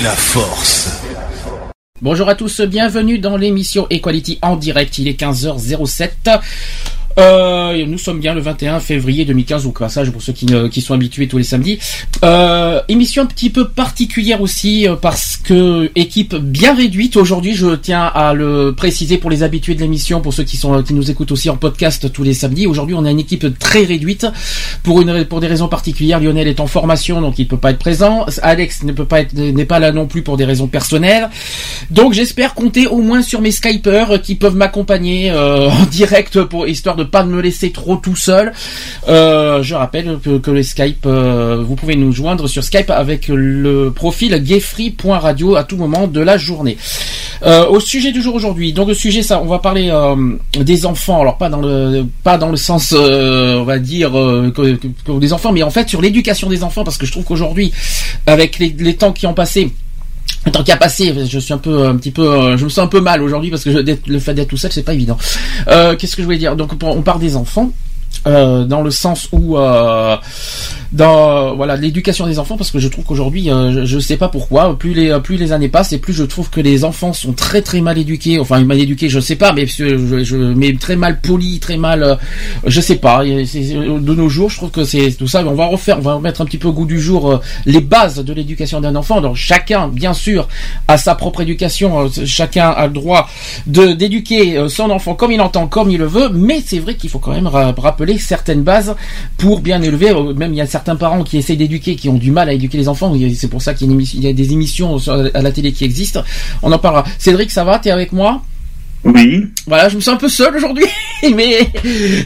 La force. Bonjour à tous, bienvenue dans l'émission Equality en direct. Il est 15h07. Euh, nous sommes bien le 21 février 2015 au passage pour ceux qui, ne- qui sont habitués tous les samedis. Euh, émission un petit peu particulière aussi euh, parce que équipe bien réduite aujourd'hui. Je tiens à le préciser pour les habitués de l'émission, pour ceux qui sont qui nous écoutent aussi en podcast tous les samedis. Aujourd'hui, on a une équipe très réduite pour une pour des raisons particulières. Lionel est en formation donc il peut pas être présent. Alex ne peut pas être n'est pas là non plus pour des raisons personnelles. Donc j'espère compter au moins sur mes Skypers qui peuvent m'accompagner euh, en direct pour histoire de pas me laisser trop tout seul. Euh, je rappelle que, que les Skype, euh, vous pouvez nous joindre sur Skype avec le profil gayfree.radio à tout moment de la journée. Euh, au sujet du jour aujourd'hui, donc le sujet ça, on va parler des enfants. Alors pas dans le pas dans le sens, on va dire des enfants, mais en fait sur l'éducation des enfants parce que je trouve qu'aujourd'hui, avec les temps qui ont passé. Le temps qui a passé, je suis un peu, un petit peu, euh, je me sens un peu mal aujourd'hui parce que le fait d'être tout seul, c'est pas évident. Euh, Qu'est-ce que je voulais dire? Donc, on parle des enfants. Euh, dans le sens où euh, dans voilà l'éducation des enfants parce que je trouve qu'aujourd'hui euh, je, je sais pas pourquoi plus les plus les années passent et plus je trouve que les enfants sont très très mal éduqués enfin mal éduqués je sais pas mais je, je mais très mal polis très mal euh, je sais pas. De nos jours je trouve que c'est tout ça. On va refaire on va remettre un petit peu au goût du jour euh, les bases de l'éducation d'un enfant. Donc chacun bien sûr a sa propre éducation euh, chacun a le droit de d'éduquer euh, son enfant comme il entend comme il le veut mais c'est vrai qu'il faut quand même ra- certaines bases pour bien élever Euh, même il y a certains parents qui essayent d'éduquer qui ont du mal à éduquer les enfants c'est pour ça qu'il y a des émissions à la télé qui existent. On en parlera. Cédric ça va? T'es avec moi? Oui, voilà, je me sens un peu seul aujourd'hui, mais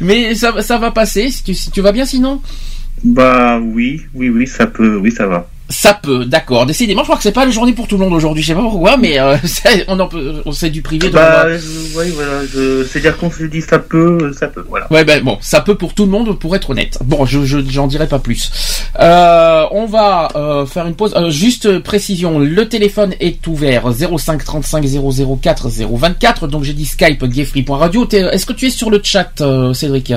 mais ça, ça va passer. Si tu, si tu vas bien sinon? Bah oui, oui, oui, ça peut, oui, ça va. Ça peut, d'accord. Décidément, je crois que c'est pas la journée pour tout le monde aujourd'hui. Je sais pas pourquoi, mais euh, on en peut, on sait du privé. Bah, va- je- oui, voilà, je, c'est-à-dire qu'on se dit ça peut, ça peut, voilà. Ouais, ben bon, ça peut pour tout le monde, pour être honnête. Bon, je je- j'en dirai pas plus. Euh, on va euh, faire une pause. Euh, juste précision, le téléphone est ouvert 05 35 004 024. Donc j'ai dit Skype gayfree.radio. Est-ce que tu es sur le chat, euh, Cédric?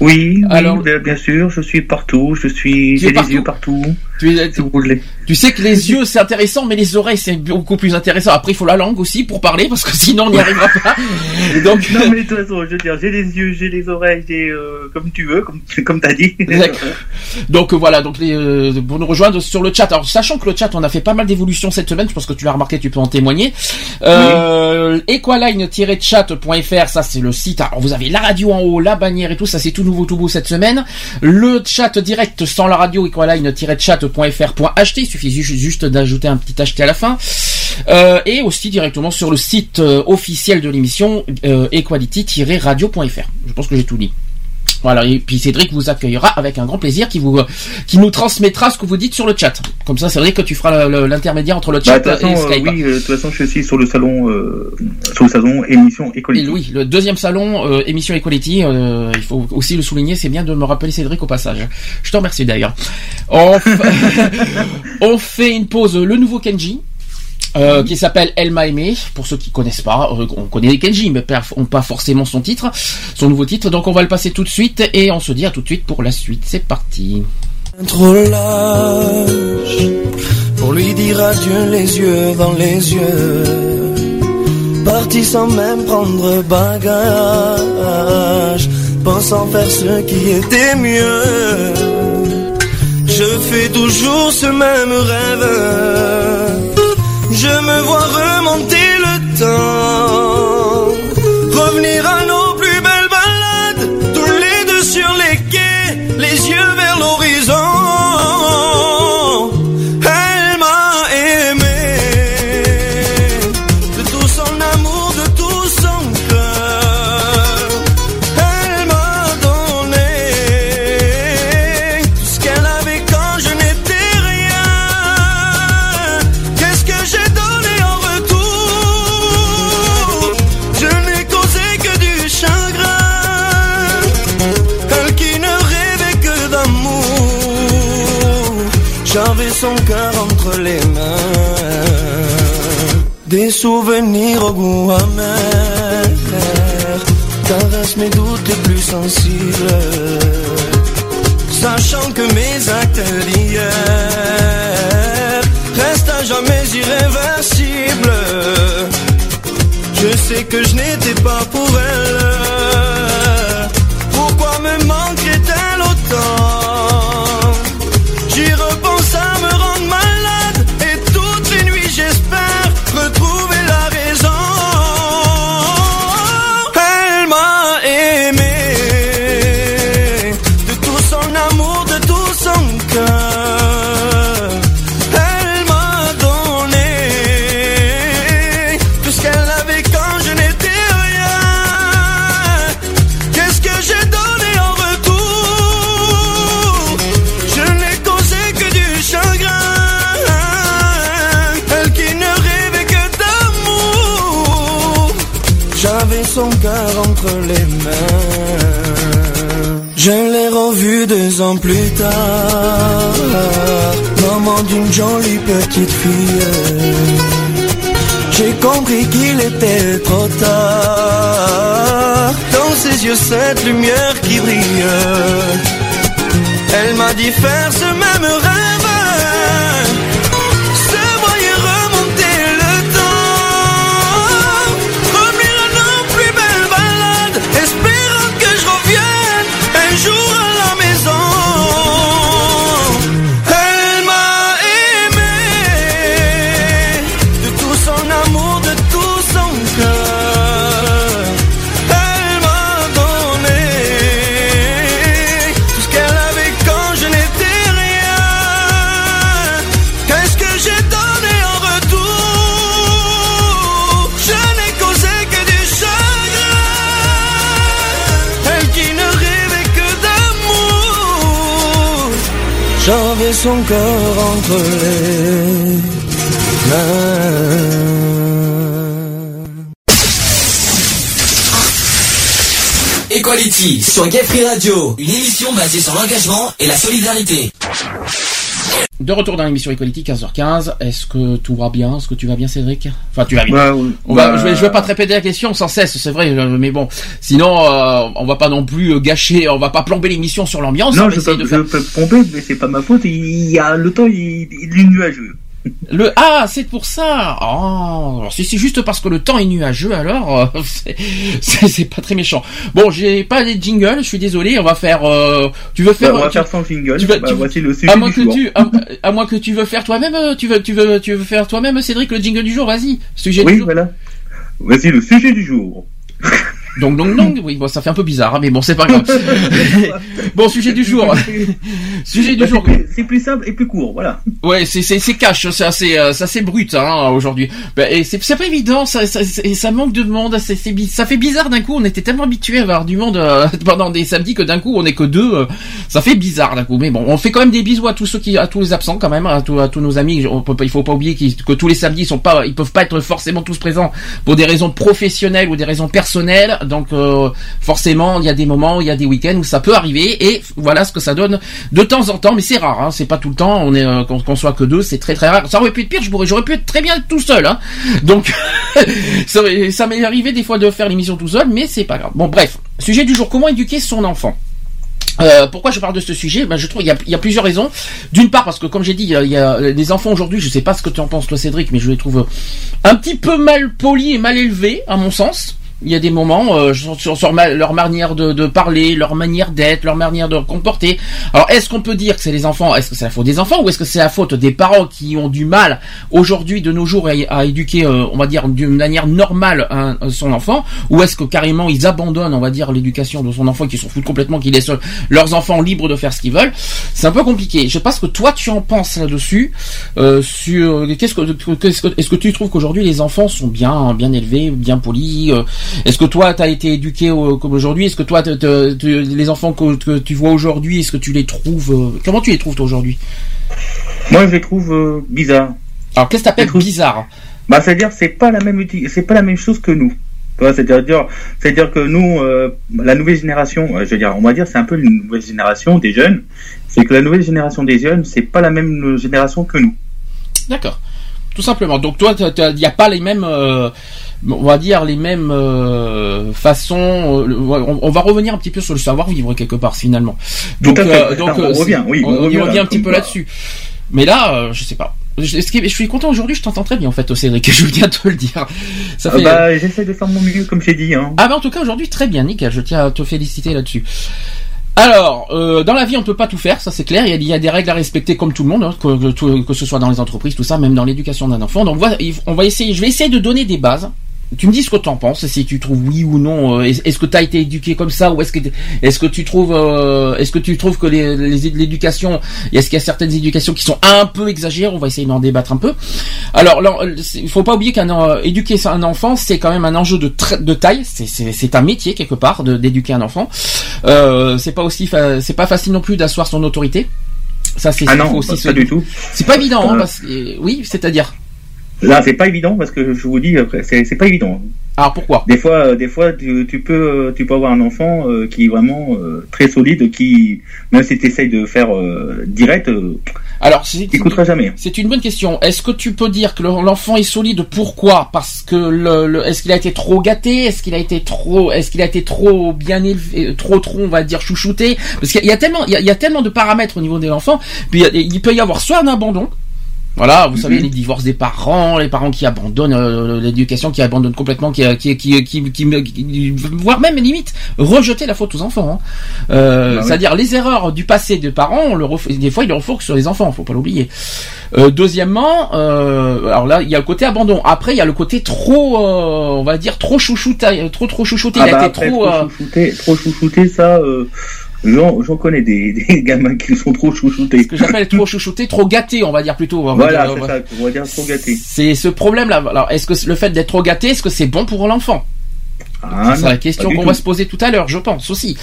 Oui, Alors- oui, bien, bien sûr, je suis partout, je suis, j'ai es les yeux partout, tu, es- si vous voulez. Tu sais que les yeux c'est intéressant, mais les oreilles c'est beaucoup plus intéressant. Après il faut la langue aussi pour parler parce que sinon on n'y arrivera pas. Donc Non, mais de toute façon, je veux dire, j'ai les yeux, j'ai les oreilles, j'ai, euh, comme tu veux, comme, comme t'as dit. Donc euh, voilà donc les, euh, pour nous rejoindre sur le chat. Alors sachant que le chat on a fait pas mal d'évolutions cette semaine, je pense que tu l'as remarqué, tu peux en témoigner. Euh, Equaline-chat.fr, ça c'est le site. Alors vous avez la radio en haut, la bannière et tout, ça c'est tout nouveau tout beau cette semaine. Le chat direct sans la radio equaline-chat.fr.ht, suffit ju- juste d'ajouter un petit ht à la fin. Euh, et aussi directement sur le site euh, officiel de l'émission euh, equality-radio.fr. Je pense que j'ai tout dit. Voilà, et puis Cédric vous accueillera avec un grand plaisir qui vous qui nous transmettra ce que vous dites sur le chat. Comme ça, c'est vrai que tu feras l'intermédiaire entre le Bah, chat façon, et euh, Skype. oui, euh, de toute façon, je suis sur le salon, euh, sur le salon émission Et écolique. oui, le deuxième salon euh, émission Equality, euh, il faut aussi le souligner, c'est bien de me rappeler Cédric au passage. Je te remercie d'ailleurs. On fait une pause, le nouveau Kenji. Euh, qui s'appelle Elle m'a aimé. Pour ceux qui connaissent pas, euh, on connaît Kenji, mais pas forcément son titre, son nouveau titre. Donc on va le passer tout de suite et on se dit à tout de suite pour la suite. C'est parti. Trop lâche pour lui dire adieu les yeux dans les yeux. Parti sans même prendre bagage, pensant faire ce qui était mieux. Je fais toujours ce même rêve. Je me vois Des souvenirs au goût amer. Caresse mes doutes les plus sensibles. Sachant que mes actes d'hier restent à jamais irréversibles. Je sais que je n'étais pas pour elle. Je l'ai revu deux ans plus tard. Maman d'une jolie petite fille. J'ai compris qu'il était trop tard. Dans ses yeux, cette lumière qui brille. Elle m'a dit faire ce même rêve. Son cœur entre les mains. Equality sur Gay Free Radio, une émission basée sur l'engagement et la solidarité. De retour dans l'émission Equality 15h15. Est-ce que tout va bien? Est-ce que tu vas bien, Cédric? Enfin, tu vas bien. Bah, va, je, vais, je vais pas te répéter la question sans cesse, c'est vrai, euh, mais bon. Sinon, euh, on va pas non plus euh, gâcher, on va pas plomber l'émission sur l'ambiance. on Non, je peux, de je faire- peux me tromper, mais c'est pas ma faute. Il y a le temps, il, il est nuageux. Le ah, c'est pour ça. Oh, si c'est juste parce que le temps est nuageux, alors euh, c'est- pas très méchant. Bon, j'ai pas les jingles, je suis désolé. On va faire. euh, tu veux faire Bah, on va tu- faire sans jingle. tu vas- Bah, tu- voici le sujet à moins du que jour. tu, à, à moins que tu veux faire toi-même, euh, tu veux, tu veux, tu veux faire toi-même, Cédric, le jingle du jour. Vas-y, sujet du jour. voilà. Voici le sujet du jour. Donc, donc, donc, oui, bon, ça fait un peu bizarre, hein, mais bon, c'est pas grave. bon, sujet du jour. sujet du Bah, jour. c'est plus- simple et plus court, voilà. Ouais, c'est c'est c'est cash, c'est assez euh, c'est assez brut hein, aujourd'hui. Ben, et c'est c'est pas évident, ça ça, ça manque de monde, c'est ça fait bizarre d'un coup. On était tellement habitué à avoir du monde euh, pendant des samedis que d'un coup on est que deux. euh, ça fait bizarre d'un coup. Mais bon, on fait quand même des bisous à tous ceux qui à tous les absents quand même, à, tous- à tous nos amis. On peut il faut pas oublier que tous les samedis ils sont pas ils peuvent pas être forcément tous présents pour des raisons professionnelles ou des raisons personnelles. Donc euh, forcément il y a des moments, il y a des week-ends où ça peut arriver et voilà ce que ça donne de temps en temps. Mais c'est rare, hein, c'est pas tout le temps. On est euh, qu'on soit que deux, c'est très très rare. Ça aurait pu être pire. Je pourrais, j'aurais pu être très bien tout seul. Hein. Donc ça, m'est arrivé des fois de faire l'émission tout seul, mais c'est pas grave. Bon bref, sujet du jour comment éduquer son enfant? Euh, pourquoi je parle de ce sujet? Ben, Je trouve il y a, plusieurs raisons. D'une part parce que comme j'ai dit, il y a, il y a les enfants aujourd'hui, je sais pas ce que tu en penses toi Cédric, mais je les trouve un petit peu mal polis et mal élevés à mon sens. Il y a des moments euh, sur, sur- ma- leur manière de, de parler, leur manière d'être, leur manière de comporter. Alors est-ce qu'on peut dire que c'est les enfants Est-ce que c'est la faute des enfants ou est-ce que c'est la faute des parents qui ont du mal aujourd'hui de nos jours à, à éduquer, euh, on va dire d'une manière normale un- son enfant? Ou est-ce que carrément ils abandonnent, on va dire, l'éducation de son enfant, qui s'en foutent complètement, qui laissent leurs enfants libres de faire ce qu'ils veulent? C'est un peu compliqué. Je sais que toi tu en penses là-dessus. Euh, sur qu'est-ce que qu'est-ce que- est-ce que tu trouves qu'aujourd'hui les enfants sont bien bien élevés, bien polis euh, Est-ce que toi tu as été éduqué comme aujourd'hui? Est-ce que toi les enfants que, que tu vois aujourd'hui, est-ce que tu les trouves euh, Comment tu les trouves toi aujourd'hui? Moi, je les trouve euh, bizarres. Alors qu'est-ce que t'appelles trouve- bizarre? Bah, c'est-à-dire, c'est pas la même, c'est pas la même chose que nous. C'est-à-dire, c'est-à-dire que nous, euh, la nouvelle génération, je veux dire, on va dire, c'est un peu une nouvelle génération des jeunes. C'est que la nouvelle génération des jeunes, c'est pas la même génération que nous. D'accord. Tout simplement. Donc toi, il n'y a pas les mêmes, euh, on va dire les mêmes euh, façons. euh, on, on va revenir un petit peu sur le savoir-vivre quelque part finalement. Tout Donc, à fait. euh, donc On revient, oui, on, on on y revient revient là, un petit peu là-dessus. Mais là, je sais pas. Je, suis content aujourd'hui, je t'entends très bien en fait, Cédric. Je viens de te le dire. Ça Ah fait. bah, j'essaie de faire mon mieux, comme j'ai dit. Hein. Ah bah en tout cas aujourd'hui très bien, nickel. Je tiens à te féliciter là-dessus. Alors, euh, dans la vie, on ne peut pas tout faire, ça c'est clair. Il y, a, il y a des règles à respecter comme tout le monde, hein, que, que ce soit dans les entreprises, tout ça, même dans l'éducation d'un enfant. Donc on va essayer. Je vais essayer de donner des bases. Tu me dis ce que tu en penses, si tu trouves oui ou non. euh, Est-ce que tu as été éduqué comme ça ou est-ce que est-ce que tu trouves euh, est-ce que tu trouves que les- les- l'éducation est-ce qu'il y a certaines éducations qui sont un peu exagérées On va essayer d'en débattre un peu. Alors, euh, il faut pas oublier qu'un euh, éduquer un enfant, c'est quand même un enjeu de, taille. C'est- un métier quelque part d'éduquer un enfant. Euh, c'est pas aussi, c'est pas facile non plus d'asseoir son autorité. Ça, c'est Ah non, aussi pas, du tout. C'est pas évident, hein, parce que- oui, c'est-à-dire. Là, c'est pas évident parce que je vous dis, après, c'est pas évident. Alors pourquoi? Des fois, euh, des fois, tu, tu peux, euh, tu peux avoir un enfant euh, qui est vraiment euh, très solide, qui, même si tu essayes de faire euh, direct, Alors, coûtera jamais. c'est une bonne question. Est-ce que tu peux dire que le- l'enfant est solide? Pourquoi? Parce que le, le- est-ce qu'il a été trop gâté? Est-ce qu'il a été trop Est-ce qu'il a été trop bien élevé Trop trop, on va dire chouchouté? Parce qu'il y a tellement, il y a, il y a tellement de paramètres au niveau de l'enfant. Puis il peut y avoir soit un abandon. Voilà, vous savez, les divorces des parents, les parents qui abandonnent euh, l'éducation, qui abandonnent complètement, qui, qui, qui, qui, qui- qui- voire même limite rejeter la faute aux enfants. hein. Euh, Bah oui. C'est-à-dire les erreurs du passé des parents, on le ref- des fois ils le refourquent sur les enfants, faut pas l'oublier. Euh, deuxièmement, euh, alors là il y a le côté abandon. Après il y a le côté trop, euh, on va dire trop chouchouté, trop trop chouchouté. Ah il a bah, été après, trop. trop, euh, chouchouté, trop chouchouté, ça, euh, j'en j'en connais des, des gamins qui sont trop chouchoutés. ce que j'appelle trop chouchouté, trop gâté, on va dire plutôt. on va Voilà, dire, on va- ça, on va dire trop gâté. C'est ce problème-là. Alors, est-ce que le fait d'être trop gâté, est-ce que c'est bon pour l'enfant? Ah, C'est la question qu'on va se poser tout à l'heure, je pense aussi.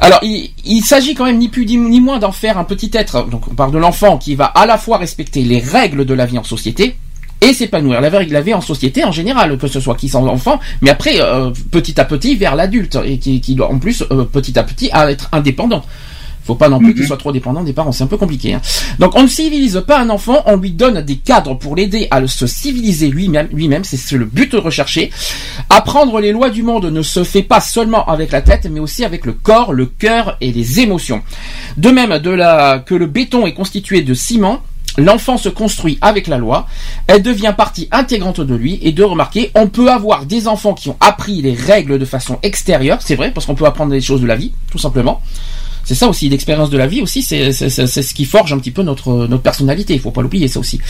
Alors, il, il s'agit quand même ni plus ni moins d'en faire un petit être. Donc, on parle de l'enfant qui va à la fois respecter les règles de la vie en société et s'épanouir. La la vie en société en général, que ce soit qui sont enfants, mais après, euh, petit à petit, vers l'adulte et qui, qui doit en plus, euh, petit à petit, à être indépendant. Faut pas non plus qu'il Mhm. soit trop dépendant des parents, c'est un peu compliqué. hein. Donc on ne civilise pas un enfant, on lui donne des cadres pour l'aider à se civiliser lui-même. Lui-même, c'est c'est le but recherché. Apprendre les lois du monde ne se fait pas seulement avec la tête, mais aussi avec le corps, le cœur et les émotions. De même de la, que le béton est constitué de ciment, L'enfant se construit avec la loi, elle devient partie intégrante de lui, et de remarquer, on peut avoir des enfants qui ont appris les règles de façon extérieure, c'est vrai, parce qu'on peut apprendre des choses de la vie, tout simplement. C'est ça aussi, l'expérience de la vie aussi, c'est ce qui forge un petit peu notre, notre personnalité, il faut pas l'oublier ça aussi.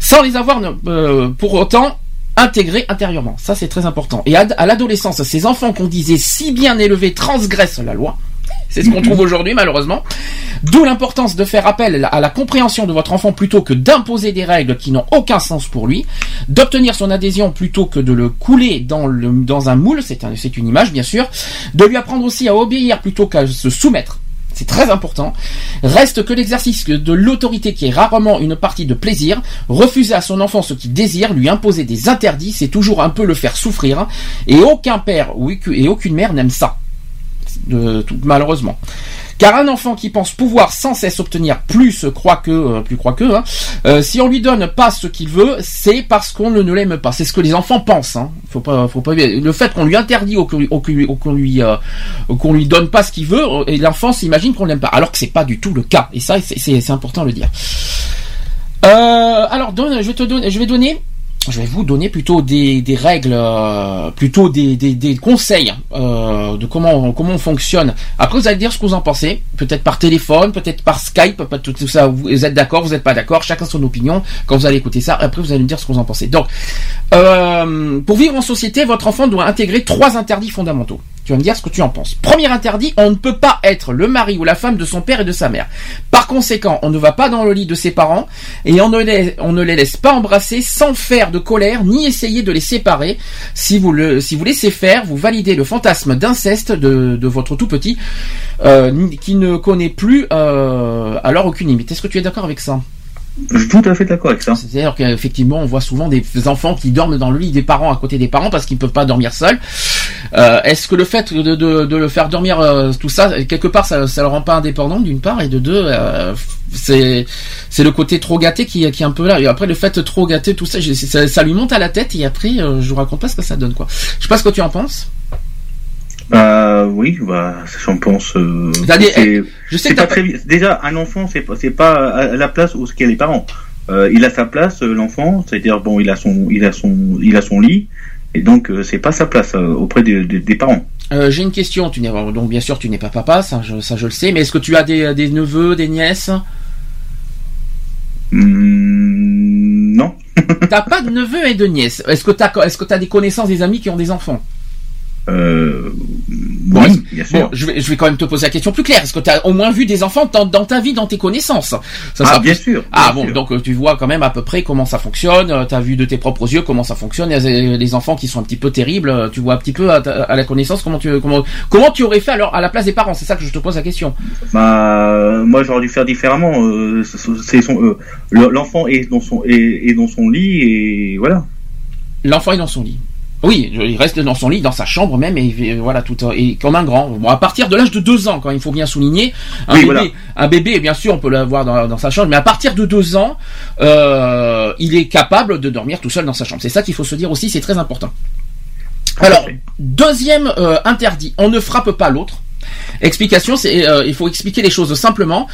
Sans les avoir euh, pour autant intégrés intérieurement, ça c'est très important. Et à l'adolescence, ces enfants qu'on disait si bien élevés transgressent la loi, c'est ce qu'on trouve aujourd'hui malheureusement. D'où l'importance de faire appel à la compréhension de votre enfant plutôt que d'imposer des règles qui n'ont aucun sens pour lui, d'obtenir son adhésion plutôt que de le couler dans, un moule, c'est un, c'est une image bien sûr, de lui apprendre aussi à obéir plutôt qu'à se soumettre. C'est très important. Reste que l'exercice de l'autorité qui est rarement une partie de plaisir. Refuser à son enfant ce qu'il désire, lui imposer des interdits, c'est toujours un peu le faire souffrir. Et aucun père et aucune mère n'aime ça. Malheureusement. Car un enfant qui pense pouvoir sans cesse obtenir plus croit que euh, plus croit que hein, euh, si on lui donne pas ce qu'il veut, c'est parce qu'on ne, ne l'aime pas. C'est ce que les enfants pensent. Hein. Faut pas. Le fait qu'on lui interdit ou qu'on lui, lui, euh, qu'on lui donne pas ce qu'il veut, et l'enfant s'imagine qu'on l'aime pas, alors que c'est pas du tout le cas. Et ça, c'est- important de le dire. Alors, donne, je te donner, je vais donner, je vais vous donner plutôt des, règles, euh, plutôt des conseils euh, de comment comment on fonctionne. Après, vous allez dire ce que vous en pensez, peut-être par téléphone, peut-être par Skype, pas tout, tout ça. Vous êtes d'accord, vous n'êtes pas d'accord, chacun son opinion. Quand vous allez écouter ça, après vous allez me dire ce que vous en pensez. Donc, euh, pour vivre en société, votre enfant doit intégrer trois interdits fondamentaux. Tu vas me dire ce que tu en penses. Premier interdit, on ne peut pas être le mari ou la femme de son père et de sa mère. Par conséquent, on ne va pas dans le lit de ses parents et on ne les, on ne les laisse pas embrasser sans faire de colère ni essayer de les séparer. Si vous le, laissez faire, vous validez le fantasme d'inceste de, de votre tout petit euh, qui ne connaît plus euh, alors aucune limite. Est-ce que tu es d'accord avec ça? Je suis tout à fait d'accord avec ça. C'est-à-dire qu'effectivement, on voit souvent des enfants qui dorment dans le lit des parents à côté des parents parce qu'ils peuvent pas dormir seuls. Euh, Est-ce que le fait de, le faire dormir euh, tout ça, quelque part, ça, ça le rend pas indépendant d'une part et de deux, euh, c'est le côté trop gâté qui, qui est un peu là. Et après, le fait trop gâté, tout ça, ça, lui monte à la tête et après, je vous raconte pas ce que ça donne quoi. Je sais pas ce que tu en penses. Bah oui, bah j'en pense. Euh, des- c'est- Je sais c'est que t'as pas très déjà un enfant c'est pas c'est pas à la place où ce qu'il y a les parents. Euh, il a sa place l'enfant, c'est-à-dire bon il a son il a son il a son lit et donc euh, c'est pas sa place auprès des- parents. J'ai une question. Tu n'es donc bien sûr tu n'es pas papa, ça je, ça je le sais. Mais est-ce que tu as des, des neveux, des nièces? Hmm, non. T'as pas de neveux et de nièces. Est-ce que t'as est-ce que t'as des connaissances, des amis qui ont des enfants? Euh, Bon, oui, est-ce- bien sûr. Bon, je vais, je vais quand même te poser la question plus claire. Est-ce que tu as au moins vu des enfants dans, dans ta vie, dans tes connaissances? Ça ah sera bien sûr. Ah bon, sûr. donc euh, tu vois quand même à peu près comment ça fonctionne. Tu as vu de tes propres yeux comment ça fonctionne. Des- les enfants qui sont un petit peu terribles. euh, Tu vois un petit peu à, la connaissance comment tu comment comment tu aurais fait alors à la place des parents? C'est ça que je te pose la question. Bah, moi j'aurais dû faire différemment. Euh, c'est son euh, le- l'enfant est dans son est, est dans son lit et voilà. L'enfant est dans son lit. Oui, il reste dans son lit, dans sa chambre même, et et voilà tout et comme un grand. Bon, à partir de l'âge de deux ans, quand il faut bien souligner, un Oui, bébé, voilà. un bébé, bien sûr, on peut l'avoir dans, dans sa chambre, mais à partir de deux ans, euh, il est capable de dormir tout seul dans sa chambre. C'est ça qu'il faut se dire aussi, c'est très important. Alors, deuxième euh, interdit, on ne frappe pas l'autre. Explication, c'est euh, il faut expliquer les choses simplement.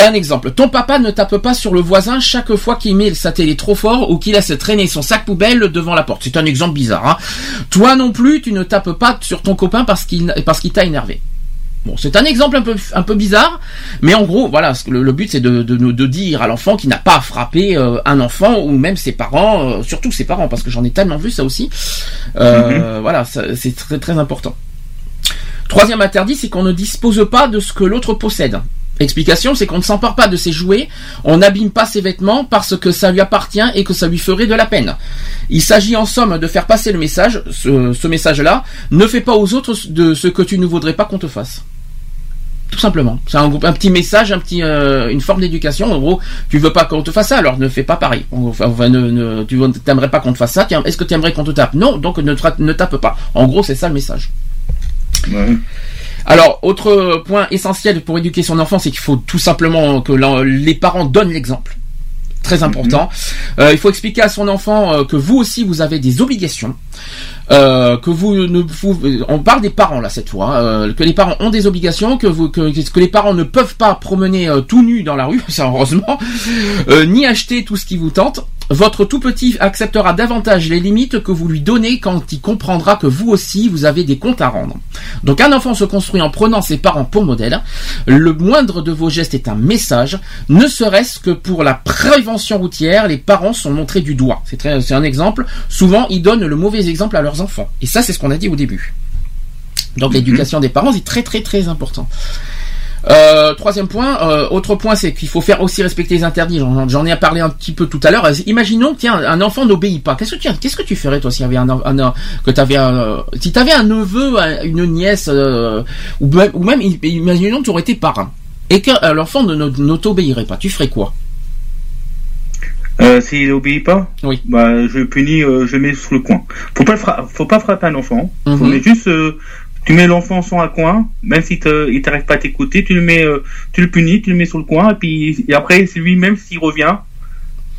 Un exemple, ton papa ne tape pas sur le voisin chaque fois qu'il met sa télé trop fort ou qu'il laisse traîner son sac poubelle devant la porte. C'est un exemple bizarre. Hein. Toi non plus, tu ne tapes pas sur ton copain parce qu'il parce qu'il t'a énervé. Bon, c'est un exemple un peu un peu bizarre, mais en gros, voilà, le, le but c'est de, de, de dire à l'enfant qu'il n'a pas à frapper euh, un enfant ou même ses parents, euh, surtout ses parents, parce que j'en ai tellement vu ça aussi. Euh, Voilà, ça- c'est très très important. Troisième interdit, c'est qu'on ne dispose pas de ce que l'autre possède. Explication, c'est qu'on ne s'empare pas de ses jouets, on n'abîme pas ses vêtements parce que ça lui appartient et que ça lui ferait de la peine. Il s'agit en somme de faire passer le message, ce, message-là, ne fais pas aux autres de ce que tu ne voudrais pas qu'on te fasse. Tout simplement. C'est un, petit message, euh, une forme d'éducation. En gros, tu veux pas qu'on te fasse ça, alors ne fais pas pareil. Ne, tu t'aimerais pas qu'on te fasse ça. Est-ce que tu aimerais qu'on te tape? Non, donc ne, tape pas. En gros, c'est ça le message. Alors, autre point essentiel pour éduquer son enfant, c'est qu'il faut tout simplement que les parents donnent l'exemple. Très important. Euh, il faut expliquer à son enfant euh, que vous aussi vous avez des obligations. Euh, que vous ne vous, on parle des parents là cette fois, euh, que les parents ont des obligations, que vous que, que les parents ne peuvent pas promener euh, tout nus dans la rue, ça heureusement, euh, ni acheter tout ce qui vous tente. Votre tout petit acceptera davantage les limites que vous lui donnez quand il comprendra que vous aussi vous avez des comptes à rendre. Donc un enfant se construit en prenant ses parents pour modèle. Le moindre de vos gestes est un message, ne serait-ce que pour la prévention routière, les parents sont montrés du doigt. C'est un exemple. Souvent, ils donnent le mauvais exemple à leurs enfants. Et ça, c'est ce qu'on a dit au début. Donc l'éducation des parents est très très très important. Euh, troisième point, euh, autre point, c'est qu'il faut faire aussi respecter les interdits. J'en ai parlé un petit peu tout à l'heure. Euh, Imaginons que tiens, un enfant n'obéit pas. Qu'est-ce que tu, qu'est-ce que tu ferais toi s'il y avait un, un, un- que t'avais un, euh, si t'avais un neveu, un- une nièce, euh, ou même, ou même, imaginons que tu aurais été parrain et que euh, l'enfant ne, t'obéirait pas. Tu ferais quoi? Euh, S'il obéit pas, Oui. bah je punis, euh, je mets sous le coin. Faut pas faut pas frapper un enfant. Faut Mhm. mettre juste, euh, tu mets l'enfant sur un coin, même si te- il t'arrive pas à t'écouter, tu le mets, euh, tu le punis, tu le mets sur le coin, et puis et après c'est lui même s'il revient.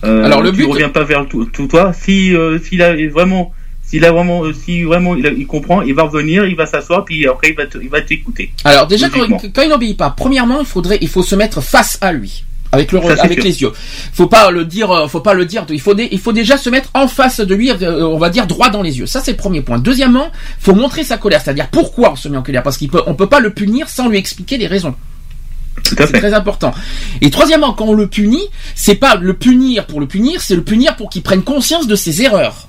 Euh, Alors, le but- reviens pas vers tout, tout toi. Si euh, s'il a vraiment, s'il a vraiment, euh, si vraiment il, a- il comprend, il va revenir, il va s'asseoir, puis après il va, te- il va t'écouter. Alors déjà, quand, quand il n'obéit pas, premièrement, il faudrait, il faut se mettre face à lui. Avec le, Ça, avec sûr. les yeux. Faut pas le dire, euh, faut pas le dire. Il faut, dé- il faut déjà se mettre en face de lui, euh, on va dire droit dans les yeux. Ça, c'est le premier point. Deuxièmement, faut montrer sa colère, c'est-à-dire pourquoi on se met en colère, parce qu'il peut, on peut pas le punir sans lui expliquer les raisons. C'est très important. Et troisièmement, quand on le punit, c'est pas le punir pour le punir, c'est le punir pour qu'il prenne conscience de ses erreurs.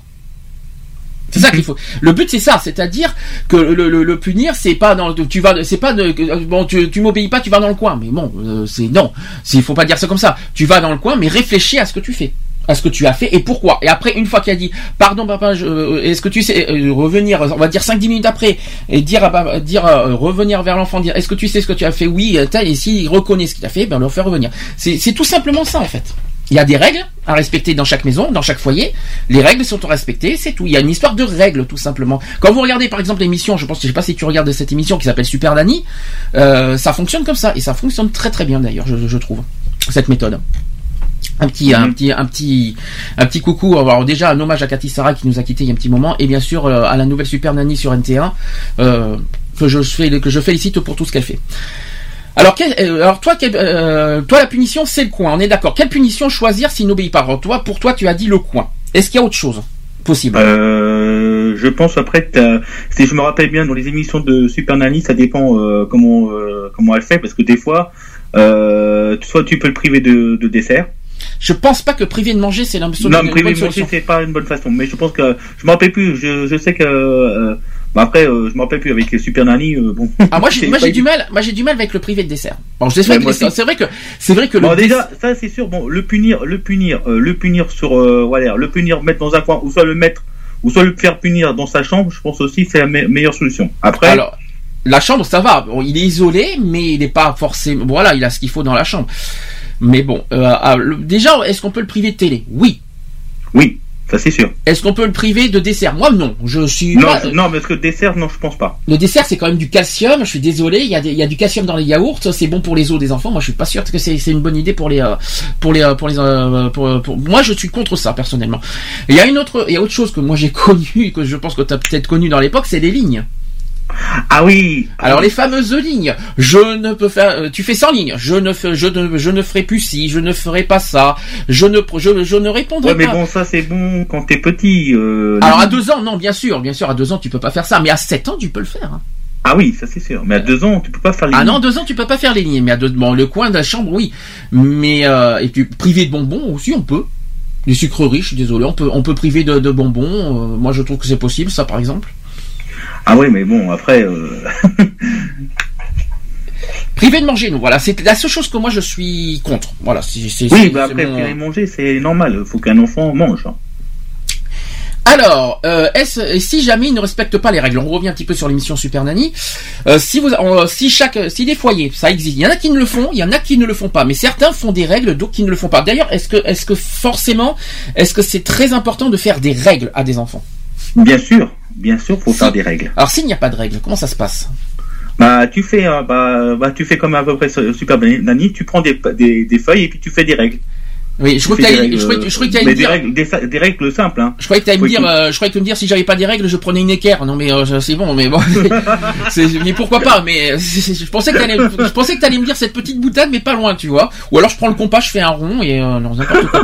C'est ça qu'il faut. Le but c'est ça, c'est-à-dire que le, le, le punir, c'est pas dans tu vas, c'est pas de, que- bon tu, tu m'obéis pas, tu vas dans le coin. Mais bon, euh, c'est non, il faut pas dire ça comme ça. Tu vas dans le coin, mais réfléchis à ce que tu fais, à ce que tu as fait et pourquoi. Et après, une fois qu'il a dit, pardon papa, euh, est-ce que tu sais euh, revenir, on va dire 5-10 minutes après, et dire, à dire euh, revenir vers l'enfant, dire, est-ce que tu sais ce que tu as fait? Oui, euh. Et s'il reconnaît ce qu'il a fait, ben le faire revenir. C'est tout simplement ça en fait. Il y a des règles à respecter dans chaque maison, dans chaque foyer. Les règles sont respectées, c'est tout. Il y a une histoire de règles, tout simplement. Quand vous regardez, par exemple, l'émission, je pense, je sais pas si tu regardes cette émission qui s'appelle Super Nanny, euh, ça fonctionne comme ça et ça fonctionne très très bien d'ailleurs, je, je trouve cette méthode. Un petit, un petit, un petit, un petit coucou. Alors déjà un hommage à Cathy Sarah qui nous a quitté il y a un petit moment, et bien sûr euh, à la nouvelle Super Nanny sur NT1 euh, que je fais, que je félicite pour tout ce qu'elle fait. Alors, quel- euh, alors toi, quel- euh, toi la punition c'est le coin. On est d'accord. Quelle punition choisir s'il n'obéit pas? Alors, Toi, pour toi, tu as dit le coin. Est-ce qu'il y a autre chose possible? Euh, je pense après que si je me rappelle bien dans les émissions de Super Nanny, ça dépend euh, comment comment elle fait parce que des fois, soit tu peux le priver de, de dessert. Je pense pas que priver de manger c'est la Non, une me priver de manger c'est pas une bonne façon. Mais je pense que je me rappelle plus. Je, je sais que bah après euh, je me rappelle plus avec Super Nanny. euh, bon. Ah moi j'ai moi j'ai du mal moi j'ai du mal avec le privé de dessert. Bon c'est vrai, Ouais, que c'est vrai que c'est vrai que Bon le déjà ça c'est sûr bon le punir le punir euh, le punir sur euh, voilà le punir mettre dans un coin ou soit le mettre ou soit le faire punir dans sa chambre je pense aussi que c'est la me- meilleure solution après Alors, la chambre, ça va. Bon, il est isolé, mais il n'est pas forcément. Voilà, il a ce qu'il faut dans la chambre. Mais bon, euh, ah, le- déjà, est-ce qu'on peut le priver de télé? Oui. oui ça c'est sûr Est-ce qu'on peut le priver de dessert? Moi, non. Je suis. non non parce que dessert non je pense pas Le dessert, c'est quand même du calcium. Je suis désolé. Il y a, des- il y a du calcium dans les yaourts. C'est bon pour les os des enfants. Moi, je suis pas sûr que c'est une bonne idée pour les, euh, pour les, euh, pour les, euh, pour, pour- Moi, je suis contre ça personnellement. Et Il y a une autre, il y a autre chose que moi j'ai connu, que je pense que tu as peut-être connu dans l'époque, c'est les lignes. Ah oui Alors les fameuses lignes, je ne peux faire, euh, tu fais 100 lignes, je ne fais, je ne, je ne ferai plus ci, je ne ferai pas ça, je ne, je, je ne répondrai ouais mais pas. bon ça c'est bon quand t'es petit euh, Alors à deux ans, non, bien sûr, bien sûr, à deux ans tu peux pas faire ça, mais à sept ans tu peux le faire. hein. ah oui ça c'est sûr mais à deux ans tu peux pas faire les Ah non, deux ans tu peux pas faire les lignes, mais à deux, bon, le coin de la chambre, oui, mais euh, et puis privé de bonbons aussi on peut. Sucreries, je suis désolé, on peut, on peut priver de, de bonbons. euh, moi je trouve que c'est possible, ça par exemple. Ah oui mais bon après euh, Privé de manger, nous, voilà, c'est la seule chose que moi je suis contre. Voilà, c'est, c'est, oui bah après mon- tirer manger c'est normal faut qu'un enfant mange hein. Alors, euh, est-ce si jamais ils ne respectent pas les règles, on revient un petit peu sur l'émission Super Nanny. Euh, si vous, si chaque, si des foyers, ça existe. Il y en a qui ne le font, il y en a qui ne le font pas, mais certains font des règles, d'autres qui ne le font pas. D'ailleurs, est-ce que, est-ce que forcément, est-ce que c'est très important de faire des règles à des enfants? Bien sûr bien sûr faut Si. faire des règles Alors, s'il n'y a pas de règles, comment ça se passe Bah tu fais euh, bah, bah tu fais comme à peu près Super Nanny, tu prends des, des, des feuilles et puis tu fais des règles. Oui, je crois que règles, je que- que mais me des dire. règles, des, fa- des règles simples hein. Je croyais que t'allais me dire, tu- euh, je croyais que tu me dire si j'avais pas des règles, je prenais une équerre. Non mais euh, c'est bon, mais bon, mais pourquoi pas Mais c'est- je pensais que t'allais, je pensais que t'allais me dire cette petite boutade, mais pas loin, tu vois. Ou alors je prends le compas, je fais un rond et euh, non n'importe quoi.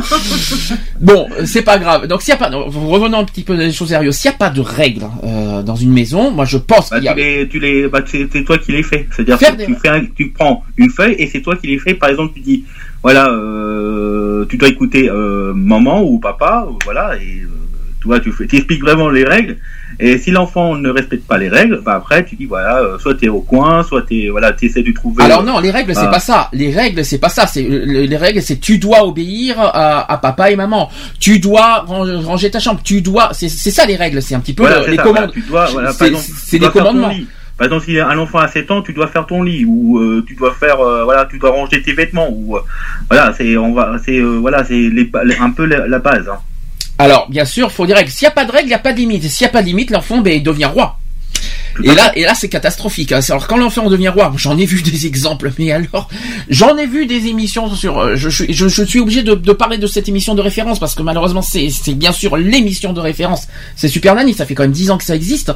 bon, euh, c'est pas grave. Donc s'il y a pas, non, revenons un petit peu des choses sérieuses. S'il y a pas de règles euh, dans une maison, moi je pense Bah, qu'il y a. tu les, tu les, bah, c'est toi qui les fais. C'est-à-dire que des- tu, fais un- tu prends une feuille et c'est toi qui les fais. Par exemple, tu dis, voilà, euh, tu dois écouter euh, maman ou papa, voilà, et euh, tu vois, tu fais, expliques vraiment les règles. Et si l'enfant ne respecte pas les règles, bah après tu dis voilà, euh, soit t'es au coin, soit t'es voilà, t'essaies de trouver. Alors non, les règles c'est Ah. pas ça. Les règles c'est pas ça. C'est le- les règles c'est tu dois obéir à, à papa et maman. Tu dois ran- ranger ta chambre. Tu dois. C'est ça les règles. C'est un petit peu Voilà, le- c'est les ça, commandes. voilà, tu dois, voilà, C'est- des commandements. lit. Par exemple, si un enfant a 7 ans, tu dois faire ton lit ou euh, tu dois faire euh, voilà, tu dois ranger tes vêtements ou euh, voilà, c'est on va c'est voilà, c'est un peu la, base. hein. Alors bien sûr, faut des règles. S'il y a pas de règles, il y a pas de limite. Et S'il y a pas de limite, l'enfant ben il devient roi. Et là, et là, c'est catastrophique. hein. Alors, quand l'enfant devient roi, j'en ai vu des exemples, mais alors, j'en ai vu des émissions sur. euh, Je, suis- je, je suis obligé de, de parler de cette émission de référence parce que malheureusement, c'est bien sûr l'émission de référence. C'est Super Nanny. Ça fait quand même 10 ans que ça existe.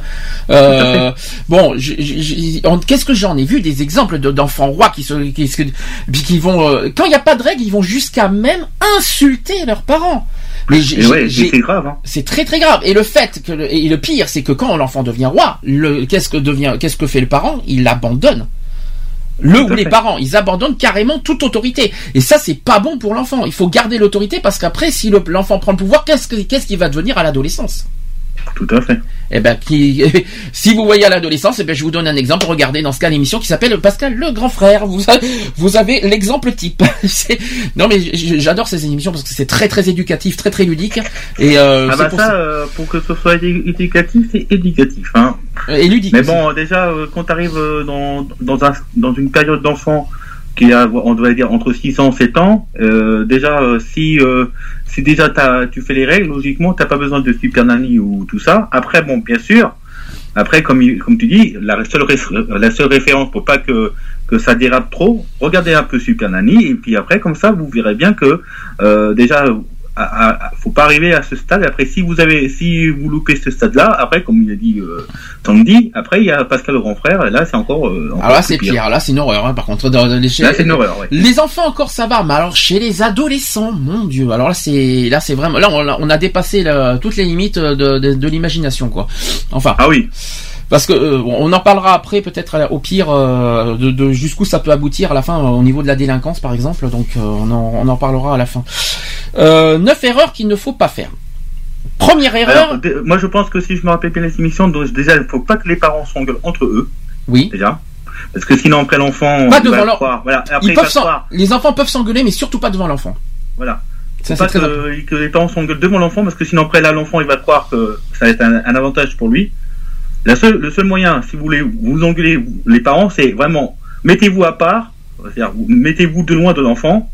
Euh, bon, qu'est-ce que j'en ai vu des exemples de- d'enfants rois qui se, qui, qui vont euh, quand il n'y a pas de règles, ils vont jusqu'à même insulter leurs parents. Mais ouais, c'est grave. Hein. c'est très très grave. Et le fait que le, et le pire, c'est que quand l'enfant devient roi, le qu'est-ce que devient qu'est-ce que fait le parent? Il l'abandonne. Le ou les parents, ils abandonnent carrément toute autorité. Et ça, c'est pas bon pour l'enfant. Il faut garder l'autorité parce qu'après, si le- l'enfant prend le pouvoir, qu'est-ce que- qu'est-ce qu'il va devenir à l'adolescence? Tout à fait. Eh ben, qui, si vous voyez à l'adolescence, eh ben, je vous donne un exemple. Regardez dans ce cas l'émission qui s'appelle Pascal le grand frère. Vous, avez- vous avez l'exemple type. Non mais j'adore ces émissions parce que c'est très très éducatif, très très ludique. Et euh, ah bah pour ça, euh, pour que ce soit édu- éducatif, c'est éducatif. Hein. et ludique. Mais aussi. bon, déjà, euh, quand tu arrives dans, dans, un, dans une période d'enfant qui a, on doit dire entre 6 ans et 7 ans, euh, déjà euh, si euh, si déjà t'as- tu fais les règles, logiquement t'as pas besoin de super nanny ou tout ça. Après bon bien sûr, après comme tu dis, la seule la seule référence pour pas que que ça dérape trop, regardez un peu super nanny et puis après comme ça vous verrez bien que euh, déjà à, à- faut pas arriver à ce stade. Après, si vous avez, si vous loupez ce stade-là, après, comme il a dit euh, Tanguy, après il y a Pascal le grand frère. Et là, c'est encore. euh, encore Alors là, plus c'est pire. Là, c'est une horreur. hein. Par contre, dans, dans les, chez- Là, c'est une horreur. Ouais. les enfants encore ça va, mais alors chez les adolescents, mon Dieu. Alors là, c'est là, c'est vraiment là, on a, on a dépassé la- toutes les limites de, de, de l'imagination, quoi. Enfin, Ah oui. parce que euh, on en parlera après, peut-être au pire euh, de, de jusqu'où ça peut aboutir à la fin euh, au niveau de la délinquance, par exemple. Donc, euh, on, en, on en parlera à la fin. Euh, neuf erreurs qu'il ne faut pas faire. Première erreur, Alors, moi, je pense que si je me rappelle bien les émissions, donc, déjà, il faut pas que les parents s'engueulent entre eux, oui. déjà. Parce que sinon, après l'enfant, Pas devant va le leur- croire. Voilà. Après, Ils peuvent croire. les enfants peuvent s'engueuler, mais surtout pas devant l'enfant. Voilà. Ça, pas très important. que, que les parents s'engueulent devant l'enfant, parce que sinon, après, là, l'enfant, il va croire que ça va être un, un avantage pour lui. La seule, le seul moyen, si vous voulez vous engueuler, les parents, c'est vraiment, mettez-vous à part, c'est-à-dire, vous- mettez-vous de loin de l'enfant,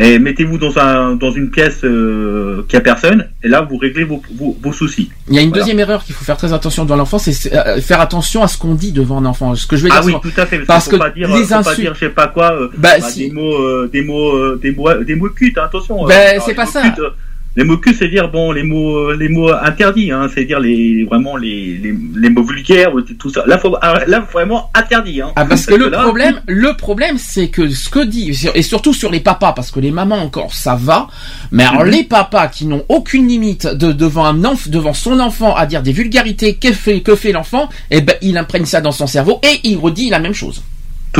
et mettez-vous dans un, dans une pièce, euh, qui a personne, et là, vous réglez vos, vos, vos soucis. Il y a une Voilà. deuxième erreur qu'il faut faire très attention devant l'enfant, c'est euh, faire attention à ce qu'on dit devant un enfant. Ce que je vais dire Ah oui, souvent. tout à fait. Parce Parce que que pas dire, les faut pas insultes- dire, je sais pas quoi, euh, Bah, bah, si. des mots, euh, des mots, euh, des mots, des mots culs, hein, attention. Bah, c'est pas ça. Les mots culs, c'est dire bon, les mots, les mots interdits, hein, c'est dire les, vraiment les, les, les mots vulgaires, ou tout ça. Là, faut, ah, là, vraiment interdit, hein. Ah parce que le là- problème, le problème c'est que ce que dit et surtout sur les papas parce que les mamans encore ça va, mais alors Mhm. les papas qui n'ont aucune limite de, devant un enf, devant son enfant à dire des vulgarités que fait que fait l'enfant, eh ben il imprègne ça dans son cerveau et il redit la même chose.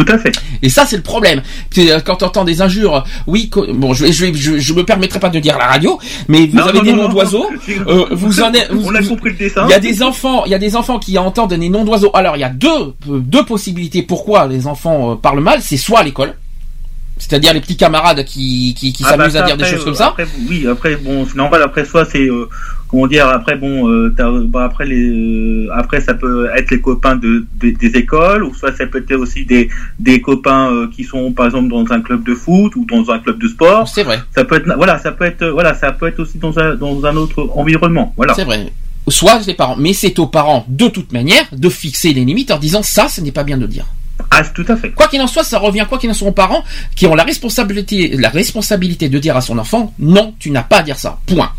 Tout à fait. Et ça, c'est le problème. Euh, Quand tu entends des injures, oui, bon, je, je, je, je me permettrai pas de dire la radio, mais vous Non, avez non, des non, noms d'oiseaux. euh, vous en êtes- vous- On a vous- compris le dessin. Il y a des enfants, il y a des enfants qui entendent des noms d'oiseaux. Alors, il y a deux, euh, deux possibilités pourquoi les enfants euh, parlent mal. C'est soit à l'école, c'est-à-dire les petits camarades qui, qui, qui Ah, bah, s'amusent à dire des choses euh, comme ça. Après, oui, après bon, c'est normal. Après soit c'est euh, comment dire. Après bon, euh, bah, après les, euh, après ça peut être les copains de, des- des écoles, ou soit ça peut être aussi des des copains euh, qui sont par exemple dans un club de foot ou dans un club de sport. C'est vrai, Ça peut être voilà, ça peut être euh, voilà, ça peut être aussi dans un dans un autre environnement. Voilà. c'est vrai. Soit les parents, mais c'est aux parents de toute manière de fixer les limites en disant ça, ce n'est pas bien de dire. Ah, tout à fait. Quoi qu'il en soit, ça revient quoi qu'il en soit aux parents qui ont la responsabilité, la responsabilité de dire à son enfant non, tu n'as pas à dire ça. Point.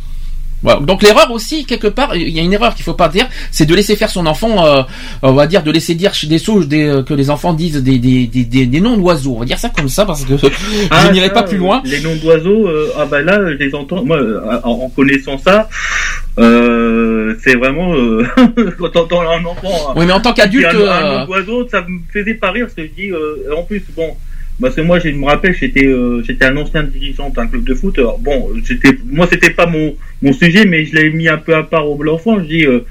Voilà. Donc l'erreur aussi quelque part, il y a une erreur qu'il faut pas dire, c'est de laisser faire son enfant, euh, on va dire de laisser dire chez des sauges des, euh, que les enfants disent des, des, des, des, des noms d'oiseaux. On va dire ça comme ça parce que Ah, je n'irai ça, pas plus loin. Les noms d'oiseaux, euh, ah bah là, je les entends. Moi, euh, en, en connaissant ça, euh, c'est vraiment euh, quand t'entends un enfant. Oui, mais en tant qu'adulte, un, un nom d'oiseau, ça me faisait pas rire. Je dis, euh, en plus, bon. Parce que moi, je me rappelle, j'étais, euh, j'étais un ancien dirigeant d'un club de foot. Alors, bon, j'étais, moi, c'était pas mon, mon sujet, mais je l'ai mis un peu à part au l'enfant. Je dis, euh,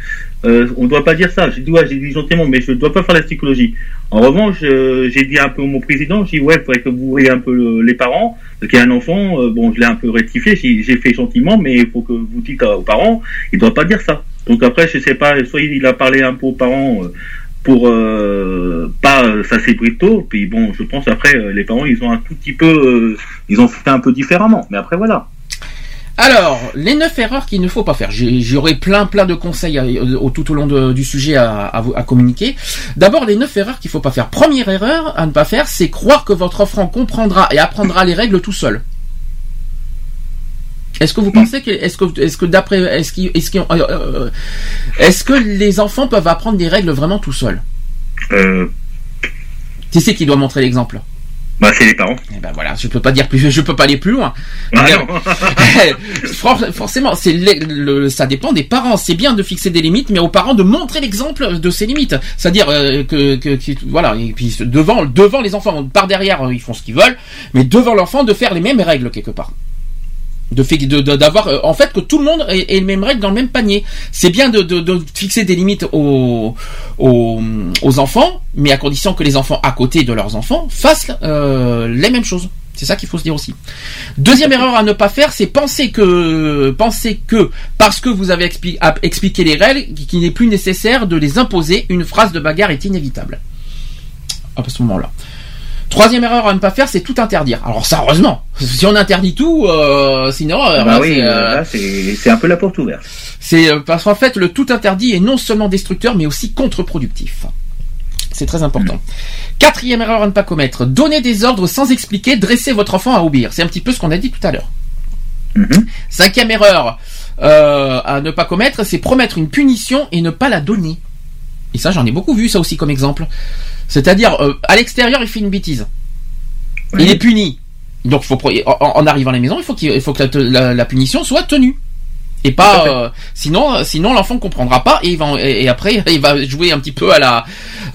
euh, on doit pas dire ça. J'ai dit, ouais, j'ai dit gentiment, mais je dois pas faire la psychologie. En revanche, euh, j'ai dit un peu au mon président, j'ai dit, ouais, il faudrait que vous voyez un peu le- les parents, parce qu'il y a un enfant, euh, bon, je l'ai un peu rectifié, j'ai fait gentiment, mais il faut que vous dites à- aux parents, il doit pas dire ça. Donc après, je sais pas, soit il a parlé un peu aux parents, euh, pour euh, pas euh, ça s'ébruite tôt, puis bon, je pense après, euh, les parents, ils ont un tout petit peu, euh, ils ont fait un peu différemment, mais après, voilà. Alors, les neuf erreurs qu'il ne faut pas faire. J'aurai plein plein de conseils euh, au- tout au long du sujet à, à communiquer. D'abord, les neuf erreurs qu'il faut pas faire. Première erreur à ne pas faire, c'est croire que votre enfant comprendra et apprendra les règles tout seul. Est-ce que vous pensez que est-ce que est-ce que d'après est-ce euh, euh, est-ce que les enfants peuvent apprendre des règles vraiment tout seuls? Euh, Qui c'est qui doit montrer l'exemple? Bah, c'est les parents. Eh ben voilà, je peux pas dire plus, je peux pas aller plus loin. Ah, non. For- forcément, c'est le- le- ça dépend des parents. C'est bien de fixer des limites, mais aux parents de montrer l'exemple de ces limites. C'est-à-dire euh, que, que, que- voilà, et puis devant devant les enfants, par derrière, ils font ce qu'ils veulent, mais devant l'enfant, de faire les mêmes règles quelque part. De fait de- de- d'avoir euh, en fait que tout le monde ait, les mêmes règles dans le même panier. C'est bien de, de, de fixer des limites aux, aux aux enfants, mais à condition que les enfants à côté de leurs enfants fassent euh, les mêmes choses. C'est ça qu'il faut se dire aussi. Deuxième erreur à ne pas faire, c'est penser que penser que parce que vous avez expli- expliqué les règles, qu'il n'est plus nécessaire de les imposer, une phrase de bagarre est inévitable. À ce moment-là. Troisième erreur à ne pas faire, c'est tout interdire. Alors ça, heureusement. Si on interdit tout, euh, c'est une erreur. bah hein, oui, c'est, euh, là, c'est c'est un peu la porte ouverte. c'est euh, parce qu'en fait, le tout interdit est non seulement destructeur, mais aussi contre-productif. C'est très important. Quatrième erreur à ne pas commettre, donner des ordres sans expliquer, dresser votre enfant à obéir. C'est un petit peu ce qu'on a dit tout à l'heure. Mhm. Cinquième erreur euh, à ne pas commettre, c'est promettre une punition et ne pas la donner. Et ça, j'en ai beaucoup vu ça aussi comme exemple. C'est-à-dire, euh, à l'extérieur, il fait une bêtise. Oui. Il est puni. Donc, faut en, en arrivant à la maison, il faut, qu'il il faut que la, la- la punition soit tenue. Et pas, euh, sinon, sinon l'enfant comprendra pas et il va, et, et après il va jouer un petit peu à la,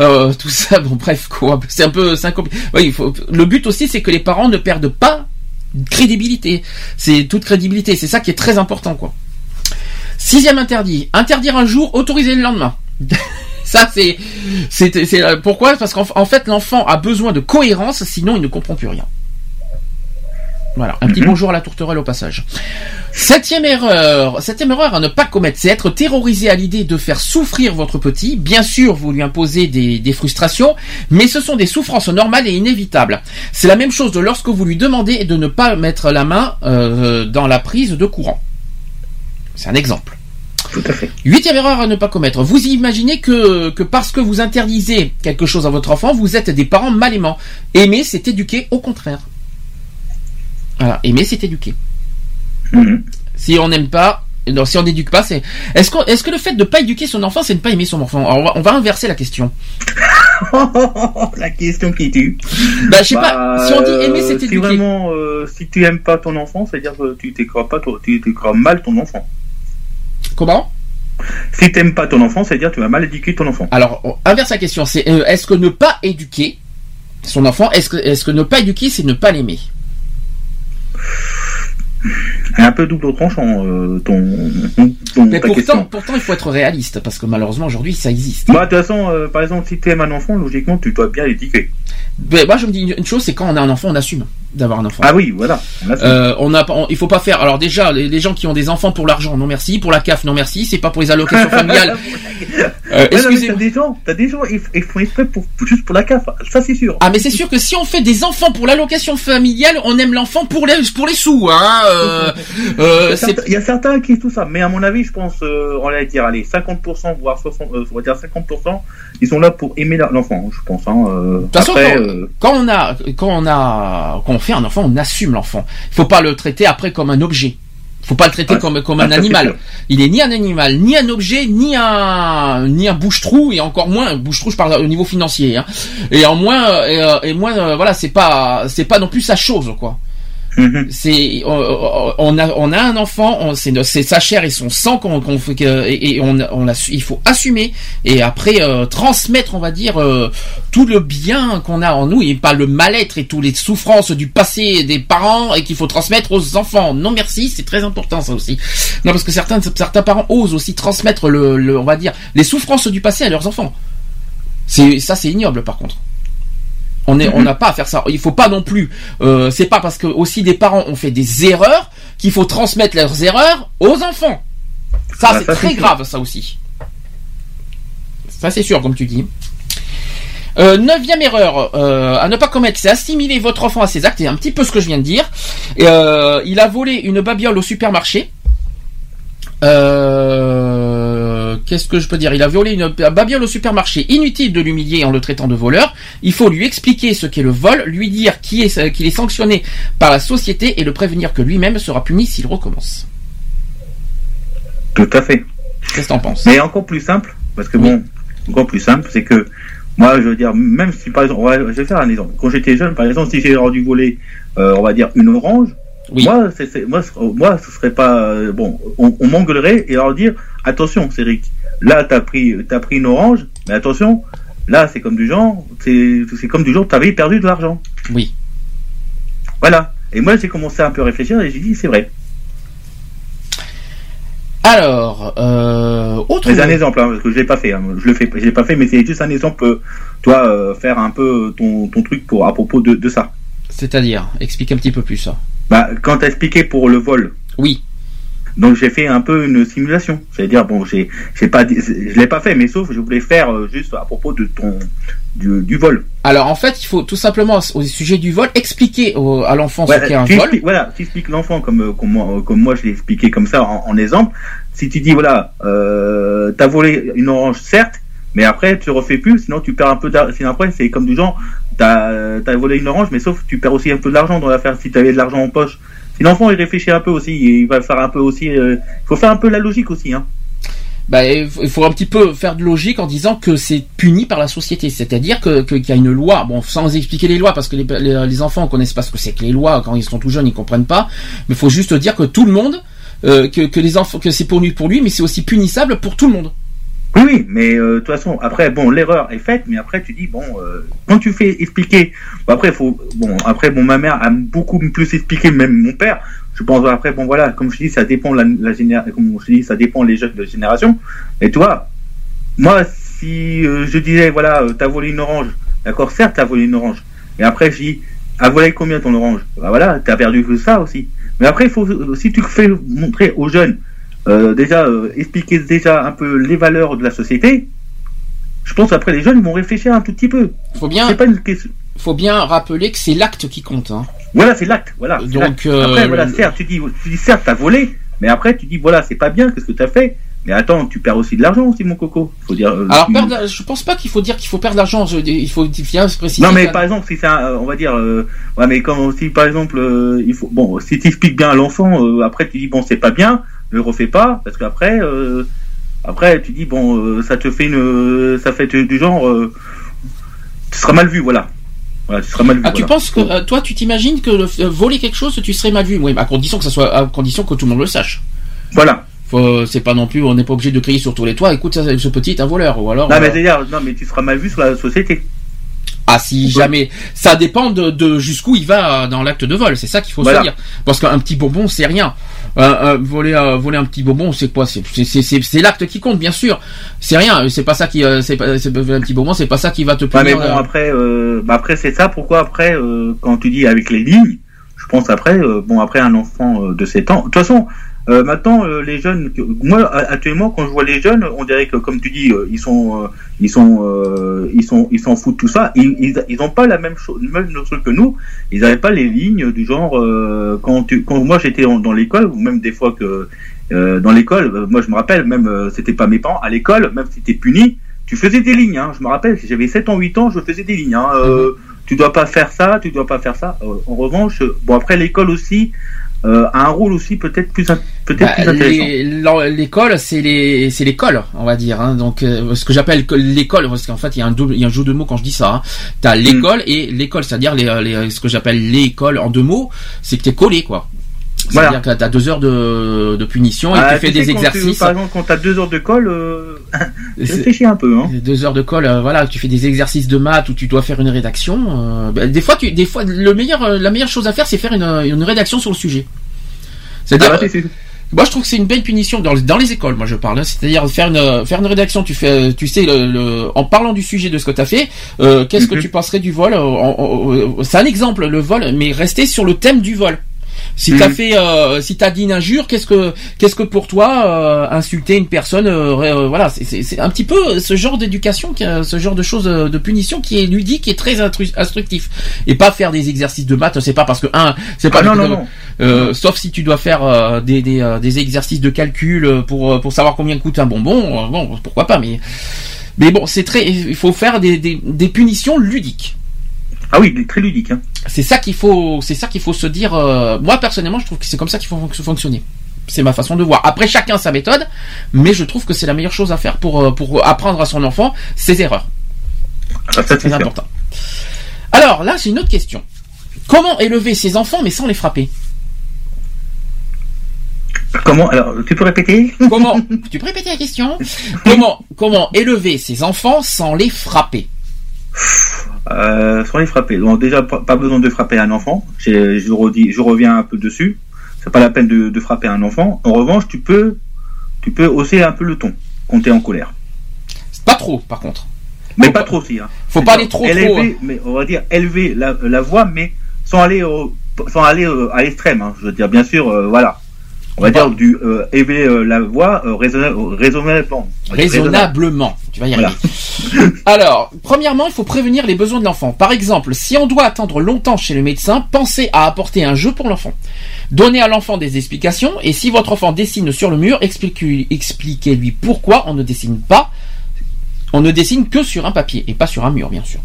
euh, tout ça. Bon, bref, quoi. C'est un peu, c'est Oui, il faut. Le but aussi, c'est que les parents ne perdent pas de crédibilité. C'est toute crédibilité. C'est ça qui est très important, quoi. Sixième interdit. Interdire un jour, autoriser le lendemain. Ça, c'est, c'est, c'est, euh, pourquoi? Parce qu'en en fait, l'enfant a besoin de cohérence, sinon il ne comprend plus rien. Voilà. Un petit Mhm. bonjour à la tourterelle au passage. Septième erreur, septième erreur à ne pas commettre, c'est être terrorisé à l'idée de faire souffrir votre petit. Bien sûr, vous lui imposez des, des frustrations, mais ce sont des souffrances normales et inévitables. C'est la même chose de lorsque vous lui demandez de ne pas mettre la main euh, dans la prise de courant. C'est un exemple. Tout à fait. Huitième erreur à ne pas commettre. Vous imaginez que, que parce que vous interdisez quelque chose à votre enfant, vous êtes des parents mal aimants. Aimer, c'est éduquer au contraire. Voilà, aimer, c'est éduquer. Mhm. Si on n'aime pas, non, si on n'éduque pas, c'est. Est-ce que, est-ce que le fait de ne pas éduquer son enfant, c'est ne pas aimer son enfant? Alors, on, va, on va inverser la question. la question qui tue. Bah, je sais Bah, pas. Si on dit aimer, c'est euh, Si éduquer. vraiment, euh, si tu aimes pas ton enfant, c'est-à-dire que tu t'écrases pas, ton- tu t'écrases mal ton enfant. Comment? Si t'aimes pas ton enfant, c'est-à-dire que tu vas mal éduquer ton enfant. Alors, on inverse la question. C'est euh, est-ce que ne pas éduquer son enfant, est-ce que, est-ce que ne pas éduquer, c'est ne pas l'aimer? Un peu double tranchant, euh, ton, ton Mais ta pourtant, question. pourtant, il faut être réaliste parce que malheureusement aujourd'hui, ça existe. Bah, de toute façon, euh, par exemple, si tu aimes un enfant, logiquement, tu dois bien l'éduquer. Mais moi, je me dis une chose, c'est quand on a un enfant, on assume d'avoir un enfant. Ah oui, voilà. Euh, on a, pas- on- il faut pas faire. Alors déjà, les, les gens qui ont des enfants pour l'argent, non merci. Pour la CAF, non merci. C'est pas pour les allocations familiales. Euh, excusez-moi. t'as des gens, t'as des gens, ils, font exprès pour, juste pour la CAF. Ça, c'est sûr. Ah mais c'est sûr que si on fait des enfants pour l'allocation familiale, on aime l'enfant pour les pour les sous, hein. Euh, euh, Il y a certains- qui tout ça, mais à mon avis, je pense, euh, on va dire, allez, 50%, voire 60, euh, on va dire 50%, ils sont là pour aimer l'enfant, je pense. Hein, De toute façon, quand, quand on a, quand on a, quand on fait un enfant, on assume l'enfant. Il faut pas le traiter après comme un objet. Il faut pas le traiter Ah, comme comme un animal. Il est ni un animal, ni un objet, ni un ni un bouche-trou et encore moins un bouche-trou je parle au niveau financier. Hein. Et en moins euh, et, euh, et moins euh, voilà c'est pas c'est pas non plus sa chose quoi. Mhm. C'est on, a on a un enfant, c'est sa chair et son sang qu'on que et, et on il faut assumer et après euh, transmettre on va dire euh, tout le bien qu'on a en nous et pas le mal-être et toutes les souffrances du passé des parents et qu'il faut transmettre aux enfants. Non merci, c'est très important ça aussi. Non parce que certains certains parents osent aussi transmettre le, le on va dire les souffrances du passé à leurs enfants. C'est ça c'est ignoble par contre. On est, on n'a pas à faire ça. Il faut pas non plus. Euh, c'est pas parce que aussi des parents ont fait des erreurs qu'il faut transmettre leurs erreurs aux enfants. Ça Ah, c'est très sûr. grave ça aussi. Ça c'est sûr comme tu dis. Euh, neuvième erreur euh, à ne pas commettre, c'est assimiler votre enfant à ses actes. C'est un petit peu ce que je viens de dire. Il a volé une babiole au supermarché. Euh, Qu'est-ce que je peux dire? Il a volé une babiole au supermarché. Inutile de l'humilier en le traitant de voleur. Il faut lui expliquer ce qu'est le vol, lui dire qui est- qu'il est sanctionné par la société et le prévenir que lui-même sera puni s'il recommence. Tout à fait. Qu'est-ce que t'en penses? Mais encore plus simple, parce que bon, encore plus simple, c'est que moi, je veux dire, même si par exemple, je vais faire un exemple. Quand j'étais jeune, par exemple, si j'ai rendu voler, euh, on va dire une orange, Oui. moi, c'est, moi, ce- moi, ce serait pas euh, bon. On, on m'engueulerait et leur dire attention, Cédric, là, t'as pris, t'as pris une orange, mais attention, là, c'est comme du genre, c'est, comme du genre, t'avais perdu de l'argent. Oui. Voilà. Et moi, j'ai commencé un peu à réfléchir et j'ai dit c'est vrai. Alors, euh, autre. C'est un exemple, hein, parce que je l'ai pas fait. hein. Je le fais, je l'ai pas fait, mais c'est juste un exemple. Toi, euh, faire un peu ton, ton truc pour à propos de, de ça. C'est-à-dire, explique un petit peu plus ça. Bah, quand t'as expliqué pour le vol, Oui. Donc j'ai fait un peu une simulation. C'est-à-dire bon, j'ai j'ai pas je l'ai pas fait, mais sauf je voulais faire euh, juste à propos de ton du, du vol. Alors en fait, il faut tout simplement au sujet du vol expliquer au- à l'enfant Ouais, ce qu'est un vol. voilà, tu expliques l'enfant comme euh, comme moi, euh, comme moi je l'ai expliqué comme ça en, en exemple. Si tu dis voilà, euh, t'as volé une orange certes, mais après tu refais plus, sinon tu perds un peu d'argent. Sinon après c'est comme du genre, t'as t'as volé une orange, mais sauf tu perds aussi un peu d'argent dans l'affaire si t'avais de l'argent en poche. L'enfant il réfléchit un peu aussi, il va faire un peu aussi, il faut faire un peu la logique aussi, hein. Bah, il faut- un petit peu faire de logique en disant que c'est puni par la société, c'est-à-dire que qu'il y a une loi. Bon, sans expliquer les lois, parce que les, les, les enfants connaissent pas ce que c'est que les lois quand ils sont tout jeunes, ils comprennent pas. Mais il faut juste dire que tout le monde, euh, que, que les enfants, que c'est pour lui pour lui, mais c'est aussi punissable pour tout le monde. Oui, oui, mais euh, de toute façon, après, bon, l'erreur est faite, mais après, tu dis, bon, euh, quand tu fais expliquer, bon, après, faut, bon, après, bon, ma mère a beaucoup plus expliqué, même mon père. Je pense après, bon, voilà, comme je dis, ça dépend la, la génération, comme je dis, ça dépend les jeunes de génération. Et toi, moi, si euh, je disais, voilà, euh, t'as volé une orange, d'accord, certes, t'as volé une orange, et après, je dis, a volé combien ton orange? Bah voilà, t'as perdu que ça aussi. Mais après, il faut, si tu fais montrer aux jeunes euh, déjà euh, expliquer déjà un peu les valeurs de la société, je pense après les jeunes ils vont réfléchir un tout petit peu. Faut bien, C'est pas une question. faut bien rappeler que c'est l'acte qui compte. Hein. Voilà, c'est l'acte. Voilà. Donc, euh, après voilà, le- certes tu dis, tu dis certes t'as volé, mais après tu dis voilà c'est pas bien, qu'est-ce que t'as fait? Mais attends, tu perds aussi de l'argent aussi mon coco. Faut dire. euh, Alors, tu- perdre, je pense pas qu'il faut dire qu'il faut perdre l'argent. Il faut bien se préciser. Non mais par exemple si c'est on va dire euh, ouais mais comme si par exemple euh, il faut bon si tu expliques bien à l'enfant après tu dis bon c'est pas bien ne le refais pas parce qu'après euh, après tu dis bon euh, ça te fait une ça fait du genre euh, tu seras mal vu voilà voilà tu seras mal vu Ah, tu penses que euh, toi, tu t'imagines que le, voler quelque chose, tu serais mal vu? Oui, à condition que ça soit, à condition que tout le monde le sache. voilà c'est pas non plus, on n'est pas obligé de crier sur tous les toits. Écoute, ça, ce petit est un voleur, ou alors. non mais c'est-à-dire non mais tu seras mal vu sur la société ah, si jamais, ça dépend de, de jusqu'où il va dans l'acte de vol. C'est ça qu'il faut Voilà. se dire. Parce qu'un petit bonbon, c'est rien. Euh, euh, voler, euh, voler un petit bonbon, c'est quoi C'est, c'est, c'est, c'est l'acte qui compte, bien sûr. C'est rien. C'est pas ça qui, euh, c'est pas, c'est un petit bonbon, c'est pas ça qui va te Ouais, punir. mais bon, euh. après, euh, bah après c'est ça. Pourquoi après, euh, quand tu dis avec les lignes, je pense après, euh, bon après un enfant euh, de 7 ans. De toute façon, euh, maintenant euh, les jeunes, moi actuellement quand je vois les jeunes, on dirait que comme tu dis, euh, ils sont, euh, ils sont, euh, ils sont, ils s'en foutent de tout ça. Ils, ils, ils ont pas la même chose, le même truc que nous. Ils n'avaient pas les lignes du genre euh, quand tu, quand moi j'étais dans, dans l'école ou même des fois que euh, dans l'école, moi je me rappelle même euh, c'était pas mes parents à l'école, même si t'es puni, tu faisais des lignes, hein. je me rappelle, si j'avais 7 ans, 8 ans, je faisais des lignes. Hein. Euh, Tu dois pas faire ça, tu dois pas faire ça. Euh, en revanche, bon après l'école aussi euh, a un rôle aussi peut-être plus peut-être Bah, plus intéressant. l'école, c'est les, c'est l'école, on va dire. Hein. Donc, euh, ce que j'appelle l'école, parce qu'en fait, il y a un double, il y a un jeu de mots quand je dis ça. Hein. T'as l'école et l'école, c'est-à-dire les, les- ce que j'appelle l'école en deux mots, c'est que t'es collé, quoi. C'est-à-dire que t'as deux heures de, de punition et Ah, tu fais tu des tu- exercices. par exemple, quand tu as deux heures de colle, euh, tu réfléchis un peu. Hein. Deux heures de colle, euh, voilà, tu fais des exercices de maths où tu dois faire une rédaction. euh, bah, des fois, tu, des fois, le meilleur, la meilleure chose à faire, c'est faire une, une rédaction sur le sujet. C'est-à-dire, Ah, c'est- Moi, je trouve que c'est une belle punition dans, dans les écoles. Moi, je parle, hein. c'est-à-dire faire une faire une rédaction. Tu fais, tu sais, le, le- en parlant du sujet de ce que tu as fait, euh, qu'est-ce que Mhm. tu penserais du vol C'est un exemple, le vol, mais rester sur le thème du vol. Si t'as Mhm. fait, euh, si t'as dit une injure, qu'est-ce que qu'est-ce que pour toi euh, insulter une personne, euh, voilà, c'est- un petit peu ce genre d'éducation, ce genre de choses, de punition qui est ludique et très instru- instructif. Et pas faire des exercices de maths. C'est pas parce que un, c'est pas Ah, non, non, non. sauf si tu dois faire des, des, des exercices de calcul pour, pour savoir combien coûte un bonbon, bon, pourquoi pas, mais, mais bon, c'est très, il faut faire des, des, des punitions ludiques. Ah oui, très ludique. Hein. C'est ça qu'il faut, c'est ça qu'il faut se dire. euh, moi personnellement, je trouve que c'est comme ça qu'il faut fonc- fonctionner. C'est ma façon de voir. Après, chacun sa méthode, mais je trouve que c'est la meilleure chose à faire pour, euh, pour apprendre à son enfant ses erreurs. Ah, C'est c'est important. Alors là, j'ai une autre question. Comment élever ses enfants mais sans les frapper? Comment Alors, tu peux répéter? Comment Tu peux répéter la question? Comment comment élever ses enfants sans les frapper? Euh, Sans les frapper. Donc déjà, pas besoin de frapper un enfant. Je, redis, je reviens un peu dessus. C'est pas la peine de, de frapper un enfant. En revanche, tu peux, tu peux hausser un peu le ton quand tu es en colère. Pas trop, par contre. Mais pas pas- trop aussi. Hein. Faut pas aller trop élever, trop. hein. mais on va dire élever la, la voix, mais sans aller au, sans aller euh, à l'extrême. Hein. Je veux dire, bien sûr, euh, voilà. On va dire du euh, élever euh, la voix euh, raisonna- raisonnablement. Raisonnablement. Tu vas y arriver. Alors, premièrement, il faut prévenir les besoins de l'enfant. Par exemple, si on doit attendre longtemps chez le médecin, pensez à apporter un jeu pour l'enfant. Donnez à l'enfant des explications et si votre enfant dessine sur le mur, expliquez- expliquez-lui pourquoi on ne dessine pas. On ne dessine que sur un papier et pas sur un mur, bien sûr.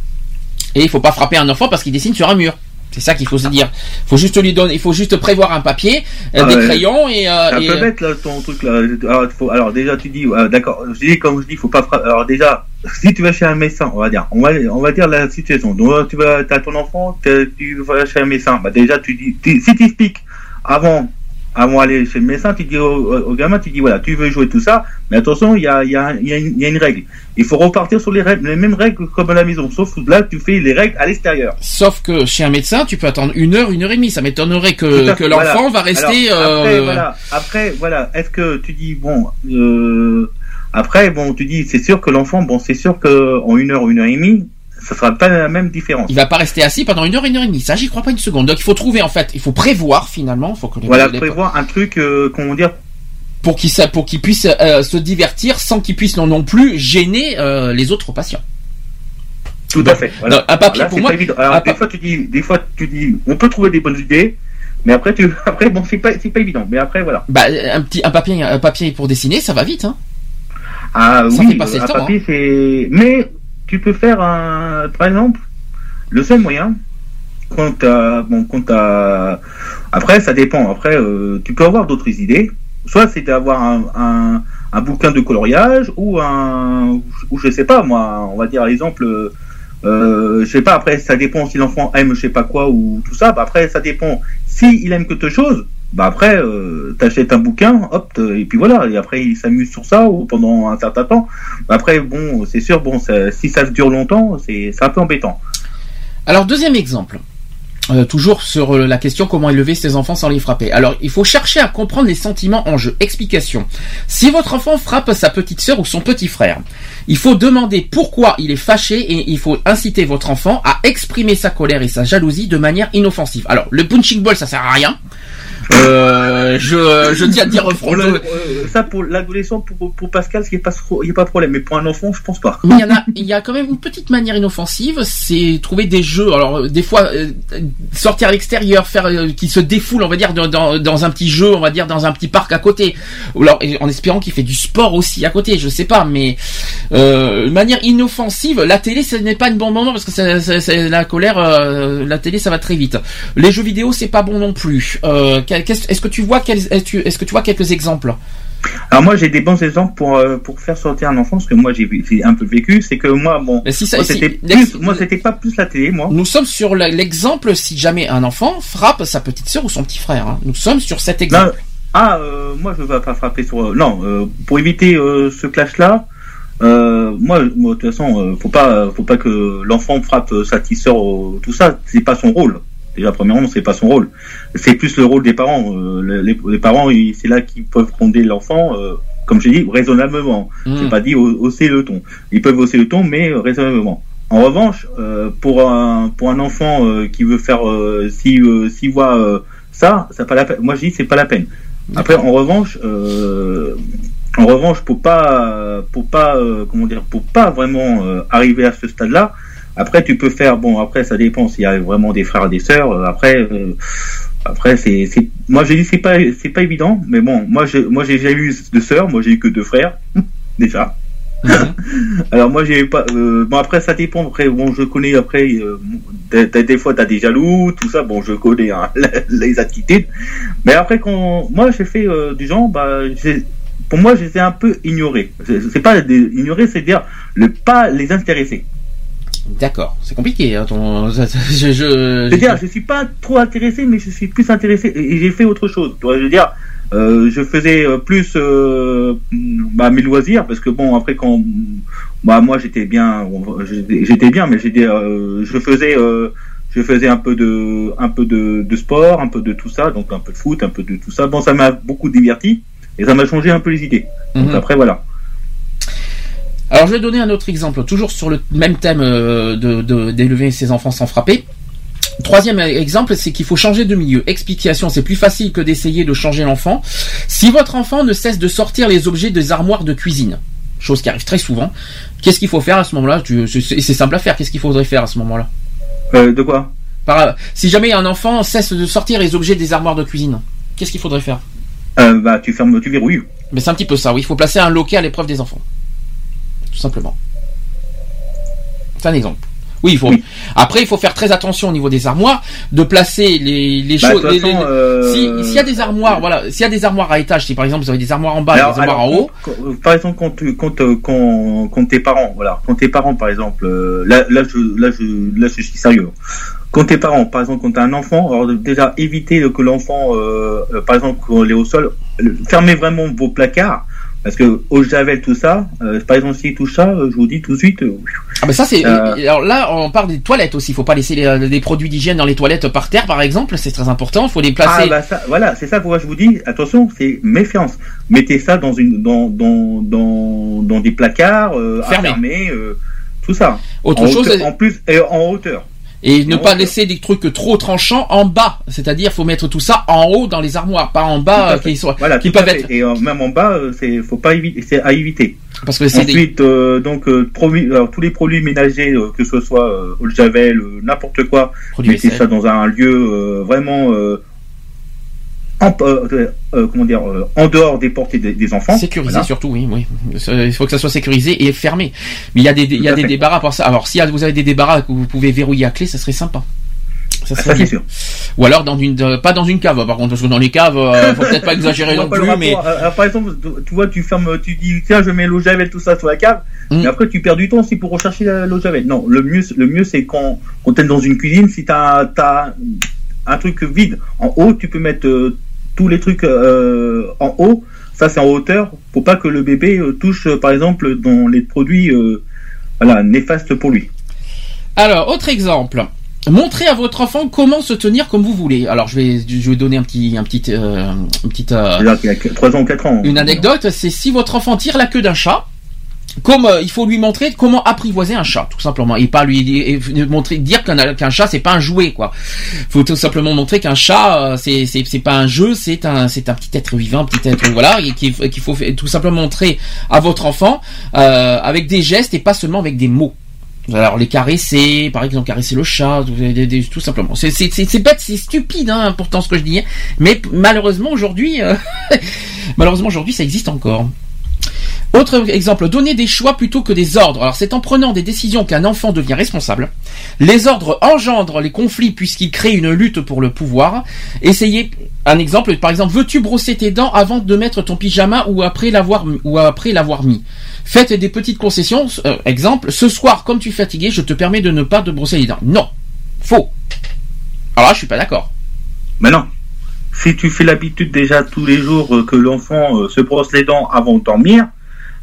Et il faut pas frapper un enfant parce qu'il dessine sur un mur. C'est ça qu'il faut se dire. Il faut juste lui donner, il faut juste prévoir un papier, euh, Ah des ouais. crayons et, euh, et, peu euh, là ton truc là. Alors, faut- alors, déjà tu dis euh, d'accord. Je dis comme je dis, faut pas. fra- Alors déjà, si tu vas chez un médecin, on va dire, on va on va dire la situation. Donc tu vas, t'as ton enfant, tu vas chez un médecin. Bah déjà tu dis, si tu expliques avant. Avant d'aller chez le médecin, tu dis au, au gamin, tu dis voilà, tu veux jouer tout ça, mais attention, il y a, il y, a, il y, a une- il y a une règle. Il faut repartir sur les règles, les mêmes règles comme à la maison, sauf que là, tu fais les règles à l'extérieur. Sauf que chez un médecin, tu peux attendre une heure, une heure et demie. Ça m'étonnerait que, que l'enfant voilà. va rester. Alors, après, euh, voilà, après, voilà, est-ce que tu dis bon, euh, après, bon, tu dis, c'est sûr que l'enfant, bon, c'est sûr que en une heure, une heure et demie, ça sera pas la même différence. Il va pas rester assis pendant une heure, une heure et demie. Ça, j'y crois pas une seconde. Donc, il faut trouver en fait, il faut prévoir finalement, faut que les- Voilà, prévoir un truc, euh, comment dire, pour qu'il pour qu'il puisse euh, se divertir sans qu'il puisse non, non plus gêner euh, les autres patients. tout à fait. Voilà. Non, un papier, Là, pour moi. Alors, un des pa- fois, tu dis, des fois, tu dis, on peut trouver des bonnes idées, mais après, tu, après, bon, c'est pas, c'est pas évident. Mais après, voilà. Bah, un petit un papier, un papier pour dessiner, ça va vite. Hein. Ah Ça oui, fait passer le temps, hein. c'est. Mais tu peux faire un. Par exemple, le seul moyen, quand t'as. Bon, quand. Après, ça dépend. Après, euh, tu peux avoir d'autres idées. Soit c'est d'avoir un, un, bouquin de coloriage ou un. Ou je sais pas, moi, on va dire, exemple. euh, Euh, je sais pas, après, ça dépend si l'enfant aime je sais pas quoi ou tout ça. Bah, après, ça dépend. Si aime quelque chose, bah après, euh, t'achètes un bouquin, hop, et puis voilà. Et après, il s'amuse sur ça ou pendant un certain temps. Après, bon, c'est sûr, bon, si ça dure longtemps, c'est c'est un peu embêtant. Alors deuxième exemple. Euh, toujours sur euh, la question comment élever ses enfants sans les frapper. Alors il faut chercher à comprendre les sentiments en jeu. Explication. Si votre enfant frappe sa petite sœur ou son petit frère, il faut demander pourquoi il est fâché et il faut inciter votre enfant à exprimer sa colère et sa jalousie de manière inoffensive. Alors le punching ball ça sert à rien. Euh, je, je tiens à dire le- euh, ça, pour l'adolescent, pour, pour Pascal, il n'y a, pas y a pas de problème. Mais pour un enfant, je pense pas. Il y en a, il y a quand même une petite manière inoffensive, c'est trouver des jeux. Alors euh, des fois euh, sortir à l'extérieur, faire euh, qui se défoule, on va dire dans, dans, un petit jeu, on va dire dans un petit parc à côté, ou alors en espérant qu'il fait du sport aussi à côté, je sais pas, mais euh, manière inoffensive, la télé ce n'est pas une bon moment parce que ça- ça- ça- la colère, euh, la télé ça va très vite. Les jeux vidéo c'est pas bon non plus. Euh, est-ce que tu vois quels, est-ce que tu- vois quelques exemples? Alors moi, j'ai des bons exemples pour euh, pour faire sortir un enfant, parce que moi, j'ai un peu vécu. C'est que moi, bon, si ça- moi, c'était pas plus la télé, moi. Nous sommes sur l'exemple si jamais un enfant frappe sa petite sœur ou son petit frère. hein. Nous sommes sur cet exemple. ah, euh, moi je vais pas frapper sur. euh, non, euh, pour éviter ce clash-là, euh, moi, moi, de toute façon, euh, faut pas, faut pas que l'enfant frappe sa petite sœur, euh, tout ça. C'est pas son rôle. Déjà, premièrement, c'est pas son rôle. C'est plus le rôle des parents. Euh, les, les parents, c'est là qu'ils peuvent gronder l'enfant. euh, comme j'ai dit, raisonnablement. Hmm. J'ai pas dit ha- hausser le ton. Ils peuvent hausser le ton, mais raisonnablement. En revanche, euh, pour un pour un enfant qui veut faire, si s'il voit ça, ça pas la peine. Moi, je dis c'est pas la peine. Après, en revanche, en revanche, pour pas pour pas comment dire, pour pas vraiment arriver à ce stade-là. Après, tu peux faire. Bon, après, ça dépend s'il y a vraiment des frères et des sœurs. euh, Après, euh, après, c'est, moi, j'ai dit c'est pas, c'est pas évident. Mais bon, moi, j'ai, moi, j'ai jamais eu de sœurs. Moi, j'ai eu que deux frères déjà. Mhm. Alors moi j'ai pas euh, bon après ça dépend après bon je connais après euh, des, des, fois t'as des jaloux tout ça bon je connais hein, les attitudes mais après quand moi j'ai fait euh, du genre bah pour moi je les ai un peu ignorés c'est pas des, ignorer c'est dire le pas les intéresser D'accord, c'est compliqué. hein, ton- je, je- c'est-à-dire je suis pas trop intéressé mais je suis plus intéressé et, et j'ai fait autre chose tu vois je veux dire euh, je faisais euh, plus euh, bah, mes loisirs parce que bon après quand bah moi j'étais bien j'étais j'étais bien mais j'étais euh, je faisais euh, je faisais un peu de un peu de, de sport un peu de tout ça donc un peu de foot un peu de tout ça bon ça m'a beaucoup diverti et ça m'a changé un peu les idées donc Mhm. après voilà Alors je vais donner un autre exemple, toujours sur le même thème euh, de, d'élever ses enfants sans frapper. Troisième exemple, c'est qu'il faut changer de milieu. Explication, c'est plus facile que d'essayer de changer l'enfant. Si votre enfant ne cesse de sortir les objets des armoires de cuisine, chose qui arrive très souvent, qu'est-ce qu'il faut faire à ce moment-là? C'est c'est simple à faire. Qu'est-ce qu'il faudrait faire à ce moment-là? Euh, de quoi? Par- Si jamais un enfant cesse de sortir les objets des armoires de cuisine, qu'est-ce qu'il faudrait faire? Euh, Bah, tu fermes, tu verrouilles. Mais c'est un petit peu ça. Oui, il faut placer un loquet à l'épreuve des enfants, tout simplement. C'est un exemple. Oui, il faut. Oui. Après, il faut faire très attention au niveau des armoires, de placer les, les Bah, choses. les- euh, Si- y a des armoires, voilà, s'il y a des armoires à étage, si par exemple vous avez des armoires en bas et des armoires alors, en haut, quand- par exemple, quand, euh, quand, quand tes parents, voilà, quand tes parents, par exemple, euh, là, là, je, là, je, là, je suis sérieux. Quand tes parents, par exemple, quand tu as un enfant, alors déjà éviter que l'enfant, euh, par exemple, quand il est au sol, fermez vraiment vos placards. Parce que au javel, tout ça, euh, par exemple, s'il touche ça, euh, je vous dis tout de suite, euh, ah ben ça c'est. Alors là, on parle des toilettes aussi. Il faut pas laisser les, les produits d'hygiène dans les toilettes par terre, par exemple. C'est très important. Il faut les placer. Ah bah ça, voilà, c'est ça pourquoi je vous dis, attention, c'est méfiance. Mettez ça dans une, dans, dans, dans, dans des placards, Fermés. tout ça. Autre en chose, hauteur- en plus et en hauteur. Et ne pas laisser des trucs trop tranchants en bas. C'est-à-dire, faut mettre tout ça en haut dans les armoires, pas en bas euh, qu'ils soient. Voilà, qui peuvent être- Et euh, même en bas, euh, c'est, faut pas éviter, c'est à éviter. Parce que c'est des. Ensuite, euh, donc euh, produits- alors, tous les produits ménagers, euh, que ce soit euh, eau de javel, euh, n'importe quoi, produits mettez vaisselle. ça dans un lieu euh, vraiment euh, en, euh, euh, comment dire, euh, en dehors des portées des, des enfants. Sécurisé Voilà. surtout, oui, oui. Il faut que ça soit sécurisé et fermé. Mais il y a des, il y a des fait. débarras pour ça. Alors, si vous avez des débarras que vous pouvez verrouiller à clé, ça serait sympa. Ça Ah, serait ça c'est sûr. Ou alors dans une, pas dans une cave, par contre, parce que dans les caves, faut peut-être pas exagérer non plus, mais par exemple, tu- vois, tu fermes, tu dis tiens, je mets l'eau javel tout ça sur la cave, Mm. et après tu perds du temps aussi pour rechercher l'eau javel. Non, le mieux, le mieux c'est quand, quand t'es dans une cuisine, si t'as, as un truc vide en haut, tu peux mettre tous les trucs euh, en haut. Ça c'est en hauteur, pour pas que le bébé euh, touche, euh, par exemple, dans les produits, voilà, néfastes pour lui. Alors, autre exemple. Montrez à votre enfant comment se tenir comme vous voulez. Alors, je vais, je vais donner un petit, un petit, euh, une petite, euh, a 3 ans ou 4 ans. une anecdote. C'est si votre enfant tire la queue d'un chat, comme euh, il faut lui montrer comment apprivoiser un chat, tout simplement, et pas lui montrer, dire qu'un chat c'est pas un jouet, quoi. Faut tout simplement montrer qu'un chat euh, c'est c'est pas un jeu, c'est un c'est un petit être vivant, un petit être voilà, et qu'il faut tout simplement montrer à votre enfant euh, avec des gestes et pas seulement avec des mots. Alors les caresser, par exemple caresser le chat, tout, tout simplement. C'est bête, c'est stupide, hein, pourtant ce que je dis. Mais malheureusement aujourd'hui, euh, malheureusement aujourd'hui ça existe encore. Autre exemple, donner des choix plutôt que des ordres. Alors c'est en prenant des décisions qu'un enfant devient responsable. Les ordres engendrent les conflits puisqu'ils créent une lutte pour le pouvoir. Essayez un exemple, par exemple, veux-tu brosser tes dents avant de mettre ton pyjama ou après l'avoir ou après l'avoir mis? Faites des petites concessions. Euh, exemple, ce soir, comme tu es fatigué, je te permets de ne pas te brosser les dents. Non, faux. Alors là, je suis pas d'accord. Mais non. Si tu fais l'habitude déjà tous les jours euh, que l'enfant euh, se brosse les dents avant de dormir,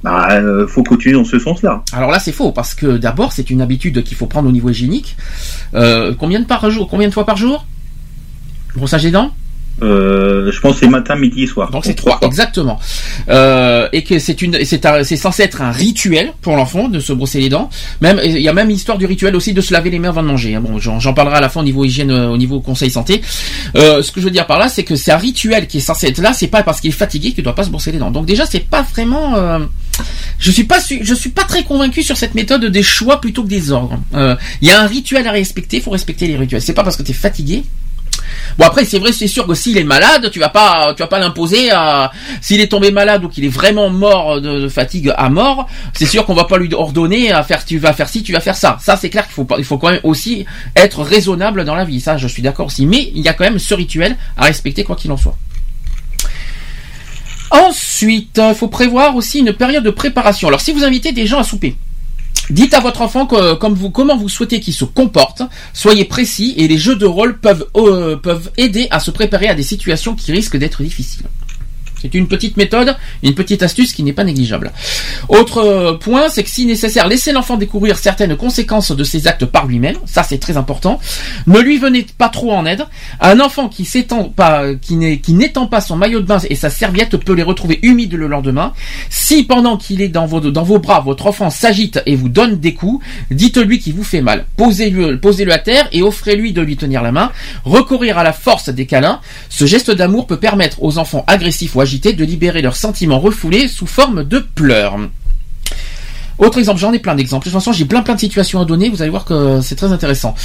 bah, euh, faut continuer dans ce sens-là. Alors là, c'est faux parce que d'abord, c'est une habitude qu'il faut prendre au niveau hygiénique. Combien de par Combien de fois par jour? Brossage des dents? Euh, je pense que c'est matin, midi et soir. Donc c'est trois, exactement. Euh, et que c'est une, c'est un- c'est censé être un rituel pour l'enfant de se brosser les dents. Même, il y a même l'histoire du rituel aussi de se laver les mains avant de manger. hein. Bon, j'en parlerai à la fin au niveau hygiène, euh, au niveau conseil santé. Euh, ce que je veux dire par là, c'est que c'est un rituel qui est censé être là. C'est pas parce qu'il est fatigué qu'il doit pas se brosser les dents. Donc déjà, c'est pas vraiment. je suis pas, je suis pas très convaincu sur cette méthode des choix plutôt que des ordres. Il y a un rituel à respecter. Il faut respecter les rituels. C'est pas parce que tu es fatigué Bon après c'est vrai c'est sûr que s'il est malade tu vas pas tu vas pas l'imposer s'il est tombé malade ou qu'il est vraiment mort de, fatigue à mort c'est sûr qu'on va pas lui ordonner à faire tu vas faire ci tu vas faire ça. Ça c'est clair qu'il faut il faut quand même aussi être raisonnable dans la vie. Ça je suis d'accord aussi. Mais il y a quand même ce rituel à respecter quoi qu'il en soit. Ensuite, il faut prévoir aussi une période de préparation. Alors, si vous invitez des gens à souper, dites à votre enfant que, comme vous, comment vous souhaitez qu'il se comporte. Soyez précis et les jeux de rôle peuvent, euh, peuvent aider à se préparer à des situations qui risquent d'être difficiles. C'est une petite méthode, une petite astuce qui n'est pas négligeable. Autre euh, point, c'est que si nécessaire, laissez l'enfant découvrir certaines conséquences de ses actes par lui-même. Ça, c'est très important. Ne lui venez pas trop en aide. Un enfant qui n'étend pas son maillot de bain et sa serviette peut les retrouver humides le lendemain. Si pendant qu'il est dans vos, bras, votre enfant s'agite et vous donne des coups, dites-lui qu'il vous fait mal. Posez-le, posez-le à terre et offrez-lui de lui tenir la main. Recourir à la force des câlins. Ce geste d'amour peut permettre aux enfants agressifs ou agités de libérer leurs sentiments refoulés sous forme de pleurs. Autre exemple, j'en ai plein d'exemples. De toute façon, j'ai plein plein de situations à donner. Vous allez voir que c'est très intéressant.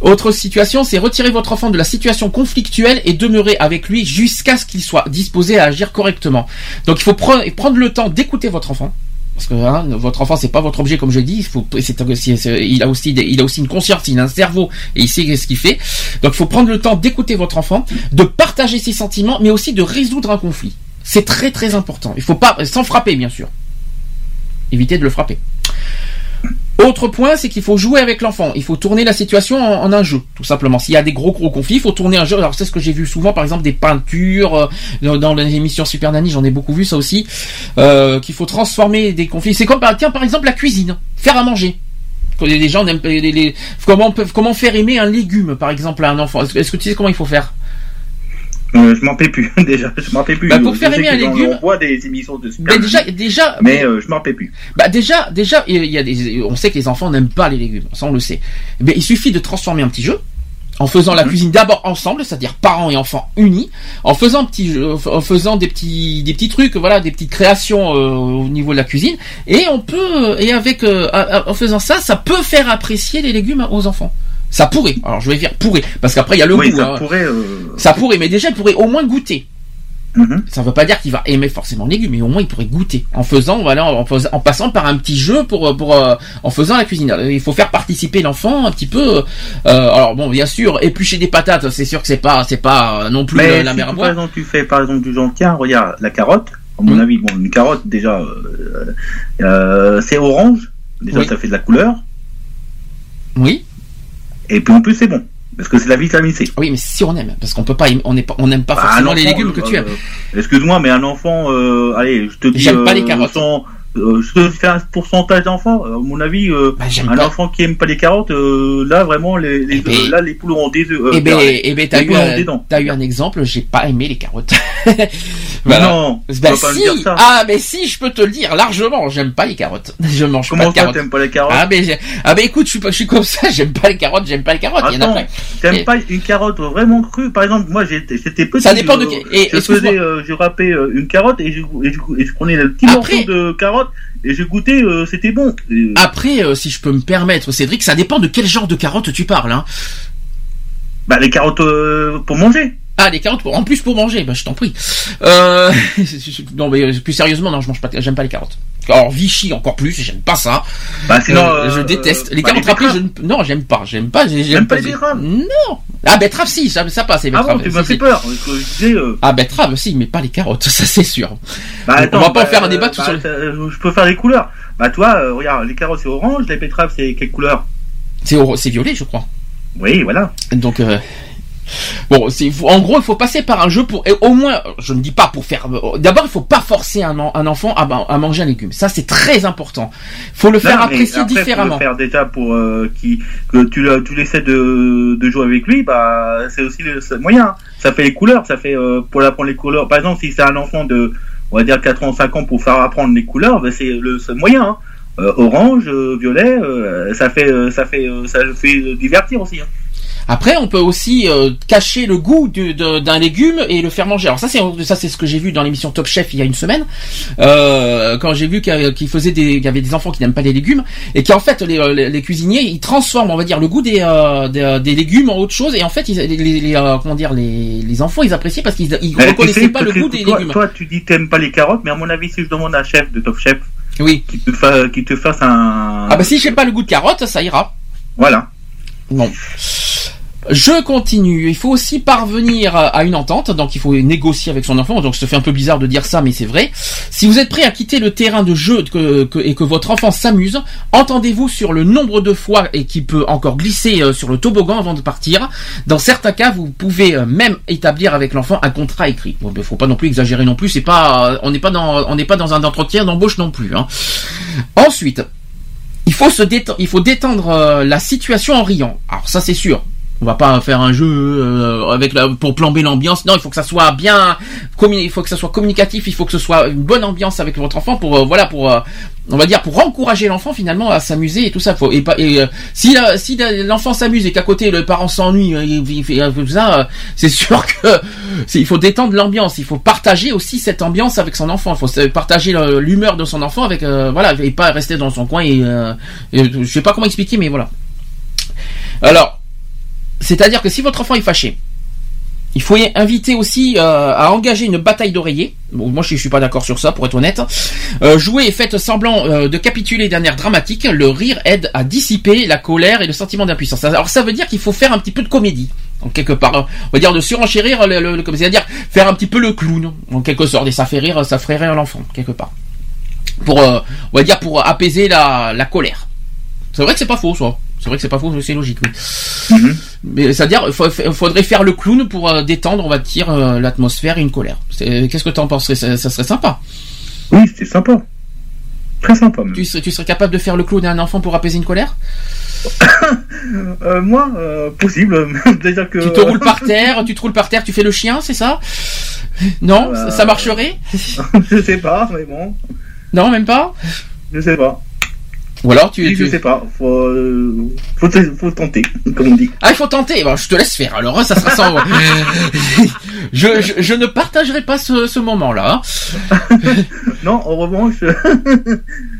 Autre situation, c'est retirer votre enfant de la situation conflictuelle et demeurer avec lui jusqu'à ce qu'il soit disposé à agir correctement. Donc, il faut pre- prendre le temps d'écouter votre enfant. Parce que hein, votre enfant c'est pas votre objet comme je dis, il a il a aussi une conscience, il a un cerveau et il sait ce qu'il fait. Donc il faut prendre le temps d'écouter votre enfant, de partager ses sentiments, mais aussi de résoudre un conflit. C'est très très important. Il faut pas, sans frapper bien sûr. Éviter de le frapper. Autre point, c'est qu'il faut jouer avec l'enfant. Il faut tourner la situation en, un jeu, tout simplement. S'il y a des gros gros conflits, il faut tourner un jeu. Alors c'est ce que j'ai vu souvent, par exemple des peintures euh, dans, les émissions Super Nanny, j'en ai beaucoup vu ça aussi. euh, qu'il faut transformer des conflits. C'est comme tiens par exemple la cuisine, faire à manger. Les gens comment comment faire aimer un légume par exemple à un enfant? Est-ce que tu sais comment il faut faire? Euh, je m'en rappelle plus, déjà, je m'en rappelle plus. Bah, pour faire aimer un légume- On voit des émissions de Super Mais déjà déjà mais euh, je m'en rappelle plus. Bah déjà, déjà, il y a des, on sait que les enfants n'aiment pas les légumes, ça on le sait. Mais il suffit de transformer un petit jeu en faisant la cuisine d'abord ensemble, c'est-à-dire parents et enfants unis, en faisant un petit jeu, en faisant des petits, des petits trucs, voilà, des petites créations euh, au niveau de la cuisine, et on peut, et avec, en faisant ça, ça peut faire apprécier les légumes aux enfants. Ça pourrait. Alors je vais dire pourrait, parce qu'après il y a le oui, goût. ça hein. pourrait. euh, Ça pourrait, mais déjà il pourrait au moins goûter. mhm. Ça ne veut pas dire qu'il va aimer forcément le légume, mais au moins il pourrait goûter en faisant, voilà, en, passant par un petit jeu pour, pour, euh, en faisant la cuisine. Euh, Il faut faire participer l'enfant un petit peu. euh, alors bon, bien sûr, éplucher des patates, c'est sûr que c'est pas, c'est pas euh, non plus Mais euh, la si, mer à par exemple, tu fais par exemple du genre, tiens, regarde, la carotte, à mon Mhm. avis, bon, une carotte, déjà, euh, euh, c'est orange, déjà, Oui. ça fait de la couleur, Oui, et puis en plus, c'est bon, parce que c'est la vitamine C. oui, mais si on aime, parce qu'on peut pas, on n'est pas, on n'aime pas Bah, forcément les légumes que euh, tu aimes. euh, Excuse-moi, mais un enfant, euh, allez, je te dis, J'aime pas euh, les carottes. son- euh, je fais un pourcentage d'enfants, à mon avis, euh, Bah, un pas. enfant qui aime pas les carottes, euh, là, vraiment, les, les, Eh ben- euh, là, les poules ont des œufs. euh, Eh ben, regardez. eh ben, t'as eu, eu un exemple, j'ai pas aimé les carottes. Voilà. non, Bah pas me si, dire ça. ah mais si, je peux te le dire largement, j'aime pas les carottes. Je mange pas Comment de ça, carottes. t'aimes pas les carottes Ah mais ah écoute, je suis pas, je suis comme ça, j'aime pas les carottes, j'aime pas les carottes. Il y en a Attends, t'aimes Et- pas une carotte vraiment crue? Par exemple, moi j'étais petit. Ça dépend de que- et- je faisais, euh, je râpais euh, une carotte et je, et je, et je prenais le petit Après- morceau de carotte et je goûtais, euh, c'était bon. Et- Après, euh, si je peux me permettre, Cédric, ça dépend de quel genre de carottes tu parles. Hein. Bah les carottes euh, pour manger. Ah, les carottes, pour, en plus pour manger, bah, je t'en prie. Euh, non, mais euh, plus sérieusement, non, je mange pas, j'aime pas les carottes. Alors Vichy encore plus, j'aime pas ça. Bah sinon, Euh, je déteste. Les bah, carottes râpées, je ne, non, j'aime pas, j'aime pas, j'aime J'aime pas les betteraves Non. Ah, betterave, si, ça, ça passe, les Ah betteraves. bon, tu si, m'as si. fait peur. je disais, euh, Ah, betterave, si, mais pas les carottes, ça c'est sûr. bah, On va pas en faire un débat tout seul. Je peux faire les couleurs. Bah toi, regarde, les carottes c'est orange, les betteraves c'est quelle couleur? C'est violet, je crois. Oui, voilà. Donc, euh, bon, c'est, en gros, il faut passer par un jeu pour, et au moins, je ne dis pas pour faire. euh, D'abord, il faut pas forcer un, en- un enfant à, à manger un légume. Ça, c'est très important. faut le faire Non, apprécier après, faut différemment. le faire déjà pour euh, qui que tu le- tu l'essaies de, de jouer avec lui, bah c'est aussi le seul moyen. Ça fait les couleurs, ça fait euh, pour apprendre les couleurs. Par exemple, si c'est un enfant de on va dire 4 ans, 5 ans pour faire apprendre les couleurs, bah, c'est le seul moyen. hein. Euh, orange, euh, violet, euh, ça fait euh, ça fait euh, ça le fait euh, divertir aussi. hein. Après, on peut aussi euh, cacher le goût d'un légume et le faire manger. Alors ça, c'est ça, c'est ce que j'ai vu dans l'émission Top Chef il y a une semaine, euh, quand j'ai vu qu'il faisait des, qu'il y avait des enfants qui n'aiment pas les légumes et qu'en fait les, euh, les, les cuisiniers ils transforment, on va dire, le goût des, euh, des, des légumes en autre chose et en fait ils, les, les- les, euh, comment dire, les, les enfants ils appréciaient parce qu'ils ils Mais reconnaissaient sais, pas le goût des toi, légumes. Toi, tu dis t'aimes pas les carottes, mais à mon avis, si je demande à un chef de Top Chef Oui. qui te, fa- qui te fasse un Ah bah si j'ai pas le goût de carotte, ça ira. voilà. Bon. Je continue. Il faut aussi parvenir à une entente, donc il faut négocier avec son enfant. Donc ça fait un peu bizarre de dire ça, mais c'est vrai. Si vous êtes prêt à quitter le terrain de jeu et que votre enfant s'amuse, entendez-vous sur le nombre de fois et qui peut encore glisser euh, sur le toboggan avant de partir. Dans certains cas, vous pouvez euh, même établir avec l'enfant un contrat écrit. Bon, ben, faut pas non plus exagérer non plus. C'est pas, on n'est pas dans, on n'est pas dans un entretien d'embauche non plus. hein. Ensuite, il faut se détendre, il faut détendre euh, la situation en riant. Alors ça c'est sûr. On va pas faire un jeu euh, avec la, pour plomber l'ambiance. Non, il faut que ça soit bien, il faut que ça soit communicatif. Il faut que ce soit une bonne ambiance avec votre enfant pour euh, voilà pour euh, on va dire pour encourager l'enfant finalement à s'amuser et tout ça. Faut, et et, si si l'enfant s'amuse et qu'à côté le parent s'ennuie, fait peu ça, c'est sûr que il faut détendre l'ambiance. Il faut partager aussi cette ambiance avec son enfant. Il faut partager l'humeur de son enfant avec euh, voilà et pas rester dans son coin et, euh, et je sais pas comment expliquer mais voilà. Alors, c'est-à-dire que si votre enfant est fâché, il faut y inviter aussi euh, à engager une bataille d'oreiller. Bon, moi, je suis pas d'accord sur ça, pour être honnête. Euh, jouez et faites semblant euh, de capituler d'un air dramatique. Le rire aide à dissiper la colère et le sentiment d'impuissance. Alors, ça veut dire qu'il faut faire un petit peu de comédie. En quelque part, on va dire de surenchérir le, le, c'est-à-dire faire un petit peu le clown, en quelque sorte, et ça fait rire, ça ferait rire l'enfant, quelque part. Pour, euh, on va dire, pour apaiser la, la colère. C'est vrai que c'est pas faux, ça. C'est vrai que c'est pas faux, c'est logique, oui. Mais c'est-à-dire, il faudrait faire le clown pour euh, détendre, on va dire, euh, l'atmosphère et une colère. C'est- Qu'est-ce que tu en penserais ça, ça serait sympa. Oui, c'est sympa. Très sympa même. Tu, serais- tu serais capable de faire le clown à un enfant pour apaiser une colère? Euh, moi, euh, possible. Que. Tu te roules par terre, tu te roules par terre, tu fais le chien, c'est ça? Non, Euh, ça- ça marcherait? je sais pas, mais bon. Non, même pas? Je sais pas. Ou alors tu, Oui, tu- Je sais pas. Faut, euh, faut, faut tenter, comme on dit. Ah, il faut tenter. Bon, je te laisse faire. Alors, hein, ça sera sans. je, je, je ne partagerai pas ce, ce moment-là. Non, en revanche. Faire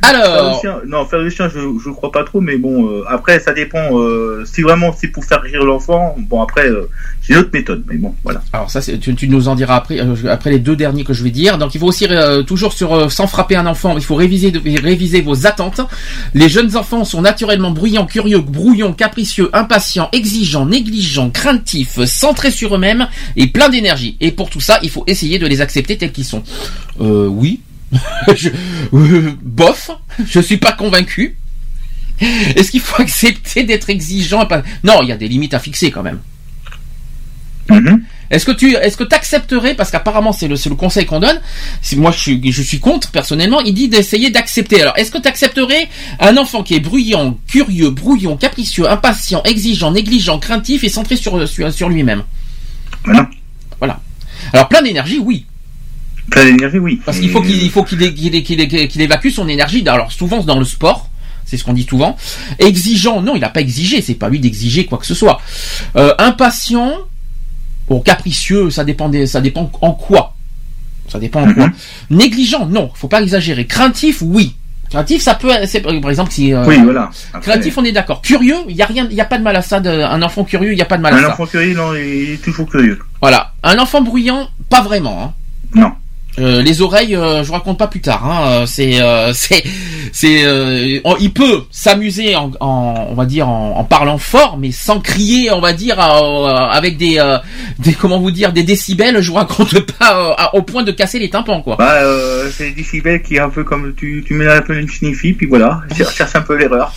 Alors, chien, non, faire le chien, je, je crois pas trop, mais bon, euh, après, ça dépend. euh, si vraiment c'est pour faire rire l'enfant, bon, après, j'ai une autre méthode, mais bon, voilà. alors ça, tu, tu nous en diras après, après les deux derniers que je vais dire. Donc, il faut aussi toujours sur sans frapper un enfant. Il faut réviser, réviser vos attentes. Les jeunes enfants sont naturellement bruyants, curieux, brouillons, capricieux, impatients, exigeants, négligents, craintifs, centrés sur eux-mêmes et pleins d'énergie. Et pour tout ça, il faut essayer de les accepter tels qu'ils sont. Euh, oui. euh, bof. Je suis pas convaincu. Est-ce qu'il faut accepter d'être exigeant. Non, il y a des limites à fixer quand même. Mhm. Est-ce que tu est-ce que t'accepterais parce qu'apparemment c'est le c'est le conseil qu'on donne. Si moi je suis je suis contre personnellement, il dit d'essayer d'accepter. Alors est-ce que tu accepterais un enfant qui est bruyant, curieux, brouillon, capricieux, impatient, exigeant, négligent, craintif et centré sur sur, sur lui-même Voilà. Voilà. Alors plein d'énergie, oui, Plein d'énergie, oui. parce qu'il faut qu'il il faut qu'il évacue son énergie. Alors souvent dans le sport. C'est ce qu'on dit souvent. Exigeant, non, il n'a pas exigé. C'est pas lui d'exiger quoi que ce soit. Euh, impatient, bon, capricieux, ça dépend des, ça dépend en quoi. Ça dépend en quoi. Négligent, non, faut pas exagérer. Craintif, oui. Craintif, ça peut, c'est par exemple si. euh, Oui, voilà. Après, Craintif, on est d'accord. Curieux, il y a rien, il y a pas de mal à ça. de- un enfant curieux, il y a pas de mal à Un ça. enfant curieux, non, il est toujours curieux. Voilà. Un enfant bruyant, pas vraiment. Hein. Non. Euh, les oreilles, euh, je vous raconte pas plus tard. Hein, euh, c'est, euh, c'est, c'est, on- il peut s'amuser en, en- on va dire, en, en parlant fort, mais sans crier, on va dire, avec des, des, comment vous dire, des décibels. Je vous raconte pas au point de casser les tympans, quoi. Bah, c'est décibel qui est un peu comme tu, tu mets un peu une sniffy, puis voilà, cherche cherche un peu l'erreur.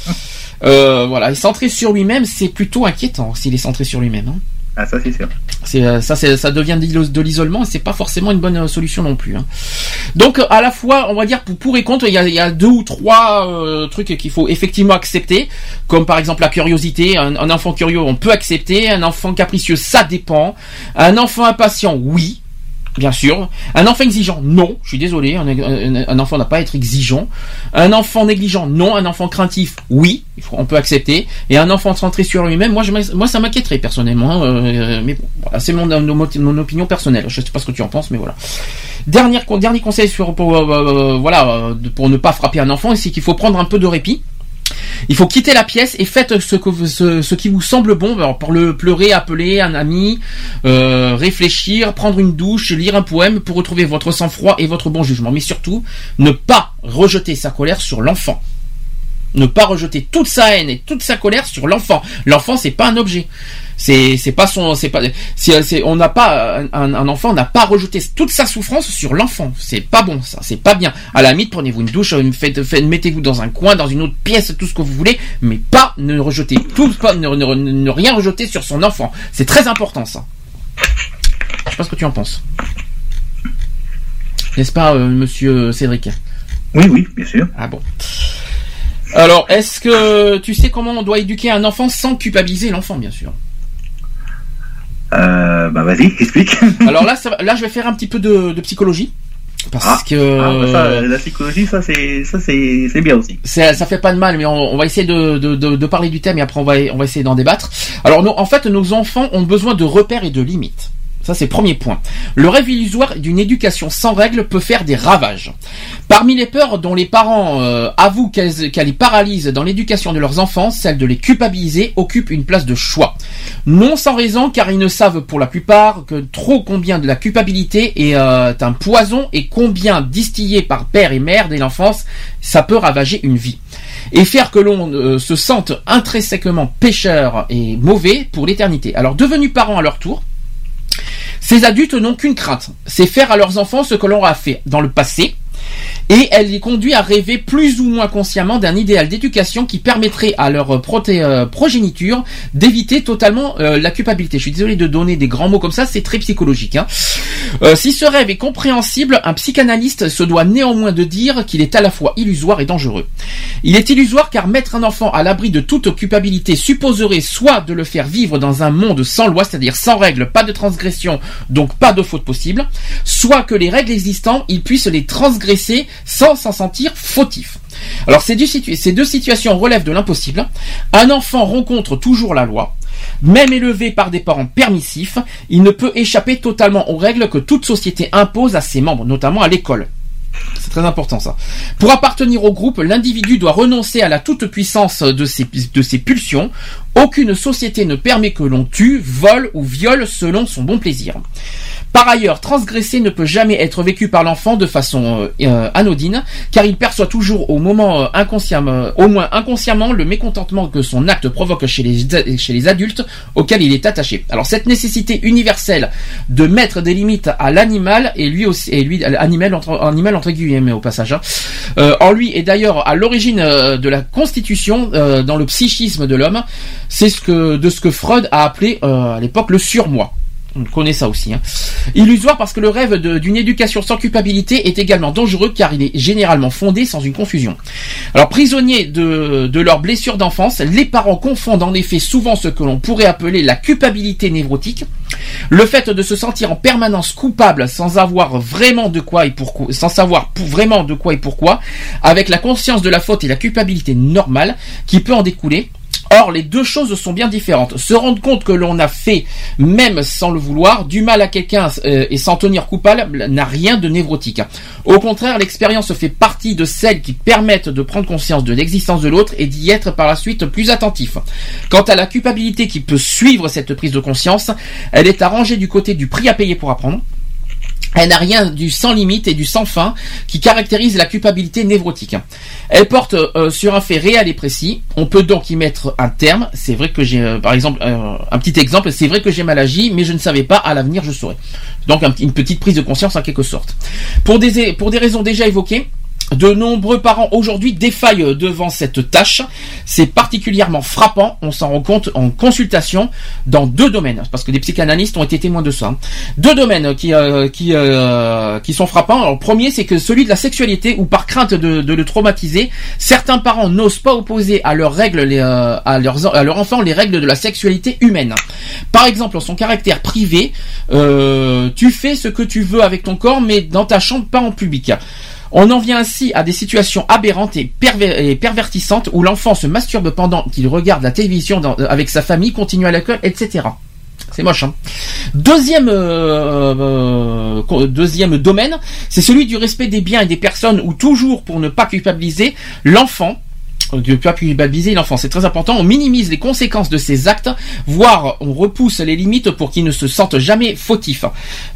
Voilà, et centré sur lui-même, c'est plutôt inquiétant s'il est centré sur lui-même. Hein. Ah, ça, c'est sûr. Euh, ça, ça devient de l'is- de l'isolement et c'est pas forcément une bonne euh, solution non plus. hein. Donc euh, à la fois, on va dire pour, pour et contre, il y a, y a deux ou trois euh, trucs qu'il faut effectivement accepter, comme par exemple la curiosité. Un, un enfant curieux, on peut accepter. Un enfant capricieux, ça dépend. Un enfant impatient, oui. Bien sûr. Un enfant exigeant, non. Je suis désolé. Un, enfant n'a pas à être exigeant. Un enfant négligent, non. Un enfant craintif, oui. On peut accepter. Et un enfant centré sur lui-même, moi, ça m'inquiéterait personnellement. euh, mais bon, c'est mon, opinion personnelle. Je sais pas ce que tu en penses, mais voilà. Dernier, con- dernier conseil sur, euh, euh, pour ne pas frapper un enfant, c'est qu'il faut prendre un peu de répit. Il faut quitter la pièce et faites ce, que ce, qui vous semble bon. Pour le pleurer, appeler un ami, euh, réfléchir, prendre une douche, lire un poème pour retrouver votre sang-froid et votre bon jugement. Mais surtout, ne pas rejeter sa colère sur l'enfant. Ne pas rejeter toute sa haine et toute sa colère sur l'enfant. L'enfant, c'est pas un objet. C'est c'est pas son c'est pas c'est c'est- on n'a pas un, un enfant n'a pas rejeté toute sa souffrance sur l'enfant. C'est pas bon ça, c'est pas bien. À la limite, prenez-vous une douche, faites, faites- mettez-vous dans un coin, dans une autre pièce, tout ce que vous voulez, mais pas ne rejeter tout pas ne, ne- ne rien rejeter sur son enfant. C'est très important ça. Je sais pas ce que tu en penses. N'est-ce pas, euh, monsieur Cédric? Oui, oui, bien sûr. Ah bon. Alors, est-ce que tu sais comment on doit éduquer un enfant sans culpabiliser l'enfant, bien sûr? Euh, bah vas-y, explique. Alors là, ça là, je vais faire un petit peu de, de psychologie. Parce Ah. que Ah, bah, ça, la psychologie, ça c'est ça c'est c'est bien aussi. ça, ça fait pas de mal, mais on, on va essayer de, de, de, de parler du thème et après on va, on va essayer d'en débattre. Alors, nous, en fait, nos enfants ont besoin de repères et de limites. Ça, c'est premier point. Le rêve illusoire d'une éducation sans règles peut faire des ravages. Parmi les peurs dont les parents euh, avouent qu'elles qu'elles les paralysent dans l'éducation de leurs enfants, celle de les culpabiliser occupe une place de choix. Non sans raison, car ils ne savent pour la plupart que trop combien de la culpabilité est euh, un poison et combien distillé par père et mère dès l'enfance, ça peut ravager une vie. Et faire que l'on euh, se sente intrinsèquement pécheur et mauvais pour l'éternité. Alors devenus parents à leur tour, ces adultes n'ont qu'une crainte, c'est faire à leurs enfants ce que l'on a fait dans le passé, et elle les conduit à rêver plus ou moins consciemment d'un idéal d'éducation qui permettrait à leur euh, progéniture d'éviter totalement euh, la culpabilité. Je suis désolé de donner des grands mots comme ça, c'est très psychologique. hein. Euh, si ce rêve est compréhensible, un psychanalyste se doit néanmoins de dire qu'il est à la fois illusoire et dangereux. Il est illusoire car mettre un enfant à l'abri de toute culpabilité supposerait soit de le faire vivre dans un monde sans loi, c'est-à-dire sans règles, pas de transgression, donc pas de faute possible, soit que les règles existantes, il puisse les transgresser sans s'en sentir fautif. Alors ces deux, situations relèvent de l'impossible. Un enfant rencontre toujours la loi. Même élevé par des parents permissifs, il ne peut échapper totalement aux règles que toute société impose à ses membres, notamment à l'école. C'est très important ça. Pour appartenir au groupe, l'individu doit renoncer à la toute-puissance de ses pulsions. Aucune société ne permet que l'on tue, vole ou viole selon son bon plaisir. Par ailleurs, transgresser ne peut jamais être vécu par l'enfant de façon euh, euh, anodine, car il perçoit toujours au moment euh, inconsciemment, au moins inconsciemment, le mécontentement que son acte provoque chez les, adultes auxquels il est attaché. Alors cette nécessité universelle de mettre des limites à l'animal et lui aussi, et lui animal entre, animal entre guillemets au passage, hein, en lui est d'ailleurs à l'origine de la constitution dans le psychisme de l'homme. C'est ce que de ce que Freud a appelé à l'époque le surmoi. On connaît ça aussi. Hein. Illusoire parce que le rêve d'une éducation sans culpabilité est également dangereux car il est généralement fondé sans une confusion. Alors prisonniers de, de leurs blessures d'enfance, les parents confondent en effet souvent ce que l'on pourrait appeler la culpabilité névrotique, le fait de se sentir en permanence coupable sans avoir vraiment de quoi et pourquoi, sans savoir vraiment de quoi et pourquoi, avec la conscience de la faute et la culpabilité normale qui peut en découler. Or, les deux choses sont bien différentes. Se rendre compte que l'on a fait, même sans le vouloir, du mal à quelqu'un euh, et s'en tenir coupable n'a rien de névrotique. Au contraire, l'expérience fait partie de celles qui permettent de prendre conscience de l'existence de l'autre et d'y être par la suite plus attentif. Quant à la culpabilité qui peut suivre cette prise de conscience, elle est à ranger du côté du prix à payer pour apprendre. Elle n'a rien du sans limite et du sans fin qui caractérise la culpabilité névrotique. Elle porte euh, sur un fait réel et précis. On peut donc y mettre un terme. C'est vrai que j'ai, euh, par exemple, euh, un petit exemple. C'est vrai que j'ai mal agi, mais je ne savais pas. À l'avenir, je saurai. Donc une petite prise de conscience en quelque sorte. Pour des pour des raisons déjà évoquées. De nombreux parents aujourd'hui défaillent devant cette tâche. C'est particulièrement frappant, on s'en rend compte en consultation dans deux domaines, parce que des psychanalystes ont été témoins de ça. Deux domaines qui, euh, qui, euh, qui sont frappants. Alors, le premier, c'est que celui de la sexualité, où par crainte de, de le traumatiser, certains parents n'osent pas opposer à leurs règles, les, euh, à, leurs, à enfants les règles de la sexualité humaine. Par exemple, en son caractère privé, tu fais ce que tu veux avec ton corps, mais dans ta chambre, pas en public. On en vient ainsi à des situations aberrantes et, perver- et pervertissantes où l'enfant se masturbe pendant qu'il regarde la télévision dans- avec sa famille, continue à l'école, etc. C'est moche. Hein deuxième, euh, euh, deuxième domaine, c'est celui du respect des biens et des personnes où toujours pour ne pas culpabiliser, l'enfant de pas culpabiliser l'enfant. C'est très important. On minimise les conséquences de ses actes, voire on repousse les limites pour qu'il ne se sente jamais fautif.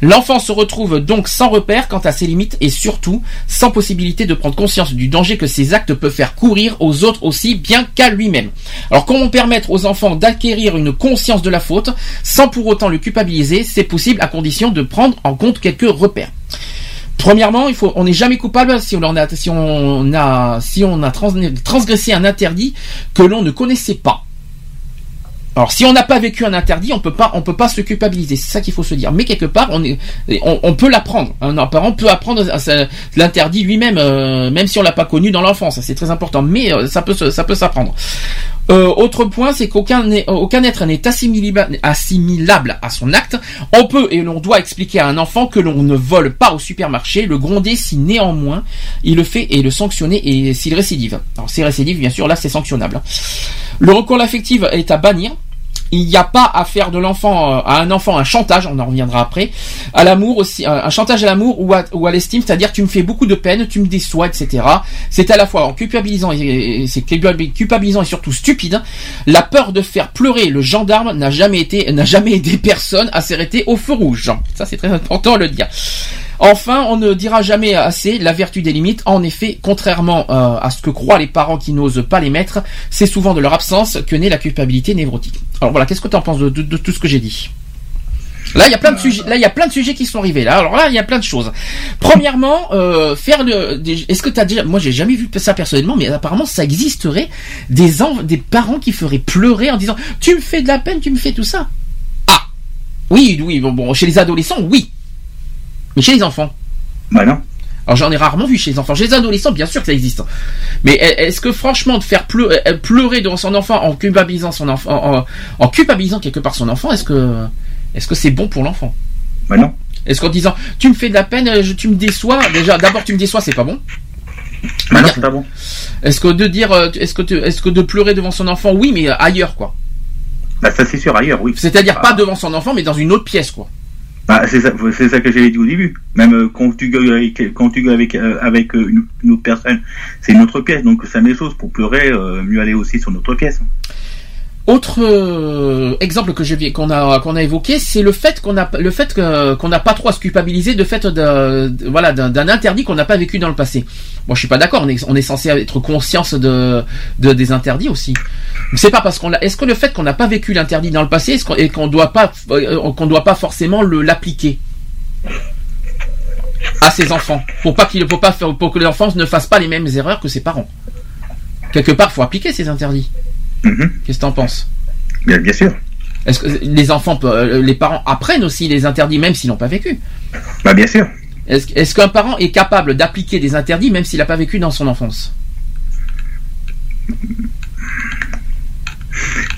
L'enfant se retrouve donc sans repère quant à ses limites et surtout sans possibilité de prendre conscience du danger que ses actes peuvent faire courir aux autres aussi bien qu'à lui-même. Alors comment permettre aux enfants d'acquérir une conscience de la faute sans pour autant le culpabiliser? C'est possible à condition de prendre en compte quelques repères. Premièrement, il faut, on n'est jamais coupable si on a, transgressé un interdit que l'on ne connaissait pas. Alors, si on n'a pas vécu un interdit, on peut pas, on peut pas se culpabiliser. C'est ça qu'il faut se dire. Mais quelque part, on peut l'apprendre. Un parent peut apprendre l'interdit lui-même, euh, même si on l'a pas connu dans l'enfance. C'est très important. Mais euh, ça peut s'apprendre. Euh, autre point, c'est qu'aucun aucun être n'est assimilable, à son acte. On peut et l'on doit expliquer à un enfant que l'on ne vole pas au supermarché, le gronder si néanmoins il le fait et le sanctionner et s'il récidive. Alors, si récidive, bien sûr, là c'est sanctionnable. Le recours affectif est à bannir il n'y a pas à faire de l'enfant euh, à un enfant un chantage, on en reviendra après, à l'amour aussi, un chantage à l'amour ou à, à l'estime, c'est-à-dire tu me fais beaucoup de peine, tu me déçois, etc. C'est à la fois en culpabilisant, et, c'est culpabilisant et surtout stupide. La peur de faire pleurer le gendarme n'a jamais été, n'a jamais aidé personne à s'arrêter au feu rouge. Ça c'est très important de le dire. Enfin, on ne dira jamais assez la vertu des limites. En effet, contrairement euh, à ce que croient les parents qui n'osent pas les mettre, c'est souvent de leur absence que naît la culpabilité névrotique. Alors voilà, qu'est-ce que tu en penses de, tout ce que j'ai dit? Là, il y a plein de sujets. Qui sont arrivés. Là, alors là, il y a plein de choses. Premièrement, euh, faire le. Est-ce que tu as déjà Moi, j'ai jamais vu ça personnellement, mais apparemment, ça existerait des des parents qui feraient pleurer en disant "Tu me fais de la peine, tu me fais tout ça." Ah, oui, oui. Bon chez les adolescents, oui. Mais chez les enfants Bah non. Alors j'en ai rarement vu chez les enfants. Chez les adolescents, bien sûr que ça existe. Mais est-ce que franchement de faire euh, pleurer devant son enfant en culpabilisant son enfant, en, culpabilisant quelque part son enfant, est-ce que est-ce que c'est bon pour l'enfant? Bah non. Est-ce qu'en disant tu me fais de la peine, euh, tu me déçois, déjà d'abord tu me déçois, c'est pas bon? Bah non, c'est pas bon. Est-ce que de dire, euh, est-ce que est-ce que de pleurer devant son enfant, oui, mais ailleurs quoi? Bah ça c'est sûr ailleurs, oui. C'est-à-dire pas devant son enfant, mais dans une autre pièce quoi. Bah, c'est ça, ça que j'avais dit au début. Même euh, quand tu gueules avec, quand tu gueules avec, euh, avec euh, une, autre personne, c'est une autre pièce. Donc, la même chose. Pour pleurer, mieux aller aussi sur notre pièce. Autre euh, exemple que je qu'on a qu'on a évoqué, c'est le fait qu'on a le fait qu'on n'a pas trop à se culpabiliser de fait de, voilà d'un interdit qu'on n'a pas vécu dans le passé. Moi, je suis pas d'accord. On est on est censé être conscience de, de des interdits aussi. C'est pas parce qu'on a. Est-ce que le fait qu'on n'a pas vécu l'interdit dans le passé, est-ce qu'on, et qu'on doit pas euh, qu'on doit pas forcément le l'appliquer à ses enfants? Pour pas qu'il pour pas faire pour que les enfants ne fassent pas les mêmes erreurs que ses parents. Quelque part, faut appliquer ces interdits. Mhm. Qu'est-ce que tu en penses? Bien, bien, sûr. Est-ce que les enfants, euh, les parents apprennent aussi les interdits même s'ils n'ont pas vécu? Bah bien sûr. Est-ce qu'un parent est capable d'appliquer des interdits même s'il n'a pas vécu dans son enfance?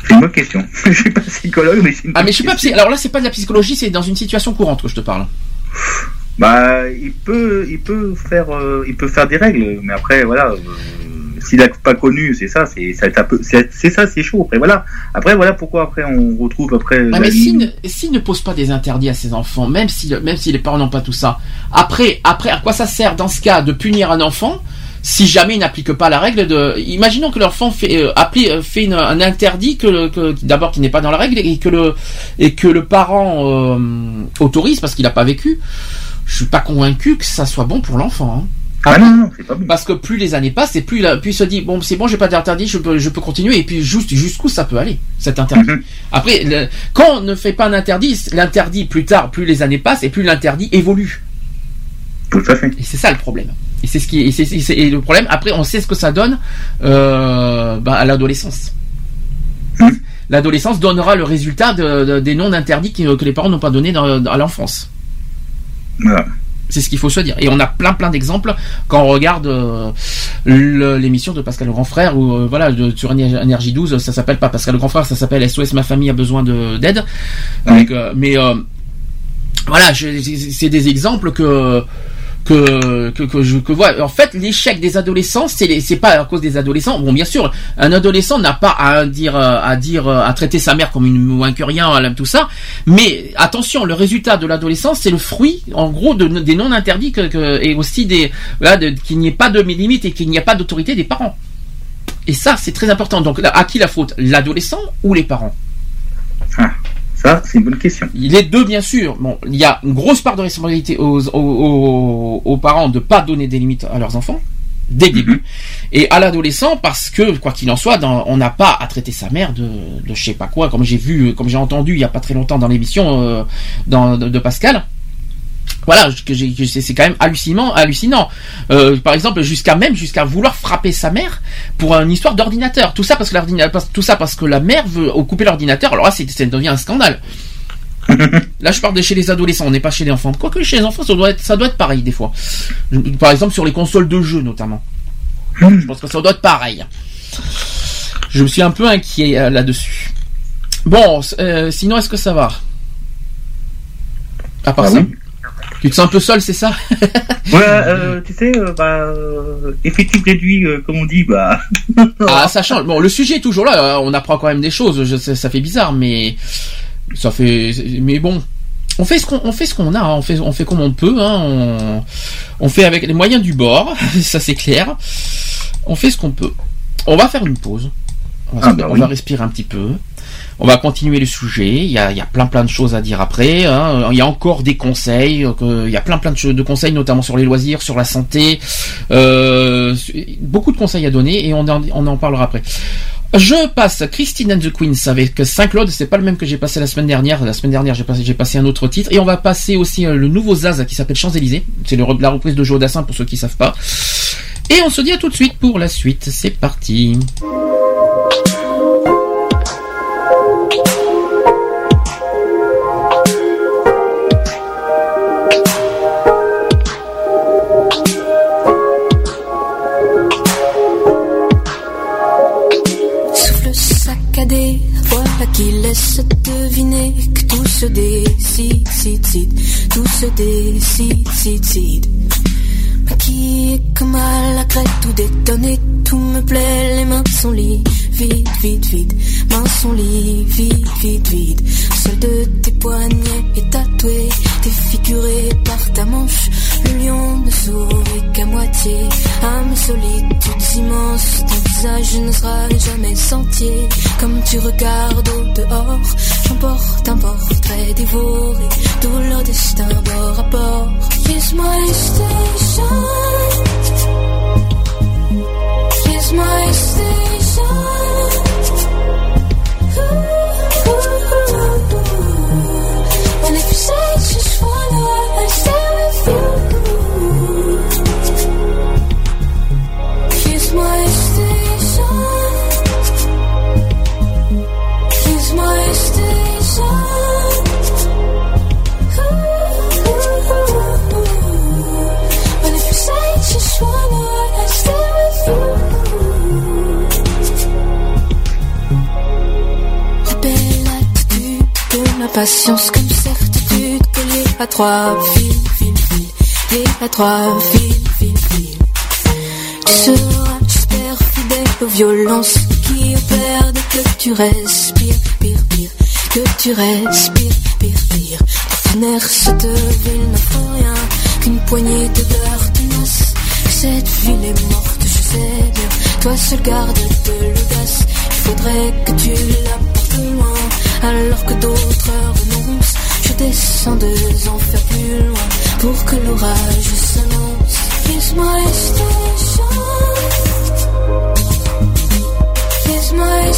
C'est une bonne question. je suis pas psychologue, mais c'est Ah mais je suis pas psy... Alors là, c'est pas de la psychologie, c'est dans une situation courante que je te parle. Bah, il peut, il peut faire, euh, il peut faire des règles, mais après, voilà. Euh, s'il n'a pas connu, c'est ça, c'est c'est ça, c'est chaud. Après voilà, après voilà pourquoi après on retrouve après. Ah, mais s'il ne, pose pas des interdits à ses enfants, même si même si les parents n'ont pas tout ça, après après à quoi ça sert dans ce cas de punir un enfant si jamais il n'applique pas la règle de, imaginons que l'enfant fait euh, euh, fait un interdit que, d'abord qui n'est pas dans la règle et que le et que le parent euh, autorise parce qu'il n'a pas vécu. Je suis pas convaincu que ça soit bon pour l'enfant. Hein. Ah non, non, c'est pas Parce que plus les années passent, et plus, la, plus il se dit, bon, c'est bon, j'ai pas d'interdit, je peux, je peux continuer, et puis juste, jusqu'où ça peut aller, cet interdit. Mhm. Après, quand on ne fait pas un interdit, l'interdit, plus tard, plus les années passent, et plus l'interdit évolue. Tout à fait. Et c'est ça le problème. Et c'est ce qui, et c'est, le problème. Après, on sait ce que ça donne euh, bah, à l'adolescence. Mhm. L'adolescence donnera le résultat de, des noms d'interdits que, les parents n'ont pas donné à l'enfance. Voilà. C'est ce qu'il faut se dire. Et on a plein plein d'exemples quand on regarde euh, l'émission de Pascal le Grand Frère ou euh, voilà de, sur Énergie 12, ça s'appelle pas Pascal le Grand Frère, ça s'appelle SOS Ma famille a besoin d'aide. Euh, mais voilà, c'est des exemples que que, que, que je que vois. En fait, l'échec des adolescents, c'est c'est pas à cause des adolescents. Bon, bien sûr, un adolescent n'a pas à dire à dire à traiter sa mère comme une ou un rien, tout ça. Mais attention, le résultat de l'adolescence, c'est le fruit, en gros, de, des non interdits que, et aussi des voilà, qu'il n'y ait pas de limites et qu'il n'y a pas d'autorité des parents. Et ça, c'est très important. Donc, à qui la faute? L'adolescent ou les parents? Ah, ça, c'est une bonne question. Les deux, bien sûr. Bon, il y a une grosse part de responsabilité aux, aux, aux- aux parents de pas donner des limites à leurs enfants dès le début, et à l'adolescent parce que quoi qu'il en soit, dans- on n'a pas à traiter sa mère de, de je sais pas quoi, comme j'ai vu, comme j'ai entendu il y a pas très longtemps dans l'émission euh, de Pascal. Voilà, que j'ai- que c'est quand même hallucinant, hallucinant. Euh, par exemple, jusqu'à même jusqu'à vouloir frapper sa mère pour une histoire d'ordinateur. Tout ça parce que l'ordinateur, tout ça parce que la mère veut couper l'ordinateur. Alors là, c'est- ça devient un scandale. Là, je parle de chez les adolescents, on n'est pas chez les enfants. Quoique chez les enfants, ça doit être, ça doit être pareil des fois. Par exemple, sur les consoles de jeux notamment. Je pense que ça doit être pareil. Je me suis un peu inquiet euh, là-dessus. Bon, euh, sinon, est-ce que ça va? À part Ah ça? oui. Tu te sens un peu seul, c'est ça? Ouais, euh, tu sais, euh, bah, euh, effectif réduit, euh, comme on dit, bah. Ah, ça change. Bon, le sujet est toujours là. euh, On apprend quand même des choses. Je sais, ça fait bizarre, mais ça fait. Mais bon, on fait ce qu'on on fait ce qu'on a. hein. On fait on fait comme on peut. Hein. On, on fait avec les moyens du bord. ça c'est clair. On fait ce qu'on peut. On va faire une pause. On va, Ah, bah on oui. va respirer un petit peu. On va continuer le sujet. Il y a, plein plein de choses à dire après. hein. Il y a encore des conseils. euh, Il y a plein plein de, conseils, notamment sur les loisirs, sur la santé. Euh, beaucoup de conseils à donner et on en, parlera après. Je passe Christine and the Queens avec Saint-Claude. C'est pas le même que j'ai passé la semaine dernière. La semaine dernière, j'ai passé, passé un autre titre. Et on va passer aussi euh, le nouveau Zaz qui s'appelle Champs-Élysées. C'est la reprise de Joe Dassin pour ceux qui savent pas. Et on se dit à tout de suite pour la suite. C'est parti. Qui laisse deviner que tout se décide, cide, cide, tout se décide, cide, cide. Maquillé comme à la crête, tout détonné, tout me plaît, les mains sont liées, vide, vide, vide, mains sont liées, vide, vide, vide. De tes poignets est tatoué, défiguré par ta manche, le lion ne sourit qu'à moitié, à mes solitudes immenses, ton visage ne sera jamais sentier, comme tu regardes au dehors, j'emporte un portrait dévoré, tout leur destin bord à bord. Kiss my station. Kiss my station. Patience comme certitude collée à trois fils, fils, fils, liée à trois fils, fils, fils. Tu seras, j'espère, fidèle aux violences qui opèrent dès que tu respires, pire, pire, que tu respires, pire, pire. Ton air se devine n'offre rien qu'une poignée de beurre. Cette ville est morte, je sais bien. Toi seul garde de l'audace. Faudrait que tu la portes loin, alors que d'autres renoncent. Je descends deux enfers plus loin pour que l'orage s'annonce. My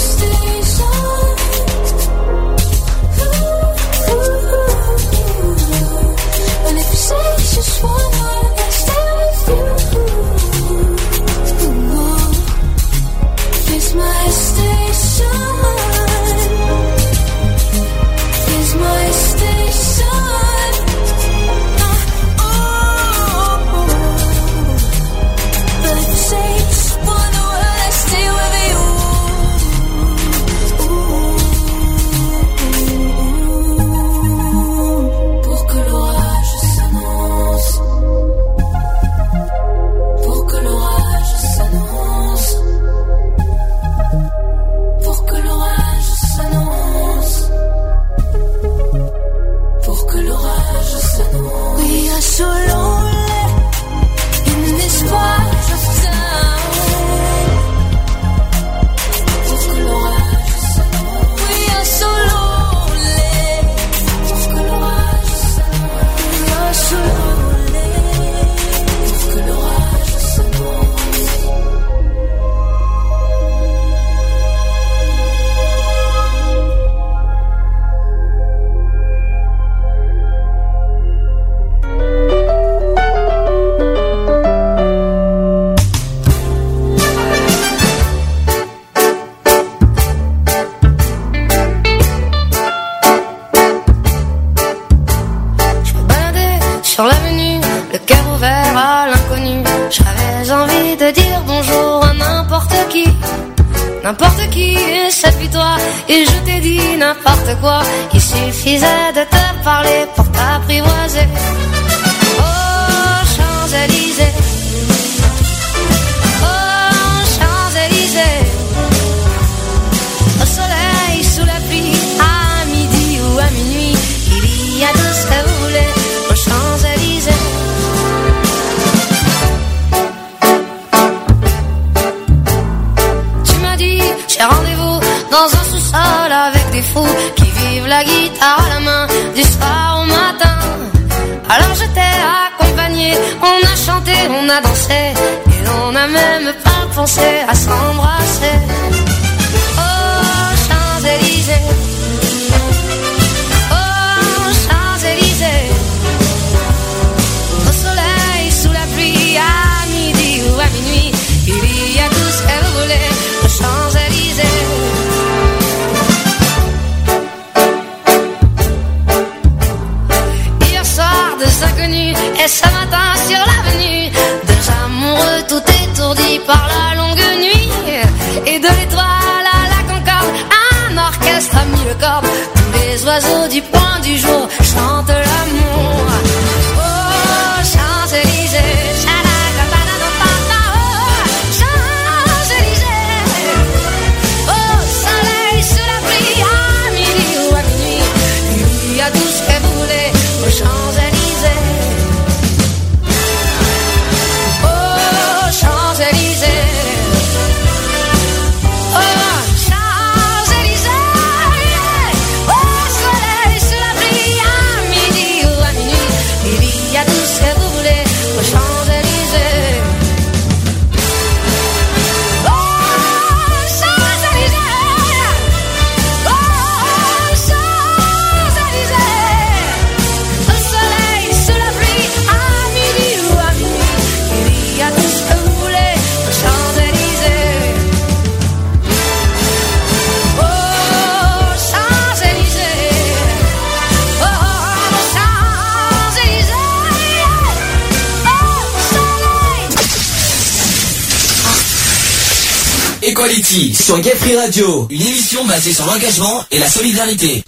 Une émission basée sur l'engagement et la solidarité.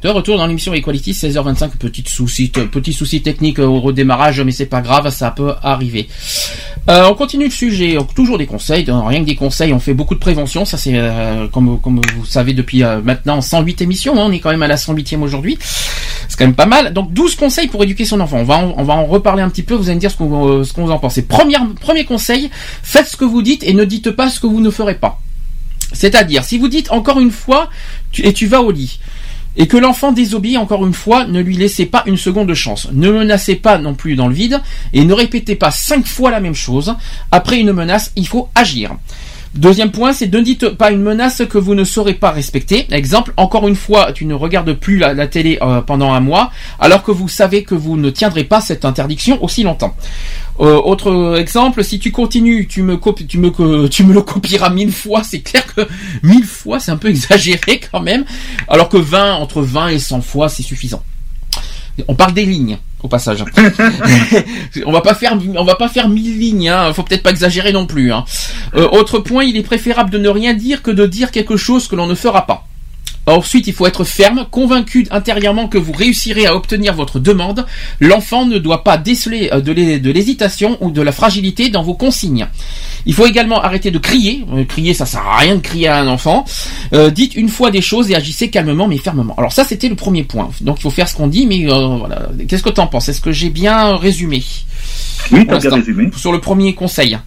De retour dans l'émission Equality, 16h25, petit souci, petit souci technique au redémarrage, mais c'est pas grave, ça peut arriver. Euh, on continue le sujet, donc, toujours des conseils, rien que des conseils, on fait beaucoup de prévention, ça c'est euh, comme, comme vous savez depuis euh, maintenant 108 émissions, hein, on est quand même à la 108e aujourd'hui, c'est quand même pas mal. Donc 12 conseils pour éduquer son enfant, on va en, on va en reparler un petit peu, vous allez me dire ce qu'on euh, qu'on vous en pensez. Première, premier conseil, faites ce que vous dites et ne dites pas ce que vous ne ferez pas. C'est-à-dire, si vous dites encore une fois, et tu vas au lit, et que l'enfant désobéit encore une fois, ne lui laissez pas une seconde de chance. Ne menacez pas non plus dans le vide, et ne répétez pas cinq fois la même chose. Après une menace, il faut agir. Deuxième point, c'est ne dites pas une menace que vous ne saurez pas respecter. Exemple, encore une fois, tu ne regardes plus la, télé euh, pendant un mois, alors que vous savez que vous ne tiendrez pas cette interdiction aussi longtemps. Euh, autre exemple, si tu continues, tu me, tu me le copieras mille fois. C'est clair que mille fois, c'est un peu exagéré quand même. Alors que 20, entre 20 et 100 fois, c'est suffisant. On parle des lignes, au passage. on va pas faire, on va pas faire mille lignes. Hein. Faut peut-être pas exagérer non plus. Hein. Euh, autre point, il est préférable de ne rien dire que de dire quelque chose que l'on ne fera pas. Ensuite, il faut être ferme, convaincu intérieurement que vous réussirez à obtenir votre demande. L'enfant ne doit pas déceler euh, de l'hé- de l'hésitation ou de la fragilité dans vos consignes. Il faut également arrêter de crier. Euh, crier, ça sert à rien de crier à un enfant. Euh, dites une fois des choses et agissez calmement mais fermement. Alors ça, c'était le premier point. Donc il faut faire ce qu'on dit, mais euh, voilà. Qu'est-ce que tu en penses? Est-ce que j'ai bien résumé? Oui, t'as bien résumé. Sur le premier conseil.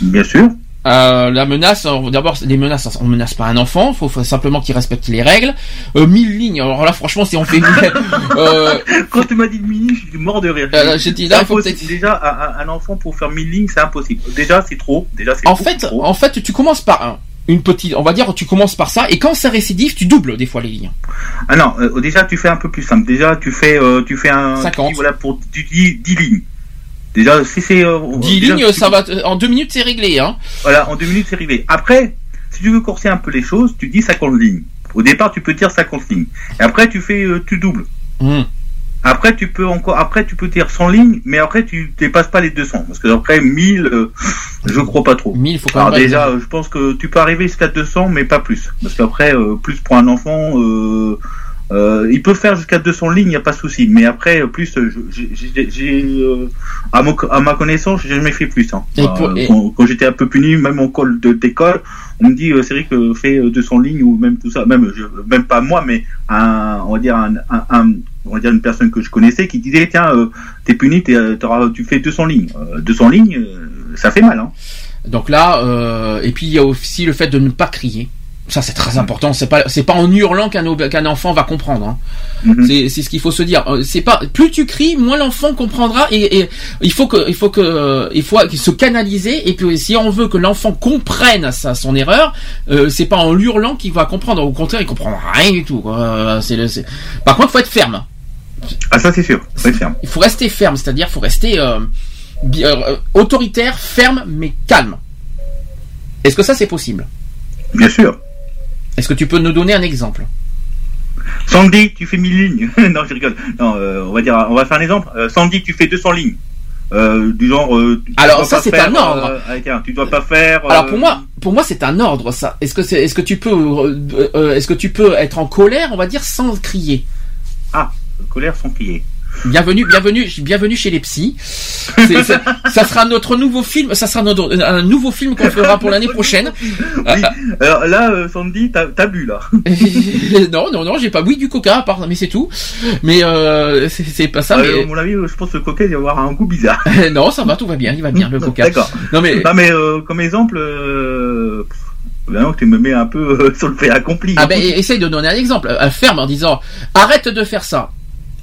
Bien sûr. Euh, la menace, d'abord les menaces, on menace pas un enfant, faut, faut simplement qu'il respecte les règles. Euh, mille lignes, alors là franchement si on fait euh, Quand tu m'as dit mini, je suis mort de rire. Euh, j'ai dit, là, faut Déjà, un, enfant pour faire mille lignes, c'est impossible. Déjà, c'est trop. Déjà, c'est en beaucoup fait, trop. en fait, tu commences par un, une petite, on va dire, tu commences par ça, et quand ça récidive, tu doubles des fois les lignes. Ah non, euh, déjà, tu fais un peu plus simple. Déjà, tu fais, euh, tu fais un. 50. tu dis, voilà, pour tu dis 10 lignes. Déjà, si c'est. Euh, 10 déjà, lignes, tu- ça va, en deux minutes c'est réglé, hein. Voilà, en deux minutes, c'est réglé. Après, si tu veux corser un peu les choses, tu dis 50 lignes. Au départ, tu peux dire 50 lignes. Et après, tu fais, euh, tu doubles. Hmm. Après, tu peux encore, après, tu peux dire 100 lignes, mais après, tu dépasses pas les 200. Parce que après, 1000, euh, je crois pas trop. 1000, faut quand Alors même. déjà, euh, je pense que tu peux arriver jusqu'à 200, mais pas plus. Parce qu'après, euh, plus pour un enfant, euh, il peut faire jusqu'à 200 lignes, il n'y a pas de souci. Mais après, euh, plus, euh, je- j'ai, euh, à, ma connaissance, j'ai jamais fait plus. Hein. Et pour- et- Quand, quand j'étais un peu puni, même en col de d'école, on me dit, euh, c'est vrai que fais euh, 200 lignes ou même tout ça. Même, je, même pas moi, mais un, on va dire un, un, un- on va dire une personne que je connaissais qui disait, tiens, euh, t'es puni, t'es, tu fais 200 lignes. Euh, 200 lignes, euh, ça fait mal. Hein. Donc là, et puis il y a aussi le fait de ne pas crier. Ça c'est très important. C'est pas c'est pas en hurlant qu'un enfant va comprendre. hein. Mhm. C'est c'est ce qu'il faut se dire. Euh, C'est pas plus tu cries, moins l'enfant comprendra et, et il faut que il faut que euh, il faut se canaliser et puis si on veut que l'enfant comprenne sa son erreur, euh, c'est pas en hurlant qu'il va comprendre. Au contraire, il comprendra rien du tout. Euh, c'est le- c'est- Par contre, faut être ferme. Ah, ça c'est sûr, faut être ferme. Il faut rester ferme, c'est-à-dire faut rester euh, autoritaire, ferme mais calme. Est-ce que ça c'est possible? Bien sûr. Est-ce que tu peux nous donner un exemple Sandy, tu fais 1000 lignes. non, je rigole. Non, euh, on va dire, on va faire un exemple. Euh, Sandy, tu fais 200 lignes. Euh, du genre. Alors, ça, c'est un ordre. tiens, tu dois pas faire. Alors pour moi, pour moi c'est un ordre ça. Est-ce que c'est, est-ce que tu peux, est-ce que tu peux être en colère, on va dire sans crier? Ah, colère sans crier. Bienvenue, bienvenue, bienvenue chez les psys. C'est- ça sera notre nouveau film, ça sera notre, un nouveau film qu'on fera pour l'année prochaine. Oui. Alors là, euh, Sandy, t'as t'as bu là. non, non, non, j'ai pas oui du coca, à part, mais c'est tout. Mais euh, c'est, c'est pas ça. Euh, à mon avis, je pense que le coca il va avoir un goût bizarre. non, ça va, tout va bien, il va bien le coca. D'accord. Non mais Non mais euh, comme exemple, euh, que tu me mets un peu euh, sur le fait accompli. Ah ben essaye de donner un exemple, euh, ferme en disant arrête de faire ça.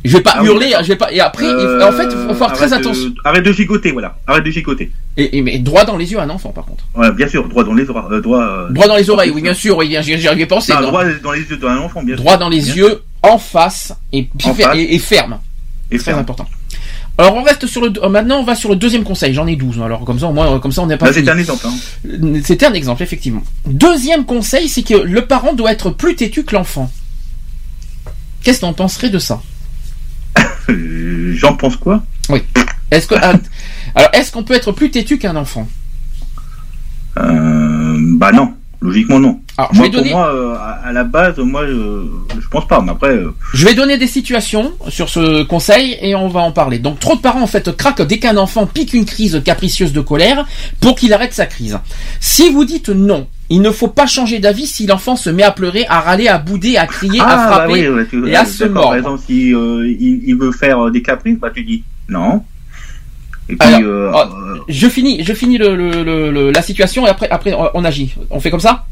Je vais pas Ah oui, hurler, d'accord. je vais pas. Et après, il- Euh, en fait, il faut faire très attention. arrête de gigoter, voilà. Arrête de gigoter. Et, et- mais droit dans les yeux à un enfant, par contre. Ouais, bien sûr, droit dans les oreilles. Euh, droit, euh, Droit dans les oreilles, oui, bien sûr, oui, j'y avais pensé. non, droit dans les yeux d'un enfant, bien sûr. Droit dans les Bien yeux, en face et, En face. et, et ferme. Et Très ferme. important. Alors on reste sur le euh, maintenant on va sur le deuxième conseil. J'en ai 12 alors comme ça au moins euh, comme ça on n'est pas c'est un exemple. Hein. C'était un exemple effectivement. Deuxième conseil, c'est que le parent doit être plus têtu que l'enfant. Qu'est-ce que t'en penserais de ça? Euh, J'en pense quoi Est-ce que ah, alors est-ce qu'on peut être plus têtu qu'un enfant? Euh, Bah non, logiquement non. Alors je Moi, vais pour donner moi, euh, à, à la base, moi, je, je pense pas. Mais après, euh, Je vais donner des situations sur ce conseil et on va en parler. Donc trop de parents en fait craquent dès qu'un enfant pique une crise capricieuse de colère pour qu'il arrête sa crise. Si vous dites non, il ne faut pas changer d'avis si l'enfant se met à pleurer, à râler, à bouder, à crier, à bah frapper. oui, ouais, tu- et à se mordre. Par exemple, si euh, il, il veut faire euh, des caprices, bah tu dis non. Et puis, Alors, euh, oh, Je finis, je finis le, le- le- le- la situation et après, après on agit. On fait comme ça?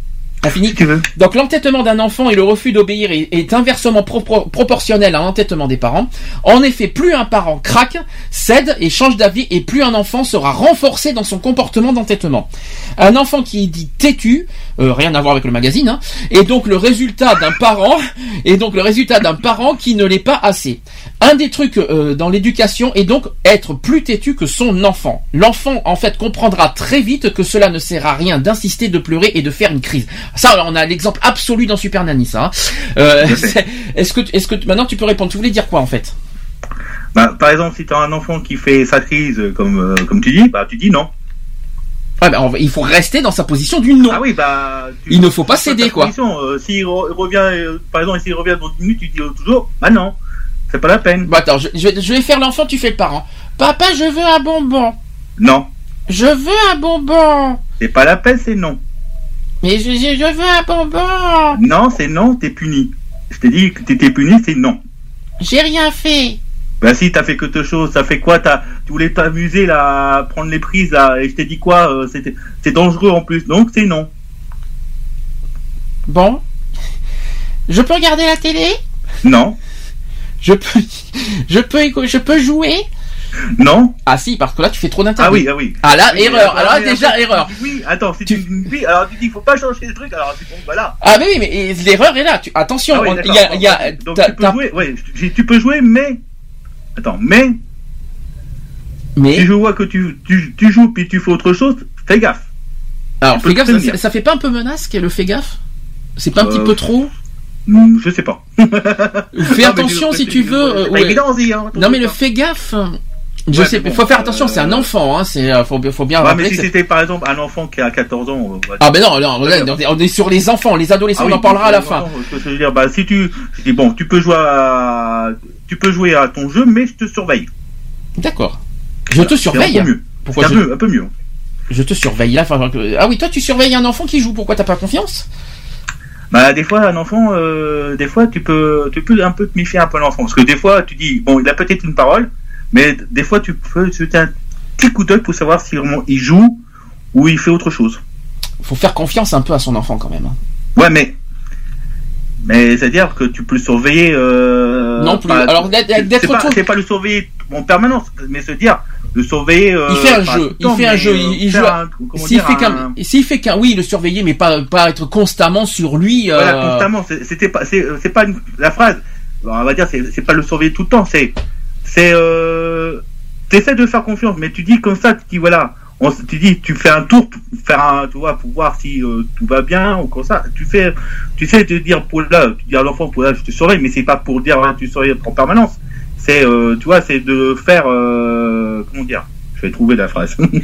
On finit si tu veux. Donc l'entêtement d'un enfant et le refus d'obéir est, est inversement pro- pro- proportionnel à l'entêtement des parents. En effet, plus un parent craque, cède et change d'avis, et plus un enfant sera renforcé dans son comportement d'entêtement. Un enfant qui est dit têtu, euh, rien à voir avec le magazine, hein, est donc le résultat d'un parent, est donc le résultat d'un parent qui ne l'est pas assez. Un des trucs euh, dans l'éducation est donc être plus têtu que son enfant. L'enfant en fait comprendra très vite que cela ne sert à rien d'insister, de pleurer et de faire une crise. Ça, on a l'exemple absolu dans Super Nanny, ça. hein. Euh, est-ce que, est-ce que maintenant tu peux répondre Tu voulais dire quoi en fait? Bah, par exemple, si tu as un enfant qui fait sa crise, euh, comme euh, comme tu dis, bah tu dis non. Va- il faut rester dans sa position du non. Ah oui, bah. tu- Il ne faut pas céder, quoi. Euh, S'il re- revient, euh, par exemple, s'il revient dans 10 minutes, tu dis toujours, bah non, c'est pas la peine. Bon, attends, je, je vais, je vais faire l'enfant, tu fais le parent. Papa, je veux un bonbon. Non, Je veux un bonbon. c'est pas la peine, c'est non. Mais je, je, je veux un bonbon. Non, c'est non, t'es puni. Je t'ai dit que t'étais puni, c'est non. J'ai rien fait. Bah si, t'as fait quelque chose, ça fait quoi? T'as, Tu voulais t'amuser là, à prendre les prises là, et je t'ai dit quoi euh, c'était, C'est dangereux en plus, donc c'est non. Bon. Je peux regarder la télé? Non, Je peux, je peux, je peux jouer? Non. Ah si, parce que là tu fais trop Ah d'interdits. oui, ah oui. Ah là, Oui, erreur. Alors là, déjà erreur. Oui, attends, si Tu- tu, oui, alors tu dis faut pas changer le truc, alors tu bon, voilà. Ah mais oui, mais l'erreur est là. Tu, attention, Ah il y a, il y a, Donc tu peux jouer, ouais, tu peux jouer, mais attends, mais mais si je vois que tu, tu, tu joues puis tu fais autre chose, fais gaffe. alors fais gaffe, ça, fait pas un peu menace qu'elle le fait gaffe? C'est pas un petit Euh, peu trop? Je sais pas. Fais Non, mais attention si tu veux. c'est euh, pas ouais. évident aussi, hein, Non mais le fais gaffe. Je Ouais, sais, mais il faut faire attention, c'est un euh, enfant, hein, c'est, euh, faut, bien- faut bien Ouais, mais si c'était par exemple un enfant qui a 14 ans. euh, Ah ben non, non, on est- sur les enfants, les adolescents, Ah on en parlera à la non, fin. non, je veux dire, bah, si tu, je dis, bon, tu peux jouer à, tu peux jouer à ton jeu, mais je te surveille. D'accord. Je te surveille. un peu mieux. Pourquoi C'est je, un peu, un peu mieux. je te surveille là enfin, euh, Ah oui, toi tu surveilles un enfant qui joue, pourquoi t'as pas confiance? Bah, des fois, un enfant, euh, des fois, tu peux, tu peux un peu te méfier un peu l'enfant. Parce que des fois, tu dis, bon, il a peut-être une parole, mais des fois, tu peux jeter un petit coup d'œil pour savoir si vraiment il joue ou il fait autre chose. Faut faire confiance un peu à son enfant quand même. hein. Ouais, mais, mais c'est-à-dire que tu peux le surveiller, euh, Non plus. Alors, d'être- c'est- pas, pas le surveiller en permanence, mais se dire, euh, Il fait un jeu, il fait un jeu, euh, il- joue- S'il fait un- qu'un, s'il fait qu'un, oui, le surveiller, mais pas, pas être constamment sur lui. Voilà, euh, constamment. C'était pas, c'est, c'est pas une- la phrase. On va dire, c'est, c'est pas le surveiller tout le temps. C'est, c'est, euh, t'essaies de faire confiance, mais tu dis comme ça, tu dis voilà, on, tu dis, tu fais un tour, pour faire un, tu vois, pour voir si euh, tout va bien ou comme ça. Tu fais, tu sais te dire pour là, tu dis à l'enfant pour là, je te surveille, mais c'est pas pour dire hein, tu surveilles en permanence. C'est, euh, tu vois, c'est de faire, euh, comment dire, je vais trouver la phrase. mais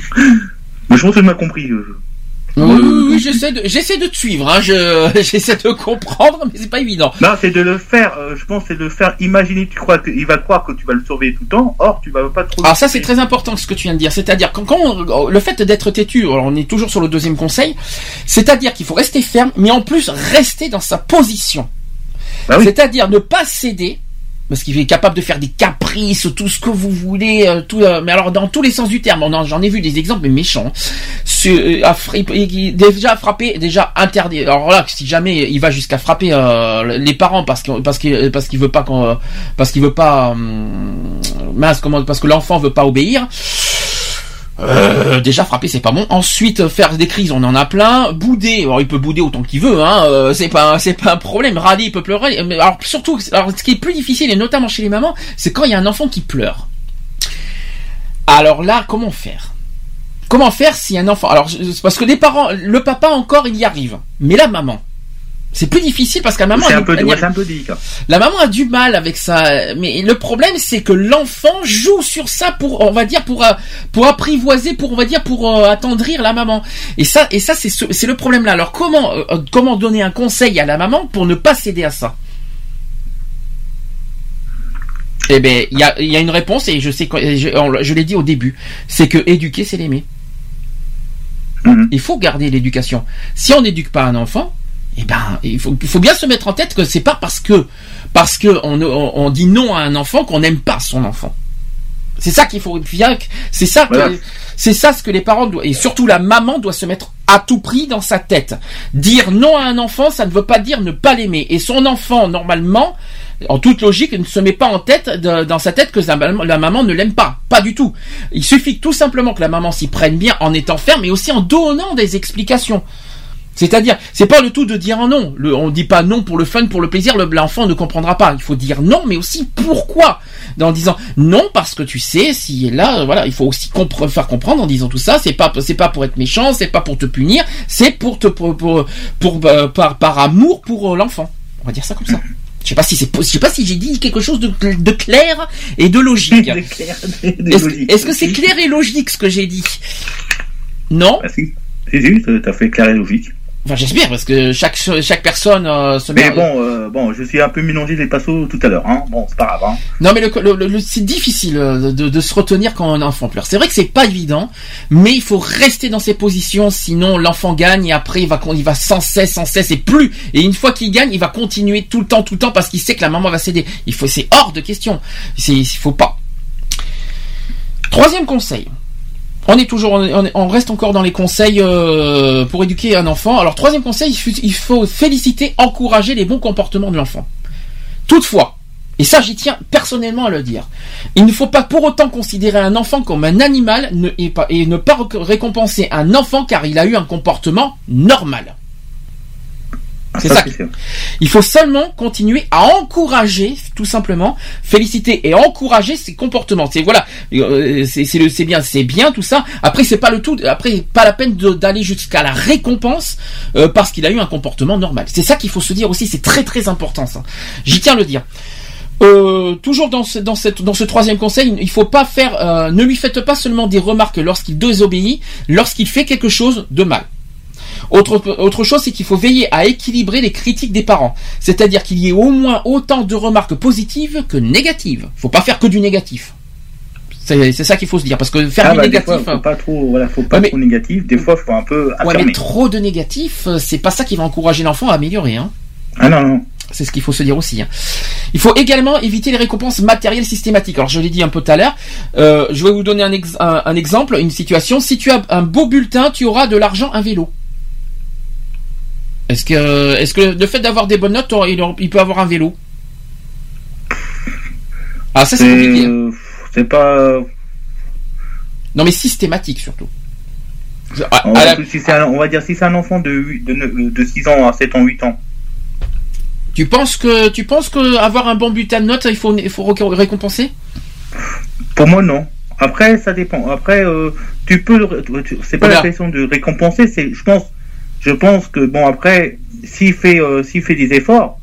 je pense que tu m'as compris. je- Oui, oui, oui, j'essaie de, j'essaie de te suivre, hein, je, j'essaie de comprendre, mais c'est pas évident. Non, c'est de le faire, euh, je pense, c'est de le faire imaginer, tu crois qu'il va croire que tu vas le surveiller tout le temps, or tu vas pas trop. Alors ça c'est très important ce que tu viens de dire, c'est-à-dire quand, quand on- le fait d'être têtu, alors on est toujours sur le deuxième conseil, c'est-à-dire qu'il faut rester ferme, mais en plus rester dans sa position. Bah oui. C'est-à-dire ne pas céder, parce qu'il est capable de faire des caprices, tout ce que vous voulez, euh, tout, euh, mais alors dans tous les sens du terme. J'en ai vu des exemples mais méchants. Euh, à fra- il- déjà frappé, déjà interdit. Alors là, si jamais il va jusqu'à frapper euh, les parents parce parce qu'il parce veut pas qu'on parce qu'il veut pas hum, mince comment parce que l'enfant veut pas obéir. Euh, déjà frapper c'est pas bon. Ensuite faire des crises on en a plein. Bouder alors il peut bouder autant qu'il veut hein. euh, c'est pas un problème. Râler il peut pleurer. Alors surtout ce qui est plus difficile et notamment chez les mamans c'est quand il y a un enfant qui pleure. Alors là comment faire? Comment faire si un enfant alors parce que les parents le papa encore il y arrive mais la maman c'est plus difficile parce que la maman C'est elle- un peu, elle y ouais, arrive. c'est un peu délicat. La maman a du mal avec ça, mais le problème c'est que l'enfant joue sur ça pour, on va dire pour euh, pour apprivoiser, pour on va dire pour euh, attendrir la maman. Et ça et ça c'est ce- c'est le problème là. Alors comment euh, comment donner un conseil à la maman pour ne pas céder à ça? Eh ben il y a il y a une réponse et je sais que je, l'ai dit au début, c'est que éduquer c'est l'aimer. Mhm. Il faut garder l'éducation. Si on n'éduque pas un enfant, eh ben, il faut, il faut bien se mettre en tête que c'est pas parce que parce que on, on, on dit non à un enfant qu'on n'aime pas son enfant. C'est ça qu'il faut bien. que- C'est ça que Voilà. c'est ça ce que les parents doivent et surtout la maman doit se mettre à tout prix dans sa tête. Dire non à un enfant, ça ne veut pas dire ne pas l'aimer. Et son enfant, normalement, en toute logique, ne se met pas en tête de- dans sa tête que la maman ne l'aime pas. Pas du tout. Il suffit tout simplement que la maman s'y prenne bien en étant ferme, mais aussi en donnant des explications. C'est-à-dire, c'est pas le tout de dire un non. Le, on dit pas non pour le fun, pour le plaisir. le- L'enfant ne comprendra pas. Il faut dire non, mais aussi pourquoi? En disant non parce que tu sais, si là, euh, voilà, il faut aussi compre- faire comprendre en disant tout ça. C'est pas, c'est pas pour être méchant, c'est pas pour te punir, c'est pour te, pour, pour, pour- euh, par, par amour pour euh, l'enfant. On va dire ça comme ça. Je sais pas si c'est, je sais pas si j'ai dit quelque chose de, de clair et de logique. Est-ce que c'est clair et logique ce que j'ai dit? Non Bah, si. Si, si, t'as fait clair et logique. Enfin, j'espère parce que chaque chaque personne euh, se Mais met. bon, euh, bon, je suis un peu mélangé les pinceaux tout à l'heure, hein. Bon, c'est pas grave, hein. Non, mais le, le- le- c'est difficile euh, de, de se retenir quand un enfant pleure. C'est vrai que c'est pas évident, mais il faut rester dans ses positions, sinon l'enfant gagne et après il va il va sans cesse, sans cesse et plus. Et une fois qu'il gagne, il va continuer tout le temps, tout le temps parce qu'il sait que la maman va céder. Il faut, c'est hors de question. C'est, il faut pas. Troisième conseil. On est toujours, on, est- on est- on reste encore dans les conseils euh, pour éduquer un enfant. Alors troisième conseil, il faut, féliciter, encourager les bons comportements de l'enfant. Toutefois, et ça j'y tiens personnellement à le dire, il ne faut pas pour autant considérer un enfant comme un animal et, ne pas récompenser un enfant car il a eu un comportement normal. C'est ça. Il faut seulement continuer à encourager, tout simplement, féliciter et encourager ses comportements. C'est voilà, euh, c'est bien, c'est bien tout ça. Après c'est pas le tout. Après pas la peine d'aller jusqu'à la récompense euh, parce qu'il a eu un comportement normal. C'est ça qu'il faut se dire aussi. C'est très très important ça. J'y tiens à le dire. Euh, toujours dans ce, dans, cette, dans ce troisième conseil, il faut pas faire, euh, ne lui faites pas seulement des remarques lorsqu'il désobéit, lorsqu'il fait quelque chose de mal. Autre, autre chose, c'est qu'il faut veiller à équilibrer les critiques des parents. C'est-à-dire qu'il y ait au moins autant de remarques positives que négatives. Faut pas faire que du négatif. C'est ça qu'il faut se dire. Parce que faire Ah, du bah, négatif. fois, faut pas trop, voilà, faut pas Ouais, mais- trop négatif. Des fois, faut un peu ouais, affirmer. mais trop de négatif, c'est pas ça qui va encourager l'enfant à améliorer. Hein. Ah non, non. C'est ce qu'il faut se dire aussi. hein. Il faut également éviter les récompenses matérielles systématiques. Alors je l'ai dit un peu tout à l'heure. Euh, je vais vous donner un, ex- un- un exemple, une situation. Si tu as un beau bulletin, tu auras de l'argent, un vélo. Est-ce que, est-ce que le fait d'avoir des bonnes notes, il, peut avoir un vélo? Ah ça c'est compliqué. hein. euh, c'est pas. Non mais systématique surtout. On va, la- dire si c'est un, on va dire si c'est un enfant de, huit- de, neuf- de 6 ans à 7 ans, 8 ans. tu penses que, tu penses que avoir un bon bulletin de notes, il faut, il faut ré- récompenser? Pour moi, non. Après, ça dépend. Après, euh, tu peux. C'est pas Voilà. la question de récompenser. C'est, je pense, je pense que bon après, s'il fait, euh, s'il fait des efforts,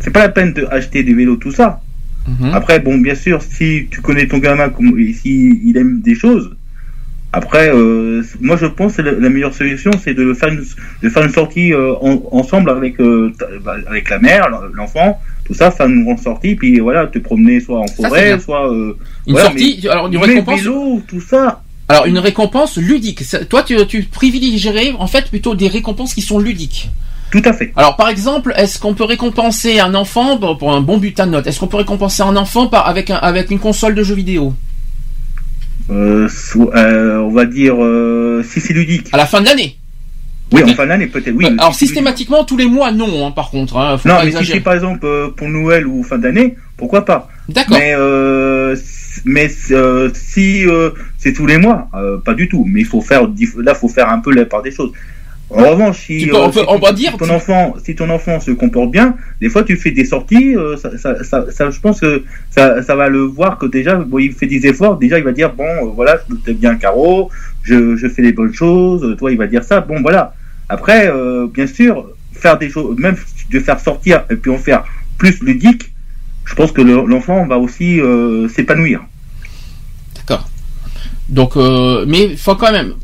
c'est pas la peine d'acheter des vélos, tout ça. Mhm. Après, bon, bien sûr, si tu connais ton gamin, comme, et si il aime des choses. Après, euh, moi, je pense que la, meilleure solution, c'est de faire une, de faire une sortie euh, en- ensemble avec bah, avec la mère, l'enfant, tout ça, faire une grande sortie, puis voilà, te promener soit en forêt, soit euh, Une voilà, sortie, alors une mais récompense. vélo, tout ça. Alors une récompense ludique. Toi, tu, tu privilégierais en fait plutôt des récompenses qui sont ludiques. Tout à fait. Alors par exemple, est-ce qu'on peut récompenser un enfant pour un bon bulletin de notes? Est-ce qu'on peut récompenser un enfant par, avec, un, avec une console de jeux vidéo? Euh, euh, on va dire euh, si c'est ludique. à la fin de l'année Oui, en fin d'année peut-être. Oui. Alors si systématiquement tous les mois, non. hein, par contre, hein, faut Non, pas mais si exagérer. c'est par exemple pour Noël ou fin d'année, pourquoi pas. D'accord. Mais mais euh, si euh, c'est tous les mois, euh, pas du tout. Mais il faut faire là, faut faire un peu la part des choses. En revanche, si, peux- on peut- si on ton- va si dire- ton enfant, si ton enfant se comporte bien, des fois tu fais des sorties, euh, ça, ça, ça, ça- je pense que ça, ça va le voir que déjà, bon, il fait des efforts. Déjà, il va dire bon, euh, voilà, je fais bien carreau, je, je fais les bonnes choses. euh, Toi, il va dire ça. Bon, voilà. Après, euh, bien sûr, faire des choses, même de faire sortir et puis en faire plus ludique, je pense que le- l'enfant va aussi euh, s'épanouir. D'accord. Donc, euh, mais il faut quand même,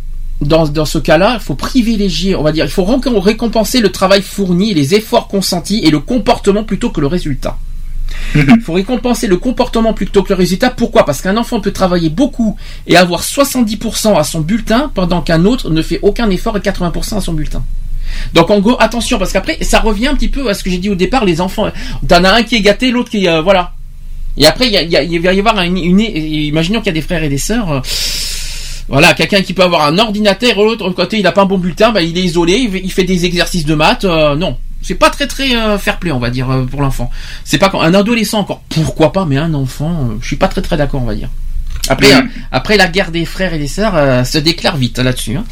dans, dans ce cas-là, il faut privilégier, on va dire, il faut récom- récompenser le travail fourni, les efforts consentis et le comportement plutôt que le résultat. Il faut récompenser le comportement plutôt que le résultat. Pourquoi? Parce qu'un enfant peut travailler beaucoup et avoir 70% à son bulletin, pendant qu'un autre ne fait aucun effort et 80% à son bulletin. Donc en gros, attention, parce qu'après, ça revient un petit peu à ce que j'ai dit au départ, les enfants, t'en as un qui est gâté, l'autre qui, euh, voilà. Et après, il, y a- il y a- il va y avoir une, une- imaginons qu'il y a des frères et des sœurs, euh, voilà, quelqu'un qui peut avoir un ordinateur, l'autre côté, il n'a pas un bon bulletin, bah, il est isolé, il fait- des exercices de maths, euh, non. C'est pas très très euh, fair play, on va dire, euh, pour l'enfant. C'est pas quand un adolescent encore, pourquoi pas, mais un enfant, euh, je suis pas très très d'accord, on va dire. Après, euh, après la guerre des frères et des sœurs se déclare vite là-dessus. hein.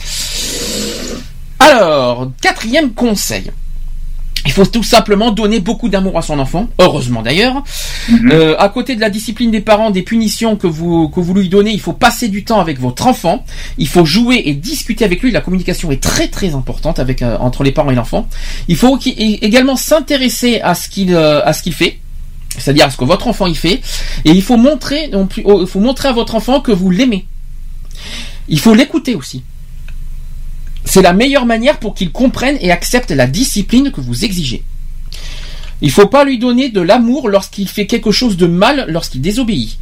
Alors, quatrième conseil. Il faut tout simplement donner beaucoup d'amour à son enfant, heureusement d'ailleurs. Mhm. Euh, à côté de la discipline des parents, des punitions que vous que vous lui donnez, il faut passer du temps avec votre enfant. Il faut jouer et discuter avec lui. La communication est très très importante avec euh, entre les parents et l'enfant. Il faut également s'intéresser à ce qu'il euh, à ce qu'il fait. C'est-à-dire à ce que votre enfant y fait, et il faut montrer, oh, il faut montrer à votre enfant que vous l'aimez. Il faut l'écouter aussi. C'est la meilleure manière pour qu'il comprenne et accepte la discipline que vous exigez. Il faut pas lui donner de l'amour lorsqu'il fait quelque chose de mal, lorsqu'il désobéit.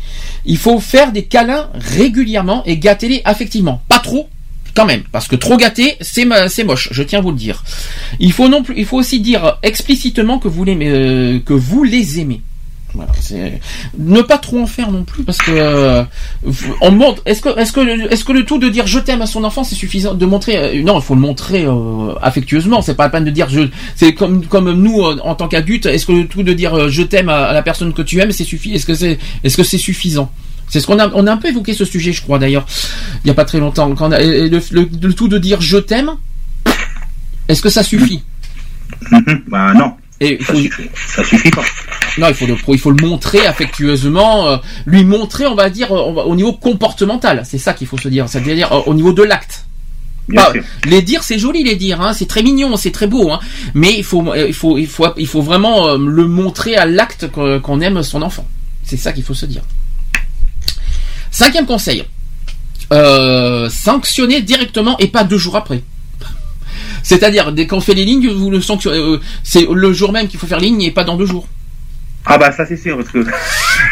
Il faut faire des câlins régulièrement et gâter-les affectivement. Pas trop, quand même, parce que trop gâter, c'est moche. Je tiens à vous le dire. Il faut aussi dire explicitement que vous euh, que vous les aimez. Ne pas trop en faire non plus parce que euh, on montre. Est-ce que le- tout de dire je t'aime à son enfant c'est suffisant de montrer euh, non il faut le montrer euh, affectueusement c'est pas la peine de dire je c'est comme nous en tant qu'adultes est-ce que le tout de dire je t'aime à, la personne que tu aimes c'est suffisant est-ce que c'est suffisant? On a un peu évoqué ce sujet je crois d'ailleurs il y a pas très longtemps quand le, tout de dire je t'aime est-ce que ça suffit? Mhm. Bah non, Et il ça faut, suffit, ça suffit pas. non, il faut le, il faut le montrer affectueusement, euh, lui montrer, on va dire, euh, on va- au niveau comportemental. C'est ça qu'il faut se dire. C'est-à-dire euh, au niveau de l'acte. Les dire, c'est joli les dire, hein, c'est très mignon, c'est très beau, hein, mais il faut, il faut, il faut, il faut vraiment euh, le montrer à l'acte qu'on aime son enfant. C'est ça qu'il faut se dire. Cinquième conseil, sanctionner directement et pas deux jours après. C'est-à-dire, dès qu'on fait les lignes, vous le sanctionnez. euh, c'est le jour même qu'il faut faire ligne et pas dans deux jours. Ah bah ça c'est sûr parce que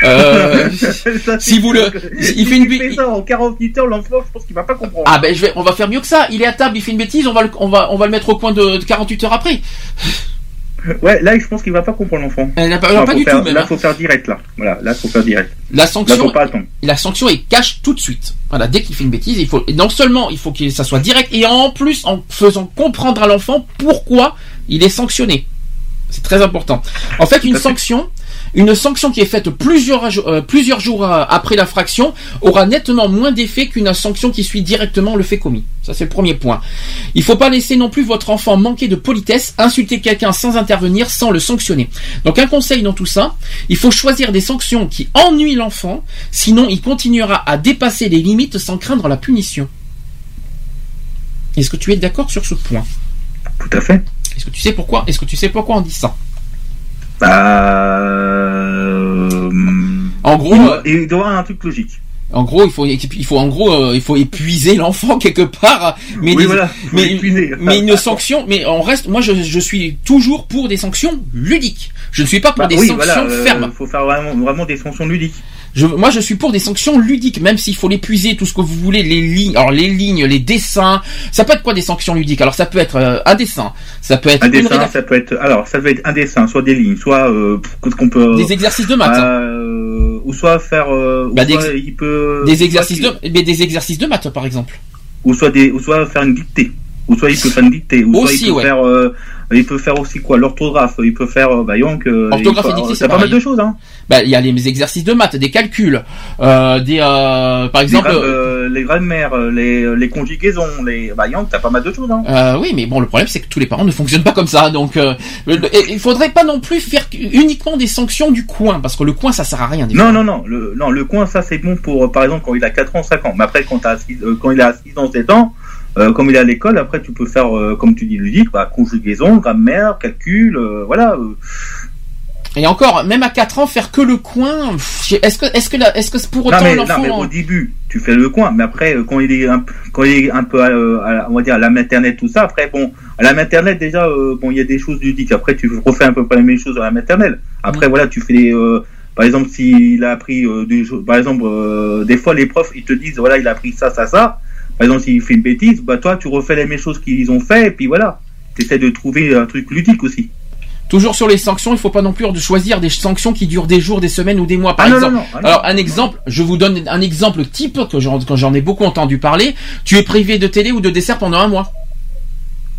Euh, Ça, si vous le- il fait une ça en 48 heures l'enfant je pense qu'il va pas comprendre. ah ben je vais, on va faire mieux que ça. Il est à table, il fait une bêtise, on va, le, on va, on va le mettre au coin de, de 48 heures après. Ouais là je pense qu'il va pas comprendre l'enfant. Elle n'a pas, Non, pas du faire- tout même. Là hein. faut faire direct là. Voilà là faut faire direct. La Là sanction, faut pas attendre. la sanction est cache tout de suite. Voilà, dès qu'il fait une bêtise, il faut non seulement il faut que ça soit direct et en plus en faisant comprendre à l'enfant pourquoi il est sanctionné. C'est très important. En fait, une sanction, une sanction qui est faite plusieurs euh, plusieurs jours euh, après l'infraction aura nettement moins d'effet qu'une sanction qui suit directement le fait commis. Ça c'est le premier point. Il faut pas laisser non plus votre enfant manquer de politesse, insulter quelqu'un sans intervenir, sans le sanctionner. Donc un conseil dans tout ça, il faut choisir des sanctions qui ennuient l'enfant, sinon il continuera à dépasser les limites sans craindre la punition. Est-ce que tu es d'accord sur ce point? Tout à fait. Est-ce que tu sais pourquoi? Est-ce que tu sais pourquoi on dit ça? Euh... En gros, Il euh, doit, il doit avoir un truc logique. en gros, il faut, il faut en gros, euh, il faut épuiser l'enfant quelque part. Mais oui des- voilà. Faut mais, l'épuiser. mais une sanction, mais on reste, moi je, je suis toujours pour des sanctions ludiques. Je ne suis pas pour Bah des oui, sanctions voilà, euh, fermes. faut faire vraiment, vraiment des sanctions ludiques. Je, moi, je suis pour des sanctions ludiques, même s'il faut l'épuiser, tout ce que vous voulez, les lignes, alors les lignes, les dessins. Ça peut être quoi des sanctions ludiques? Alors, ça peut être euh, un dessin, ça peut être Un dessin, ça peut être. Alors, ça peut être un dessin, soit des lignes, soit euh, qu'on peut. des exercices de maths, hein. euh, ou soit faire. Euh, ou Bah, des il peut. des exercices de, mais des exercices de maths, par exemple. Ou soit des, ou soit faire une dictée. Ou soit il peut faire une dictée. Ou Aussi, soit il peut ouais. faire. Il peut faire aussi quoi L'orthographe. Il peut faire. Euh, bah, donc. Euh, Orthographe il et peut- dictée, c'est T'as pas mal de choses, hein. Bah, il y a les exercices de maths, des calculs, euh, des, euh, par Les, exemple. gra- euh, les grammaires, euh, les, les conjugaisons, les. Bah, donc, t'as pas mal de choses, hein. Euh, oui, mais bon, le problème c'est que tous les parents ne fonctionnent pas comme ça, donc euh, et il faudrait pas non plus faire uniquement des sanctions du coin, parce que le coin ça sert à rien. Des Non, fois. non, non, le, non, le coin, ça c'est bon pour, par exemple, quand il a 4 ans, 5 ans. Mais après, quand, t'as quand il a 6 ans, 7 ans, euh, comme il est à l'école, après tu peux faire, euh, comme tu dis, ludique, bah, conjugaison, grammaire, calcul, euh, voilà. euh. Et encore, même à 4 ans, faire que le coin, est-ce que, est-ce que, est-ce que c'est pour autant l'enfant mais au début, tu fais le coin, mais après, euh, quand il est un, quand il est un peu, euh, à la- on va dire, à la maternelle, tout ça, après, bon, à la maternelle, déjà, euh, bon, il y a des choses ludiques. Après, tu refais un peu pas les mêmes choses à la maternelle. Après, voilà, tu fais des, euh, par exemple, s'il a appris euh, des choses, par exemple, euh, des fois, les profs, ils te disent, voilà, il a appris ça, ça, ça. Par exemple, s'il fait une bêtise, bah, toi, tu refais les mêmes choses qu'ils ont fait, et puis voilà. Tu essaies de trouver un truc ludique aussi. Toujours sur les sanctions, il faut pas non plus de choisir des sanctions qui durent des jours, des semaines ou des mois, par Ah, exemple. non, non. Ah, non. Alors un exemple, je vous donne un exemple type que j'en, ai beaucoup entendu parler. Tu es privé de télé ou de dessert pendant un mois.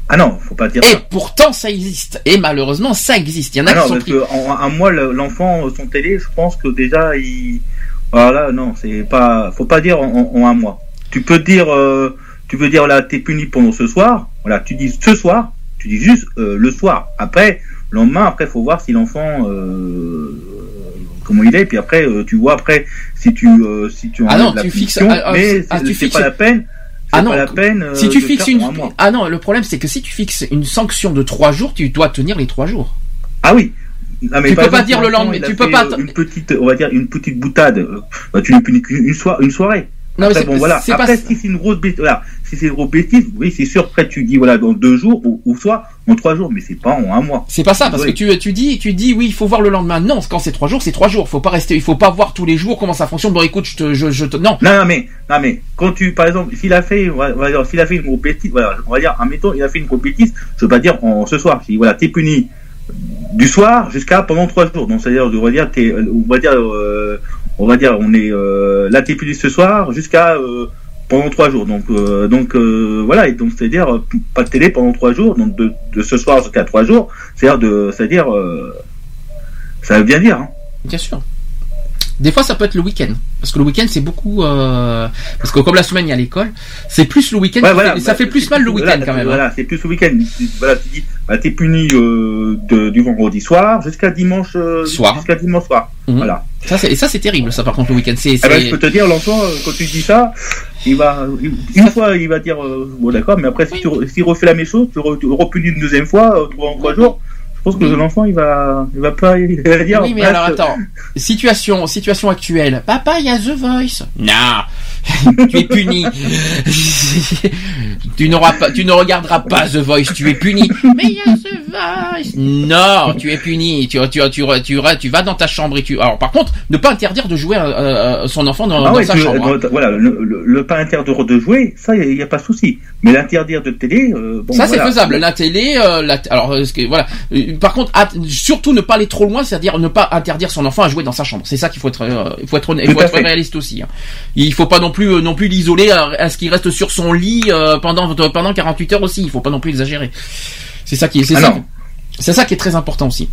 Ah non, faut pas dire Et ça. pourtant ça existe. Et malheureusement ça existe. Il y en a Ah non, qui sont parce pris. que en un mois, le- l'enfant, son télé, je pense que déjà, il. Voilà, non, c'est pas. Faut pas dire en, en un mois. Tu peux dire, euh, tu peux dire, là, t'es puni pendant ce soir. Voilà, tu dis ce soir, tu dis juste euh, le soir. Après, le lendemain, après, faut voir si l'enfant. Euh, comment il est, puis après, euh, tu vois après si tu si tu Ah non, la tu fixes- ah, ah, mais c'est- ah, c'est fixes- pas la peine. Ah non, pas la peine. Si tu fixes une, un ah non, le problème c'est que si tu fixes une sanction de trois jours, tu dois tenir les trois jours. Ah oui. Non, mais Tu peux pas dire le lendemain, tu peux pas Une petite, on va dire une petite boutade. bah, tu lui punis qu'une une, soir- une soirée. Non, Après, c'est- bon, voilà. c'est pas- Après, si c'est une grosse bêtise, voilà. Si c'est une grosse bêtise, oui, c'est sûr. Après, tu dis, voilà, dans deux jours, ou, ou soit en trois jours, mais c'est pas en un mois. C'est pas ça, parce Oui. que tu, tu dis, tu dis, oui, il faut voir le lendemain. Non, quand c'est trois jours, c'est trois jours. Faut pas rester, il faut pas voir tous les jours comment ça fonctionne. Bon, écoute, je te, je, je te, non. Non, non, mais, non, mais, quand tu, par exemple, s'il a fait, on va dire, s'il a fait une grosse bêtise, voilà, on va dire, admettons, il a fait une grosse bêtise, je veux pas dire en, ce soir. Si, voilà, t'es puni du soir jusqu'à pendant trois jours. Donc, c'est-à-dire, on va dire, t'es, on va dire, euh, on va dire, on est, euh, là, t'es puni ce soir jusqu'à, euh, pendant trois jours. Donc, euh, donc, voilà, et donc, c'est-à-dire, euh, pas de télé pendant trois jours, donc de, de ce soir jusqu'à trois jours, c'est-à-dire de, c'est-à-dire, euh, ça veut bien dire, hein. Bien sûr. Des fois, ça peut être le week-end. Parce que le week-end, c'est beaucoup. euh, Parce que comme la semaine, il y a l'école, c'est plus le week-end. Ouais, qui voilà, fait- Ça bah, fait plus mal le week-end quand même. hein. Voilà, c'est plus le week-end. Tu- Voilà, tu dis, bah, t'es puni euh, de- du vendredi soir jusqu'à dimanche euh, Soir. Jusqu'à dimanche soir. Mhm. Voilà. Ça, et ça, c'est terrible, ça, par contre, le week-end. C'est. Ah ben, je peux te dire, l'enfant, quand tu dis ça, il va, une fois, il va dire, bon d'accord, mais après, si tu re- s'il refait la même chose, tu, re, tu repunis une deuxième fois, en trois jours, je pense que Oui. l'enfant, il va, il va pas, il va dire. Oui, mais alors attends. Situation, situation actuelle. Papa, il y a The Voice. Non. tu es puni. tu n'auras pas, tu ne regarderas pas The Voice. Tu es puni. Mais il y a The Voice. Non, tu es puni. Tu, tu, tu, tu, tu vas dans ta chambre et tu. Alors, par contre, ne pas interdire de jouer euh, euh, son enfant dans, Ah dans ouais, sa tu- chambre. hein. euh, voilà, le, le- le pas interdire de jouer, ça, il n'y a, pas de souci. Mais l'interdire de télé, euh, bon, ça voilà. c'est faisable. La télé, euh, la alors ce que- voilà. Euh, Par contre, surtout ne pas aller trop loin, c'est-à-dire ne pas interdire son enfant à jouer dans sa chambre. C'est ça qu'il faut être, euh, il faut être, honnête- il Tout faut à être fait. réaliste aussi. hein. Il faut pas non plus, euh, non plus l'isoler à, à ce qu'il reste sur son lit euh, pendant pendant 48 heures aussi. Il faut pas non plus exagérer. C'est ça qui est, c'est ça, non. c'est ça qui est très important aussi.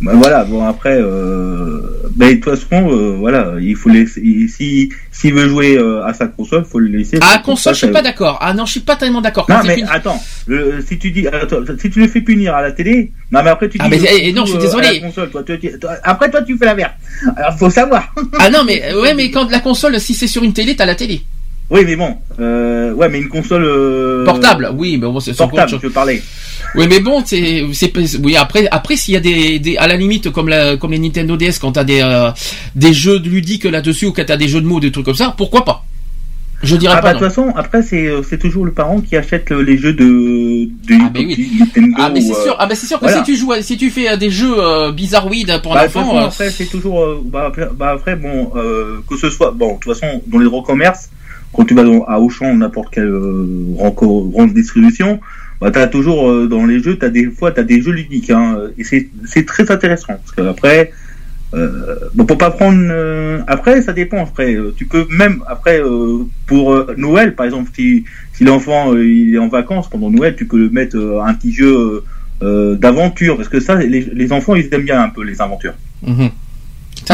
Bah, voilà, bon après, euh, ben, de toute façon, euh, voilà, il faut laisser. il- Si s'il veut jouer euh, à sa console, faut le laisser. À la console, je suis pas d'accord. Ah non, je suis pas tellement d'accord. Non mais attends, le- si tu dis, attends, si tu le fais punir à la télé, non mais après tu dis. Ah, mais, euh, eh, non, je suis euh, désolé. console, toi, tu- après toi tu fais la merde. Alors faut savoir. Ah non, mais ouais, mais quand la console, si c'est sur une télé, t'as la télé. Oui mais bon, euh, ouais mais une console. euh, Portable, oui, mais bon, c'est Portable, je parlais. Oui, mais bon, c'est, c'est, oui. Après, après, s'il y a des, des, à la limite, comme la, comme les Nintendo DS, quand t'as des, euh, des jeux ludiques là-dessus ou quand t'as des jeux de mots, des trucs comme ça, pourquoi pas? Je dirais Ah pas bah de toute façon, après c'est euh, c'est toujours le parent qui achète euh, les jeux de de Ah, mais oui. Nintendo. Ah, mais c'est sûr. Ah, mais c'est sûr que voilà. si tu joues, si tu fais des jeux bizarroïdes pour Bah, l'enfant, après, c'est toujours. bah, après, bah, après, bon, euh, que ce soit. Bon, de toute façon, dans les grands commerces, quand tu vas à Auchan n'importe quelle euh, grand- grande distribution, bah, t'as toujours euh, dans les jeux, t'as des fois, des jeux ludiques, hein, et c'est très intéressant. Parce que après, euh, bon, pour pas prendre. euh, après, ça dépend. Après, tu peux même après pour Noël, par exemple, si si l'enfant il est en vacances pendant Noël, tu peux le mettre un petit jeu. d'aventure parce que ça les, les enfants ils aiment bien un peu les aventures mhm.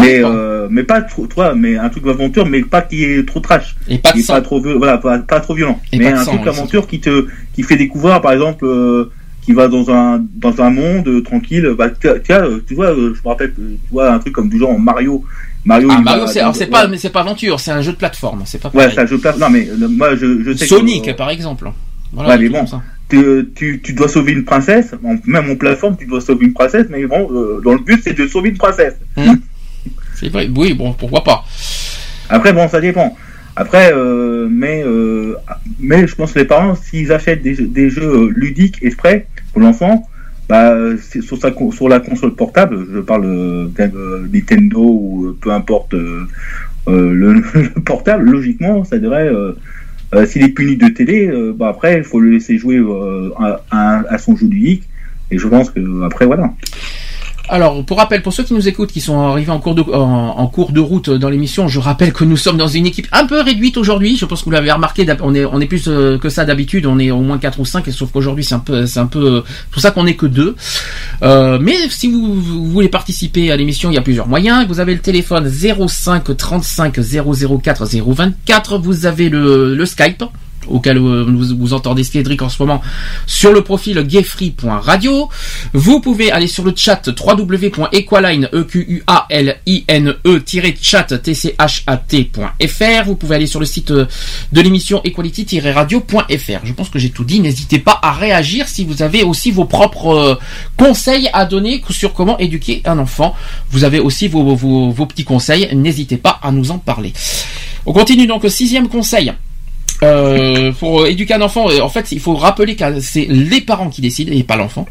Mais euh, mais pas trop toi mais un truc d'aventure mais pas qui est trop trash et pas de sang. pas trop voilà pas, pas trop violent Et mais de un sang, truc d'aventure qui te qui fait découvrir par exemple euh, qui va dans un dans un monde euh, tranquille bah tu tu vois, je me rappelle tu vois un truc comme du genre Mario Mario Ah, Mario, c'est, alors c'est ouais. pas, mais c'est pas aventure, c'est un jeu de plateforme, c'est pas ouais pareil. ça je place non mais moi je, je sais que, Sonic, euh, par exemple. Voilà, Ouais, mais bon. tu, tu, tu dois sauver une princesse, même en plateforme, tu dois sauver une princesse, mais bon, euh, dans le but, c'est de sauver une princesse. Oui, bon, pourquoi pas. Après, bon, ça dépend. Après, euh, mais, euh, mais je pense que les parents, s'ils achètent des, jeux- euh, ludiques exprès pour l'enfant, bah, sur, la console portable, je parle euh, Nintendo ou peu importe le, le portable, logiquement, ça devrait. S'il est puni de télé, bah après, il faut le laisser jouer à, à- à son jeu ludique. Et je pense que après, voilà. Alors, pour rappel, pour ceux qui nous écoutent, qui sont arrivés en cours de, route dans l'émission, je rappelle que nous sommes dans une équipe un peu réduite aujourd'hui. Je pense que vous l'avez remarqué, on est, plus euh, que ça d'habitude. On est au moins 4 ou 5, et sauf qu'aujourd'hui, c'est un peu, c'est un peu, c'est pour ça qu'on est que deux. Euh, mais si vous, voulez participer à l'émission, il y a plusieurs moyens. Vous avez le téléphone 05 35 004 024. Vous avez le Skype auquel vous, vous entendez Cédric en ce moment sur le profil gayfree.radio. Vous pouvez aller sur le chat www.equaline e e. Vous pouvez aller sur le site euh, de l'émission equality-radio.fr. Je pense que j'ai tout dit. N'hésitez pas à réagir si vous avez aussi vos propres euh, conseils à donner sur comment éduquer un enfant. Vous avez aussi vos, vos, vos petits conseils. N'hésitez pas à nous en parler. On continue donc au sixième conseil. Euh, pour éduquer un enfant, en fait, il faut rappeler que c'est les parents qui décident et pas l'enfant.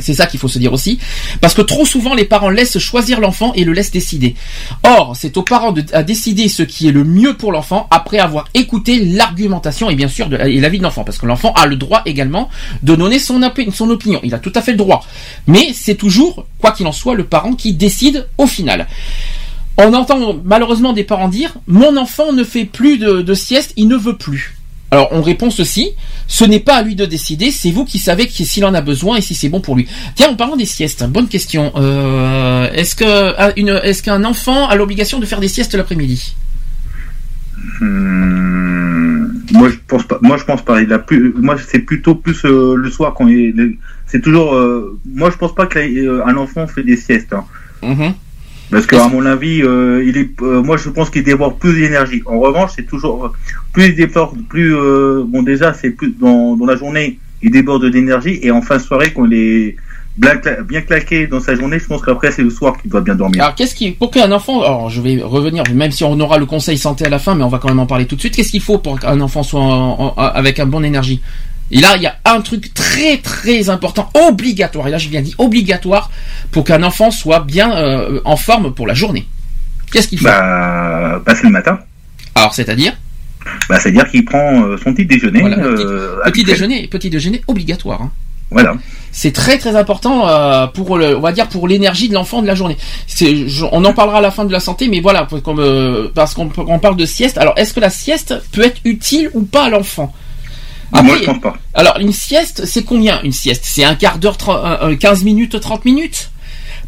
C'est- ça qu'il faut se dire aussi. Parce que trop souvent, les parents laissent choisir l'enfant et le laissent décider. Or, c'est aux parents de, à décider ce qui est le mieux pour l'enfant après avoir écouté l'argumentation et bien sûr de, et l'avis de l'enfant. Parce que l'enfant a le droit également de donner son opinion. Il a tout à fait le droit. Mais c'est toujours, quoi qu'il en soit, le parent qui décide au final. On entend malheureusement des parents dire Mon enfant ne fait plus de, de sieste, il ne veut plus. Alors on répond ceci, ce n'est pas à lui de décider, c'est vous qui savez qui- s'il en a besoin et si c'est bon pour lui. Tiens, en parlant des siestes, bonne question. Euh, est-ce que ah, est-ce qu'un enfant a l'obligation de faire des siestes l'après-midi? Hum, moi je pense pas. Moi je pense pas. Il a plus. Moi c'est plutôt plus euh, le soir quand il. C'est toujours. euh, moi je pense pas qu'un enfant fait des siestes. hein. Mhm. Parce que à mon avis, euh, il est. euh, moi je pense qu'il déborde plus d'énergie. En revanche, c'est toujours euh, plus il déborde, plus euh, bon déjà c'est plus dans, dans la journée il déborde d'énergie et en fin de soirée quand il est bien, cla- bien claqué dans sa journée, je pense qu'après c'est le soir qu'il doit bien dormir. Alors qu'est-ce qui pour qu'un enfant alors je vais revenir même si on aura le conseil santé à la fin mais on va quand même en parler tout de suite. Qu'est-ce qu'il faut pour qu'un enfant soit en- en- avec un bon énergie? Et là il y a un truc très très important obligatoire et là j'ai bien dit obligatoire pour qu'un enfant soit bien euh, en forme pour la journée. Qu'est-ce qu'il faut Bah, c'est le matin. Alors c'est-à-dire Bah c'est-à-dire qu'il prend euh, son petit déjeuner. Voilà, euh, petit déjeuner petit déjeuner obligatoire. hein. Voilà. C'est très très important euh, pour le, on va dire pour l'énergie de l'enfant de la journée. Je- on en parlera à la fin de la santé, mais voilà, comme, parce qu'on on parle de sieste. Alors, est-ce que la sieste peut être utile ou pas à l'enfant? Moi Après- je pense pas. Alors, une sieste, c'est combien une sieste? C'est un quart d'heure, tre- euh, euh, 15 minutes, 30 minutes?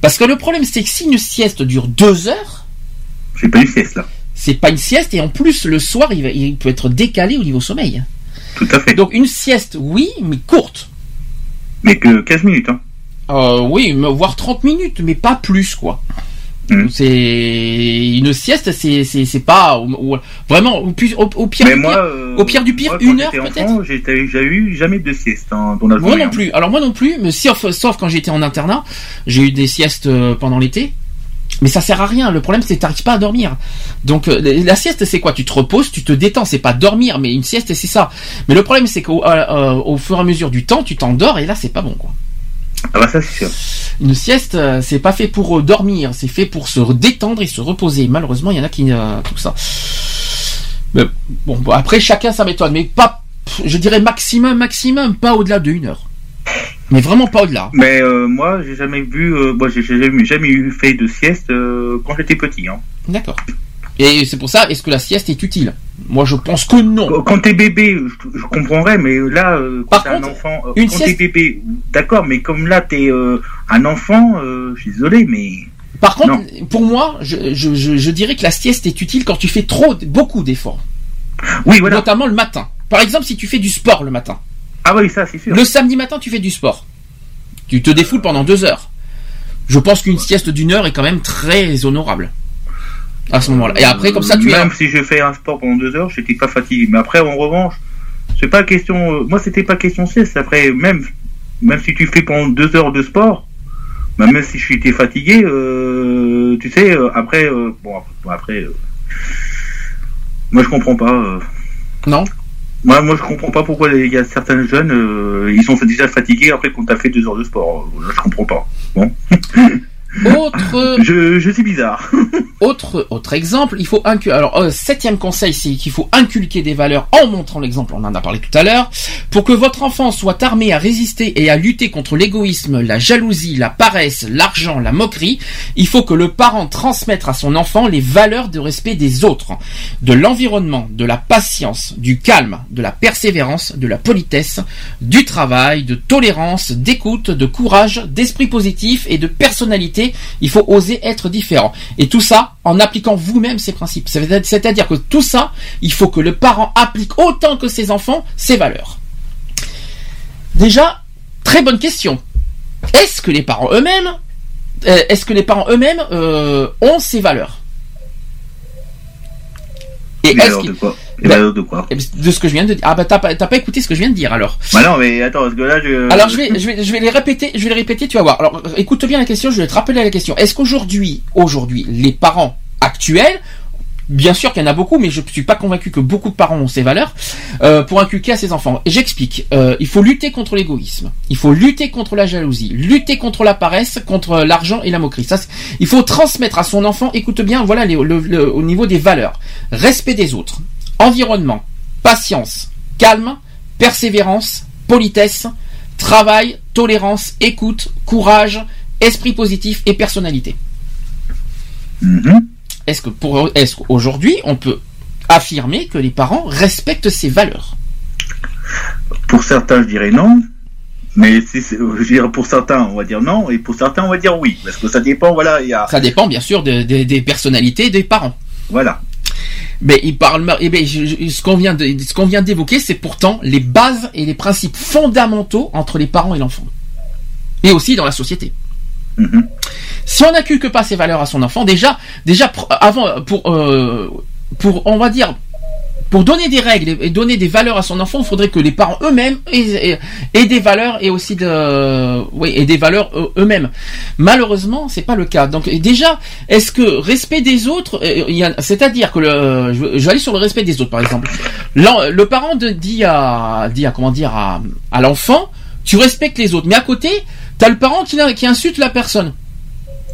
Parce que le problème, c'est que si une sieste dure deux heures, C'est pas une sieste là. c'est pas une sieste, et en plus, le soir, il, va- il peut être décalé au niveau sommeil. Tout à fait. Donc, une sieste, oui, mais courte. Mais que 15 minutes. Hein. Euh, oui, mais voire 30 minutes, mais pas plus, quoi. Mhm. C'est une sieste, c'est c'est c'est pas ou- ou- vraiment au, pu- au, au pire Mais du moi, pire. euh, au pire du pire, moi, quand une heure, peut-être j'ai eu jamais de sieste hein, dans la Moi non hein. plus. Alors moi non plus, mais sauf sauf quand j'étais en internat, j'ai eu des siestes euh, pendant l'été. Mais ça sert à rien. Le problème, c'est que t'arrives pas à dormir. Donc euh, la sieste, c'est quoi? Tu te reposes, tu te détends. C'est pas dormir, mais une sieste, c'est ça. Mais le problème, c'est qu'au euh, au fur et à mesure du temps, tu t'endors et là, c'est pas bon, quoi. Ah bah ça c'est sûr. Une sieste, euh, c'est pas fait pour euh, dormir, c'est fait pour se détendre et se reposer. Malheureusement, il y en a qui euh, tout ça. Mais, bon, bon, après chacun sa méthode, mais pas, je dirais maximum, maximum, pas au-delà de une heure. Mais vraiment pas au-delà. Mais euh, moi j'ai jamais vu, euh, moi j'ai jamais, jamais eu fait de sieste quand j'étais petit. Hein. D'accord. Et c'est pour ça, est-ce que la sieste est utile? Moi, je pense que non. Quand- t'es bébé, je, je comprendrais, mais là, euh, quand t'es un enfant, euh, une quand sieste- t'es bébé, d'accord, mais comme là t'es euh, un enfant, euh, je suis désolé, mais Par contre, Non. pour moi, je, je dirais que la sieste est utile quand tu fais trop, beaucoup d'efforts, oui voilà. notamment le matin. Par exemple, si tu fais du sport le matin. Ah oui ça c'est sûr. Le samedi matin, tu fais du sport. Tu te défoules pendant deux heures. Je pense qu'une sieste d'une heure est quand même très honorable. À ce moment-là. Et après, comme ça, tu. Même si je fais un sport pendant deux heures, j'étais pas fatigué. Mais après, en revanche, c'est pas question. euh, moi, c'était pas question sieste. Après, même même si tu fais pendant deux heures de sport, bah, même si je suis fatigué, euh, tu sais, euh, après, euh, bon, après, euh, moi, je comprends pas. Non? Moi, moi, je comprends pas pourquoi il y a certains jeunes, ils sont déjà fatigués après qu'on t'a fait deux heures de sport. Là, je comprends pas. Bon, Autre. je, je suis bizarre. Autre, autre exemple, il faut inculquer. Alors, euh, septième conseil, c'est qu'il faut inculquer des valeurs en montrant l'exemple. On en a parlé tout à l'heure. Pour que votre enfant soit armé à résister et à lutter contre l'égoïsme, la jalousie, la paresse, l'argent, la moquerie, il faut que le parent transmette à son enfant les valeurs de respect des autres, de l'environnement, de la patience, du calme, de la persévérance, de la politesse, du travail, de tolérance, d'écoute, de courage, d'esprit positif et de personnalité. Il faut oser être différent. Et tout ça en appliquant vous-même ces principes. C'est- C'est-à-dire que tout ça, il faut que le parent applique autant que ses enfants ces valeurs. Déjà, très bonne question. Est-ce que les parents eux-mêmes, euh, est-ce que les parents eux-mêmes euh, ont ces valeurs? Et est-ce qu'ils- de quoi Les Bah, de quoi de ce que je viens de dire. Ah bah t'as pas, t'as pas écouté ce que je viens de dire alors. Bah non, mais attends, parce que là, je. Alors je vais, je vais, je vais les répéter, je vais les répéter, tu vas voir. Alors écoute bien la question, je vais te rappeler la question. Est-ce qu'aujourd'hui, aujourd'hui, les parents actuels, bien sûr qu'il y en a beaucoup, mais je suis pas convaincu que beaucoup de parents ont ces valeurs euh, pour inculquer à ses enfants. J'explique. Euh, il faut lutter contre l'égoïsme, il faut lutter contre la jalousie, lutter contre la paresse, contre l'argent et la moquerie. Ça, il faut transmettre à son enfant. Écoute bien, voilà les- le- le- au niveau des valeurs, respect des autres, environnement, patience, calme, persévérance, politesse, travail, tolérance, écoute, courage, esprit positif et personnalité. Mhm. Est-ce que pour est-ce qu'aujourd'hui on peut affirmer que les parents respectent ces valeurs? Pour certains, je dirais non. Mais si c'est- je pour certains, on va dire non, et pour certains, on va dire oui, parce que ça dépend. Voilà, il y a, Ça dépend bien sûr de- de- des personnalités des parents. voilà. Mais il parle. Eh je- je- ce qu'on vient de, ce qu'on vient d'évoquer, c'est pourtant les bases et les principes fondamentaux entre les parents et l'enfant, et aussi dans la société. Mhm. Si on n'inculque pas ces valeurs à son enfant, déjà, déjà avant pour euh, pour on va dire pour donner des règles et donner des valeurs à son enfant, il faudrait que les parents eux-mêmes aient, des valeurs et aussi de des valeurs eux- eux-mêmes. Malheureusement, c'est pas le cas. Donc déjà, est-ce que respect des autres, euh, c'est-à-dire que le, je, vais- je vais aller sur le respect des autres par exemple. Le parent dit à dit à comment dire à, l'enfant, tu respectes les autres, mais à côté, t'as le parent qui insulte la personne.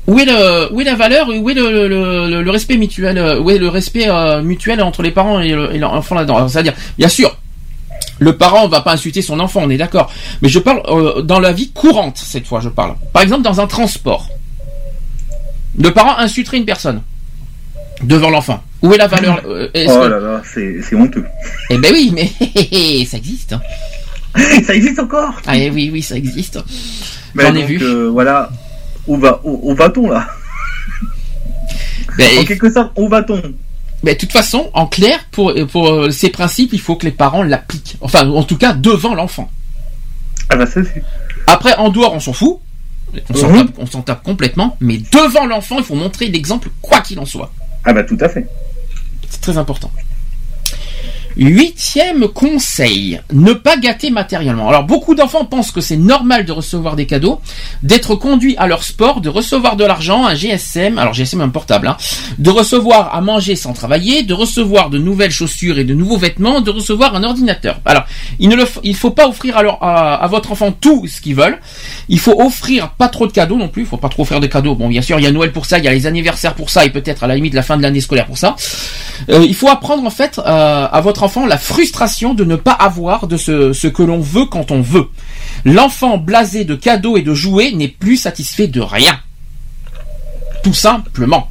Où est le où est la valeur où est le, le, le- le respect mutuel euh, où est le respect euh, mutuel entre les parents et le- et l'enfant là-dedans? C'est-à-dire bien sûr le parent va pas insulter son enfant, on est d'accord. Mais je parle euh, dans la vie courante cette fois, je parle. Par exemple dans un transport. Le parent insulterait une personne devant l'enfant. Où est la valeur euh, Oh que- là là, c'est c'est honteux. Eh ben oui, mais ça existe. hein. ça existe encore? Ah eh oui, oui, ça existe. Mais J'en ai donc, vu. voilà, où va, où, où va-t-on là? Ben, En quelque sorte, où va-t-on? Mais de toute façon, en clair, pour, pour euh, ces principes, il faut que les parents l'appliquent. Enfin, en tout cas, devant l'enfant. Ah bah ça c'est. Après, en dehors, on s'en fout. On s'en Mhm. tape, on s'en tape complètement. Mais devant l'enfant, il faut montrer l'exemple, quoi qu'il en soit. Ah bah tout à fait. C'est très important. Huitième conseil, ne pas gâter matériellement. Alors beaucoup d'enfants pensent que c'est normal de recevoir des cadeaux, d'être conduit à leur sport, de recevoir de l'argent, un GSM, alors GSM un portable, hein, de recevoir à manger sans travailler, de recevoir de nouvelles chaussures et de nouveaux vêtements, de recevoir un ordinateur. Alors il ne le il faut pas offrir à, leur- à, à votre enfant tout ce qu'ils veulent. Il faut offrir pas trop de cadeaux non plus. Il faut pas trop offrir de cadeaux. Bon bien sûr il y a Noël pour ça, il y a les anniversaires pour ça et peut-être à la limite la fin de l'année scolaire pour ça. Euh, il faut apprendre en fait euh, à votre enfant la frustration de ne pas avoir de ce que l'on veut quand on veut. L'enfant blasé de cadeaux et de jouets n'est plus satisfait de rien. Tout simplement.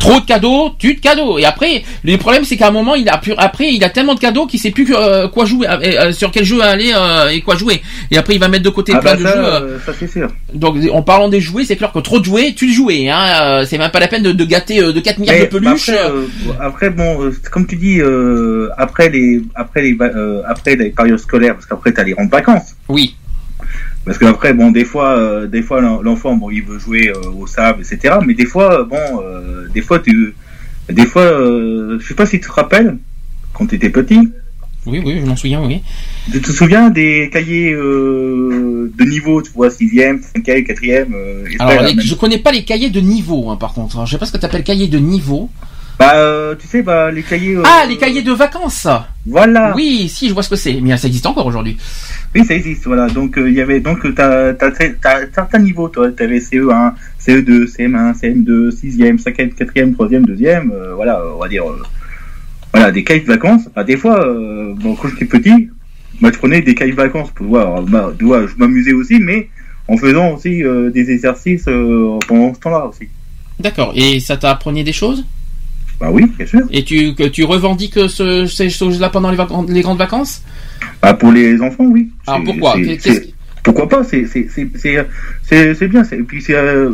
Trop de cadeaux, tu de cadeaux. Et après, le problème c'est qu'à un moment, il a pu, après, il a tellement de cadeaux qu'il sait plus que, euh, quoi jouer, euh, euh, sur quel jeu aller euh, et quoi jouer. Et après, il va mettre de côté Ah plein bah de ça, jeux. euh, euh, ça c'est sûr. donc, en parlant des jouets, c'est clair que trop de jouets, tu le jouais. Hein, euh, c'est même pas la peine de, de gâter euh, de 4 milliards Mais, de peluches. Après, euh, après, bon, euh, comme tu dis, euh, après les, après les, euh, après les périodes scolaires, parce qu'après t'as les grandes vacances. Oui. Parce qu'après, bon, des fois, euh, des fois, l'en- l'enfant, bon, il veut jouer euh, au sable, etc. Mais des fois, euh, bon, euh, des fois, tu, des fois, euh, je sais pas si tu te rappelles, quand tu étais petit, Oui, oui, je m'en souviens, oui. tu te souviens des cahiers euh, de niveau, tu vois, sixième, cinquième, quatrième. Euh, et Alors, les- je connais pas les cahiers de niveau, hein, par contre. Alors, je sais pas ce que t'appelles cahier de niveau. Bah, euh, tu sais, bah, les cahiers. euh, Ah, les cahiers de vacances. Voilà. Oui, si, je vois ce que c'est. Mais ça existe encore aujourd'hui. Oui, ça existe, voilà. Donc, euh, il y avait, donc, t'as, certains niveaux, toi. T'avais CE1, CE2, CM1, CM2, 6e, 5e, 4e, 3e, 2e, euh, voilà, on va dire, voilà, des cahiers de vacances. Bah, des fois, bon, quand j'étais petit, moi, je prenais des cahiers de vacances pour voir, bah, je m'amusais aussi, mais en faisant aussi des exercices pendant ce temps-là aussi. D'accord. Et ça t'apprenait des choses? Bah oui, bien sûr. Et tu, que tu revendiques ce, ces choses-là pendant les, grandes vacances? Bah, pour les enfants, oui. Alors C'est- pourquoi? Pourquoi pas? C'est bien. Et puis c'est euh,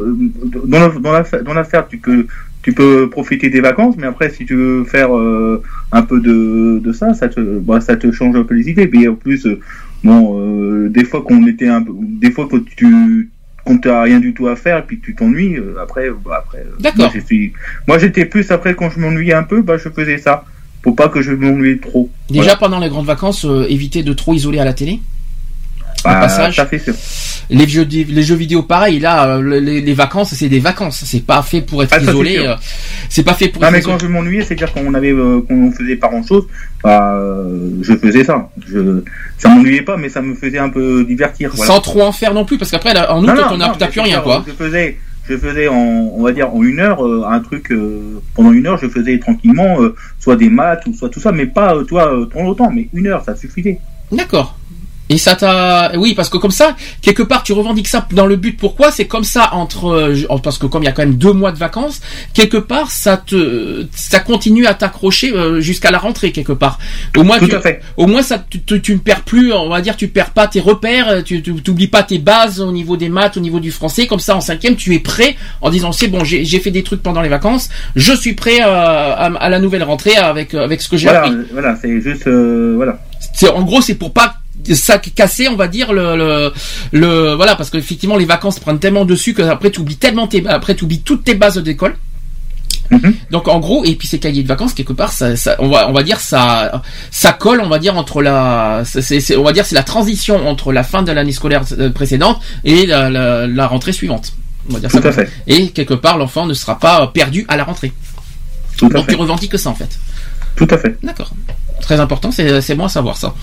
dans la dans l'affaire dans l'affaire tu peux tu peux profiter des vacances, mais après si tu veux faire euh, un peu de de ça, ça te bah, ça te change un peu les idées. Mais en plus euh, bon euh, des fois qu'on était un peu des fois que tu quand t'as rien du tout à faire et puis que tu t'ennuies euh, après bah, après euh, D'accord. moi, j'étais plus après quand je m'ennuyais un peu bah je faisais ça pour pas que je m'ennuie trop Déjà Voilà. pendant les grandes vacances, euh, éviter de trop isoler à la télé? Bah, passage. fait Les jeux, les jeux vidéo, pareil. Là, euh, les, les vacances, c'est des vacances. C'est pas fait pour être Ah, isolé. euh, C'est pas fait pour Non mais isolé. quand je m'ennuyais, c'est-à-dire qu'on avait euh, qu'on faisait pas grand-chose, bah euh, je faisais ça. Je ça m'ennuyait pas, mais ça me faisait un peu divertir. Voilà. Sans trop en faire non plus, parce qu'après, en août, Non, non, on a- t'as plus rien, quoi. Je faisais je faisais en on va dire en une heure euh, un truc euh, pendant une heure, je faisais tranquillement euh, soit des maths ou soit tout ça, mais pas toi trop longtemps, mais une heure ça suffisait. D'accord. Et ça t'a, oui, parce que comme ça, quelque part, tu revendiques ça dans le but. Pourquoi? C'est comme ça entre, euh, parce que comme il y a quand même deux mois de vacances, quelque part, ça te, ça continue à t'accrocher euh, jusqu'à la rentrée quelque part. Au moins, Tout tu, à fait. au moins ça, tu, tu, tu ne perds plus, on va dire, tu perds pas tes repères, tu, t'oublies pas tes bases au niveau des maths, au niveau du français. Comme ça, en cinquième, tu es prêt en disant c'est bon, j'ai fait des trucs pendant les vacances, je suis prêt euh, à, à la nouvelle rentrée avec avec ce que j'ai Voilà, appris. voilà, c'est juste, euh, voilà. C'est en gros c'est pour pas ça casser on va dire le le, le voilà parce qu'effectivement les vacances prennent tellement dessus que après tu oublies tellement tes après tu oublies toutes tes bases d'école. Mhm. Donc en gros et puis ces cahiers de vacances quelque part ça, ça on va on va dire ça ça colle on va dire entre la c'est on va dire c'est la transition entre la fin de l'année scolaire euh, précédente et la, la, la rentrée suivante. On va dire ça Tout à fait. Et quelque part l'enfant ne sera pas perdu à la rentrée. Tout à Donc tu revendiques que ça en fait. Tout à fait. D'accord. Très important, c'est c'est bon à savoir ça.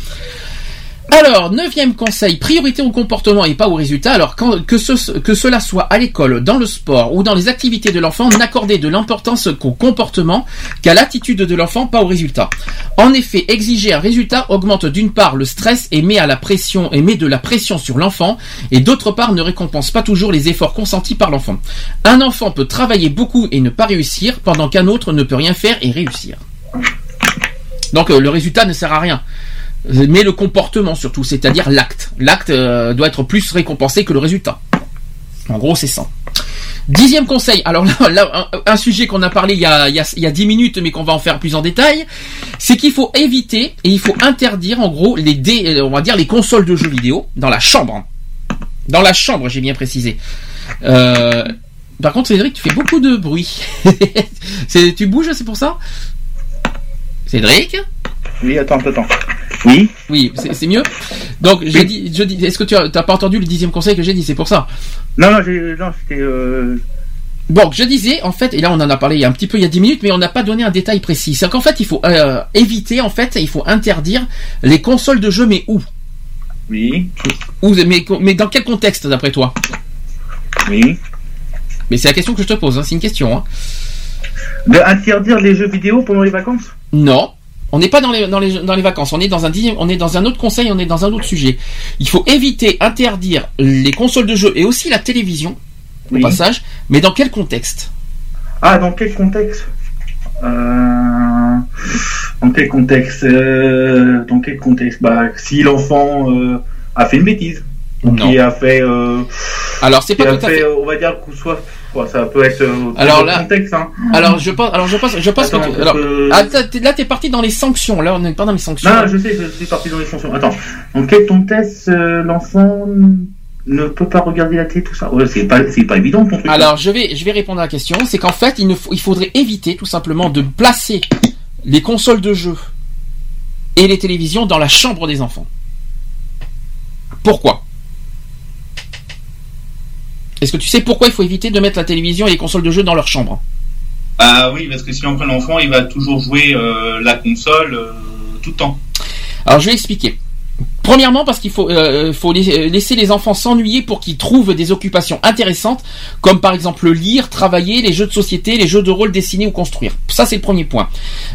Alors, neuvième conseil, priorité au comportement et pas au résultat. Alors, que, que cela soit à l'école, dans le sport ou dans les activités de l'enfant, n'accordez de l'importance qu'au comportement, qu'à l'attitude de l'enfant, pas au résultat. En effet, exiger un résultat augmente d'une part le stress et met à la pression et met de la pression sur l'enfant, et d'autre part ne récompense pas toujours les efforts consentis par l'enfant. Un enfant peut travailler beaucoup et ne pas réussir, pendant qu'un autre ne peut rien faire et réussir. Donc euh, le résultat ne sert à rien. Mais le comportement surtout, c'est-à-dire l'acte. L'acte euh, doit être plus récompensé que le résultat. En gros, c'est ça. Dixième conseil. Alors là, là, un, sujet qu'on a parlé il y a, il y a, il y a 10 minutes, mais qu'on va en faire plus en détail, c'est qu'il faut éviter et il faut interdire, en gros, les dé, euh, on va dire les consoles de jeux vidéo dans la chambre. Dans la chambre, j'ai bien précisé. Euh, par contre, Cédric, tu fais beaucoup de bruit. Tu bouges, c'est pour ça? Cédric? Oui, attends, attends. Oui. Oui, c'est mieux. Donc, j'ai dit, je dis, est-ce que tu as, pas entendu le dixième conseil que j'ai dit? C'est pour ça. Non, non, j'ai, non, c'était, euh, Bon, je disais, en fait, et là on en a parlé il y a un petit peu il y a 10 minutes, mais on n'a pas donné un détail précis. C'est qu'en fait, il faut euh, éviter, en fait, il faut interdire les consoles de jeux, mais où? Oui, Où mais, mais dans quel contexte, d'après toi? Oui. Mais c'est la question que je te pose, hein, c'est une question. Hein. De interdire les jeux vidéo pendant les vacances? Non. On n'est pas dans les, dans, les, dans les vacances, on est dans un on est dans un autre conseil, on est dans un autre sujet. Il faut éviter, interdire les consoles de jeux et aussi la télévision, au passage, mais dans quel contexte? Ah, dans quel contexte? Euh... Dans quel contexte euh... Dans quel contexte? Bah, si l'enfant euh, a fait une bêtise, ou qui a fait. Alors c'est pas tout à fait, fait. on va dire, coup soit, quoi, ça peut être. euh, Alors là- contextes, hein. Alors je pense, alors je pense, je pense Attends, que tu- parce alors, que- ah, t'es- là t'es parti dans les sanctions. Là on n'est pas dans les sanctions. Non, je sais, je suis parti dans les chansons. Attends, dans quel contexte euh, l'enfant ne peut pas regarder la télé, tout ça? Ouais, c'est pas, c'est pas évident ton truc. Alors je vais, je vais répondre à la question. C'est qu'en fait il, ne faut- il faudrait éviter tout simplement de placer les consoles de jeux et les télévisions dans la chambre des enfants. Pourquoi? Est-ce que tu sais pourquoi il faut éviter de mettre la télévision et les consoles de jeux dans leur chambre? Ah oui, parce que si on prend l'enfant, il va toujours jouer euh, la console euh, tout le temps. Alors je vais expliquer. Premièrement parce qu'il faut, euh, faut la- laisser les enfants s'ennuyer pour qu'ils trouvent des occupations intéressantes, comme par exemple lire, travailler, les jeux de société, les jeux de rôle dessiner ou construire. Ça c'est le premier point.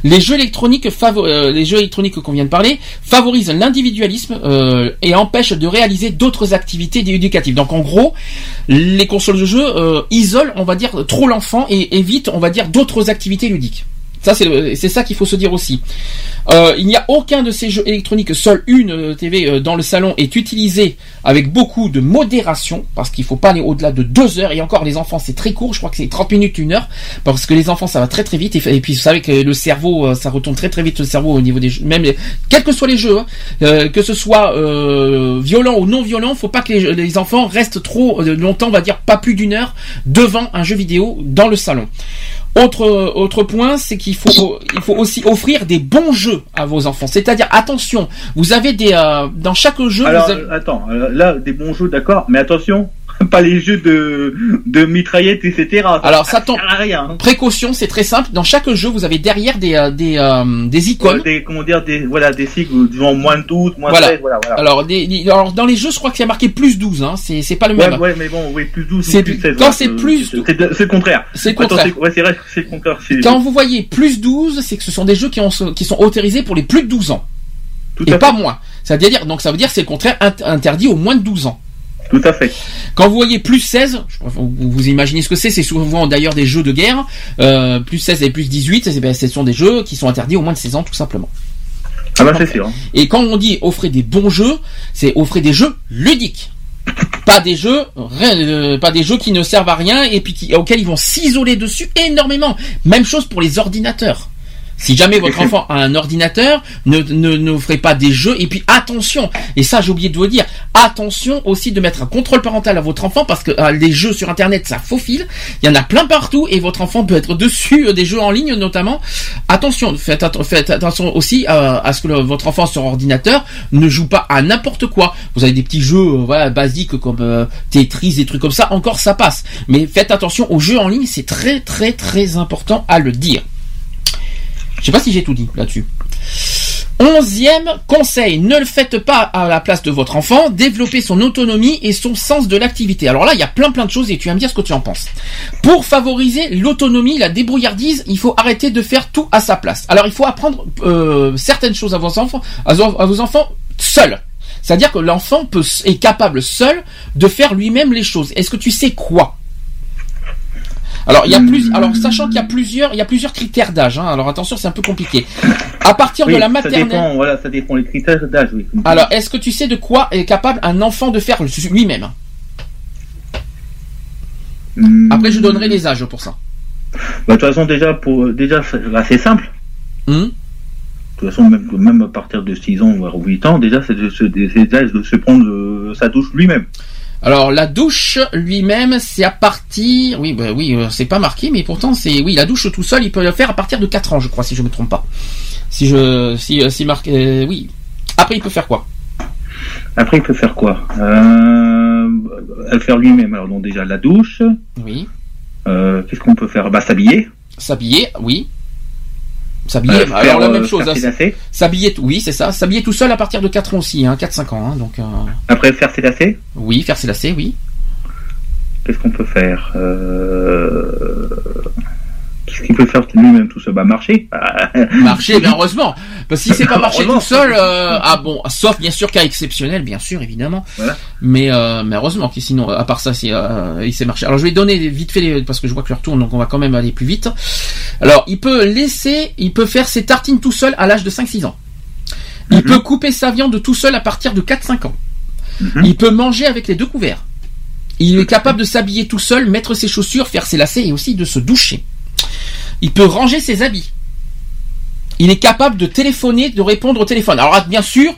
Les jeux électroniques, euh, les jeux électroniques qu'on vient de parler, favorisent l'individualisme euh, et empêchent de réaliser d'autres activités éducatives. Donc en gros, les consoles de jeux euh, isolent, on va dire, trop l'enfant et évitent, on va dire, d'autres activités ludiques. Ça, c'est ça qu'il faut se dire aussi. Euh, il n'y a aucun de ces jeux électroniques, seule une euh, TV euh, dans le salon est utilisée avec beaucoup de modération, parce qu'il faut pas aller au-delà de deux heures, et encore les enfants c'est très court, je crois que c'est 30 minutes, une heure, parce que les enfants ça va très très vite, et, puis vous savez que le cerveau, ça retourne très très vite le cerveau au niveau des jeux, même quels que soient les jeux, hein, que ce soit violent ou non violent, faut pas que les, enfants restent trop longtemps, on va dire pas plus d'une heure, devant un jeu vidéo dans le salon. Autre, autre point, c'est qu'il faut, il faut aussi offrir des bons jeux à vos enfants. C'est-à-dire, attention, vous avez des, euh, dans chaque jeu, Alors, vous avez- euh, attends, euh, là, des bons jeux, d'accord, mais attention, pas les jeux de, de mitraillettes, etc. Alors, ça tombe- sert à rien. hein. précaution, c'est très simple. Dans chaque jeu, vous avez derrière des, euh, des, euh, des icônes. Des, comment dire, des, voilà, des cycles, disons, moins de 12, moins Voilà. de 13, voilà, voilà. Alors, des, des- alors, dans les jeux, je crois qu'il y a marqué plus 12, hein. C'est, c'est pas le Ouais, même. ouais, mais bon, oui, plus 12 C'est- plus 16. quand c'est euh, plus- C'est c'est le contraire. C'est le contraire. c'est- ouais, c'est vrai, c'est le contraire. Quand vous voyez plus 12, c'est que ce sont des jeux qui, ont, qui sont autorisés pour les plus de 12 ans. Tout et pas fait. moins. C'est-à-dire, donc ça veut dire que c'est le contraire int- interdit aux moins de 12 ans. Tout à fait. Quand vous voyez plus 16, je pense que vous, imaginez ce que c'est, c'est souvent d'ailleurs des jeux de guerre, euh, plus 16 et plus 18, c'est- ben, ce sont des jeux qui sont interdits aux moins de 16 ans tout simplement. Ah bah c'est sûr. Et quand on dit offrez des bons jeux, c'est offrez des jeux ludiques. Pas des jeux, rien- euh, pas des jeux qui ne servent à rien et puis qui, auxquels ils vont s'isoler dessus énormément. Même chose pour les ordinateurs. Si jamais votre enfant a un ordinateur, ne, ne, n'offrez pas des jeux. Et puis attention, et ça j'ai oublié de vous le dire, attention aussi de mettre un contrôle parental à votre enfant parce que euh, les jeux sur internet ça faufile. Il y en a plein partout et votre enfant peut être dessus, euh, des jeux en ligne notamment. Attention, faites, atten- faites attention aussi euh, à ce que le- votre enfant sur ordinateur ne joue pas à n'importe quoi. Vous avez des petits jeux voilà, basiques comme euh, Tetris, des trucs comme ça, encore ça passe. Mais faites attention aux jeux en ligne, c'est très très très important à le dire. Je sais pas si j'ai tout dit là-dessus. Onzième conseil, ne le faites pas à la place de votre enfant, développez son autonomie et son sens de l'activité. Alors là, il y a plein plein de choses et tu vas me dire ce que tu en penses. Pour favoriser l'autonomie, la débrouillardise, il faut arrêter de faire tout à sa place. Alors il faut apprendre euh, certaines choses à vos enfants, à vos, enfants seuls. C'est-à-dire que l'enfant est capable seul de faire lui-même les choses. Est-ce que tu sais quoi? Alors, il y a plus, alors sachant qu'il y a plusieurs, il y a plusieurs critères d'âge. Hein, alors attention, c'est un peu compliqué. À partir Oui, de la ça maternelle. dépend, voilà, ça dépend les critères d'âge, oui. Alors, est-ce que tu sais de quoi est capable un enfant de faire lui-même? Hmm. Après, je donnerai les âges pour ça. Bah, de toute façon, déjà, pour, déjà, c'est assez simple. Hmm? De toute façon, même, même à partir de 6 ans, voire 8 ans, déjà, c'est de, de se prendre euh, sa douche lui-même. Alors, la douche lui-même, c'est à partir, oui, bah, oui, euh, c'est pas marqué, mais pourtant, c'est, oui, la douche tout seul, il peut le faire à partir de 4 ans, je crois, si je me trompe pas. Si je, si, euh, si marqué, euh, oui. Après, il peut faire quoi? Après, il peut faire quoi? Euh, faire lui-même. Alors, donc, déjà, la douche. Oui. Euh, Qu'est-ce qu'on peut faire? Bah, s'habiller. S'habiller, oui. S'habiller, Euh, alors faire, la euh, même chose. faire hein. S'habiller, oui, c'est ça. S'habiller tout seul à partir de 4 ans aussi, hein, 4-5 ans, hein, donc, euh, Après, faire ses lacets? oui, faire ses lacets, oui. Qu'est-ce qu'on peut faire euh... Qu'il peut faire lui-même tout seul Bah, marcher. Marcher, bien heureusement. Parce que si c'est pas marcher tout seul, euh, ah bon, sauf bien sûr cas exceptionnel, bien sûr, évidemment. Voilà. Mais, euh, mais heureusement que sinon, à part ça, euh, il sait marcher. Alors je vais donner vite fait les, parce que je vois que l'heure tourne, donc on va quand même aller plus vite. Alors, il peut laisser, il peut faire ses tartines tout seul à l'âge de 5-6 ans. Il peut couper sa viande tout seul à partir de 4-5 ans. Il peut manger avec les deux couverts. Il est capable de s'habiller tout seul, mettre ses chaussures, faire ses lacets et aussi de se doucher. Il peut ranger ses habits. Il est capable de téléphoner, de répondre au téléphone. Alors bien sûr,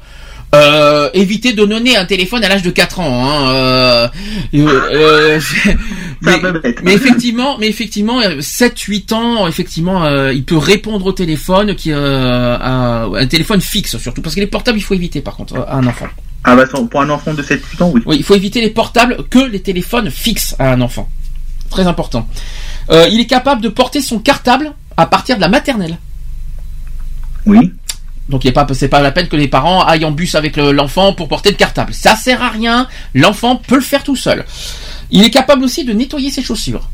euh, évitez de donner un téléphone à l'âge de 4 ans. Hein, euh, euh, mais, mais effectivement, mais effectivement, 7-8 ans, effectivement, il peut répondre au téléphone, qui à- un téléphone fixe surtout, parce que les portables, il faut éviter par contre à un enfant. Ah, bah, pour un enfant de 7-8 ans, oui. Oui, il faut éviter les portables que les téléphones fixes à un enfant. Très important. Euh, il est capable de porter son cartable à partir de la maternelle. Oui. Donc il pas, c'est pas la peine que les parents aillent en bus avec le- l'enfant pour porter le cartable. Ça sert à rien. L'enfant peut le faire tout seul. Il est capable aussi de nettoyer ses chaussures.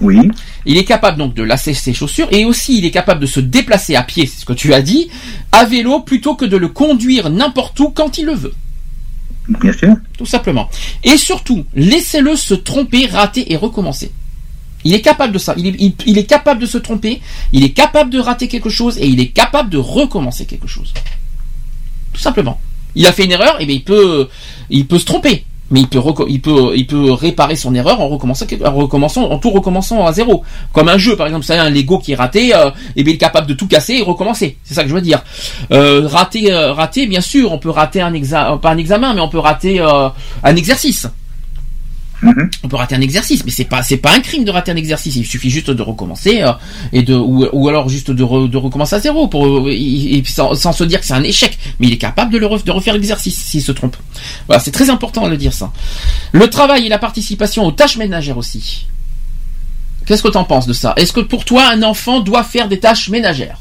Oui. Il est capable donc de lasser ses chaussures et aussi il est capable de se déplacer à pied, c'est ce que tu as dit, à vélo plutôt que de le conduire n'importe où quand il le veut. Bien sûr. Tout simplement. Et surtout, laissez-le se tromper, rater et recommencer. Il est capable de ça. Il est, capable de se tromper, il est capable de rater quelque chose et il est capable de recommencer quelque chose. Tout simplement. Il a fait une erreur, et bien il peut, il peut se tromper. Mais il peut, il peut, il peut réparer son erreur en recommençant, en recommençant, en tout recommençant à zéro. Comme un jeu, par exemple, c'est un Lego qui est raté, euh, et bien il est capable de tout casser et recommencer. C'est ça que je veux dire. Euh, rater, euh, bien sûr, on peut rater un examen, pas un examen, mais on peut rater euh, un exercice. On peut rater un exercice, mais c'est pas c'est pas un crime de rater un exercice. Il suffit juste de recommencer euh, et de ou, alors juste de, re- de recommencer à zéro pour euh, sans, se dire que c'est un échec. Mais il est capable de le refaire l'exercice s'il se trompe. Voilà, c'est très important de dire ça. Le travail et la participation aux tâches ménagères aussi. Qu'est-ce que tu en penses de ça? Est-ce que pour toi un enfant doit faire des tâches ménagères?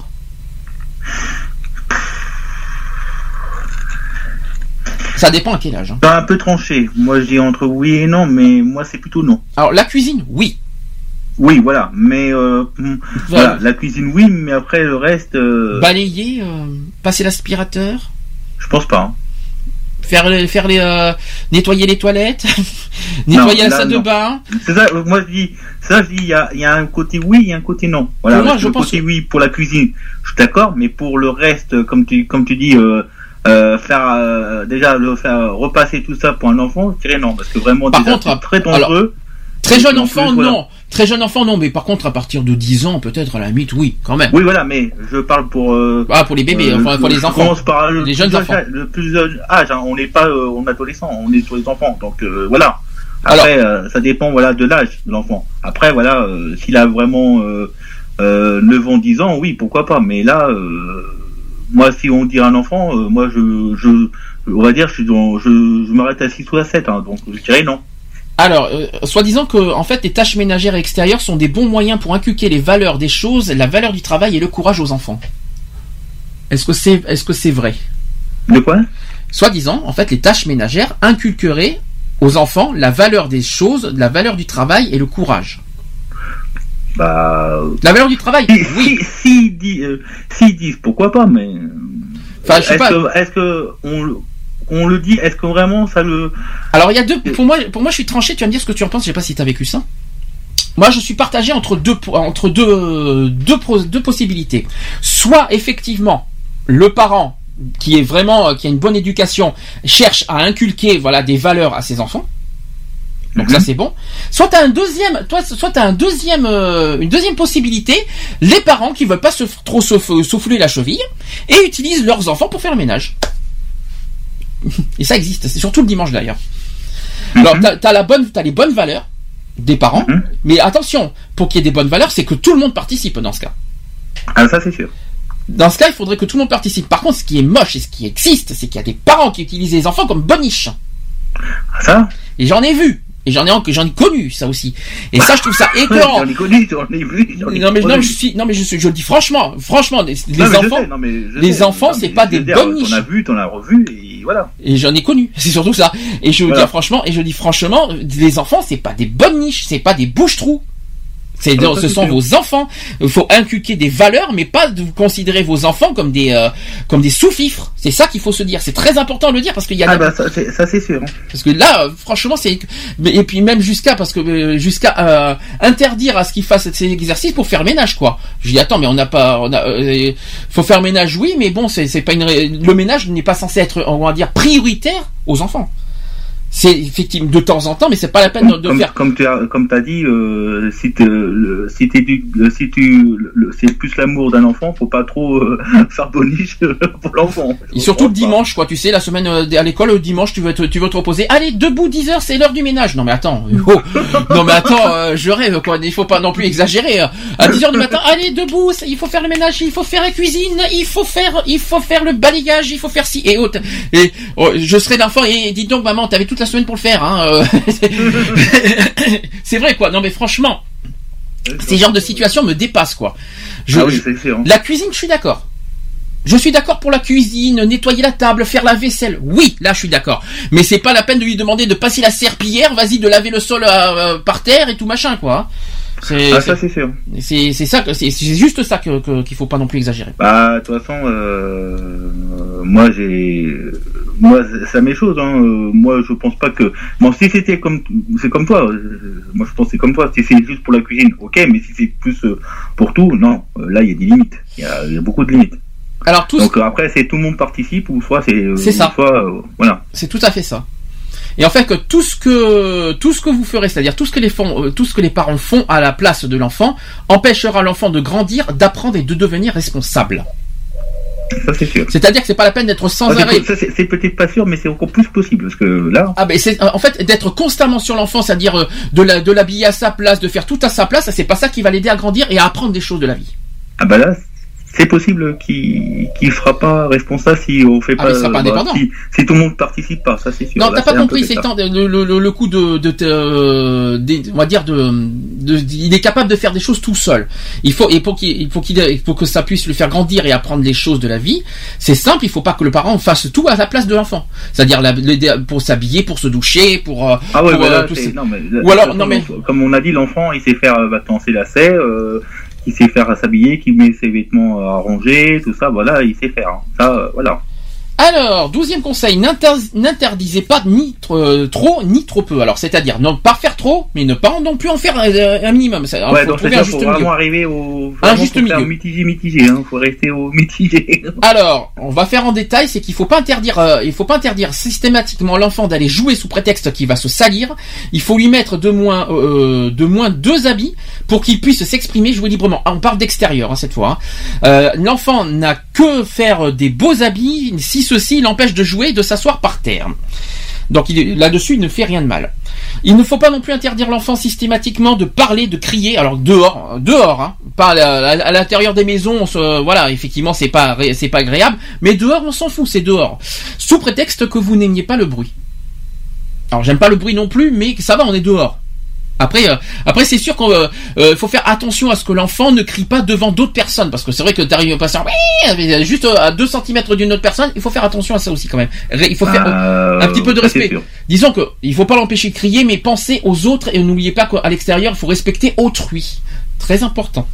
Ça dépend à quel âge. hein. Un peu tranché. Moi, je dis entre oui et non, mais moi, c'est plutôt non. Alors, la cuisine, oui. Oui, voilà. Mais euh, hmm, voilà, la cuisine, oui, mais après le reste. euh, Balayer, euh, passer l'aspirateur? Je pense pas. hein. Faire faire les, euh, nettoyer les toilettes, nettoyer la là, salle de non. bain? C'est ça, moi je dis, ça je dis, il y a, il y a un côté oui et un côté non. Voilà, moi, le je pense côté oui pour la cuisine, je suis d'accord, mais pour le reste, comme tu, comme tu dis, euh, faire euh, déjà le faire repasser tout ça pour un enfant, je dirais non, parce que vraiment Par déjà, contre, très dangereux. Très jeune enfant, plus, voilà. non. Très jeune enfant, non. Mais par contre, à partir de 10 ans, peut-être, à la limite, oui, quand même. Oui, voilà, mais je parle pour. euh, Ah, pour les bébés, euh, enfin, pour les enfants. commence par le Les plus jeunes âge- enfants. Le plus jeune âge, hein, on n'est pas euh, en adolescent, on est sur les enfants, donc euh, voilà. Après, euh, ça dépend voilà de l'âge de l'enfant. Après, voilà, euh, s'il a vraiment euh, euh, 9 ans, 10 ans, oui, pourquoi pas. Mais là, euh, moi, si on dit un enfant, euh, moi, je, je, on va dire, je, suis dans- je, je m'arrête à 6 ou à 7, hein, donc je dirais non. Alors, euh, soi-disant que, en fait, les tâches ménagères extérieures sont des bons moyens pour inculquer les valeurs des choses, la valeur du travail et le courage aux enfants. Est-ce que c'est, est-ce que c'est vrai? De quoi? Soi-disant, en fait, les tâches ménagères inculqueraient aux enfants la valeur des choses, la valeur du travail et le courage. Bah, La valeur du travail, si, oui. si, s'ils disent, euh, disent, pourquoi pas, mais. euh, Enfin, je sais est-ce pas. que, est-ce que on, le- on le dit, est-ce que vraiment ça le. Alors il y a deux. Pour moi, pour moi, je suis tranché. Tu vas me dire ce que tu en penses. Je sais pas si tu as vécu ça. Moi, je suis partagé entre deux entre deux deux, deux possibilités. Soit effectivement le parent qui est vraiment euh, qui a une bonne éducation cherche à inculquer voilà des valeurs à ses enfants. Donc ça c'est bon. Soit t'as un deuxième, toi, soit t'as un deuxième, euh, une deuxième possibilité, les parents qui veulent pas se, trop souffler la cheville et utilisent leurs enfants pour faire le ménage. Et ça existe, c'est surtout le dimanche d'ailleurs. Alors t'as as la bonne, t'as les bonnes valeurs des parents, mais attention, pour qu'il y ait des bonnes valeurs, c'est que tout le monde participe dans ce cas. Ah, ça c'est sûr. Dans ce cas, il faudrait que tout le monde participe. Par contre, ce qui est moche et ce qui existe, c'est qu'il y a des parents qui utilisent les enfants comme boniche. Ça? Et j'en ai vu. Et j'en ai, en- j'en ai connu, ça aussi. Et ça, je trouve ça écœurant. J'en ai connu, j'en ai vu. j'en ai Non mais, non, mais je suis, non mais je suis, je le dis franchement, franchement, les, Non, enfants, sais, non, les sais. enfants, c'est pas des bonnes niches. T'en as vu, t'en as revu, et voilà. Et j'en ai connu, c'est surtout ça. Et je veux Voilà. dire franchement, et je dis franchement, les enfants, c'est pas des bonnes niches, c'est pas des bouches-trous. C'est, ce sont vos enfants. Il faut inculquer des valeurs, mais pas de considérer vos enfants comme des, euh, comme des sous-fifres. C'est ça qu'il faut se dire. C'est très important de le dire parce qu'il y a Ah, bah, ça, c'est ça, c'est sûr. hein. parce que là, euh, franchement, c'est mais- et puis même jusqu'à parce que euh, jusqu'à euh, interdire à ce qu'ils fassent ces exercices pour faire ménage quoi. Je dis attends, mais on n'a pas, on a, euh, faut faire ménage oui, mais bon, c'est c'est pas une le ménage n'est pas censé être on va dire prioritaire aux enfants. C'est effectivement de temps en temps, mais c'est pas la peine de, de comme, faire. comme tu as, comme t'as dit, euh, si le, si du, si tu, c'est plus l'amour d'un enfant, faut pas trop euh, faire boniche pour l'enfant. Et surtout le dimanche, quoi. Tu sais, la semaine euh, à l'école, le dimanche, tu veux te, tu veux te reposer. Allez, debout 10 heures, c'est l'heure du ménage. Non mais attends, oh. non mais attends, euh, je rêve quoi. Il faut pas non plus exagérer. hein. À 10 heures du matin, allez debout, il faut faire le ménage, il faut faire la cuisine, il faut faire, il faut faire le balayage, il faut faire ci et autres. Et oh, je serai l'enfant et dis donc maman, t'avais toute la semaine pour le faire. Hein. euh. c'est vrai quoi. Non mais franchement, ces genres de situations me dépassent quoi. Je- ah oui, la cuisine, je suis d'accord. Je suis d'accord pour la cuisine, nettoyer la table, faire la vaisselle. Oui, là je suis d'accord. Mais c'est pas la peine de lui demander de passer la serpillière, vas-y de laver le sol euh, par terre et tout machin quoi. C'est Ah, ça, c'est sûr. c'est ça que c'est juste ça que que- qu'il faut pas non plus exagérer. Bah, de toute façon, euh, euh, moi, j'ai, moi, ça m'est chose. Hein. euh, Moi, je pense pas que. Bon, si c'était comme, c'est comme toi. Moi, je pense c'est comme toi. Si c'est juste pour la cuisine, ok. Mais si c'est plus pour tout, non. Là, il y a des limites. Il y a, il y a beaucoup de limites. Alors tout Donc après, c'est tout le monde participe ou soit c'est. C'est ça. Soit, euh, voilà. C'est tout à fait ça. Et en fait que tout ce que tout ce que vous ferez, c'est-à-dire tout ce que les font, euh, tout ce que les parents font à la place de l'enfant, empêchera l'enfant de grandir, d'apprendre et de devenir responsable. Ça, c'est sûr. C'est-à-dire que c'est pas la peine d'être sans Ah, arrêt. ça, c'est peut-être pas sûr, mais c'est encore plus possible parce que là. Ah ben c'est en fait d'être constamment sur l'enfant, c'est-à-dire euh, de la, de l'habiller à sa place, de faire tout à sa place, c'est pas ça qui va l'aider à grandir et à apprendre des choses de la vie. Ah bah là, c'est possible qu'il qu'il sera pas responsable si on fait Ah, pas. bah, si, si tout le monde participe pas, ça c'est sûr. Non, t'as pas compris, c'est le, le, le- le coup de, de, euh, des- on va dire de, de, il est capable de faire des choses tout seul. Il faut et pour qu'il, il faut qu'il, il faut que ça puisse le faire grandir et apprendre les choses de la vie. C'est simple, il faut pas que le parent fasse tout à la place de l'enfant. C'est-à-dire pour s'habiller, pour se doucher, pour, euh, Ah ouais, pour, bah là, euh, tout non, mais Ou alors, de toute non, mais- comme on a dit, l'enfant, il sait faire euh, bah, ses lacets, euh, il sait faire s'habiller, qu'il met ses vêtements à ranger, tout ça, voilà, il sait faire. hein. Ça, euh, voilà. Alors, douzième conseil, n'inter- n'interdisez pas ni euh, trop ni trop peu. Alors, c'est-à-dire ne pas faire trop, mais ne pas non plus en faire euh, un minimum. Alors, ouais, faut donc trouver un juste faut milieu. vraiment arriver au. Un juste milieu. Mitigé, mitigé, hein. Faut rester au mitigé. Alors, on va faire en détail, c'est qu'il faut pas interdire, euh, il faut pas interdire systématiquement l'enfant d'aller jouer sous prétexte qu'il va se salir. Il faut lui mettre de moins, euh, de moins deux habits pour qu'il puisse s'exprimer, jouer librement. Ah, on parle d'extérieur hein, cette fois. hein. Euh, L'enfant n'a que faire des beaux habits si ceci l'empêche de jouer, et de s'asseoir par terre. Donc là-dessus, il ne fait rien de mal. Il ne faut pas non plus interdire l'enfant systématiquement de parler, de crier. Alors dehors, euh, dehors, hein, à, l'intérieur des maisons. on se- voilà, effectivement, c'est pas, c'est pas agréable. Mais dehors, on s'en fout, c'est dehors. Sous prétexte que vous n'aimiez pas le bruit. Alors j'aime pas le bruit non plus, mais ça va, on est dehors. Après, euh, après c'est sûr qu'il faut faire attention à ce que l'enfant ne crie pas devant d'autres personnes, parce que c'est vrai que t'arrives à passer en- juste euh, à 2 cm d'une autre personne, il faut faire attention à ça aussi quand même. Il faut faire Euh, un petit peu de respect. Disons que il faut pas l'empêcher de crier, mais pensez aux autres et n'oubliez pas qu'à l'extérieur, il faut respecter autrui. Très important.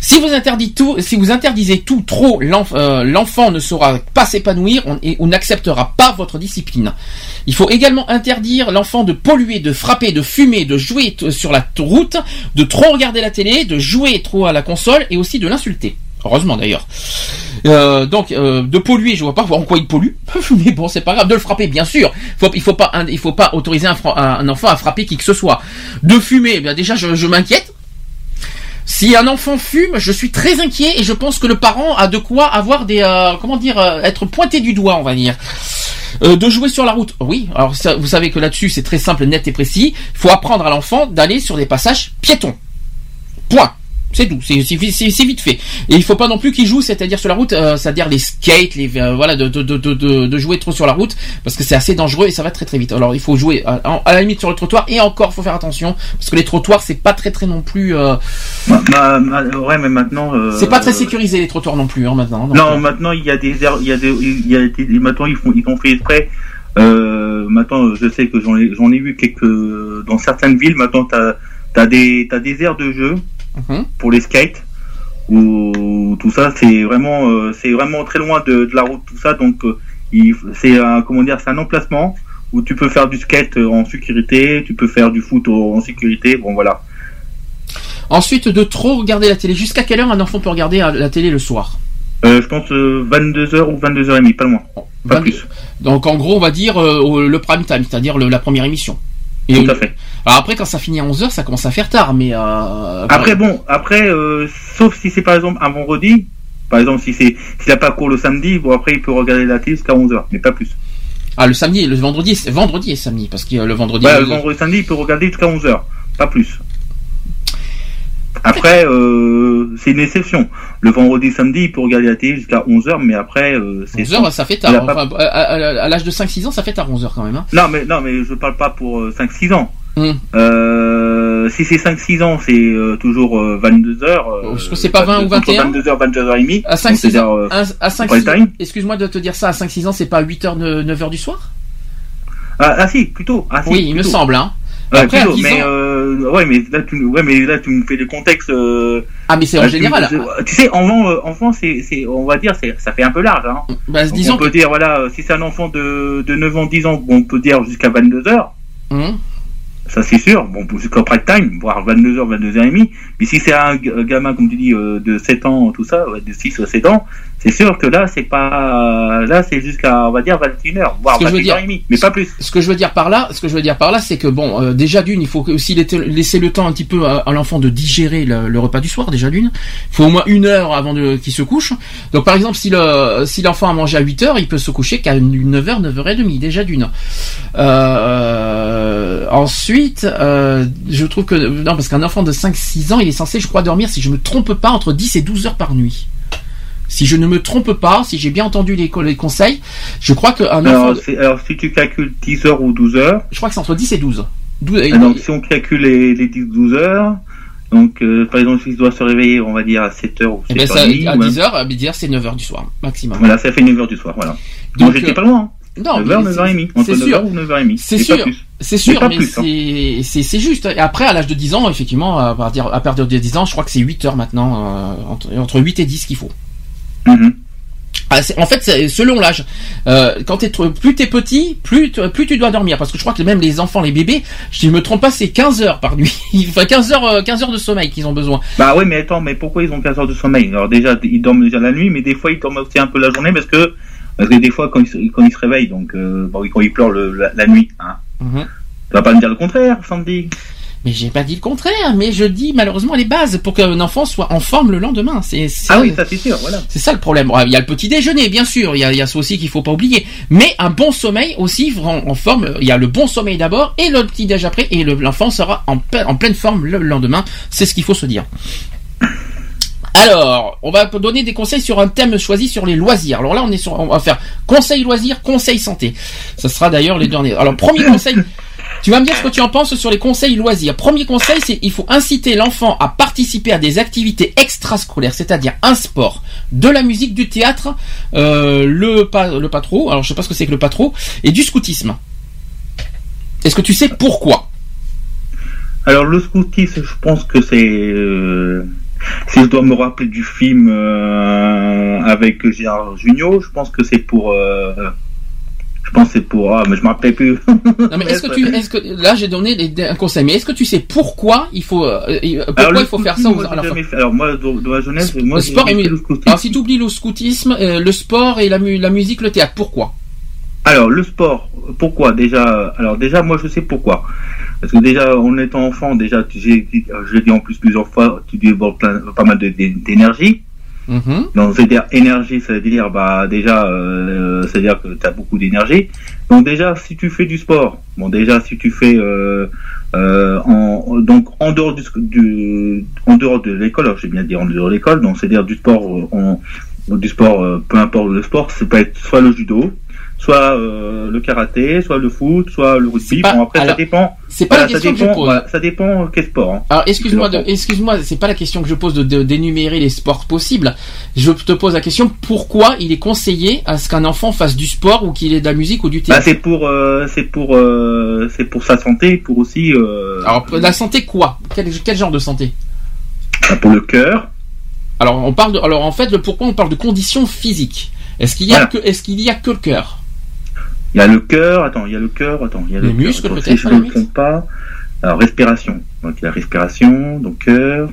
Si vous interdisez tout, trop, euh, l'enfant ne saura pas s'épanouir et on n'acceptera pas votre discipline. Il faut également interdire l'enfant de polluer, de frapper, de fumer, de jouer sur la route, de trop regarder la télé, de jouer trop à la console et aussi de l'insulter. Heureusement d'ailleurs. Euh, donc euh, de polluer, je vois pas en quoi il pollue, mais bon c'est pas grave. De le frapper, bien sûr. Il faut pas, faut pas autoriser un, enfant à frapper qui que ce soit. De fumer, eh bien déjà je m'inquiète. Si un enfant fume, je suis très inquiet et je pense que le parent a de quoi avoir des, euh, comment dire, euh, être pointé du doigt, on va dire. Euh, de jouer sur la route, oui. Alors vous savez que là-dessus c'est très simple, net et précis. Il faut apprendre à l'enfant d'aller sur des passages piétons. Point. C'est tout, c'est vite fait. Et il faut pas non plus qu'il joue, c'est-à-dire sur la route, euh, c'est-à-dire les skates, les euh, voilà, de, de, de, de, de- de jouer trop sur la route, parce que c'est assez dangereux et ça va très très vite. Alors il faut jouer à, à la limite sur le trottoir et encore faut faire attention parce que les trottoirs c'est pas très très non plus, euh, ouais, mais maintenant. c'est pas très sécurisé les trottoirs non plus hein, maintenant. Donc, Non, maintenant il y a des aires- il y a des, il y a des- maintenant ils font, ils ont fait exprès. Maintenant, je sais que j'en ai, j'en ai vu quelques dans certaines villes. Maintenant, t'as, t'as des, t'as des aires de jeu Mhm. pour les skates. Où tout ça, c'est vraiment, euh, c'est vraiment très loin de, de la route, tout ça. Donc, euh, il, c'est un, comment dire, c'est un emplacement où tu peux faire du skate euh, en sécurité, tu peux faire du foot en sécurité. Bon, voilà. Ensuite de trop regarder la télé. Jusqu'à quelle heure un enfant peut regarder euh, la télé le soir? Euh, je pense 22h ou 22h30, pas loin. Pas 22. plus. Donc en gros on va dire le prime time, c'est-à-dire la première émission. Et Tout à fait. Alors après quand ça finit à 11h ça commence à faire tard, mais euh, Après bon, après euh, sauf si c'est par exemple un vendredi, par exemple si c'est s'il a pas cours le samedi, bon après il peut regarder la télé jusqu'à 11h, mais pas plus. Ah le samedi, le vendredi, c'est vendredi et samedi parce que euh, le vendredi. Le- le vendredi samedi il peut regarder jusqu'à 11h, pas plus. Après euh, c'est une exception. Le vendredi samedi il peut regarder la télé jusqu'à 11h, mais après euh, c'est 11h ça fait tard. pas- Enfin, à, à- à l'âge de 5-6 ans ça fait tard 11h quand même. Hein. Non mais non mais je parle pas pour 5-6 ans. Hum. Euh, si c'est 5-6 ans, c'est euh, toujours 22h. Euh, Est-ce que c'est pas 20 ou 21? 22h, 22h30. À 5-6 ans, euh, à, à 5 prime time. excuse-moi de te dire ça, à 5-6 ans c'est pas 8h, 9h du soir? Ah, ah, si, plutôt. Ah, si, Oui, il me plutôt. semble. Hein. Ouais, Après, à plutôt, 10 mais ans- euh, ouais, mais là tu, ouais, mais là tu me fais le contexte. Euh, Ah mais c'est en là, tu- général. tu, tu sais, enfant, euh, enfant, c'est, c'est, on va dire, c'est, ça fait un peu large. Hein. Bah, Donc, disons on peut dire, voilà, si c'est un enfant de, de 9 ans, 10 ans, bon, on peut dire jusqu'à 22 heures. Hum. Ça c'est sûr, bon, jusqu'au prime time, voire 22h, 22h30. Mais si c'est un g- gamin, comme tu dis, euh, de 7 ans, tout ça, ouais, de 6 ou 7 ans, c'est sûr que là, c'est pas, là, c'est jusqu'à, on va dire, 21h, voire Ce que je veux dire- 21h30, mais pas plus. Ce que je veux dire par là, ce que je veux dire par là, c'est que bon, euh, déjà d'une, il faut aussi laisser le temps un petit peu à, à l'enfant de digérer le, le repas du soir. Déjà d'une, il faut au moins une heure avant qu'il se couche. Donc par exemple, si le si l'enfant a mangé à 8 heures, il peut se coucher qu'à 9h, 9h30 déjà d'une. Euh, ensuite, euh, je trouve que non parce qu'un enfant de 5-6 ans, il est censé, je crois, dormir si je me trompe pas entre 10 et 12 heures par nuit. Si je ne me trompe pas, si j'ai bien entendu les, les conseils, je crois qu'un Alors, alors, si tu calcules 10 heures ou 12 heures, je crois que c'est entre 10 et 12. 12 et- Ah, donc si on calcule les, les 10-12 heures, donc euh, par exemple s'il doit se réveiller, on va dire à 7 heures ou Eh 7 ben, ça, à 10 heures, à 10 heures, c'est 9 heures du soir, maximum. Voilà, ça fait 9 heures du soir, voilà. Donc, j'étais euh, pas loin. hein. Non, 9h, mais 9h30. c'est- Entre c'est 9h sûr. ou 9h30. C'est sûr. C'est sûr, mais hein. c'est c'est juste. Et après, à l'âge de 10 ans, effectivement, à partir, à partir de 10 ans, je crois que c'est 8 heures maintenant, euh, entre, entre 8 et 10 qu'il faut. Ah, en fait, selon l'âge. Euh, quand t'es trop- plus t'es petit, plus plus tu dois dormir. Parce que je crois que même les enfants, les bébés, je ne me trompe pas, c'est 15 heures par nuit. enfin 15 heures, euh, 15 heures de sommeil qu'ils ont besoin. Bah ouais, mais attends, mais pourquoi ils ont 15 heures de sommeil? Alors déjà, ils dorment déjà la nuit, mais des fois ils dorment aussi un peu la journée parce que parce que des fois quand ils se, quand ils se réveillent, donc euh, bon, quand ils pleurent le, la, la nuit, hein. Mhm. Tu vas pas me dire le contraire, Sandy? Mais j'ai pas dit le contraire. Mais je dis malheureusement les bases pour qu'un enfant soit en forme le lendemain. C'est Ah oui, ça c'est sûr, voilà. C'est ça le problème. Il y a le petit déjeuner, bien sûr. Il y a, il y a ça aussi qu'il faut pas oublier. Mais un bon sommeil aussi en, en forme. Il y a le bon sommeil d'abord et le petit déj après. Et le- l'enfant sera en pleine forme le lendemain. C'est ce qu'il faut se dire. Alors, on va donner des conseils sur un thème choisi sur les loisirs. Alors là, on est sur, on va faire conseil loisirs, conseil santé. Ça sera d'ailleurs les derniers. Alors, premier conseil. Tu vas me dire ce que tu en penses sur les conseils loisirs. Premier conseil, c'est il faut inciter l'enfant à participer à des activités extrascolaires, c'est-à-dire un sport, de la musique, du théâtre, euh, le pas le patro. Alors je sais pas ce que c'est que le patro et du scoutisme. Est-ce que tu sais pourquoi? Alors le scoutisme, je pense que c'est euh, si je dois me rappeler du film euh, avec Gérard Jugnot, je pense que c'est pour je pense que c'est pour ah mais je me rappelle plus. Non mais est-ce que tu est-ce que là j'ai donné un conseil, mais est-ce que tu sais pourquoi il faut euh, euh, pourquoi Alors, le il faut faire ça aux- moi, fait. Alors moi dans, dans la jeunesse, moi Le sport et le scoutisme. Alors si tu oublies le scoutisme, euh, le sport et la, mu- la musique, le théâtre, pourquoi? Alors le sport, pourquoi? Déjà Alors déjà moi je sais pourquoi. Parce que déjà en étant enfant, déjà tu- j'ai dit en plus plusieurs fois, tu plein- pas mal de- d'é- d'énergie. Mhm. Donc c'est-à-dire énergie, ça veut dire bah déjà euh, c'est-à-dire que tu as beaucoup d'énergie. Donc déjà si tu fais du sport, bon déjà si tu fais euh, euh, en donc en dehors du, du en dehors de l'école, j'ai bien dit en dehors de l'école, donc c'est-à-dire du sport du sport peu importe le sport, ça peut être soit le judo, soit euh, le karaté, soit le foot, soit le rugby. pas- bon après alors, ça dépend. C'est pas Voilà, la ça question que je dépend, pose. voilà, ça dépend quel sport. hein. Alors excuse-moi, excuse-moi, c'est pas la question que je pose de, d'énumérer les sports possibles. Je te pose la question pourquoi il est conseillé à ce qu'un enfant fasse du sport ou qu'il ait de la musique ou du Bah, théâtre? c'est pour euh, c'est pour euh, c'est pour sa santé, pour aussi euh, Alors la santé quoi? Quel, quel genre de santé? Bah, pour le cœur. Alors on parle de, alors en fait le pourquoi on parle de conditions physiques. Est-ce qu'il y a Voilà. que est-ce qu'il y a que le cœur? Il y a le cœur, attends, il y a le cœur, attends, il y a le attends, peut-être, si je la ne me pas. Alors respiration. Donc il y a respiration, donc cœur.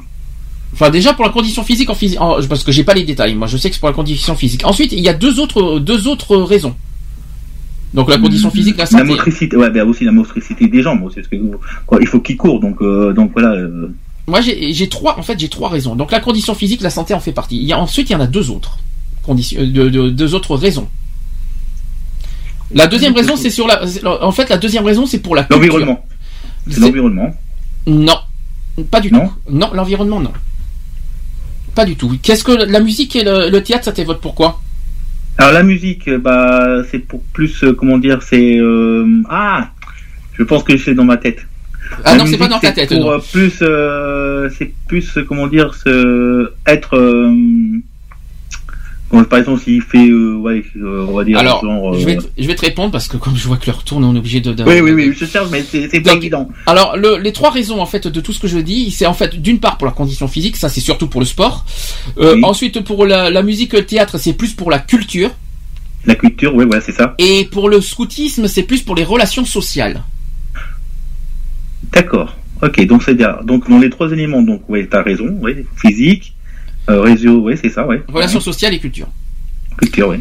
Enfin déjà pour la condition physique en physique parce que j'ai pas les détails. Moi je sais que c'est pour la condition physique. Ensuite il y a deux autres deux autres raisons. Donc la condition physique, la La santé. motricité, ouais, bah, aussi la motricité des jambes, aussi, parce que quoi, il faut qu'il court, donc euh, donc voilà. euh, Moi, j'ai trois, en fait, j'ai trois raisons. Donc, la condition physique, la santé en fait partie. Il y a, ensuite, il y en a deux autres. Conditions, euh, de- de- deux autres raisons. La deuxième raison, c'est sur la, en fait, la deuxième raison, c'est pour la. L'environnement. C'est l'environnement. Non. Pas du Non tout. Non, l'environnement, non. Pas du tout. Qu'est-ce que la musique et le, le théâtre, ça t'évoque pourquoi? Alors la musique, bah c'est pour plus, euh, comment dire, c'est euh, ah, je pense que c'est dans ma tête. Ah La non, c'est pas dans ta tête, Pour non. euh, plus, euh, c'est plus, comment dire, se, être. Bon, par exemple, s'il fait, euh, ouais, euh, on va dire, Alors, genre. euh, je vais, te, je vais te répondre parce que comme je vois que l'heure tourne, on est obligé de. de- Oui, oui, oui, je cherche, mais c'est pas évident. Alors, le- les trois raisons en fait de tout ce que je dis, c'est en fait d'une part pour la condition physique, ça c'est surtout pour le sport. Euh, Oui. Ensuite pour la, la musique, le théâtre, c'est plus pour la culture. La culture, oui, voilà, c'est ça. Et pour le scoutisme, c'est plus pour les relations sociales. D'accord. Ok, donc c'est bien. Donc dans les trois éléments, donc oui, t'as raison, oui, physique, euh, réseau, oui, c'est ça, oui. Relations sociales et culture. Culture, oui.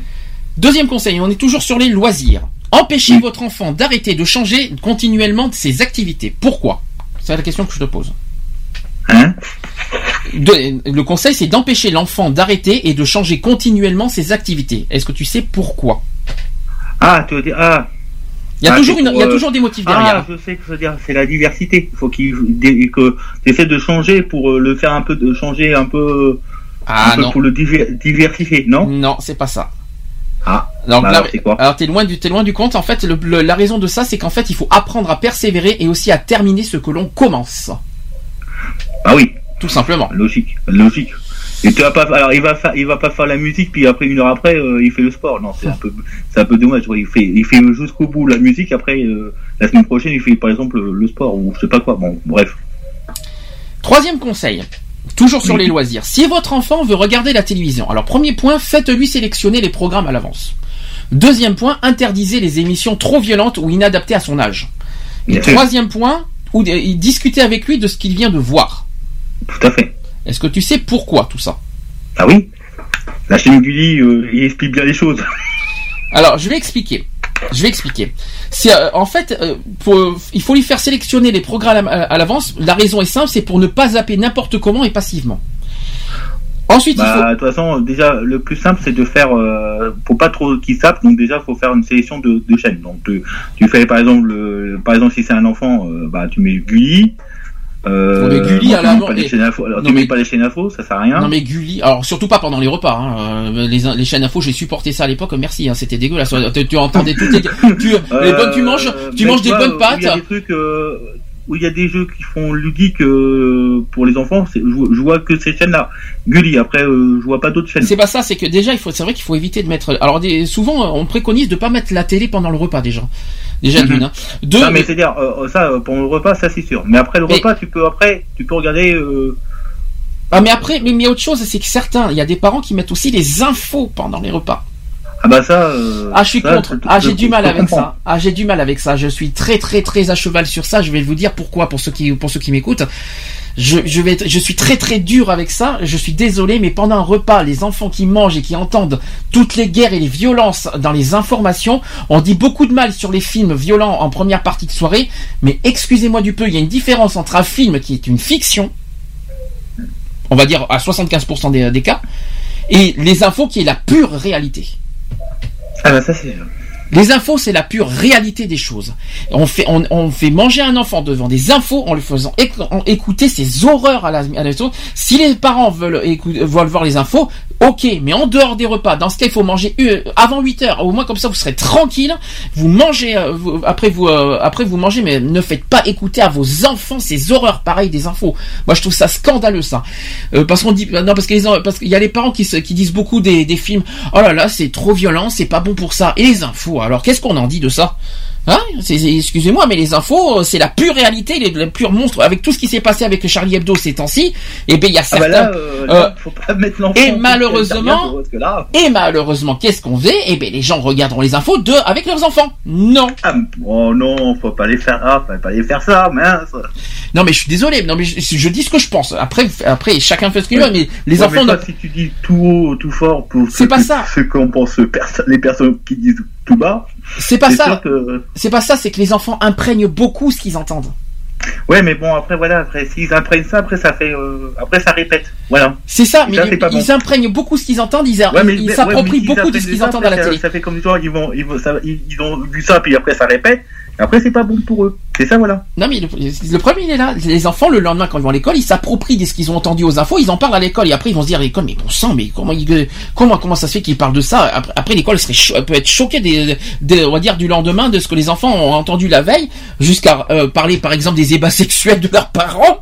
Deuxième conseil, on est toujours sur les loisirs. Empêchez Oui. votre enfant d'arrêter de changer continuellement ses activités. Pourquoi? C'est la question que je te pose. Hein? De- le conseil, c'est d'empêcher l'enfant d'arrêter et de changer continuellement ses activités. Est-ce que tu sais pourquoi? Ah, tu veux dire, ah, Il y a Ah, toujours une, il y a euh, toujours des motifs derrière. Ah, je sais que dire, c'est la diversité. Il faut qu'il que tu essaies de changer pour euh, le faire un peu, de changer un peu, Ah un peu non, pour le diver- diversifier, non? Non, c'est pas ça. Ah, Donc, bah alors c'est quoi? alors t'es loin du t'es loin du compte. En fait, le- le- la raison de ça, c'est qu'en fait, il faut apprendre à persévérer et aussi à terminer ce que l'on commence. Ah oui, Tout simplement. logique, logique. Et tu vas pas, alors il va faire, il va pas faire la musique puis après une heure après euh, il fait le sport. Non, c'est un peu, c'est un peu dommage. ouais. Il fait, il fait jusqu'au bout la musique. Après euh, la semaine prochaine il fait par exemple le, le sport ou je sais pas quoi. Bon, bref. Troisième conseil. Toujours sur les loisirs. Si votre enfant veut regarder la télévision, alors premier point, faites-lui sélectionner les programmes à l'avance. Deuxième point, interdisez les émissions trop violentes ou inadaptées à son âge. Et troisième point, ou, discutez avec lui de ce qu'il vient de voir. Tout à fait. Est-ce que tu sais pourquoi tout ça? Ah oui? La chaîne Gulli, euh, il explique bien les choses. Alors, je vais expliquer. Je vais expliquer. C'est euh, en fait, euh, pour- il faut lui faire sélectionner les programmes à, à l'avance. La raison est simple, c'est pour ne pas zapper n'importe comment et passivement. Ensuite, il faut. Bah, de toute façon, déjà, le plus simple, c'est de faire, euh, pour pas trop qu'ils sapent, donc déjà, faut faire une sélection de, de chaînes. Donc, tu, tu fais, par exemple, le, par exemple, si c'est un enfant, euh, bah, tu mets Gulli. Euh, Non, mais Gulli, à les. Alors, non, tu mets pas les chaînes info, ça sert à rien. Non mais Gulli, alors surtout pas pendant les repas. Hein. euh, les, les chaînes info, j'ai supporté ça à l'époque. Merci, hein, c'était dégueulasse. Tu, tu entendais toutes les, tu, les bonnes, tu manges, tu manges des bonnes pâtes. Il y a des trucs euh, où il y a des jeux qui font ludiques euh, pour les enfants. Je, vois- je vois que ces chaînes-là. Gulli. Après, euh, je vois pas d'autres chaînes. C'est pas ça, c'est que déjà, il faut, c'est vrai qu'il faut éviter de mettre. Alors des- souvent, on préconise de pas mettre la télé pendant le repas déjà. Déjà Mhm. d'une. Hein. Deux, Non, mais c'est-à-dire euh, ça euh, pendant le repas, ça c'est sûr. Mais après le Mais- repas, tu peux après, tu peux regarder. Ah mais après, mais, mais autre chose, c'est que certains, il y a des parents qui mettent aussi les infos pendant les repas. Ah bah ça. euh, Ah, je suis ça, contre. Ah, j'ai du mal avec ça. Ah, j'ai du mal avec ça. Je suis très, très, très à cheval sur ça. Je vais vous dire pourquoi pour ceux qui, pour ceux qui m'écoutent. Je, je vais, être- je suis très, très dur avec ça. Je suis désolé, mais pendant un repas, les enfants qui mangent et qui entendent toutes les guerres et les violences dans les informations, on dit beaucoup de mal sur les films violents en première partie de soirée. Mais excusez-moi du peu, il y a une différence entre un film qui est une fiction, on va dire à 75% des, des cas, et les infos qui est la pure réalité. Ah bah. Les infos, c'est la pure réalité des choses. On fait, manger un enfant devant des infos en lui faisant écouter ces horreurs à la, à la. Si les parents veulent, veulent voir les infos, ok, mais en dehors des repas, dans ce cas, il faut manger euh, avant 8 heures. Au moins, comme ça, vous serez tranquille. Vous mangez, euh, après vous, euh, après vous mangez, mais ne faites pas écouter à vos enfants ces horreurs pareilles des infos. Moi, je trouve ça scandaleux, ça. Parce qu'on dit, non, parce parce qu'il y a les parents qui, se- disent beaucoup des, des films. Oh là là, c'est trop violent, c'est pas bon pour ça. Et les infos, alors qu'est-ce qu'on en dit de ça? Hein Excusez-moi, mais les infos, euh, c'est la pure réalité, les, les purs monstres. Avec tout ce qui s'est passé avec le Charlie Hebdo ces temps-ci, et ben il y a Ah certains. bah là, euh, là, faut pas mettre l'enfant. et malheureusement- là. Et malheureusement, qu'est-ce qu'on fait Eh ben les gens regarderont les infos de avec leurs enfants. Non. Ah, oh non, faut pas les faire. Ah, faut pas les faire ça, mince. Non mais je suis désolé. Non mais je, je dis ce que je pense. Après, après chacun fait ce qu'il veut. Mais les Ouais, enfants. mais toi, si tu dis tout haut, tout fort pour C'est pas que- ça. ceux qu'on pense perso- les personnes qui disent tout bas. C'est pas ça. que- C'est pas ça. C'est que les enfants imprègnent beaucoup ce qu'ils entendent. Ouais, mais bon, après voilà, après s'ils imprègnent ça, après ça fait, euh, après ça répète. Voilà. C'est ça. Mais ça, ils, bon. imprègnent beaucoup ce qu'ils entendent. Ils, Ouais, ouais, s'approprient beaucoup de ce qu'ils ça, entendent à la après, télé. Ça, ça fait comme ils vont, ils vont, ça, ils, ils ont vu ça, puis après ça répète. Après, c'est pas bon pour eux. C'est ça, voilà. Non mais le, le problème il est là. Les enfants le lendemain quand ils vont à l'école, ils s'approprient de ce qu'ils ont entendu aux infos, ils en parlent à l'école et après ils vont se dire à l'école mais bon sang mais comment ils- comment comment ça se fait qu'ils parlent de ça? Après, après, l'école peut être choquée des, des- on va dire du lendemain de ce que les enfants ont entendu la veille jusqu'à euh, parler par exemple des ébats sexuels de leurs parents.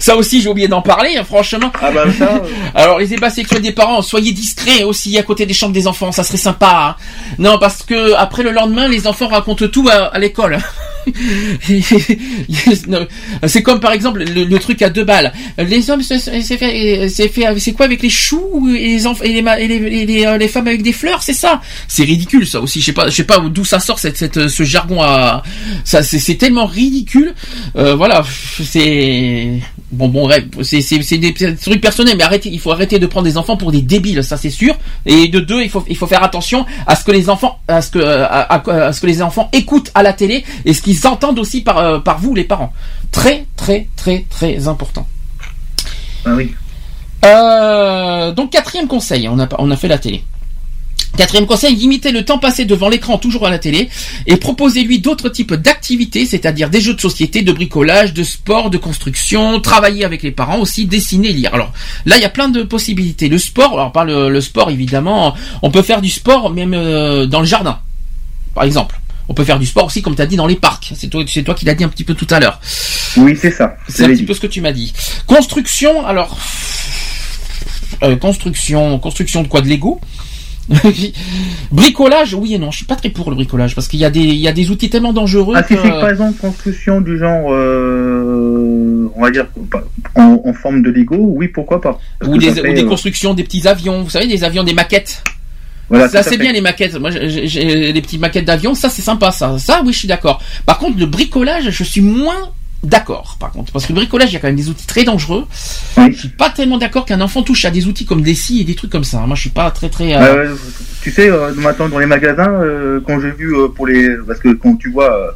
Ça aussi j'ai oublié d'en parler hein, franchement. Ah bah ça. euh, Alors les ébats sexuels des parents, soyez discrets aussi à côté des chambres des enfants, ça serait sympa. hein. Non parce que après le lendemain les enfants racontent tout à, à l'école. Non, c'est comme par exemple le, truc à deux balles. Les hommes c'est fait, c'est quoi avec les choux et les enfants et et les, les- euh, les femmes avec des fleurs, c'est ça C'est ridicule ça aussi. Je sais pas, je sais pas d'où ça sort cette, cette ce jargon à ça. C'est tellement ridicule. Euh, voilà, c'est bon bon c'est des petits trucs personnels, mais arrêtez, il faut arrêter de prendre des enfants pour des débiles, ça c'est sûr. Et de deux, il faut il faut faire attention à ce que les enfants à ce que à- à ce que les enfants écoutent à la télé et ce qu'ils entendent aussi par euh, par vous les parents. Très très très très important. Ah oui. Euh, donc quatrième conseil, on a on a fait la télé. Quatrième conseil, limitez le temps passé devant l'écran, toujours à la télé, et proposez-lui d'autres types d'activités, c'est-à-dire des jeux de société, de bricolage, de sport, de construction, travailler avec les parents aussi, dessiner, lire. Alors là, il y a plein de possibilités. Le sport, alors pas le, le sport évidemment, on peut faire du sport même euh, dans le jardin, par exemple. On peut faire du sport aussi, comme tu as dit, dans les parcs. C'est toi, c'est toi qui l'as dit un petit peu tout à l'heure. Oui, c'est ça. C'est un petit peu ce que tu m'as dit. Construction, alors euh, construction, construction de quoi De Lego? Bricolage, oui et non. Je suis pas très pour le bricolage parce qu'il y a des, il y a des outils tellement dangereux. Ah, si que- c'est par exemple construction du genre, euh, on va dire, en, en forme de Lego, oui, pourquoi pas. Parce ou que des, ça fait, ou des euh, constructions, des petits avions. Vous savez, des avions, des maquettes. Voilà, ça c'est bien les maquettes. Moi, j'ai- les petites maquettes d'avions. Ça c'est sympa. Ça, ça oui, je suis d'accord. Par contre, le bricolage, je suis moins d'accord. Par contre, parce que le bricolage, il y a quand même des outils très dangereux. Oui. Je suis pas tellement d'accord qu'un enfant touche à des outils comme des scies et des trucs comme ça. Moi, je suis pas très très. euh, Euh, tu sais, euh, maintenant dans les magasins, quand j'ai vu pour les, parce que quand tu vois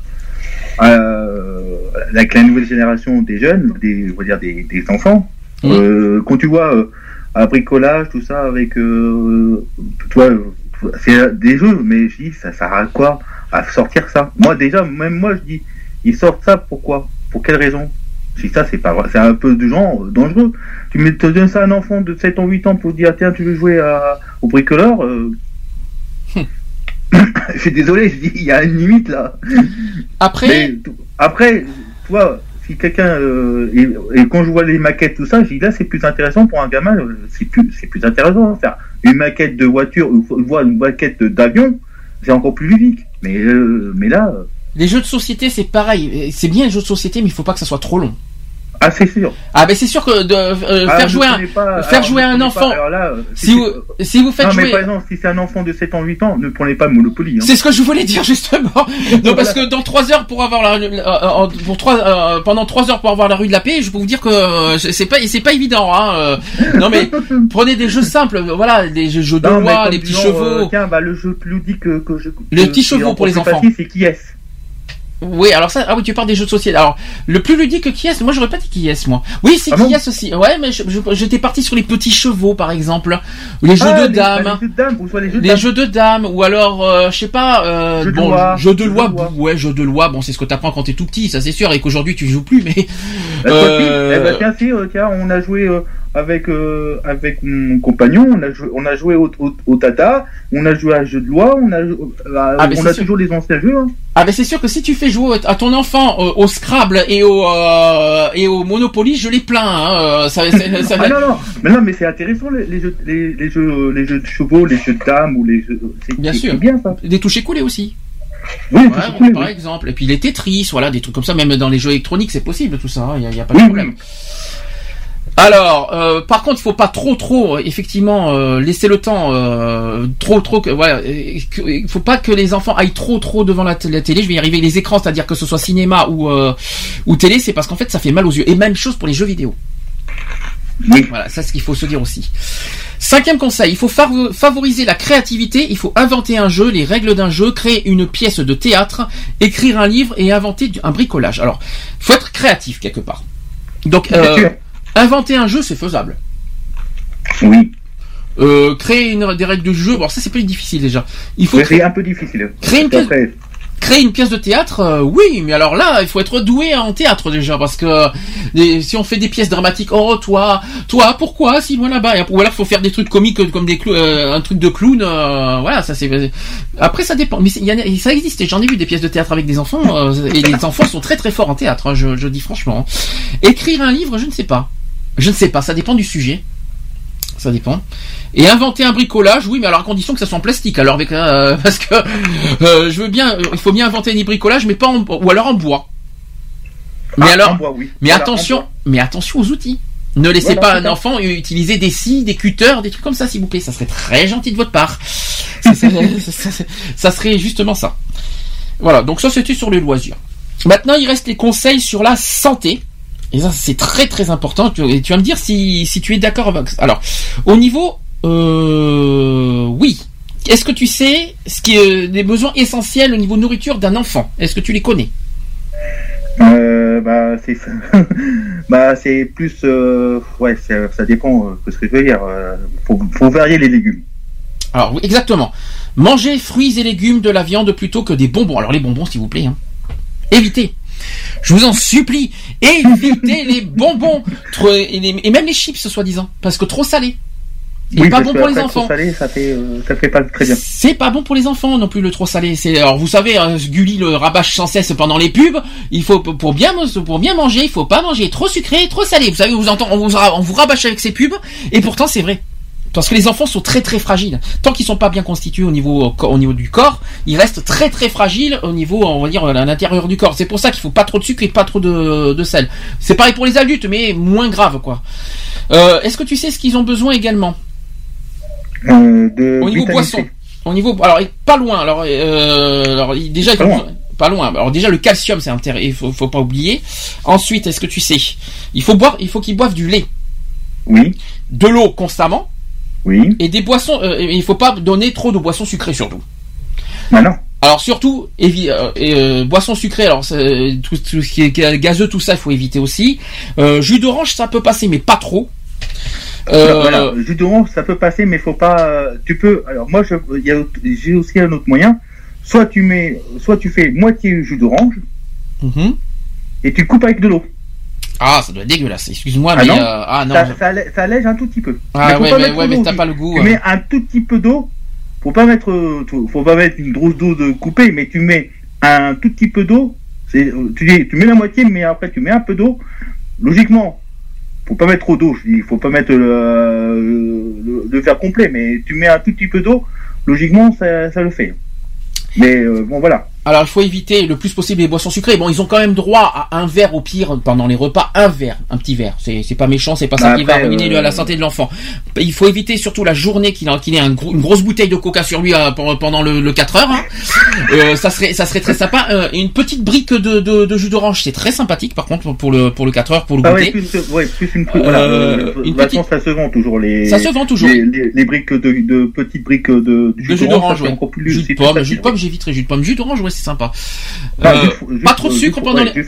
avec la nouvelle génération des jeunes, des, on va dire des, des enfants, euh, quand tu vois un bricolage, tout ça avec, euh, toi, euh, c'est des jeux, mais je dis, ça sert à quoi à sortir ça? Moi déjà, même moi, je dis, ils sortent ça pourquoi Pour quelle raison? Si ça, c'est pas vrai, c'est un peu du genre euh, dangereux. Tu mets, te donnes ça à un enfant de 7 ans, 8 ans pour dire, tiens, tu veux jouer à, au bricoleur euh, Je suis désolé, je dis, il y a une limite là. Après, Mais, après, tu vois, quelqu'un et, quand je vois les maquettes tout ça, je dis là c'est plus intéressant pour un gamin, euh, c'est plus c'est plus intéressant de faire une maquette de voiture ou une maquette d'avion, c'est encore plus ludique. Mais euh, mais là, euh, les jeux de société, c'est pareil. C'est bien les jeux de société, mais il faut pas que ça soit trop long. Ah c'est sûr. Ah ben c'est sûr que de euh, Ah, faire jouer un, pas- faire alors, jouer un enfant- là, euh, si vous si vous faites non, mais jouer par exemple, si c'est un enfant de 7 ans, 8 ans, ne prenez pas Monopoly. Hein. C'est ce que je voulais dire justement. Non, parce que dans trois heures pour avoir la, euh, pour trois, euh, pendant trois heures pour avoir la rue de la paix, je peux vous dire que euh, c'est pas, c'est pas évident. Hein. Non mais prenez des jeux simples, voilà, des jeux, de mais loi, les petits genre, chevaux. euh, tiens, bah, le jeu ludique que, que je. Les que- petits qui est chevaux pour les enfants. C'est qui est Oui, alors ça, ah oui, tu parles des jeux de société. Alors, le plus ludique que qui est, moi j'aurais pas dit qui est, moi. Oui, c'est Ah qui est aussi. Ouais, mais je- je- j'étais parti sur les petits chevaux, par exemple, ou les jeux Ah, de dames. bah, Les jeux de dames, ou soit les jeux de Les dames. jeux de dames, ou alors, euh, je sais pas, euh, Jeux de loi. jeux de loi, ouais, jeux de loi, bon, c'est ce que t'apprends quand t'es tout petit, ça c'est sûr, et qu'aujourd'hui tu joues plus, mais, Bah, euh. Eh ben, tiens, si, euh, tiens, on a joué euh, avec euh, avec mon compagnon, on a joué, on a joué au, au, au Tata, on a joué à jeu de loi, on a, à- Ah, on a sûr. toujours les anciens jeux. Hein. Ah ben c'est sûr que si tu fais jouer à ton enfant euh, au Scrabble et au euh, et au Monopoly, je les plains. Hein, euh, ça, ça- ça- Ah non non, mais non, mais c'est intéressant les, les jeux, les, les jeux, euh, les jeux de chevaux, les jeux de dames ou les jeux. Bien sûr. bien ça. Des touchés coulés aussi. Oui, Ouais, par oui. exemple. Et puis les Tetris, voilà, des trucs comme ça. Même dans les jeux électroniques, c'est possible tout ça. Il n'y a, pas de problème. Alors, euh, par contre, il faut pas trop, trop, effectivement, euh, laisser le temps, euh, trop, trop, que, voilà, il faut pas que les enfants aillent trop, trop devant la, télé. Je vais y arriver. Les écrans, c'est-à-dire que ce soit cinéma ou euh, ou télé, c'est parce qu'en fait, ça fait mal aux yeux. Et même chose pour les jeux vidéo. Oui. Voilà, ça, c'est ce qu'il faut se dire aussi. Cinquième conseil, il faut fav- favoriser la créativité, il faut inventer un jeu, les règles d'un jeu, créer une pièce de théâtre, écrire un livre et inventer un bricolage. Alors, faut être créatif quelque part. Donc, euh. Inventer un jeu, c'est faisable. Oui. Euh, créer une, des règles de jeu, bon, ça c'est plus difficile déjà. Il faut c'est un peu difficile. créer une pièce, qu'après, créer une pièce de théâtre, euh, oui, mais alors là, il faut être doué en théâtre déjà, parce que euh, si on fait des pièces dramatiques, oh toi, toi, pourquoi, si loin là-bas, ou alors faut faire des trucs comiques comme des clou- euh, un truc de clown, euh, voilà, ça c'est. Après ça dépend, mais il y a- ça existe. J'en ai vu des pièces de théâtre avec des enfants, euh, et les enfants sont très très forts en théâtre. hein, je, je dis franchement. Écrire un livre, je ne sais pas, je ne sais pas, ça dépend du sujet. Ça dépend. Et inventer un bricolage, oui, mais alors à condition que ça soit en plastique. Alors avec euh, parce que euh, je veux bien, euh, il faut bien inventer des bricolages, mais pas en, ou alors en bois. Mais ah, alors, en bois, oui. mais Voilà, attention, mais attention aux outils. Ne laissez Voilà, pas un enfant utiliser des scies, des cutters, des trucs comme ça, s'il vous plaît. Ça serait très gentil de votre part. ça, serait justement ça. Voilà. Donc ça, c'était sur les loisirs. Maintenant, il reste les conseils sur la santé. Et ça, c'est très très important. Tu, et tu vas me dire si, si tu es d'accord avec ça. Alors, au niveau, euh, oui. Est-ce que tu sais ce qui est des besoins essentiels au niveau nourriture d'un enfant? Est-ce que tu les connais? Euh, bah c'est ça. bah c'est plus euh, ouais ça dépend euh, de ce que je veux dire. Euh, faut, faut varier les légumes. Alors oui, exactement. Mangez fruits et légumes, de la viande plutôt que des bonbons. Alors les bonbons, s'il vous plaît. Hein. Évitez. Je vous en supplie, évitez les bonbons et, les- et même les chips, soi-disant, parce que trop salé. Et pas bon pour les enfants. salé, ça fait euh, ça fait pas très bien. C'est pas bon pour les enfants non plus le trop salé. C'est alors vous savez, hein, Gulli le rabâche sans cesse pendant les pubs. Il faut pour bien pour bien manger, il faut pas manger trop sucré, trop salé. Vous savez, vous entend, on vous ra- on vous rabâche avec ces pubs et pourtant c'est vrai. Parce que les enfants sont très très fragiles. Tant qu'ils sont pas bien constitués au niveau au, co- au niveau du corps, ils restent très très fragiles au niveau, on va dire, à l'intérieur du corps. C'est pour ça qu'il faut pas trop de sucre et pas trop de, de sel. C'est pareil pour les adultes, mais moins grave, quoi. Euh, Est-ce que tu sais ce qu'ils ont besoin également? Euh, de au niveau boisson C. Au niveau, alors pas loin. Alors, euh, déjà, loin. pas loin. Alors déjà, le calcium, c'est intéressant. Il faut, faut pas oublier. Ensuite, est-ce que tu sais? Il faut boire, il faut qu'ils boivent du lait, Oui, de l'eau constamment oui. et des boissons. euh, il faut pas donner trop de boissons sucrées surtout. Bah non. Alors surtout, évi- euh, euh, boissons sucrées, alors tout, tout ce qui est gazeux, tout ça, il faut éviter aussi. Euh, jus d'orange, ça peut passer, mais pas trop. Euh, Voilà, jus d'orange, ça peut passer, mais faut pas. euh, Tu peux. Alors moi, j'ai aussi un autre moyen. Soit tu mets, soit tu fais moitié jus d'orange mhm. et tu coupes avec de l'eau. Ah, ça doit être dégueulasse. Excuse-moi, Ah mais non euh, ah non. ça, ça, allè- ça allège un tout petit peu. Ah ouais, mais, ouais, mais t'as pas le goût. Tu hein. mets un tout petit peu d'eau. Faut pas mettre, euh, faut pas mettre une grosse dose de coupée, mais tu mets un tout petit peu d'eau. Euh, tu dis, tu mets la moitié, mais après tu mets un peu d'eau. Logiquement, faut pas mettre trop d'eau. Dis, faut pas mettre le, le, le verre complet, mais tu mets un tout petit peu d'eau. Logiquement, ça, ça le fait. Mais euh, bon, voilà. Alors il faut éviter le plus possible les boissons sucrées. Bon, ils ont quand même droit à un verre au pire pendant les repas, un verre, un petit verre. C'est c'est pas méchant, c'est pas ça Bah, qui va ruiner euh, la santé de l'enfant. Il faut éviter surtout la journée qu'il a- qu'il ait un gros- une grosse bouteille de coca sur lui euh, pendant- le, le 4 heures. hein. Euh, ça serait ça serait très sympa. Euh, une petite brique de, de, de jus d'orange, c'est très sympathique par contre pour le pour le 4 heures pour le Ah goûter. ouais, plus, ouais, plus une voilà. Une façon, ça se vend toujours les. Ça se vend toujours. Les, les, les briques de, de petites briques de, jus d'orange, ouais. encore plus. Jus de pomme, jus de pomme, j'éviterai jus de pomme, jus d'orange, ouais, c'est sympa. Ah, Euh, pas trop de sucre pendant les-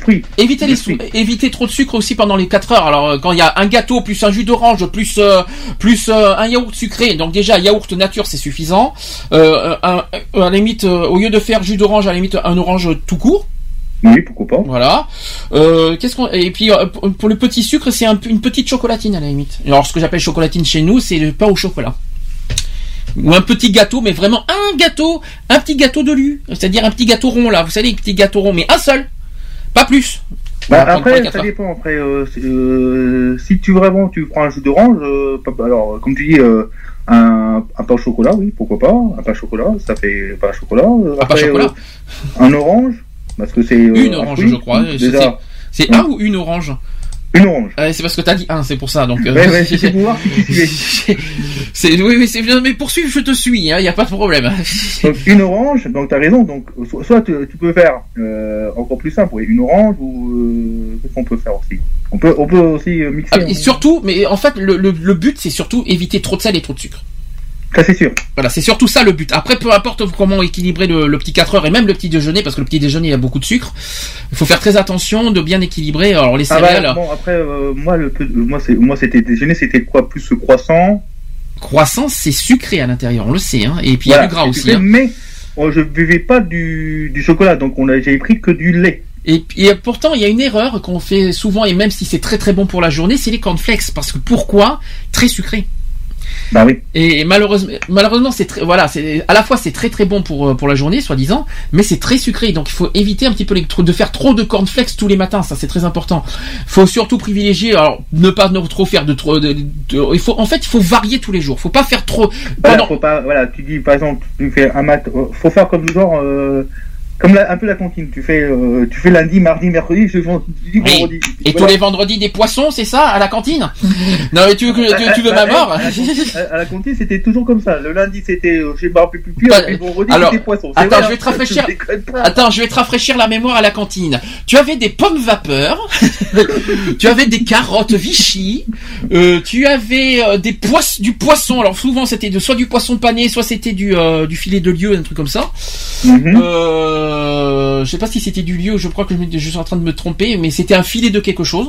sou- éviter trop de sucre aussi pendant les 4 heures. Alors euh, quand il y a un gâteau plus un jus d'orange plus euh, plus euh, un yaourt sucré, donc déjà yaourt nature c'est suffisant. Euh, un- à la limite au lieu de faire jus d'orange, à la limite un orange tout court. Oui, pourquoi pas. Voilà. Euh, qu'est-ce qu'on et puis pour pour le petit sucre c'est un, une petite chocolatine à la limite. Alors ce que j'appelle chocolatine chez nous c'est le pain au chocolat. Ou un petit gâteau, mais vraiment un gâteau, un petit gâteau de lu, c'est-à-dire un petit gâteau rond là, vous savez, les petits gâteaux ronds, mais un seul, pas plus. Bah, après, ça dépend. Après, euh, euh, si tu vraiment tu prends un jus d'orange, euh, alors comme tu dis, un, un pain au chocolat, oui, pourquoi pas. Un pain au chocolat, ça fait pain au chocolat. Euh, Un pain au après, chocolat. un orange, parce que c'est Une un orange, fruit. je crois. C'est un ou une orange? Une orange. Ah, C'est parce que t'as dit un, c'est pour ça. Donc, euh, Ouais, ouais, c'était pour voir si tu suivais. c'est oui, oui, c'est. Mais poursuivre, je te suis. Il hein, y a pas de problème. Donc une orange, donc t'as raison. Donc so- soit tu, tu peux faire euh, encore plus simple, oui, une orange ou euh, qu'est-ce qu'on peut faire aussi? On peut on peut aussi euh, mixer. Ah, hein. et surtout, mais en fait, le, le, le but, c'est surtout éviter trop de sel et trop de sucre. Ça c'est sûr. Voilà, c'est surtout ça le but. Après, peu importe comment équilibrer le, le petit 4 heures et même le petit déjeuner, parce que le petit déjeuner il y a beaucoup de sucre. Il faut faire très attention de bien équilibrer. Alors les Ah bah, céréales, bon après euh, moi le peu- moi c'est moi c'était déjeuner c'était quoi? Plus croissant? croissant, c'est sucré à l'intérieur, on le sait. Hein. Et puis il y a du gras aussi. hein. Mais oh, je buvais pas du, du chocolat donc on a j'avais pris que du lait. Et, et pourtant, il y a une erreur qu'on fait souvent, et même si c'est très très bon pour la journée, c'est les cornflakes. Parce que pourquoi? Très sucré. Bah oui. Et malheureusement, malheureusement, c'est très, voilà, c'est à la fois c'est très très bon pour euh, pour la journée, soi-disant, mais c'est très sucré. Donc il faut éviter un petit peu les, de faire trop de cornflakes tous les matins. Ça c'est très important. faut surtout privilégier, alors ne pas ne trop faire de trop. De, de- il faut en fait il faut varier tous les jours. Faut pas faire trop. Voilà, pendant- faut pas voilà tu dis par exemple tu fais un mat euh, faut faire comme genre euh, comme la- un peu la cantine tu fais euh, tu fais lundi mardi mercredi jeudi vendredi Oui. vendredi. Et tous les vendredis des poissons, c'est ça à la cantine? Non mais tu veux que tu, tu veux ma mort? À, la cantine- c'était toujours comme ça. Le lundi, c'était euh, plus plus Pas- et puis le vendredi, c'était poisson. Attends, vrai, je vais te hein, rafraîchir. je. Attends, je vais te rafraîchir la mémoire à la cantine. Tu avais des pommes vapeur, tu avais des carottes Vichy, euh, tu avais des du poisson. Alors souvent c'était soit du poisson pané, soit c'était du euh, du filet de lieu, un truc comme ça. Mhm. Euh, je sais pas si c'était du lieu. Je crois que je, me- je suis en train de me tromper, mais c'était un filet de quelque chose.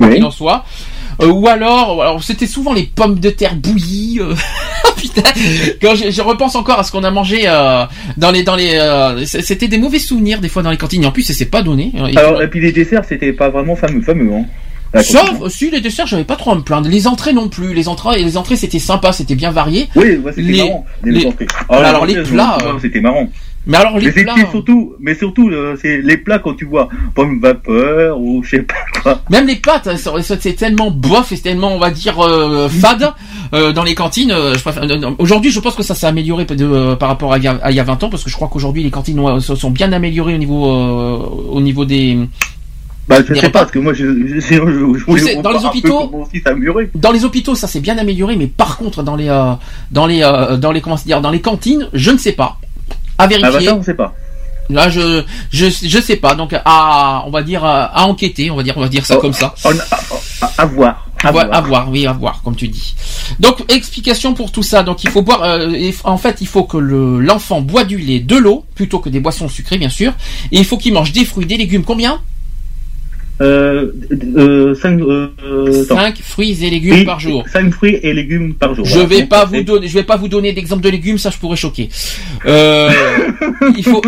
Oui. en soit. Euh, ou alors, alors c'était souvent les pommes de terre bouillies. euh, Putain, quand je, je repense encore à ce qu'on a mangé euh, dans les dans les, euh, c'était des mauvais souvenirs des fois dans les cantines. En plus, ça s'est pas donné. Et- Alors, et puis les desserts, c'était pas vraiment fameux, fameux, hein. Sauf, si les desserts, j'avais pas trop à me plaindre. Les entrées non plus. Les entrées, les entrées, c'était sympa, c'était bien varié. Oui, ouais, c'était les- marrant. Les, les- entrées. Alors, les plats, euh, C'était marrant. Mais alors les mais plats, c'est surtout, mais surtout, euh, c'est les plats quand tu vois pommes vapeur ou je sais pas quoi. même les pâtes, hein, c'est tellement bof et c'est tellement, on va dire, euh, fade euh, dans les cantines. euh, euh, Aujourd'hui, je pense que ça s'est amélioré de- euh, par rapport à il, y a, à il y a 20 ans, parce que je crois qu'aujourd'hui les cantines ont- sont bien améliorées au niveau, euh, au niveau des, Bah je sais repas. pas parce que moi je, je, je, je, sais, dans les hôpitaux-. Dans les hôpitaux, ça s'est bien amélioré, mais par contre, dans les, euh, dans les, euh, dans les, comment se dire, dans les cantines, je ne sais pas. À Ah bah vérifier. on sait pas. Là, je, je, je sais pas. Donc, à, on va dire, à, enquêter, on va dire, on va dire ça Oh. comme ça. On a- à, à voir. À voir, à voir, oui, à voir, comme tu dis. Donc, explication pour tout ça. Donc, il faut boire. euh, en fait, il faut que le l'enfant boit du lait, de l'eau, plutôt que des boissons sucrées, bien sûr. Et il faut qu'il mange des fruits, des légumes. Combien? Euh, euh, 5 euh, attends. 5 fruits et légumes par jour. cinq fruits et légumes par jour. Je Voilà. vais Donc, pas vous donner, je vais pas vous donner d'exemple de légumes, ça je pourrais choquer. Euh, il faut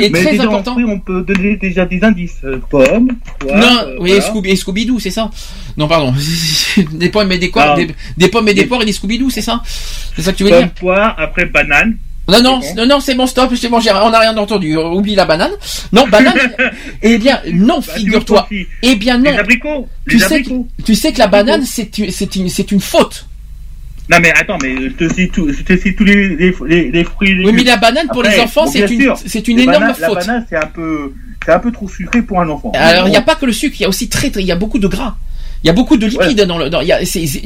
et Mais très déjà, en important. fruits, on peut donner déjà des indices. Pommes, poires, Non, oui, voilà. Scooby, et Scooby-Doo, c'est ça? Non, pardon. des pommes et des poires, Ah. des, des pommes et des Des- poires et des Scooby-Doo, c'est ça? C'est ça que tu veux Pommes, dire? poires, après banane. Non, non, non, non, c'est bon, stop, c'est bon, on n'a rien entendu. Oublie la banane. Non, banane. eh bien, non, Bah, figure-toi. Eh bien, non. Les abricots. Tu sais, que, tu sais que la banane, c'est une, faute. Non mais attends, mais je te cite, tout, je te cite tous les, les, les, les fruits. Oui, mais la banane pour Après, les enfants, bon, c'est une, c'est une énorme bananes- faute. La banane, c'est un peu, c'est un peu trop sucré pour un enfant. Alors, il n'y a pas que le sucre, il y a aussi très, très, il y a beaucoup de gras. Il y a beaucoup de lipides dans le, dans, y a,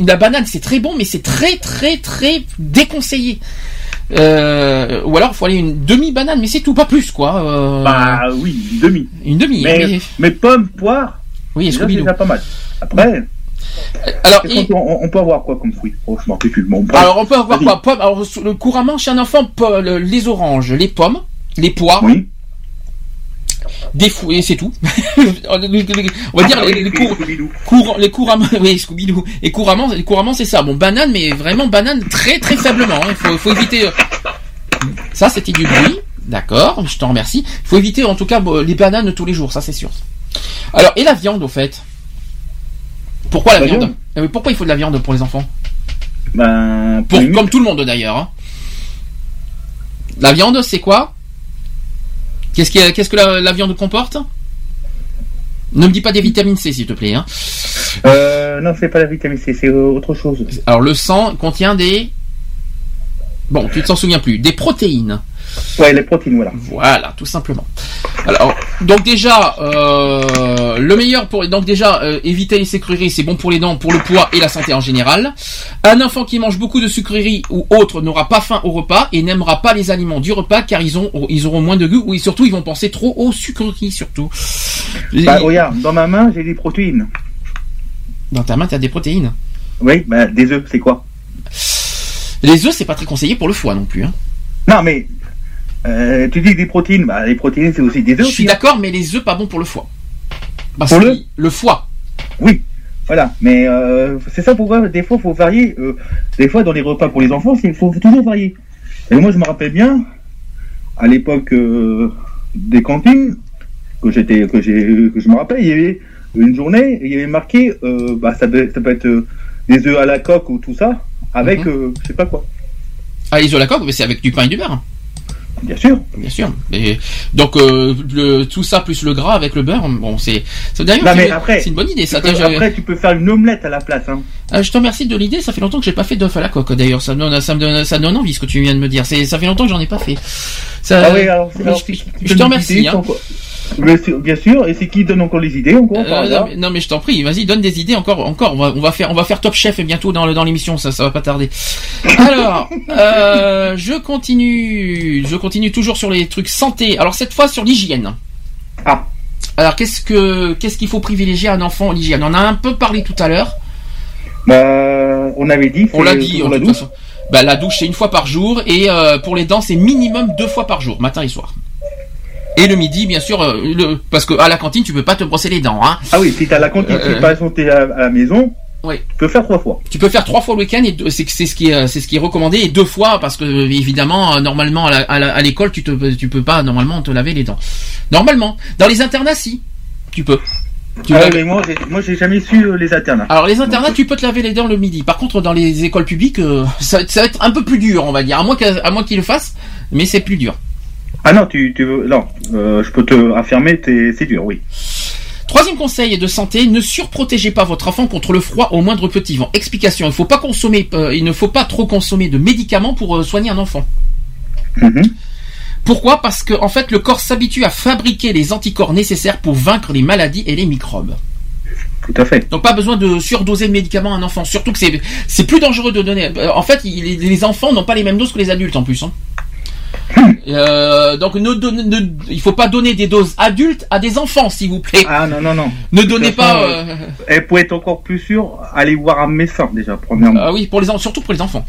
la banane, c'est très bon, mais c'est très, très, très déconseillé. Euh, ou alors, il faut aller une demi-banane, mais c'est tout, pas plus, quoi. Euh, Bah oui, une demi. une demi, Mais, mais- mais pommes, poires, oui, c'est déjà pas mal. Après, Alors, et- qu'on peut- on, on peut avoir quoi comme fruit? Franchement, tu bon, alors, on peut avoir quoi? Pommes, alors, le- couramment, chez un enfant, les oranges, les pommes, les poires, Oui. Des fruits, et c'est tout. on va dire Ah, les, oui, les c'est cour- Scooby-Doo. courant, les couramment, oui, Scooby-Doo. Et couramment, couramment, c'est ça. Bon, banane, mais vraiment banane très, très faiblement. Il faut, faut éviter. euh, Ça, c'était du bruit. D'accord, je t'en remercie. Il faut éviter, en tout cas, les bananes tous les jours, ça, c'est sûr. Alors, et la viande, au fait? Pourquoi la, La viande? viande? Oui, Pourquoi il faut de la viande pour les enfants? Ben, pour Comme tout le monde, d'ailleurs. hein. La viande, c'est quoi? Qu'est-ce que la, la viande comporte? Ne me dis pas des vitamines C, s'il te plaît. Hein. euh, non, c'est pas la vitamine C, c'est autre chose. Alors le sang contient des... Bon, tu ne t'en souviens plus. Des protéines. Ouais, les protéines, voilà. Voilà, tout simplement. Alors, donc déjà, euh, le meilleur pour... Donc déjà, euh, éviter les sucreries, c'est bon pour les dents, pour le poids et la santé en général. Un enfant qui mange beaucoup de sucreries ou autre n'aura pas faim au repas et n'aimera pas les aliments du repas car ils, ont, ils auront moins de goût ou surtout ils vont penser trop aux sucreries surtout. Bah, Les- regarde, dans ma main, j'ai des protéines. Dans ta main, tu as des protéines. Oui, bah, des œufs, c'est quoi? Les œufs, c'est pas très conseillé pour le foie non plus. Hein. Non, mais euh, tu dis des protéines, bah, les protéines, c'est aussi des œufs. Je suis hein. d'accord, mais les œufs, pas bon pour le foie. Parce Pour que le le foie. Oui, voilà. Mais euh, c'est ça pourquoi des fois il faut varier. euh, des fois dans les repas pour les enfants, il faut toujours varier. Et moi je me rappelle bien, à l'époque des cantines, que j'étais, que j'ai, que je me rappelle, il y avait une journée, il y avait marqué, bah ça peut, ça peut être des œufs à la coque ou tout ça, avec Mhm. je sais pas quoi. Ah, les œufs à la coque, mais c'est avec du pain et du beurre. Bien sûr. Bien sûr. Et donc euh, le, tout ça plus le gras avec le beurre, bon c'est d'ailleurs c'est- une bonne idée ça. Peux- après tu peux faire une omelette à la place. Hein. Ah, je te remercie de l'idée. Ça fait longtemps que j'ai pas fait d'œuf à la coque. D'ailleurs, ça me donne, ça me donne, ça me donne envie ce que tu viens de me dire. C'est, ça fait longtemps que j'en ai pas fait. Ça, ah oui, alors, je- alors, je, si- je si te remercie. hein. Bien sûr, et c'est qui donne encore les idées encore par Euh, non, mais, non, mais je t'en prie, vas-y, donne des idées encore, encore. On va, on va faire, on va faire Top Chef bientôt dans le- dans l'émission, ça, ça va pas tarder. Alors, euh, je continue, je continue toujours sur les trucs santé. Alors cette fois sur l'hygiène. Ah. Alors qu'est-ce que, qu'est-ce qu'il faut privilégier à un enfant l'hygiène? On en a un peu parlé tout à l'heure. Bah, on avait dit. On l'a dit en la toute douche. façon. Bah, la douche c'est une fois par jour et euh, pour les dents c'est minimum deux fois par jour, matin et soir. Et le midi bien sûr, euh, le, parce que à la cantine tu peux pas te brosser les dents. Hein. Ah oui, si t'as la cantine, Euh, si par exemple t'es à, à la maison, Oui. tu peux faire trois fois. Tu peux faire trois fois le week-end et c'est ce qui est c'est ce qui est recommandé et deux fois parce que évidemment euh, normalement à à à l'école tu te tu peux pas normalement te laver les dents. Normalement dans les internats si tu peux. Tu Ah mais moi, moi, j'ai jamais su euh, les alternats. Alors les internats, tu peux te laver les dents le midi. Par contre, dans les écoles publiques, euh, ça, ça va être un peu plus dur, on va dire. À moins à moins qu'ils le fassent, mais c'est plus dur. Ah non, tu, tu veux, non, euh, je peux te affirmer, c'est dur, oui. Troisième conseil de santé, ne surprotégez pas votre enfant contre le froid au moindre petit vent. Explication, il faut pas consommer, euh, il ne faut pas trop consommer de médicaments pour euh, soigner un enfant. Mhm. Pourquoi? Parce que en fait, le corps s'habitue à fabriquer les anticorps nécessaires pour vaincre les maladies et les microbes. Tout à fait. Donc pas besoin de surdoser de médicaments à un enfant. Surtout que c'est plus dangereux de donner. En fait, il- les enfants n'ont pas les mêmes doses que les adultes en plus. hein. Euh, donc ne, donne- ne- il faut pas donner des doses adultes à des enfants, s'il vous plaît. Ah non, non, non. Ne donnez façon, pas. euh, euh, Et pour être encore plus sûr, allez voir un médecin déjà, premièrement. ah oui, pour les surtout pour les enfants.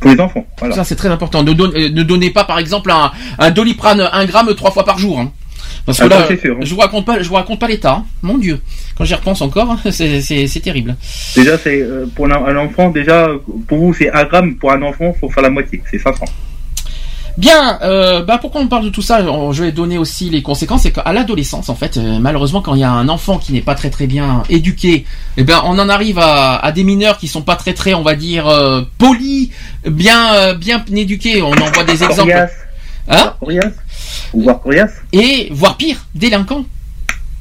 Pour les enfants, voilà. Ça c'est très important. Ne, euh, ne donnez pas par exemple un, un doliprane 1 gramme trois fois par jour. hein. Parce que Ah, là, sûr, hein. je vous raconte pas, je vous raconte pas l'état. hein. Mon Dieu, quand j'y repense encore, c'est terrible. Déjà, c'est pour un, un enfant, déjà, pour vous, c'est un gramme. Pour un enfant, faut faire la moitié, c'est 500. Bien, euh, bah pourquoi on parle de tout ça? On- Je vais donner aussi les conséquences. C'est qu'à l'adolescence, en fait, euh, malheureusement, quand il y a un enfant qui n'est pas très très bien éduqué, eh ben on en arrive à, à des mineurs qui sont pas très très, on va dire, euh, polis, bien euh, bien éduqués. On en voit des exemples. Coriace. Hein? Coriace. Ou voir coriace. Et voire pire, délinquants.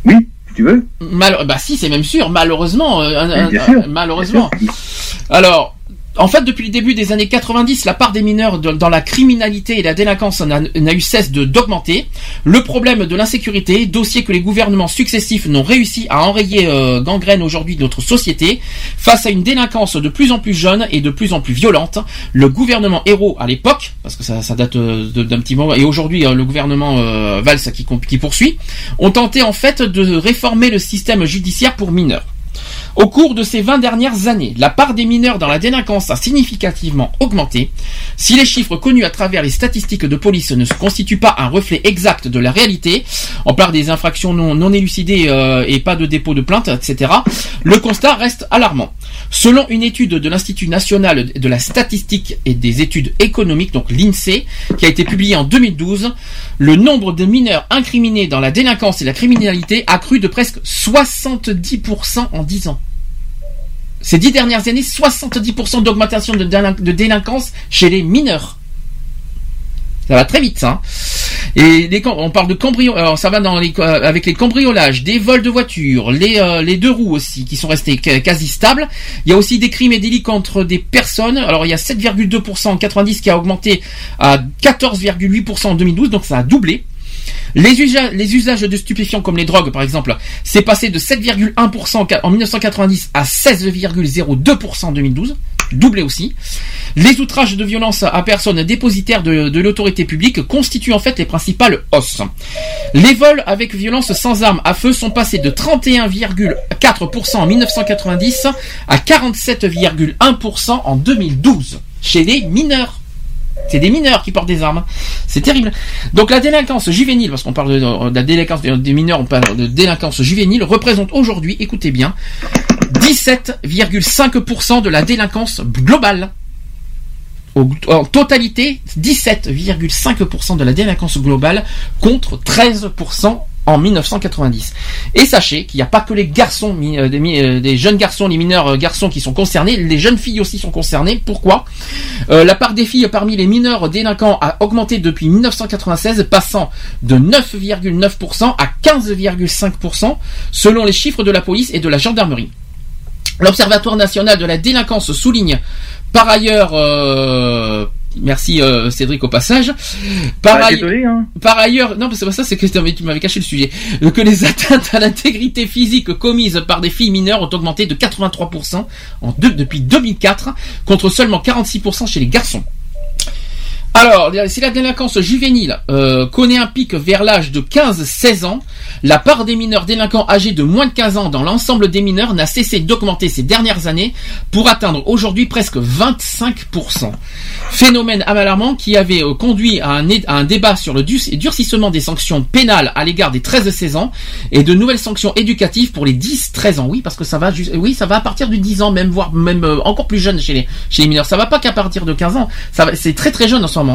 Oui, si tu veux. Mal, bah si, c'est même sûr. Malheureusement, euh, Oui, bien sûr. malheureusement. Bien Alors, en fait, depuis le début des années 90, la part des mineurs dans la criminalité et la délinquance n'a eu cesse d'augmenter. Le problème de l'insécurité, dossier que les gouvernements successifs n'ont réussi à enrayer euh, gangrène aujourd'hui notre société, face à une délinquance de plus en plus jeune et de plus en plus violente, le gouvernement héros à l'époque, parce que ça, ça date euh, d'un petit moment, et aujourd'hui euh, le gouvernement euh, Valls qui poursuit, ont tenté en fait de réformer le système judiciaire pour mineurs. Au cours de ces 20 dernières années, la part des mineurs dans la délinquance a significativement augmenté. Si les chiffres connus à travers les statistiques de police ne se constituent pas un reflet exact de la réalité, on parle des infractions non, élucidées euh, et pas de dépôt de plainte, etc., le constat reste alarmant. Selon une étude de l'Institut national de la statistique et des études économiques, donc l'INSEE, qui a été publiée en 2012, le nombre de mineurs incriminés dans la délinquance et la criminalité a cru de presque 70% en 10 ans. Ces dix dernières années, 70% d'augmentation de, de délinquance chez les mineurs. Ça va très vite, ça. hein. Et on parle de cambriolage, alors ça va dans les, euh, avec les cambriolages, des vols de voitures, les, euh, les deux roues aussi, qui sont restés quasi stables. Il y a aussi des crimes et délits contre des personnes. Alors il y a 7,2% en 90 qui a augmenté à 14,8% en 2012, donc ça a doublé. Les, usa- les usages de stupéfiants comme les drogues, par exemple, c'est passé de 7,1% en qua- en 1990 à 16,02% en 2012, doublé aussi. Les outrages de violence à personnes dépositaires de, de l'autorité publique constituent en fait les principales hausses. Les vols avec violence sans arme à feu sont passés de 31,4% en 1990 à 47,1% en 2012 chez les mineurs. C'est des mineurs qui portent des armes. C'est terrible. Donc la délinquance juvénile, parce qu'on parle de, la délinquance des mineurs, on parle de délinquance juvénile, représente aujourd'hui, écoutez bien, 17,5% de la délinquance globale. En totalité, 17,5% de la délinquance globale contre 13% en 1990. Et sachez qu'il n'y a pas que les garçons, euh, euh, des jeunes garçons, les mineurs euh, garçons qui sont concernés, les jeunes filles aussi sont concernées. Pourquoi? Euh, La part des filles parmi les mineurs délinquants a augmenté depuis 1996, passant de 9,9% à 15,5% selon les chiffres de la police et de la gendarmerie. L'Observatoire national de la délinquance souligne par ailleurs, euh, merci euh, Cédric au passage, par, Ah, désolé, hein. par ailleurs, non, c'est pas ça, c'est que tu m'avais- tu m'avais caché le sujet, Euh, que les atteintes à l'intégrité physique commises par des filles mineures ont augmenté de 83% en deux- depuis 2004 contre seulement 46% chez les garçons. Alors, si la délinquance juvénile euh, connaît un pic vers l'âge de 15-16 ans, la part des mineurs délinquants âgés de moins de 15 ans dans l'ensemble des mineurs n'a cessé d'augmenter ces dernières années pour atteindre aujourd'hui presque 25%. Phénomène alarmant qui avait euh, conduit à un, débat sur le dur- durcissement des sanctions pénales à l'égard des 13-16 ans et de nouvelles sanctions éducatives pour les 10-13 ans. Oui, parce que ça va, oui, ça va à partir du 10 ans, même voire même euh, encore plus jeune chez les chez les mineurs. Ça va pas qu'à partir de 15 ans. C'est très très jeune en ce moment.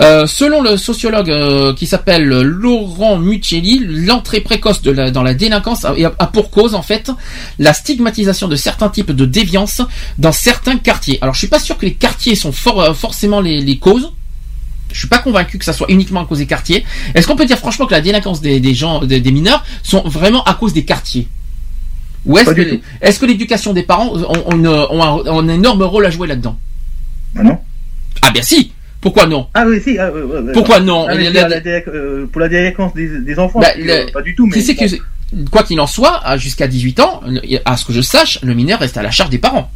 Euh, selon le sociologue euh, qui s'appelle Laurent Muccelli, l'entrée précoce de la, dans la délinquance a, a pour cause en fait la stigmatisation de certains types de déviance dans certains quartiers. Alors je suis pas sûr que les quartiers sont for- euh, forcément les, les causes. Je suis pas convaincu que ça soit uniquement à cause des quartiers. Est-ce qu'on peut dire franchement que la délinquance des, des gens, des, des mineurs, sont vraiment à cause des quartiers? Ou est-ce que, l'éducation des parents ont, ont une- ont un, ont un énorme rôle à jouer là-dedans? Ah non Ah bien si. Pourquoi non Ah oui, si. ah. Pourquoi non Ah, La- la- la délinque- euh, Pour la délinquance des, des enfants, Bah, euh, le- pas du tout. Mais Qui c'est bon. que- quoi qu'il en soit, jusqu'à 18 ans, à ce que je sache, le mineur reste à la charge des parents.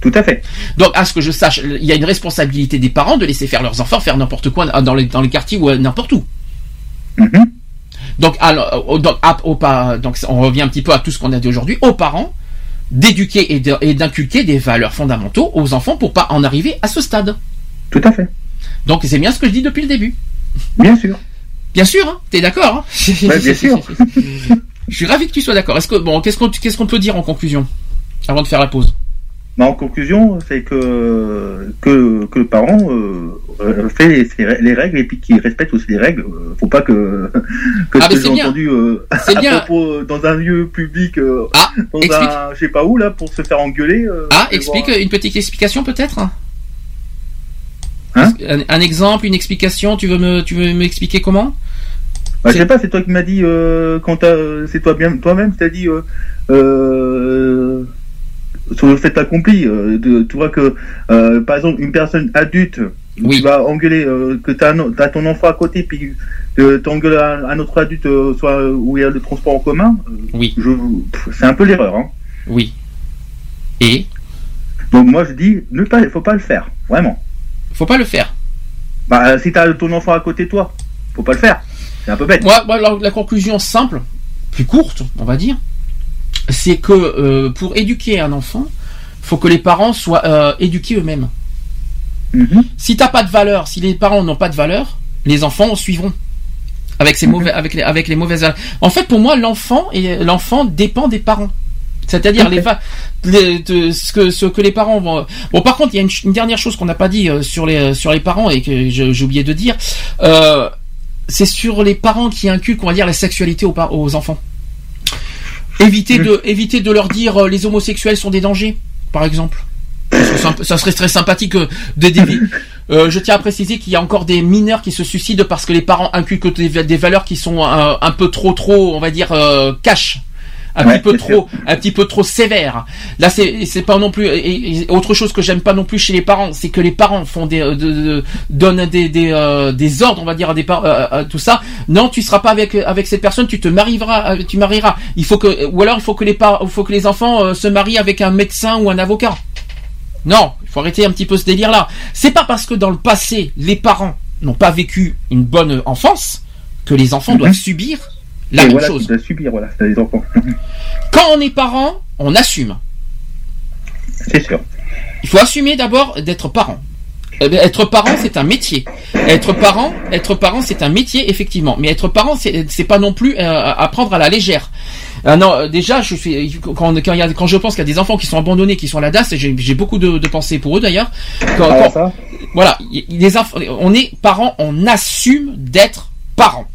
Tout à fait. Donc, à ce que je sache, il y a une responsabilité des parents de laisser faire leurs enfants faire n'importe quoi dans les, dans les quartiers ou euh, n'importe où. Mhm. Donc, alors, au- donc, à- au pa- donc, on revient un petit peu à tout ce qu'on a dit aujourd'hui, aux parents d'éduquer et de- et d'inculquer des valeurs fondamentaux aux enfants pour pas en arriver à ce stade. Tout à fait. Donc, c'est bien ce que je dis depuis le début. Bien sûr. Bien sûr, hein t'es d'accord hein Ouais, bien sûr. Je suis ravi que tu sois d'accord. Est-ce que bon, qu'est-ce qu'on qu'est-ce qu'on peut dire en conclusion avant de faire la pause? Mais en conclusion, c'est que, que, que le parent euh, euh, fait les, règles et puis qu'il respecte aussi les règles. Euh, faut pas que, que Ah, ce que j'ai entendu euh, à bien. propos, dans un lieu public, euh, Ah, dans explique. un, je sais pas où là, pour se faire engueuler. Ah, explique voir. une petite explication peut-être? Hein un, un exemple, une explication. Tu veux me tu veux m'expliquer comment? Bah, je sais pas, c'est toi qui m'as dit euh, quand t'as- c'est toi bien toi-même, t'as dit euh, euh, sur le fait accompli. euh, de, tu vois que euh, par exemple une personne adulte, Oui. tu vas engueuler euh, que t'as t'as ton enfant à côté puis que t'engueules un, un autre adulte euh, soit euh, où il y a le transport en commun. euh, Oui, c'est un peu l'erreur. Hein. oui. Et? Donc moi je dis ne pas, faut pas le faire, vraiment. Faut pas le faire. Bah si t'as ton enfant à côté de toi, faut pas le faire. C'est un peu bête. Moi, la, la conclusion simple, plus courte, on va dire, c'est que euh, pour éduquer un enfant, faut que les parents soient euh, éduqués eux-mêmes. Mhm. Si t'as pas de valeur, si les parents n'ont pas de valeur, les enfants suivront avec ces mauvais, avec les, avec les mauvaises. En fait, pour moi, l'enfant et l'enfant dépend des parents. C'est-à-dire les, les- ce que ce que les parents vont. Bon, par contre, il y a une, dernière chose qu'on n'a pas dit euh, sur les sur les parents et que j'ai oublié de dire. Euh, c'est sur les parents qui inculquent, on va dire, la sexualité aux, enfants. Éviter de éviter de leur dire euh, les homosexuels sont des dangers, par exemple. Ça serait, très sympathique euh, de d'évi- Euh, je tiens à préciser qu'il y a encore des mineurs qui se suicident parce que les parents inculquent des, va- des valeurs qui sont euh, un peu trop trop, on va dire, euh, cash. Un Ouais, petit peu trop, un petit peu trop sévère. Là, c'est c'est pas non plus. Et, et autre chose que j'aime pas non plus chez les parents, c'est que les parents font des euh, de- de- donnent des des, euh, des ordres, on va dire à des par- euh, euh, tout ça. Non, tu seras pas avec avec cette personne, tu te marieras, tu marieras. Il faut que ou alors il faut que les par- il faut que les enfants se marient avec un médecin ou un avocat. Non, il faut arrêter un petit peu ce délire-là. C'est pas parce que dans le passé, les parents n'ont pas vécu une bonne enfance que les enfants doivent subir la Et même voilà, chose. tu dois subir, voilà, t'as des enfants. Quand on est parent, on assume. c'est sûr. Il faut assumer d'abord d'être parent. Eh Être parent, c'est un métier. Être parent, être parent, c'est un métier effectivement. Mais être parent, c'est pas non plus euh, à prendre à la légère. Ah non, euh, déjà, je fais quand quand, il y a- quand je pense qu'il y a des enfants qui sont abandonnés, qui sont à la DAS, j'ai beaucoup de, de pensées pour eux d'ailleurs. Ah, voilà, les on est parents, on assume d'être parents.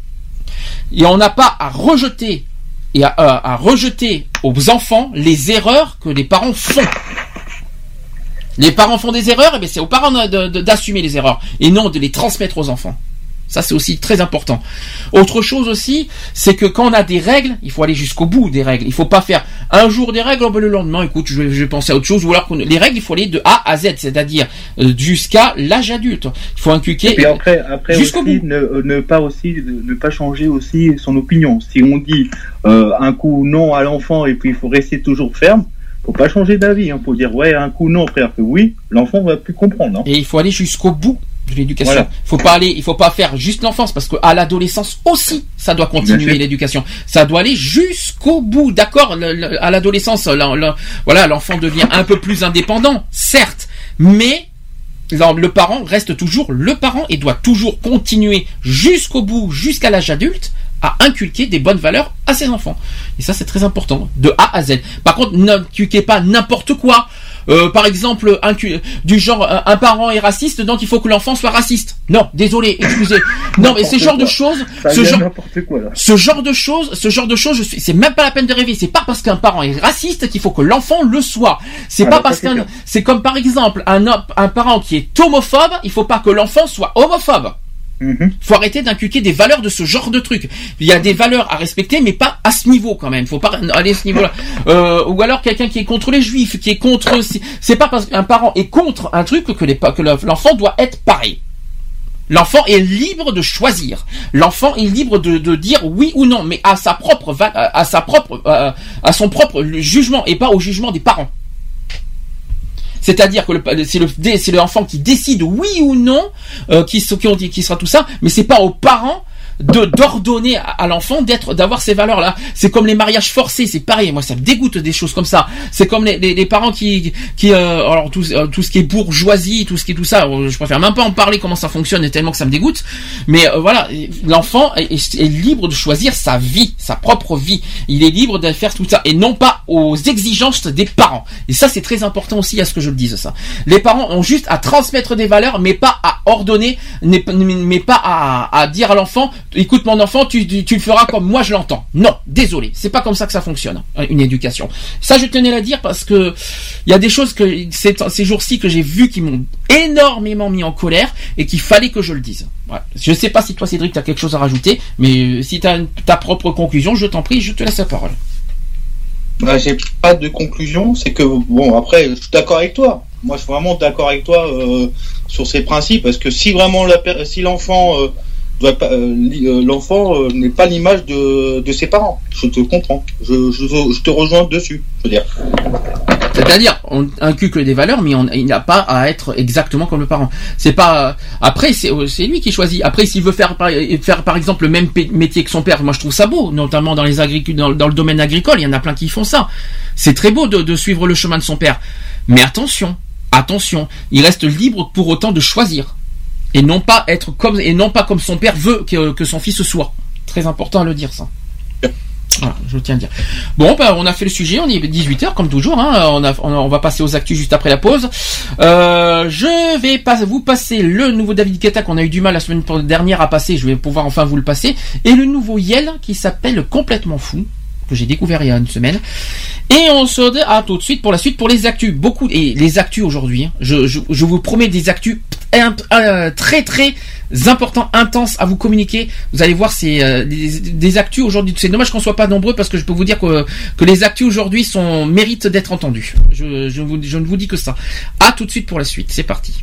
Et on n'a pas à rejeter et à, rejeter aux enfants les erreurs que les parents font. Les parents font des erreurs, et bien c'est aux parents d'assumer les erreurs et non de les transmettre aux enfants. Ça c'est aussi très important. Autre chose aussi, c'est que quand on a des règles, il faut aller jusqu'au bout des règles. Il faut pas faire un jour des règles, oh, ben, le lendemain, écoute, je vais, je vais penser à autre chose. Ou alors les règles, il faut aller de A à Z, c'est-à-dire euh, jusqu'à l'âge adulte. Il faut inculquer. Et puis après, après Jusqu'au aussi, ne, ne pas aussi, ne pas changer aussi son opinion. Si on dit euh, un coup non à l'enfant et puis il faut rester toujours ferme, faut pas changer d'avis. Hein. Faut dire ouais un coup non, après oui, l'enfant va plus comprendre. hein. Et il faut aller jusqu'au bout de l'éducation. Voilà. Faut pas aller, il faut pas faire juste l'enfance parce que à l'adolescence aussi, ça doit continuer l'éducation. Ça doit aller jusqu'au bout. D'accord, à l'adolescence, là, là, voilà, l'enfant devient un peu plus indépendant, certes, mais le parent reste toujours le parent et doit toujours continuer jusqu'au bout, jusqu'à l'âge adulte, à inculquer des bonnes valeurs à ses enfants. Et ça, c'est très important, de A à Z. Par contre, n'inculquez pas n'importe quoi. Euh, par exemple, incu- du genre, euh, un parent est raciste, donc il faut que l'enfant soit raciste. Non, désolé, excusez. Non, mais ce genre de choses, ce genre, quoi ce genre de choses, ce genre de choses, je suis, c'est même pas la peine de rêver. C'est pas parce qu'un parent est raciste qu'il faut que l'enfant le soit. C'est Ah pas parce qu'un, c'est comme par exemple un, un parent qui est homophobe, il faut pas que l'enfant soit homophobe. Faut arrêter d'inculquer des valeurs de ce genre de truc. Il y a des valeurs à respecter, mais pas à ce niveau quand même. Faut pas aller à ce niveau-là. Euh, ou alors quelqu'un qui est contre les juifs, qui est contre. C'est pas parce qu'un parent est contre un truc que, les, que l'enfant doit être pareil. L'enfant est libre de choisir. L'enfant est libre de, de, dire oui ou non, mais à sa propre, à sa propre, à son propre jugement et pas au jugement des parents. C'est-à-dire que c'est le c'est l'enfant qui décide oui ou non euh, qui, qui, qui sera tout ça, mais c'est pas aux parents de d'ordonner à, l'enfant d'être d'avoir ces valeurs là c'est comme les mariages forcés c'est pareil. Moi ça me dégoûte des choses comme ça. C'est comme les, les, parents qui qui euh, alors tout, euh, tout ce qui est bourgeoisie tout ce qui est tout ça euh, je préfère même pas en parler comment ça fonctionne tellement que ça me dégoûte. Mais voilà l'enfant est, est, libre de choisir sa vie sa propre vie. Il est libre de faire tout ça et non pas aux exigences des parents. Et ça c'est très important aussi à ce que je le dise ça. Les parents ont juste à transmettre des valeurs mais pas à ordonner mais pas à, à dire à l'enfant écoute mon enfant, tu, le feras comme moi je l'entends. Non, désolé, c'est pas comme ça que ça fonctionne, hein, une éducation. Ça, je tenais à dire parce que il y a des choses que ces, jours-ci que j'ai vues qui m'ont énormément mis en colère et qu'il fallait que je le dise. Ouais. Je sais pas si toi, Cédric, tu as quelque chose à rajouter, mais si tu as ta propre conclusion, je t'en prie, je te laisse la parole. Bah, j'ai pas de conclusion, c'est que bon après je suis d'accord avec toi. Moi je suis vraiment d'accord avec toi euh, sur ces principes parce que si vraiment si l'enfant euh, euh, euh, l'enfant euh, n'est pas l'image de, ses parents. Je te comprends. Je, je, te rejoins dessus. Je veux dire. C'est-à-dire, on inculque des valeurs, mais on, il n'a pas à être exactement comme le parent. C'est pas. Après, c'est lui qui choisit. Après, s'il veut faire par, faire par exemple le même métier que son père, moi je trouve ça beau, notamment dans les dans, dans, le domaine agricole. Il y en a plein qui font ça. C'est très beau de suivre le chemin de son père. Mais attention, attention, il reste libre pour autant de choisir et non pas être comme et non pas comme son père veut que, son fils soit. Très important à le dire ça. Voilà, je tiens à dire. Bon, ben, on a fait le sujet, on est 18h comme toujours, hein. on, on, va passer aux actus juste après la pause. Euh, je vais vous passer le nouveau David Guetta qu'on a eu du mal la semaine dernière à passer, je vais pouvoir enfin vous le passer, et le nouveau Yel qui s'appelle Complètement Fou que j'ai découvert il y a une semaine. Et on se dit à tout de suite pour la suite pour les actus. Beaucoup et les actus aujourd'hui. Hein. Je, je, vous promets des actus très très importants, intenses à vous communiquer. Vous allez voir, c'est euh, des, actus aujourd'hui. C'est dommage qu'on soit pas nombreux parce que je peux vous dire que, que les actus aujourd'hui sont méritent d'être entendus. Je, je, vous, je ne vous dis que ça. À tout de suite pour la suite. C'est parti.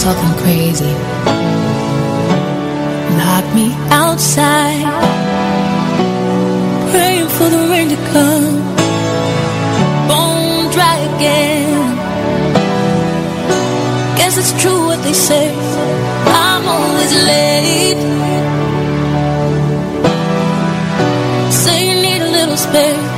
Talking crazy. Lock me outside, praying for the rain to come. Bone dry again. Guess it's true what they say. I'm always late. Say you need a little space.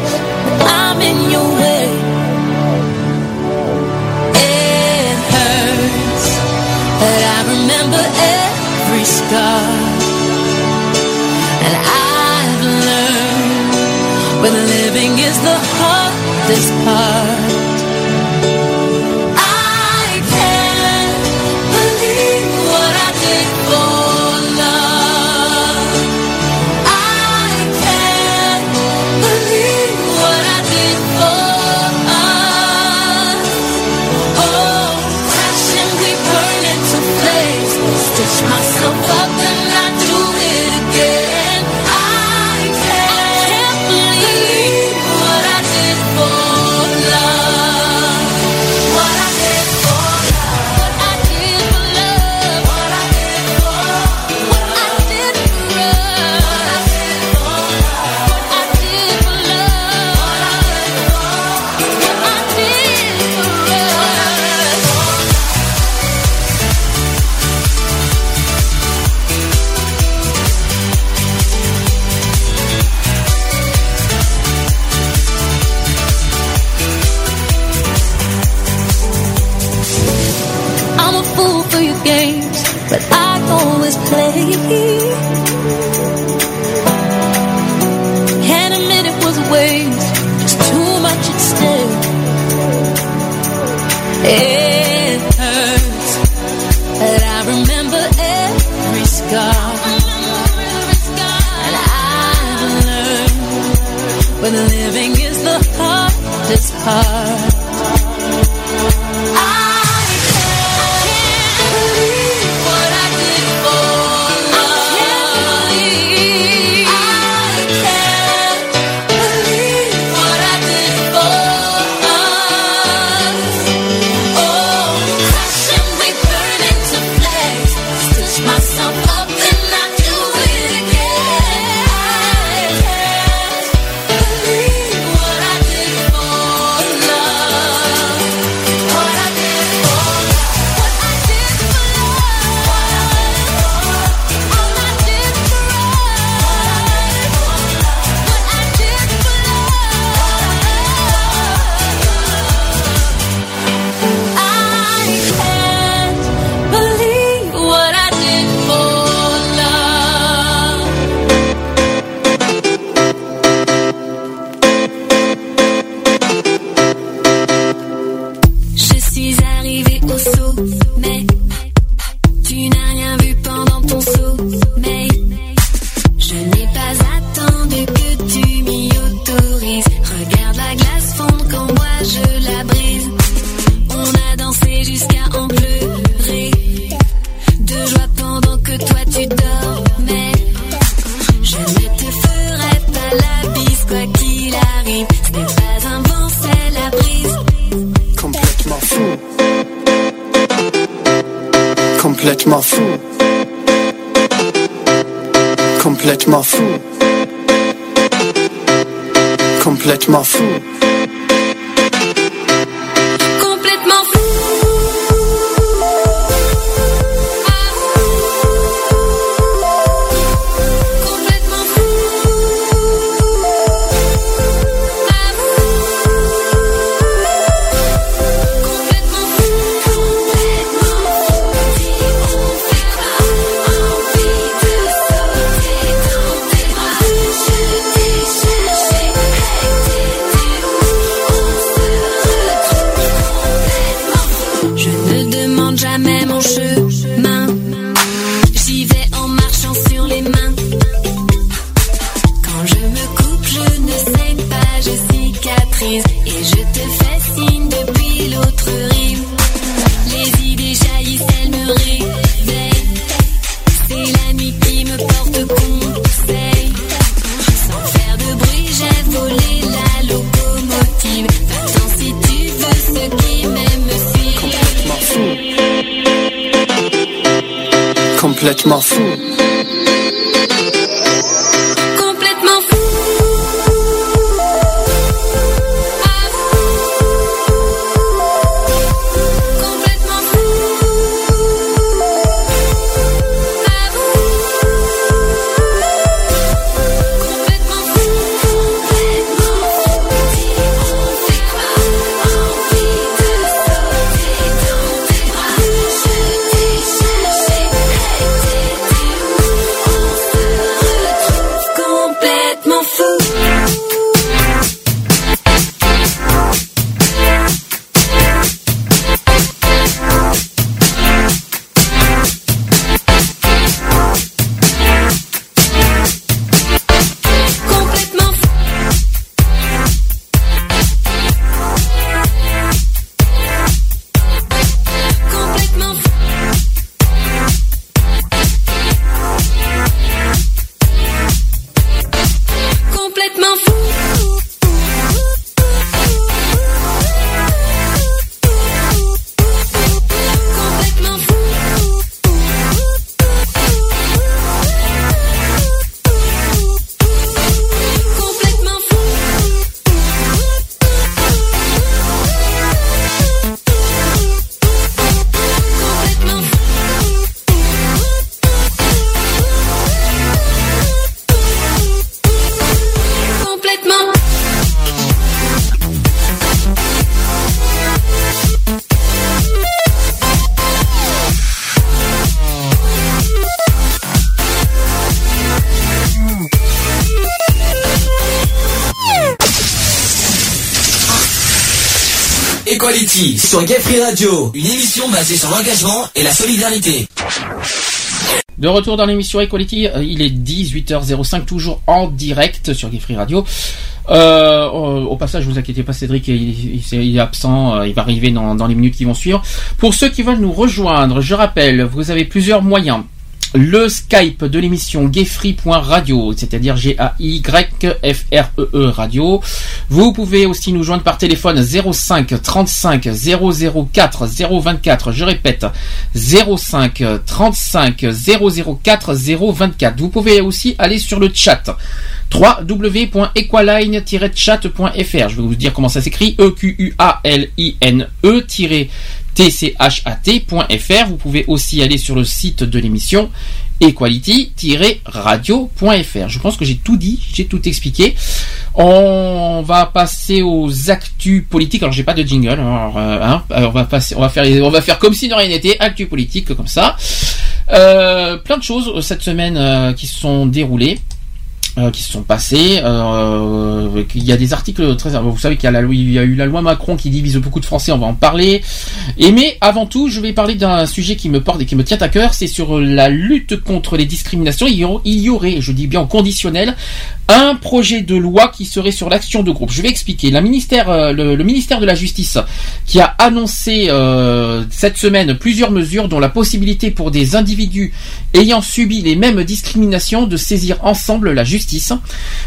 Hardest part. sur Gay Radio, une émission basée sur l'engagement et la solidarité. De retour dans l'émission Equality, euh, il est 18h05, toujours en direct sur Gay Radio. Euh, euh, au passage, ne vous inquiétez pas, Cédric, il, est absent, il va arriver dans les minutes qui vont suivre. Pour ceux qui veulent nous rejoindre, je rappelle, vous avez plusieurs moyens. Le Skype de l'émission gayfree.radio, c'est-à-dire G-A-Y-F-R-E-E E radio. Vous pouvez aussi nous joindre par téléphone 05 35 004 024. Je répète, 05 35 004 024. Vous pouvez aussi aller sur le chat www.equaline-chat.fr. Je vais vous dire comment ça s'écrit. E-Q-U-A-L-I-N-E- tchat.fr. Vous pouvez aussi aller sur le site de l'émission equality-radio.fr. Je pense que j'ai tout dit, j'ai tout expliqué. On va passer aux actus politiques. Alors j'ai pas de jingle. On va faire comme si de rien n'était. Actus politiques comme ça. Euh, plein de choses euh, cette semaine euh, qui se sont déroulées. Euh, qui se sont passés. Euh, il y a des articles très. Vous savez qu'il y a, y a eu la loi Macron qui divise beaucoup de Français. On va en parler. Mais avant tout, je vais parler d'un sujet qui me porte et qui me tient à cœur. C'est sur la lutte contre les discriminations. Il y aurait, je dis bien en conditionnel, un projet de loi qui serait sur l'action de groupe. Je vais expliquer. Euh, le, ministère de la Justice, qui a annoncé euh, cette semaine plusieurs mesures, dont la possibilité pour des individus ayant subi les mêmes discriminations de saisir ensemble la justice.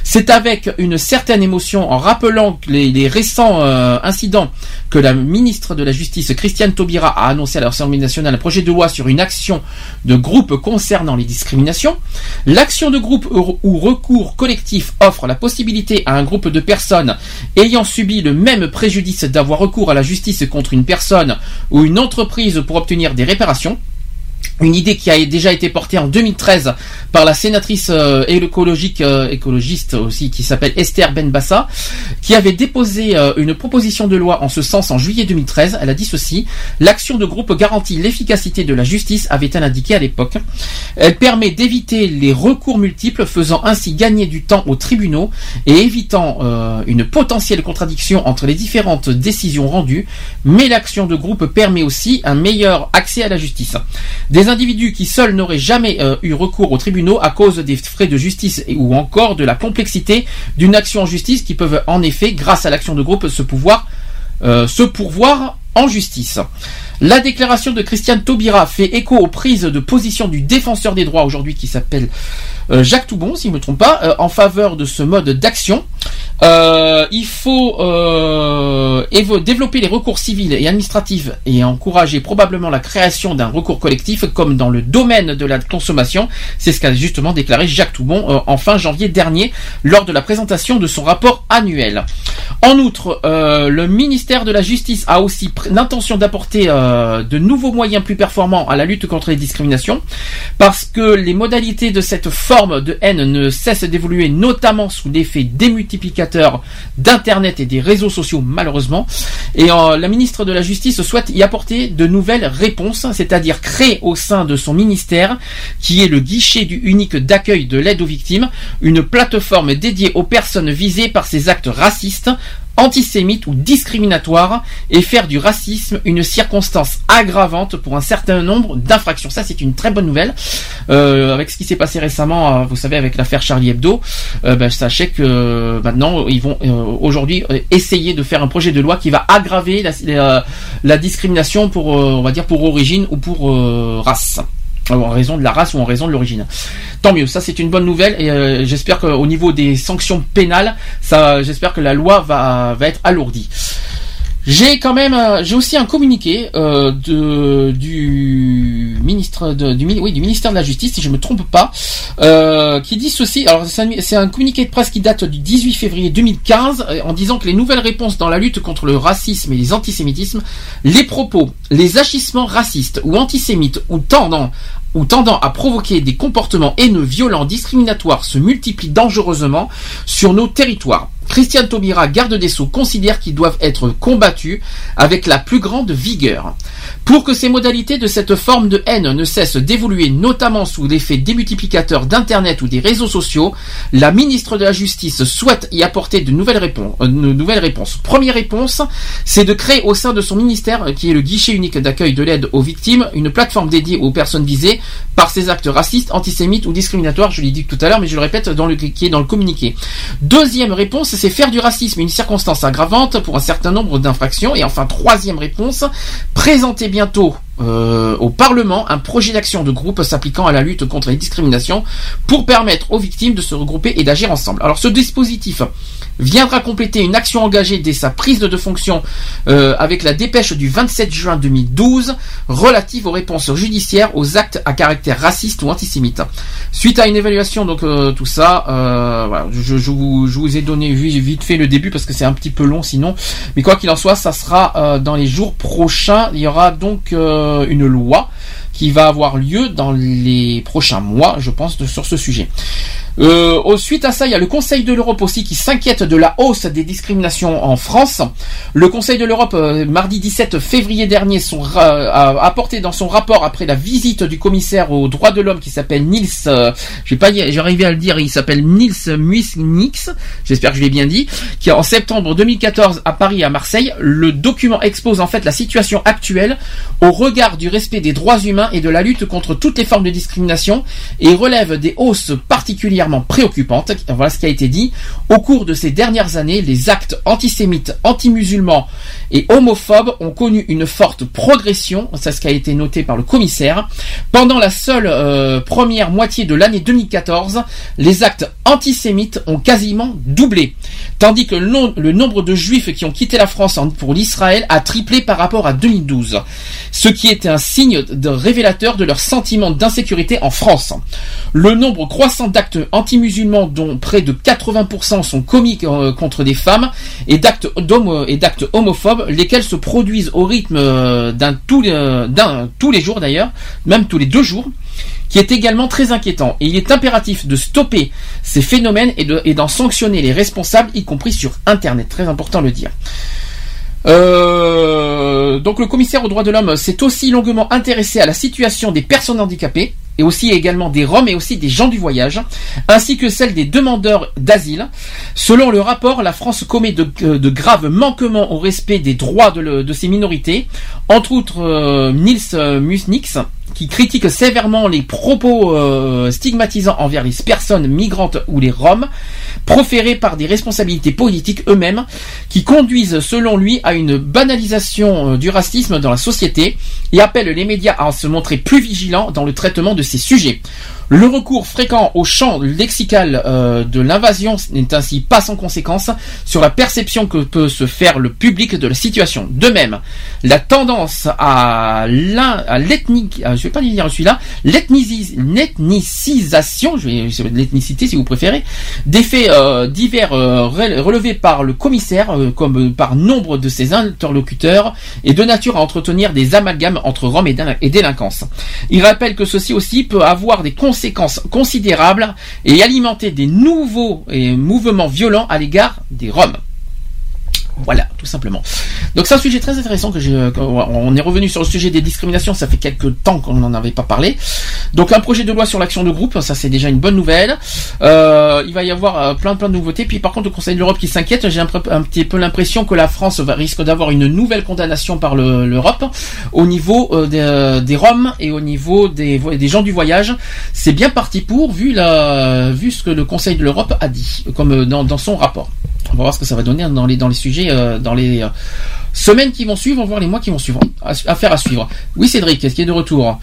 C'est avec une certaine émotion, en rappelant les, récents euh, incidents, que la ministre de la Justice, Christiane Taubira, a annoncé à l'Assemblée nationale un projet de loi sur une action de groupe concernant les discriminations. L'action de groupe ou recours collectif offre la possibilité à un groupe de personnes ayant subi le même préjudice d'avoir recours à la justice contre une personne ou une entreprise pour obtenir des réparations. Une idée qui a déjà été portée en 2013 par la sénatrice euh, écologique, euh, écologiste aussi, qui s'appelle Esther Benbassa, qui avait déposé euh, une proposition de loi en ce sens en juillet 2013. Elle a dit ceci l'action de groupe garantit l'efficacité de la justice, avait-elle indiqué à l'époque. Elle permet d'éviter les recours multiples, faisant ainsi gagner du temps aux tribunaux et évitant une potentielle contradiction entre les différentes décisions rendues. Mais l'action de groupe permet aussi un meilleur accès à la justice. Individus qui seuls n'auraient jamais euh, eu recours aux tribunaux à cause des frais de justice ou encore de la complexité d'une action en justice qui peuvent en effet, grâce à l'action de groupe, se pouvoir euh, se pourvoir en justice. La déclaration de Christiane Taubira fait écho aux prises de position du défenseur des droits aujourd'hui qui s'appelle Jacques Toubon, si je ne me trompe pas, euh, en faveur de ce mode d'action. Euh, il faut euh, développer les recours civils et administratifs et encourager probablement la création d'un recours collectif comme dans le domaine de la consommation. C'est ce qu'a justement déclaré Jacques Toubon euh, en fin janvier dernier lors de la présentation de son rapport annuel. En outre, euh, le ministère de la Justice a aussi l'intention d'apporter euh, de nouveaux moyens plus performants à la lutte contre les discriminations, parce que les modalités de cette forme de haine ne cessent d'évoluer, notamment sous l'effet démultiplicateur d'Internet et des réseaux sociaux, malheureusement. Et euh, la ministre de la Justice souhaite y apporter de nouvelles réponses, c'est-à-dire créer au sein de son ministère, qui est le guichet du unique d'accueil de l'aide aux victimes, une plateforme dédiée aux personnes visées par ces actes racistes, antisémites ou discriminatoires et faire du racisme une circonstance aggravante pour un certain nombre d'infractions. Ça, c'est une très bonne nouvelle. Euh, avec ce qui s'est passé récemment, euh, vous savez, avec l'affaire Charlie Hebdo, euh, ben, sachez que maintenant, ils vont aujourd'hui essayer de faire un projet de loi qui va aggraver la, la- discrimination pour, on va dire, pour origine ou pour race. En raison de la race ou en raison de l'origine. Tant mieux, ça c'est une bonne nouvelle et euh, j'espère qu'au niveau des sanctions pénales, ça, j'espère que la loi va être alourdie. J'ai quand même, j'ai aussi un communiqué euh, du ministre de, du, ministère de la Justice, si je me trompe pas, euh, qui dit ceci. Alors c'est un, c'est un communiqué de presse qui date du 18 février 2015, euh, en disant que les nouvelles réponses dans la lutte contre le racisme et les antisémitismes, les propos, les agissements racistes ou antisémites ou tendant ou tendant à provoquer des comportements haineux, violents, discriminatoires se multiplient dangereusement sur nos territoires. Christiane Taubira, garde des Sceaux, considère qu'ils doivent être combattus avec la plus grande vigueur. Pour que ces modalités de cette forme de haine ne cessent d'évoluer, notamment sous l'effet démultiplicateur d'Internet ou des réseaux sociaux, la ministre de la Justice souhaite y apporter de nouvelles réponses. euh. Première réponse, c'est de créer au sein de son ministère, euh, qui est le guichet unique d'accueil de l'aide aux victimes, une plateforme dédiée aux personnes visées par ces actes racistes, antisémites ou discriminatoires. Je l'ai dit tout à l'heure, mais je le répète dans le qui dans le communiqué. Deuxième réponse, c'est faire du racisme une circonstance aggravante pour un certain nombre d'infractions. Et enfin, troisième réponse, présenter bientôt euh, au Parlement un projet d'action de groupe s'appliquant à la lutte contre les discriminations pour permettre aux victimes de se regrouper et d'agir ensemble. Alors ce dispositif viendra compléter une action engagée dès sa prise de fonction euh, avec la dépêche du 27 juin 2012 relative aux réponses judiciaires aux actes à caractère raciste ou antisémite. Suite à une évaluation, donc euh, tout ça, euh, voilà, je, vous, je vous ai donné vite fait le début parce que c'est un petit peu long sinon. Mais quoi qu'il en soit, ça sera euh, dans les jours prochains. Il y aura donc euh, une loi qui va avoir lieu dans les prochains mois, je pense, sur ce sujet. Euh, au- suite à ça, il y a le Conseil de l'Europe aussi qui s'inquiète de la hausse des discriminations en France. Le Conseil de l'Europe, euh, mardi 17 février dernier, a apporté dans son rapport après la visite du commissaire aux droits de l'homme qui s'appelle Nils, euh, j'ai pas, arrivé à le dire, il s'appelle Nils Muisnix, j'espère que je l'ai bien dit, qui en septembre 2014 à Paris et à Marseille, le document expose en fait la situation actuelle au regard du respect des droits humains et de la lutte contre toutes les formes de discrimination et relève des hausses préoccupantes. Voilà ce qui a été dit. Au cours de ces dernières années, les actes antisémites, anti-musulmans et homophobes ont connu une forte progression. C'est ce qui a été noté par le commissaire. Pendant la seule euh, première moitié de l'année 2014, les actes antisémites ont quasiment doublé. Tandis que le, le nombre de juifs qui ont quitté la France pour l'Israël a triplé par rapport à 2012. Ce qui était un signe de révélateur de leur sentiment d'insécurité en France. Le nombre croissant d'actes anti-musulmans dont près de 80% sont commis euh, contre des femmes et d'actes homophobes, lesquels se produisent au rythme euh, d'un tous euh, tous les jours d'ailleurs, même tous les deux jours, qui est également très inquiétant. Et il est impératif de stopper ces phénomènes et d'en sanctionner les responsables, y compris sur Internet. Très important de le dire. Euh, donc le commissaire aux droits de l'homme s'est aussi longuement intéressé à la situation des personnes handicapées et aussi également des Roms et aussi des gens du voyage, ainsi que celle des demandeurs d'asile. Selon le rapport, la France commet de, euh, graves manquements au respect des droits de, le- ces minorités, entre autres euh, Nils Musnix, qui critique sévèrement les propos euh, stigmatisants envers les personnes migrantes ou les Roms, proférés par des responsabilités politiques eux-mêmes, qui conduisent selon lui à une banalisation euh, du racisme dans la société et appelle les médias à se montrer plus vigilants dans le traitement de ces sujets. Le recours fréquent au champ lexical euh, de l'invasion n'est ainsi pas sans conséquence sur la perception que peut se faire le public de la situation. De même, la tendance à l'ethnique, ah, je vais pas lire celui-là, l'ethnicis- l'ethnicisation, l'ethnicité si vous préférez, des faits euh, divers euh, rel- relevés par le commissaire, comme par nombre de ses interlocuteurs, est de nature à entretenir des amalgames entre Rome et, et délinquance. Il rappelle que ceci aussi peut avoir des conséquences considérables et alimenter des nouveaux et mouvements violents à l'égard des Roms. Voilà, tout simplement. Donc c'est un sujet très intéressant que j'ai. On est revenu sur le sujet des discriminations. Ça fait quelques temps qu'on n'en avait pas parlé. Donc un projet de loi sur l'action de groupe, ça c'est déjà une bonne nouvelle. Euh, il va y avoir euh, plein plein de nouveautés. Puis par contre le Conseil de l'Europe qui s'inquiète, j'ai un, petit peu l'impression que la France va, risque d'avoir une nouvelle condamnation par le- l'Europe au niveau euh, des, Roms et au niveau des, gens du voyage. C'est bien parti pour vu la vu ce que le Conseil de l'Europe a dit comme dans son rapport. On va voir ce que ça va donner dans les dans les sujets euh, dans les euh, semaines qui vont suivre, voire les mois qui vont suivre. Affaire à suivre. Oui Cédric, est-ce qu'il est de retour?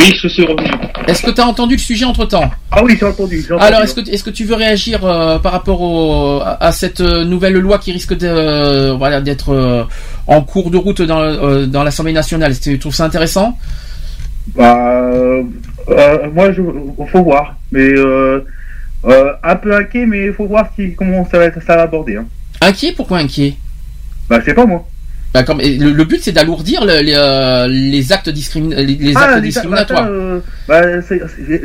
Oui, je suis revenu. Est-ce que tu as entendu le sujet entre temps Ah oui, j'ai entendu. Alors, est-ce que, est-ce que tu veux réagir euh, par rapport au, à, à cette nouvelle loi qui risque voilà, d'être euh, en cours de route dans, dans l'Assemblée nationale? Est-ce que tu trouves ça intéressant? Bah, moi, je, faut voir. Mais euh, un peu inquiet, mais il faut voir si, comment ça va, ça va aborder. Hein. Inquiet? Pourquoi inquiet? Bah, je sais pas moi. bah, comme, le, le but, c'est d'alourdir le- les, euh, les actes, discrimin- les, les Ah, actes les- discriminatoires. bah, euh, bah,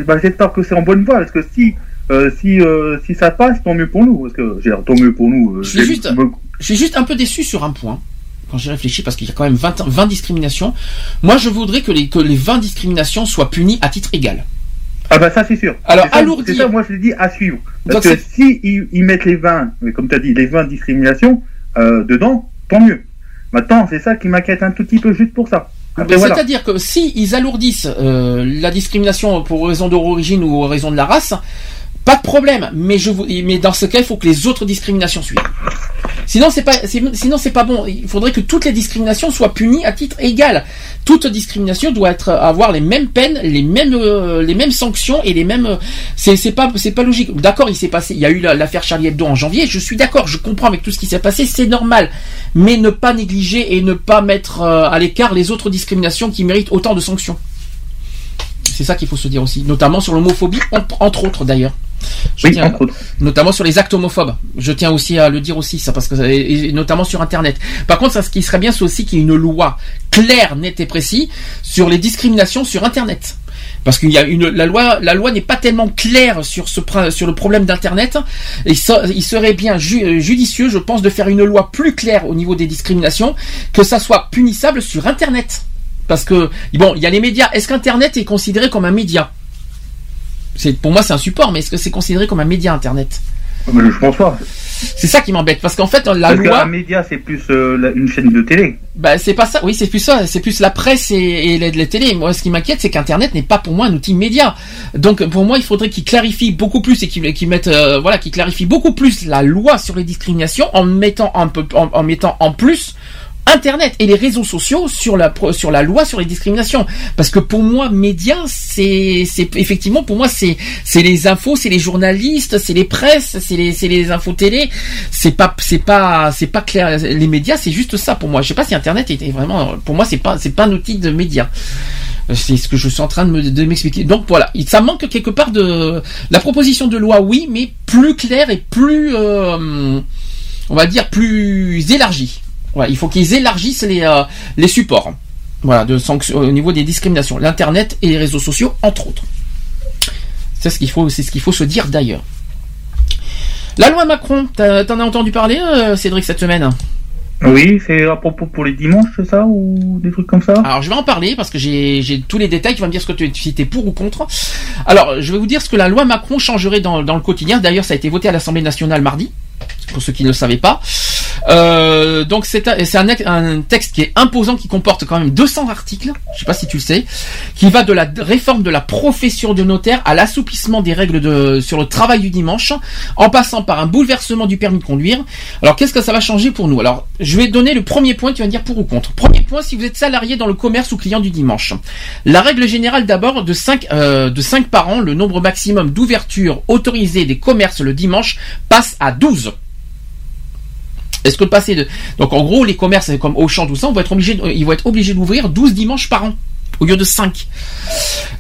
bah, j'espère que c'est en bonne voie, parce que si, euh, si, euh, si ça passe, tant mieux pour nous. Parce que, j'ai tant mieux pour nous. Je suis j'ai- juste- me- Je suis juste un peu déçu sur un point. Quand j'y réfléchis, parce qu'il y a quand même 20, 20 discriminations. Moi, je voudrais que les, que les 20 discriminations soient punies à titre égal. Ah bah ça c'est sûr. Alors, ça- alourdir. C'est ça, moi je l'ai dit à suivre. Parce Donc, que si ils, ils mettent les 20, mais comme tu as dit, les 20 discriminations euh, dedans, tant mieux. Maintenant, c'est ça qui m'inquiète un tout petit peu juste pour ça. Voilà. C'est-à-dire que si ils alourdissent euh, la discrimination pour raison d'origine ou raison de la race, Pas de problème, mais je vous, mais dans ce cas, il faut que les autres discriminations suivent. Sinon, c'est pas, pas bon. Il faudrait que toutes les discriminations soient punies à titre égal. Toute discrimination doit être avoir les mêmes peines, les mêmes, euh, sanctions et les mêmes. euh, c'est, pas, c'est pas logique. D'accord, il s'est passé, il y a eu la- l'affaire Charlie Hebdo en janvier. Je suis d'accord, je comprends avec tout ce qui s'est passé, c'est normal. Mais ne pas négliger et ne pas mettre euh, à l'écart les autres discriminations qui méritent autant de sanctions. C'est ça qu'il faut se dire aussi, notamment sur l'homophobie, entre, autres d'ailleurs. Je Oui, tiens- notamment sur les actes homophobes. Je tiens aussi à le dire aussi, ça parce que et- notamment sur Internet. Par contre, ça, ce qui serait bien, c'est aussi qu'il y ait une loi claire, nette et précise sur les discriminations sur Internet. Parce qu'il y a une la loi la loi n'est pas tellement claire sur ce prin- sur le problème d'internet et ça, il serait bien ju- euh, judicieux je pense de faire une loi plus claire au niveau des discriminations que ça soit punissable sur internet parce que bon il y a les médias est-ce qu'internet est considéré comme un média? Pour moi c'est un support mais est-ce que c'est considéré comme un média internet? Mais Je pense pas. c'est ça qui m'embête parce qu'en fait la Parce loi qu'un média, c'est plus euh, une chaîne de télé. bah c'est pas ça, oui c'est plus ça, c'est plus la presse et, et les, les télés. Moi ce qui m'inquiète c'est qu'Internet n'est pas pour moi un outil média. Donc pour moi il faudrait qu'il clarifie beaucoup plus et qu'il qu'il mette euh, voilà qu'il clarifie beaucoup plus la loi sur les discriminations en mettant un peu en, en mettant en plus Internet et les réseaux sociaux sur la sur loi sur les discriminations. Parce que pour moi médias c'est effectivement pour moi c'est les infos c'est les journalistes c'est les presses c'est les c'est les infos télé. C'est pas c'est pas c'est pas clair. Les médias c'est juste ça pour moi. Je sais pas si internet était vraiment pour moi c'est pas c'est pas un outil de média. C'est ce que je suis en train de me- de m'expliquer. Donc voilà, il- ça manque quelque part de la proposition de loi, oui, mais plus claire et plus, euh, on va dire, plus élargie. Voilà, il faut qu'ils élargissent les, euh, les supports. Voilà, de sanctions au niveau des discriminations, l'internet et les réseaux sociaux entre autres. C'est ce qu'il faut, c'est ce qu'il faut se dire d'ailleurs. La loi Macron, t'en as entendu parler, euh, Cédric, cette semaine? Oui, c'est à propos pour les dimanches, c'est ça Ou des trucs comme ça? Alors je vais en parler parce que j'ai tous les détails. Tu vas me dire ce que tu si t'es pour ou contre. Alors je vais vous dire ce que la loi Macron changerait dans, dans le quotidien. D'ailleurs ça a été voté à l'Assemblée nationale mardi. Pour ceux qui ne le savaient pas. Euh, donc c'est un, texte qui est imposant, qui comporte quand même 200 articles. Je sais pas si tu le sais, qui va de la réforme de la profession de notaire à l'assouplissement des règles sur le travail du dimanche, en passant par un bouleversement du permis de conduire. Alors qu'est-ce que ça va changer pour nous? Alors je vais donner le premier point. Tu vas me dire pour ou contre. Premier point, si vous êtes salarié dans le commerce ou client du dimanche. La règle générale d'abord de 5 euh, de 5 par an, le nombre maximum d'ouverture autorisées des commerces le dimanche passe à 12. Est-ce que passé de donc en gros les commerces comme Auchan tout ça, être ils vont être obligés d'ouvrir 12 dimanches par an au lieu de 5.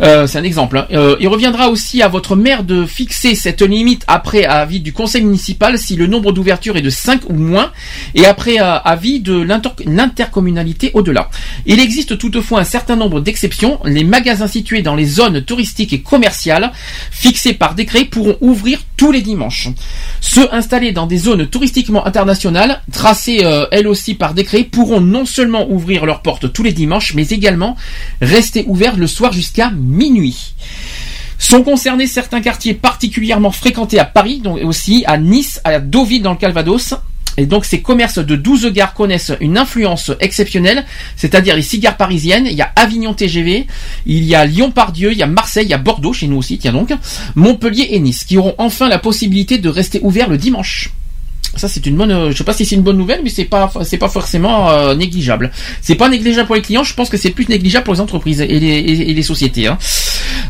Euh, c'est un exemple. hein. Euh, il reviendra aussi à votre maire de fixer cette limite après avis du conseil municipal si le nombre d'ouvertures est de 5 ou moins et après euh, avis de l'inter- l'intercommunalité au-delà. Il existe toutefois un certain nombre d'exceptions. Les magasins situés dans les zones touristiques et commerciales fixés par décret pourront ouvrir tous les dimanches. Ceux installés dans des zones touristiquement internationales, tracées elles aussi par décret, pourront non seulement ouvrir leurs portes tous les dimanches, mais également rester ouverts le soir jusqu'à minuit. Sont concernés certains quartiers particulièrement fréquentés à Paris, donc aussi à Nice, à Deauville dans le Calvados. Et donc ces commerces de 12 gares connaissent une influence exceptionnelle, c'est-à-dire les six gares parisiennes, il y a Avignon TGV, il y a Lyon-Pardieu, il y a Marseille, il y a Bordeaux chez nous aussi, tiens donc, Montpellier et Nice, qui auront enfin la possibilité de rester ouverts le dimanche. Ça c'est une bonne, euh, je sais pas si c'est une bonne nouvelle, mais c'est pas, c'est pas forcément euh, négligeable. C'est pas négligeable pour les clients, je pense que c'est plus négligeable pour les entreprises et les, et- les sociétés. hein.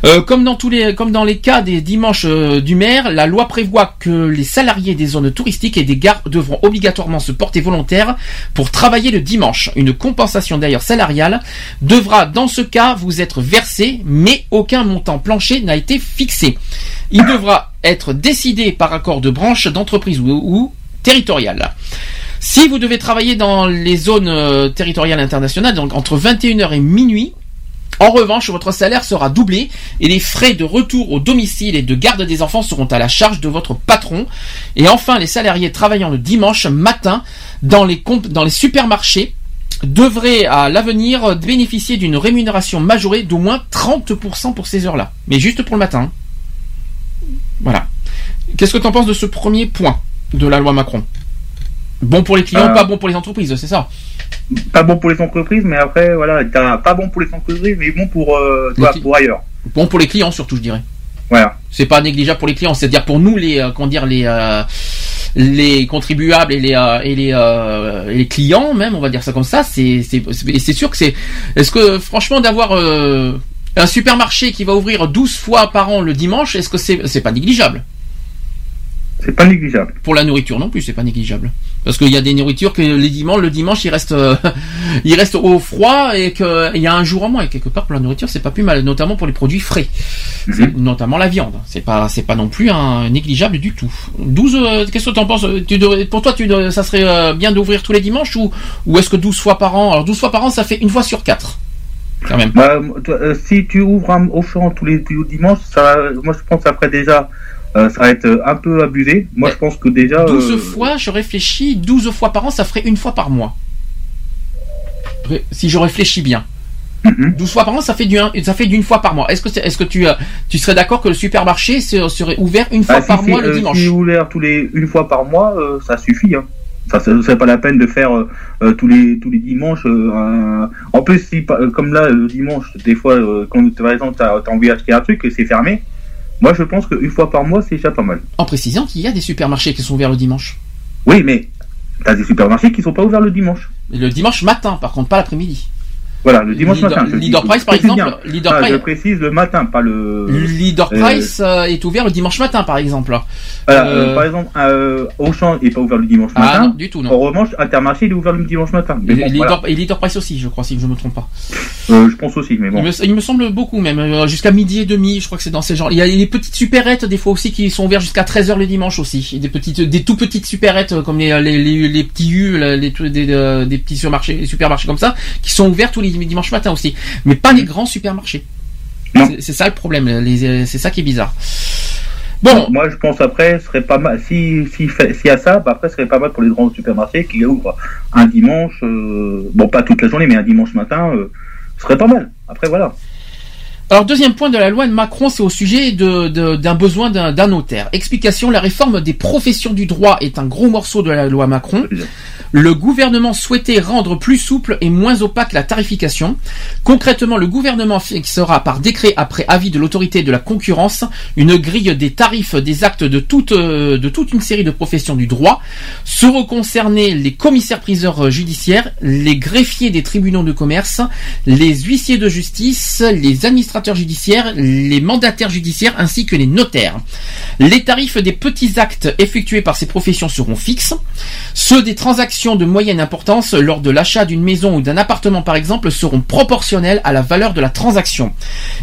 Euh, comme dans tous les, comme dans les cas des dimanches euh, du maire, la loi prévoit que les salariés des zones touristiques et des gares devront obligatoirement se porter volontaires pour travailler le dimanche. Une compensation d'ailleurs salariale devra dans ce cas vous être versée, mais aucun montant plancher n'a été fixé. Il devra être décidé par accord de branche, d'entreprise ou, ou territoriale. Si vous devez travailler dans les zones euh, territoriales internationales, donc entre 21h et minuit, en revanche, votre salaire sera doublé et les frais de retour au domicile et de garde des enfants seront à la charge de votre patron. Et enfin, les salariés travaillant le dimanche matin dans les, comp- dans les supermarchés devraient à l'avenir bénéficier d'une rémunération majorée d'au moins 30% pour ces heures-là. Mais juste pour le matin. Voilà. Qu'est-ce que tu en penses de ce premier point? De la loi Macron Bon pour les clients, Euh. pas bon pour les entreprises, c'est ça Pas bon pour les entreprises, mais après, voilà, pas bon pour les entreprises, mais bon pour, euh, toi, pour ailleurs. Bon pour les clients surtout, je dirais. Voilà. C'est pas négligeable pour les clients, c'est-à-dire pour nous les euh, dire les euh, les contribuables et les et les clients même, on va dire ça comme ça, c'est sûr que c'est est-ce que franchement d'avoir un supermarché qui va ouvrir 12 fois par an le dimanche, est-ce que c'est c'est pas négligeable? C'est pas négligeable. Pour la nourriture non plus, c'est pas négligeable. Parce qu'il y a des nourritures que les dimanches, le dimanche, il reste, euh, il reste au froid et qu'il y a un jour en moins. Et quelque part, pour la nourriture, c'est pas plus mal, notamment pour les produits frais. C'est- Notamment la viande. C'est pas, c'est pas non plus un négligeable du tout. 12, euh, qu'est-ce que tu en penses? Tu devrais- Pour toi, tu, ça serait euh, bien d'ouvrir tous les dimanches ou, ou est-ce que 12 fois par an? Alors 12 fois par an, ça fait une fois sur quatre. Quand même. Bah, toi, si tu ouvres un Auchan tous les, tous les dimanches, ça, moi je pense après déjà, euh, ça va être euh, un peu abusé. Moi je pense que déjà. 12 euh, fois, je réfléchis, 12 fois par an, ça ferait une fois par mois. Si je réfléchis bien. Mhm. 12 fois par an, ça fait du un- ça fait d'une fois par mois. Est-ce que est-ce que tu tu serais d'accord que le supermarché se- serait ouvert une fois bah, si par mois le dimanche? Si ouvert tous les une fois par mois, ça suffit. Hein. Ça, ce serait pas la peine de faire euh, tous les tous les dimanches. euh, un- En plus, si comme là le dimanche, des fois, euh, quand par exemple t'as as envie d'acheter un truc et c'est fermé, moi je pense qu'une fois par mois c'est déjà pas mal. En précisant qu'il y a des supermarchés qui sont ouverts le dimanche. Oui, mais t'as des supermarchés qui sont pas ouverts le dimanche. Le dimanche matin, par contre, pas l'après-midi. Voilà, le dimanche Leader- matin. je Leader. Price, par exemple, bien. Leader Ah, Price- Je précise le matin, pas le. Leader euh, Price euh, est ouvert le dimanche matin, par exemple. Voilà, Euh, par exemple, Auchan n'est pas ouvert le dimanche Ah, matin. non, du tout, non. En revanche, Intermarché il est ouvert le dimanche matin. Mais Et, bon, Leader, voilà. et Leader Price aussi, je crois, si je me trompe pas. Je pense aussi, mais bon. Il, me, il me semble beaucoup même, jusqu'à midi et demi, je crois que c'est dans ces genres. Il y a les petites supérettes des fois aussi qui sont ouvertes jusqu'à 13h le dimanche aussi. Et des petites, des tout petites supérettes comme les, les, les, les petits U, les, des, euh, des petits supermarchés, les supermarchés comme ça, qui sont ouverts tous les dimanches matin aussi. Mais pas les grands supermarchés. C'est- ça le problème, c'est ça qui est bizarre. Bon, Moi, je pense après, ce serait pas mal. Si, si s'il y a ça, bah après, ce serait pas mal pour les grands supermarchés qui ouvrent un dimanche, euh, bon, pas toute la journée, mais un dimanche matin, euh, ce serait pas mal. Après, voilà. Alors deuxième point de la loi de Macron, c'est au sujet de- de- d'un besoin d'un d'un notaire. Explication, la réforme des professions du droit est un gros morceau de la loi Macron. Le gouvernement souhaitait rendre plus souple et moins opaque la tarification. Concrètement, le gouvernement fixera par décret après avis de l'autorité de la concurrence une grille des tarifs des actes de toute, euh, de toute une série de professions du droit. Seront concernés les commissaires-priseurs judiciaires, les greffiers des tribunaux de commerce, les huissiers de justice, les administrateurs judiciaires, les mandataires judiciaires ainsi que les notaires. Les tarifs des petits actes effectués par ces professions seront fixes. Ceux des transactions de moyenne importance lors de l'achat d'une maison ou d'un appartement par exemple seront proportionnels à la valeur de la transaction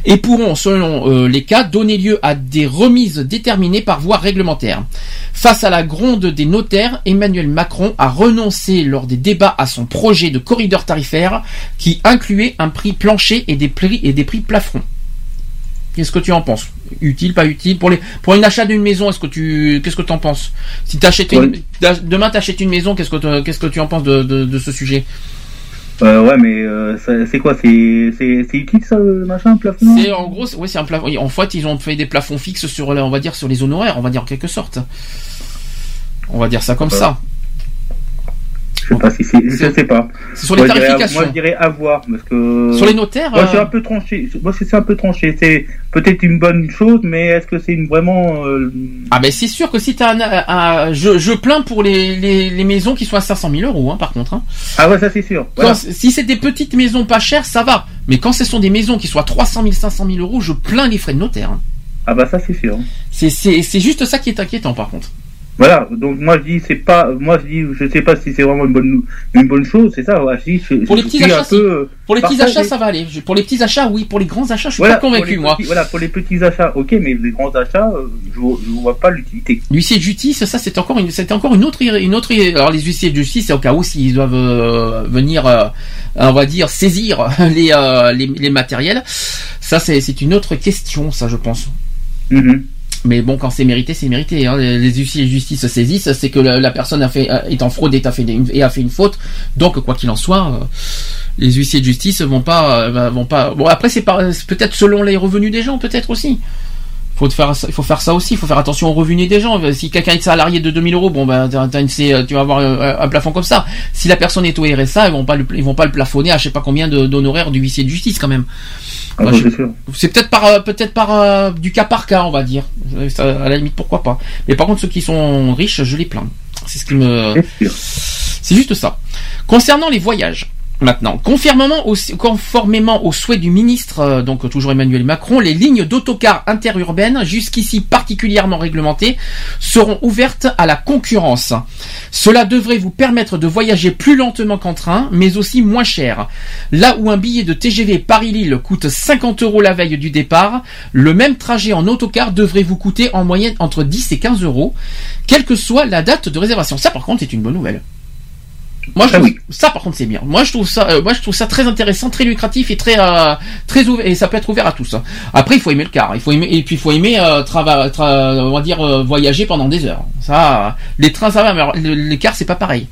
et pourront selon euh, les cas donner lieu à des remises déterminées par voie réglementaire. Face à la gronde des notaires, Emmanuel Macron a renoncé lors des débats à son projet de corridor tarifaire qui incluait un prix plancher et des prix et des prix plafonds. Qu'est-ce que tu en penses? Utile, pas utile? Pour les pour une achat d'une maison Est-ce que tu qu'est-ce que tu en penses? Si t'achètes une demain t'achètes une maison, qu'est-ce que tu- qu'est-ce que tu en penses de, de, de ce sujet? Euh, ouais, mais euh, c'est quoi? C'est utile ça, le machin, plafond C'est en gros, c'est- ouais, c'est un plafond. En fait, ils ont fait des plafonds fixes sur, on va dire, sur les honoraires, on va dire en quelque sorte. On va dire ça comme ça. Je sais pas si c'est. Je sais pas. C'est sur les Moi, à- tarifications. Moi, je dirais à voir parce que. Sur les notaires, Moi, euh, c'est un peu tranché. Moi, c'est un peu tranché. C'est peut-être une bonne chose, mais est-ce que c'est une vraiment. euh, Ah ben c'est sûr que si t'as un, un- je, je plains pour les, les, les maisons qui sont à 500 000 euros, hein, par contre. Hein. Ah ouais, ça c'est sûr. Quand- si c'est des petites maisons pas chères, ça va. Mais quand ce sont des maisons qui soient 300 000, 500 000 euros, je plains les frais de notaire. hein. Ah bah ça c'est sûr. C'est juste ça qui est inquiétant, par contre. Voilà, donc moi je dis c'est pas, moi je dis je sais pas si c'est vraiment une bonne une bonne chose, c'est ça. Ouais, je, Pour les petits achats, si. peu, Pour les petits achats, ça va aller. Pour les petits achats, oui. Pour les grands achats, je suis Voilà, pas convaincu, moi. petits- voilà, pour les petits achats, ok, mais les grands achats, euh, je, vois- je vois pas l'utilité. L'huissier de justice, ça c'est encore une, c'est encore une autre, une autre. Alors les huissiers de justice, c'est au cas où s'ils doivent euh, venir, euh, on va dire saisir les euh, les, les matériels. Ça c'est c'est une autre question, ça je pense. Mhm. Mais bon, quand c'est mérité, c'est mérité. Hein. Les, huissiers de justice se saisissent, c'est que la, personne fait, est en fraude et a fait, une faute. Donc, quoi qu'il en soit, euh, les huissiers de justice vont pas, euh, vont pas. Bon, après, c'est peut-être selon les revenus des gens, peut-être aussi. Faut faire il faut faire ça aussi. Il faut faire attention aux revenus des gens. Si quelqu'un est salarié de 2000 euros, bon ben t'as une- c'est- tu vas avoir un, un plafond comme ça. Si la personne est au RSA, ils vont pas le, ils vont pas le plafonner à je sais pas combien d'honoraires du huissier de justice quand même. Ah, je- c'est peut-être par euh, peut-être par euh, du cas par cas, on va dire. Ça, à la limite, pourquoi pas. Mais par contre, ceux qui sont riches, je les plains. C'est ce qui me. C'est juste ça. Concernant les voyages. Maintenant, conformément au, souhait du ministre, euh, donc toujours Emmanuel Macron, les lignes d'autocars interurbaines, jusqu'ici particulièrement réglementées, seront ouvertes à la concurrence. Cela devrait vous permettre de voyager plus lentement qu'en train, mais aussi moins cher. Là où un billet de TGV Paris-Lille coûte 50 euros la veille du départ, le même trajet en autocar devrait vous coûter en moyenne entre 10 et 15 euros, quelle que soit la date de réservation. Ça, par contre, c'est une bonne nouvelle. Moi, je trouve, oui. ça, par contre, c'est bien. Moi, je trouve ça, euh, moi, je trouve ça très intéressant, très lucratif et très, euh, très ouvert. Et ça peut être ouvert à tous. hein. Après, il faut aimer le car. Il faut aimer, et puis il faut aimer, euh, trava- tra- on va dire, euh, voyager pendant des heures. Ça, les trains, ça va, mais le- les cars, c'est pas pareil.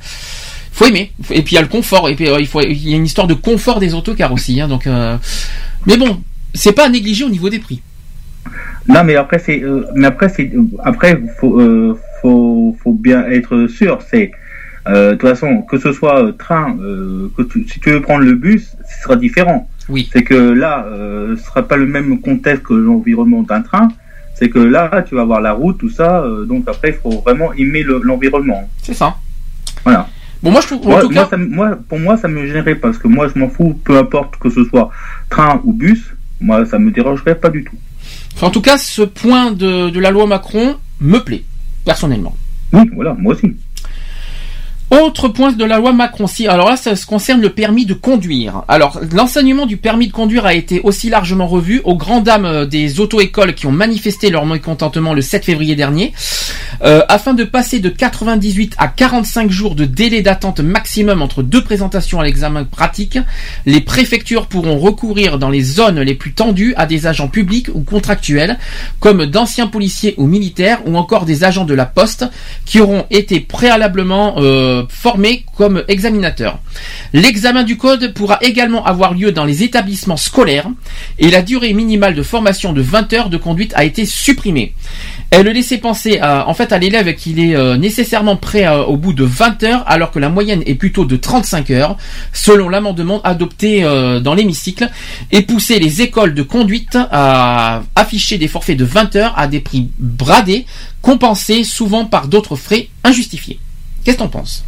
Faut aimer. Et puis il y a le confort. Et puis euh, il faut, il y a une histoire de confort des autocars aussi. Hein, donc, euh, mais bon, c'est pas à négliger au niveau des prix. Non, mais après c'est, euh, mais après c'est, après faut, euh, faut, faut bien être sûr. C'est, de toute façon, que ce soit euh, train, euh, que tu- si tu veux prendre le bus, ce sera différent. Oui. C'est que là, euh, ce sera pas le même contexte que l'environnement d'un train. C'est que là, tu vas voir la route, tout ça. euh, donc après, il faut vraiment aimer le- l'environnement. C'est ça. Voilà. Bon, moi je trouve, en tout moi, cas, ça me- moi, pour moi, ça me gênerait parce que moi, je m'en fous, peu importe que ce soit train ou bus. Moi, ça me dérangerait pas du tout. en tout cas, ce point de, de la loi Macron me plaît personnellement. Oui, voilà, moi aussi. Autre point de la loi Macron, si alors là ça se concerne le permis de conduire. Alors l'enseignement du permis de conduire a été aussi largement revu aux grandes dames euh, des auto-écoles qui ont manifesté leur mécontentement le 7 février dernier, Euh, afin de passer de 98 à 45 jours de délai d'attente maximum entre deux présentations à l'examen pratique. Les préfectures pourront recourir dans les zones les plus tendues à des agents publics ou contractuels, comme d'anciens policiers ou militaires, ou encore des agents de la poste qui auront été préalablement euh, formés comme examinateurs. L'examen du code pourra également avoir lieu dans les établissements scolaires et la durée minimale de formation de 20 heures de conduite a été supprimée. Elle laissait penser à, en fait à l'élève qu'il est euh, nécessairement prêt euh, au bout de 20 heures alors que la moyenne est plutôt de 35 heures selon l'amendement adopté euh, dans l'hémicycle et pousser les écoles de conduite à afficher des forfaits de 20 heures à des prix bradés compensés souvent par d'autres frais injustifiés. Qu'est-ce que t'en penses?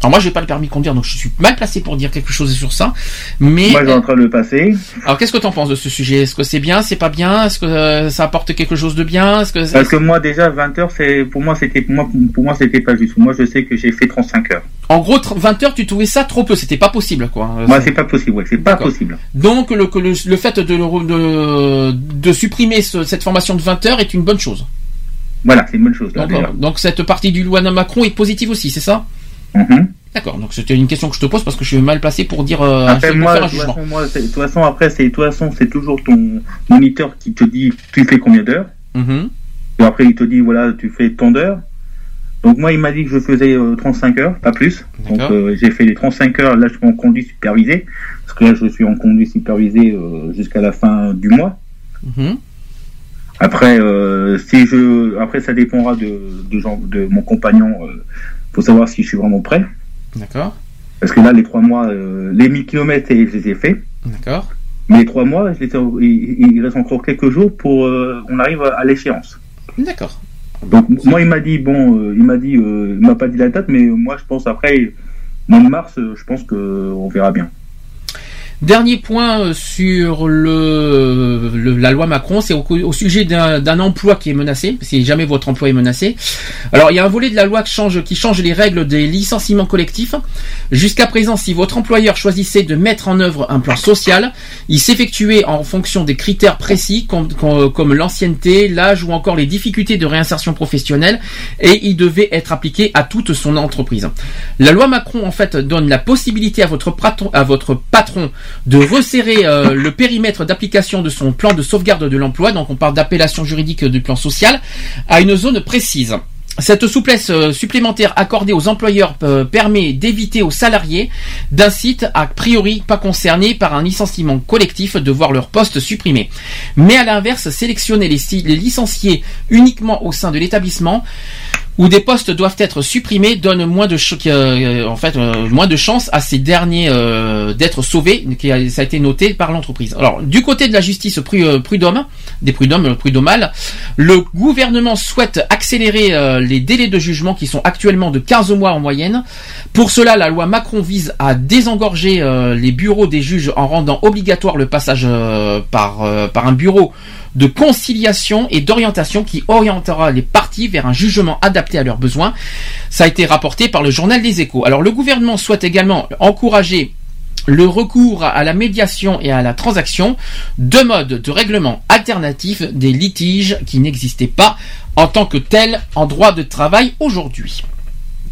Alors moi j'ai pas le permis de conduire donc je suis mal placé pour dire quelque chose sur ça. Mais Moi, j'ai en train de le passer. alors qu'est-ce que t'en penses de ce sujet? Est-ce que c'est bien, c'est pas bien? Est-ce que euh, ça apporte quelque chose de bien? Est-ce que Parce que moi, déjà, 20 heures, c'est, pour moi, c'était, pour moi, pour moi, c'était pas juste. Moi, je sais que j'ai fait 35 heures. en gros tr- 20 heures tu trouvais ça trop peu, c'était pas possible quoi. Euh, Moi, c'est- pas possible, ouais, c'est pas possible. Donc le, le, le fait de, le- de, de supprimer ce- cette formation de 20 heures est une bonne chose. Voilà, c'est une bonne chose, là, Donc, déjà. euh, donc cette partie du loi de Macron est positive aussi, c'est ça Mhm. D'accord, donc c'était une question que je te pose parce que je suis mal placé pour dire euh, Après, moi, faire de un toute jugement. façon, moi, de toute façon, après, c'est, toujours ton moniteur qui te dit, tu fais combien d'heures. Mhm. Et après, il te dit, voilà, tu fais tant d'heures. Donc, moi, il m'a dit que je faisais euh, 35 heures, pas plus. Donc, euh, j'ai fait les 35 heures. Là, je suis en conduite supervisée. Parce que là, je suis en conduite supervisée euh, jusqu'à la fin du mois. Mhm. Après, euh, si je, après, ça dépendra de, de, de mon compagnon. Euh, faut savoir si je suis vraiment prêt. D'accord, Parce que là, les trois mois, euh, les 1000 km, je les ai faits. d'accord. Mais les trois mois, je les ai- il, il reste encore quelques jours pour, euh, on arrive à l'échéance. D'accord. Donc moi, il m'a dit bon, il m'a dit, euh, il m'a pas dit la date, mais moi, je pense après mois de mars, je pense que on verra bien. Dernier point euh, sur le, la loi Macron, c'est au, sujet d'un d'un emploi qui est menacé, si jamais votre emploi est menacé. Alors il y a un volet de la loi qui change, qui change les règles des licenciements collectifs. Jusqu'à présent, si votre employeur choisissait de mettre en œuvre un plan social, il s'effectuait en fonction des critères précis comme, comme- comme l'ancienneté, l'âge ou encore les difficultés de réinsertion professionnelle et il devait être appliqué à toute son entreprise. La loi Macron en fait donne la possibilité à votre patron, à votre patron de resserrer euh, le périmètre d'application de son plan de sauvegarde de l'emploi, donc on parle d'appellation juridique du plan social, à une zone précise. Cette souplesse euh, supplémentaire accordée aux employeurs euh, permet d'éviter aux salariés d'un site a priori pas concerné par un licenciement collectif de voir leur poste supprimé. Mais à l'inverse, sélectionner les, licenciés uniquement au sein de l'établissement où des postes doivent être supprimés donne moins de euh, en fait euh, moins de chances à ces derniers euh, d'être sauvés ça a été noté par l'entreprise. Alors du côté de la justice euh, prud'homme des prud'hommes prud'homales, le gouvernement souhaite accélérer les délais de jugement qui sont actuellement de 15 mois en moyenne. Pour cela, la loi Macron vise à désengorger les bureaux des juges en rendant obligatoire le passage par par un bureau de conciliation et d'orientation qui orientera les parties vers un jugement adapté à leurs besoins. Ça a été rapporté par le journal des échos. Alors le gouvernement souhaite également encourager le recours à la médiation et à la transaction, deux modes de règlement alternatifs des litiges qui n'existaient pas en tant que tels en droit de travail aujourd'hui.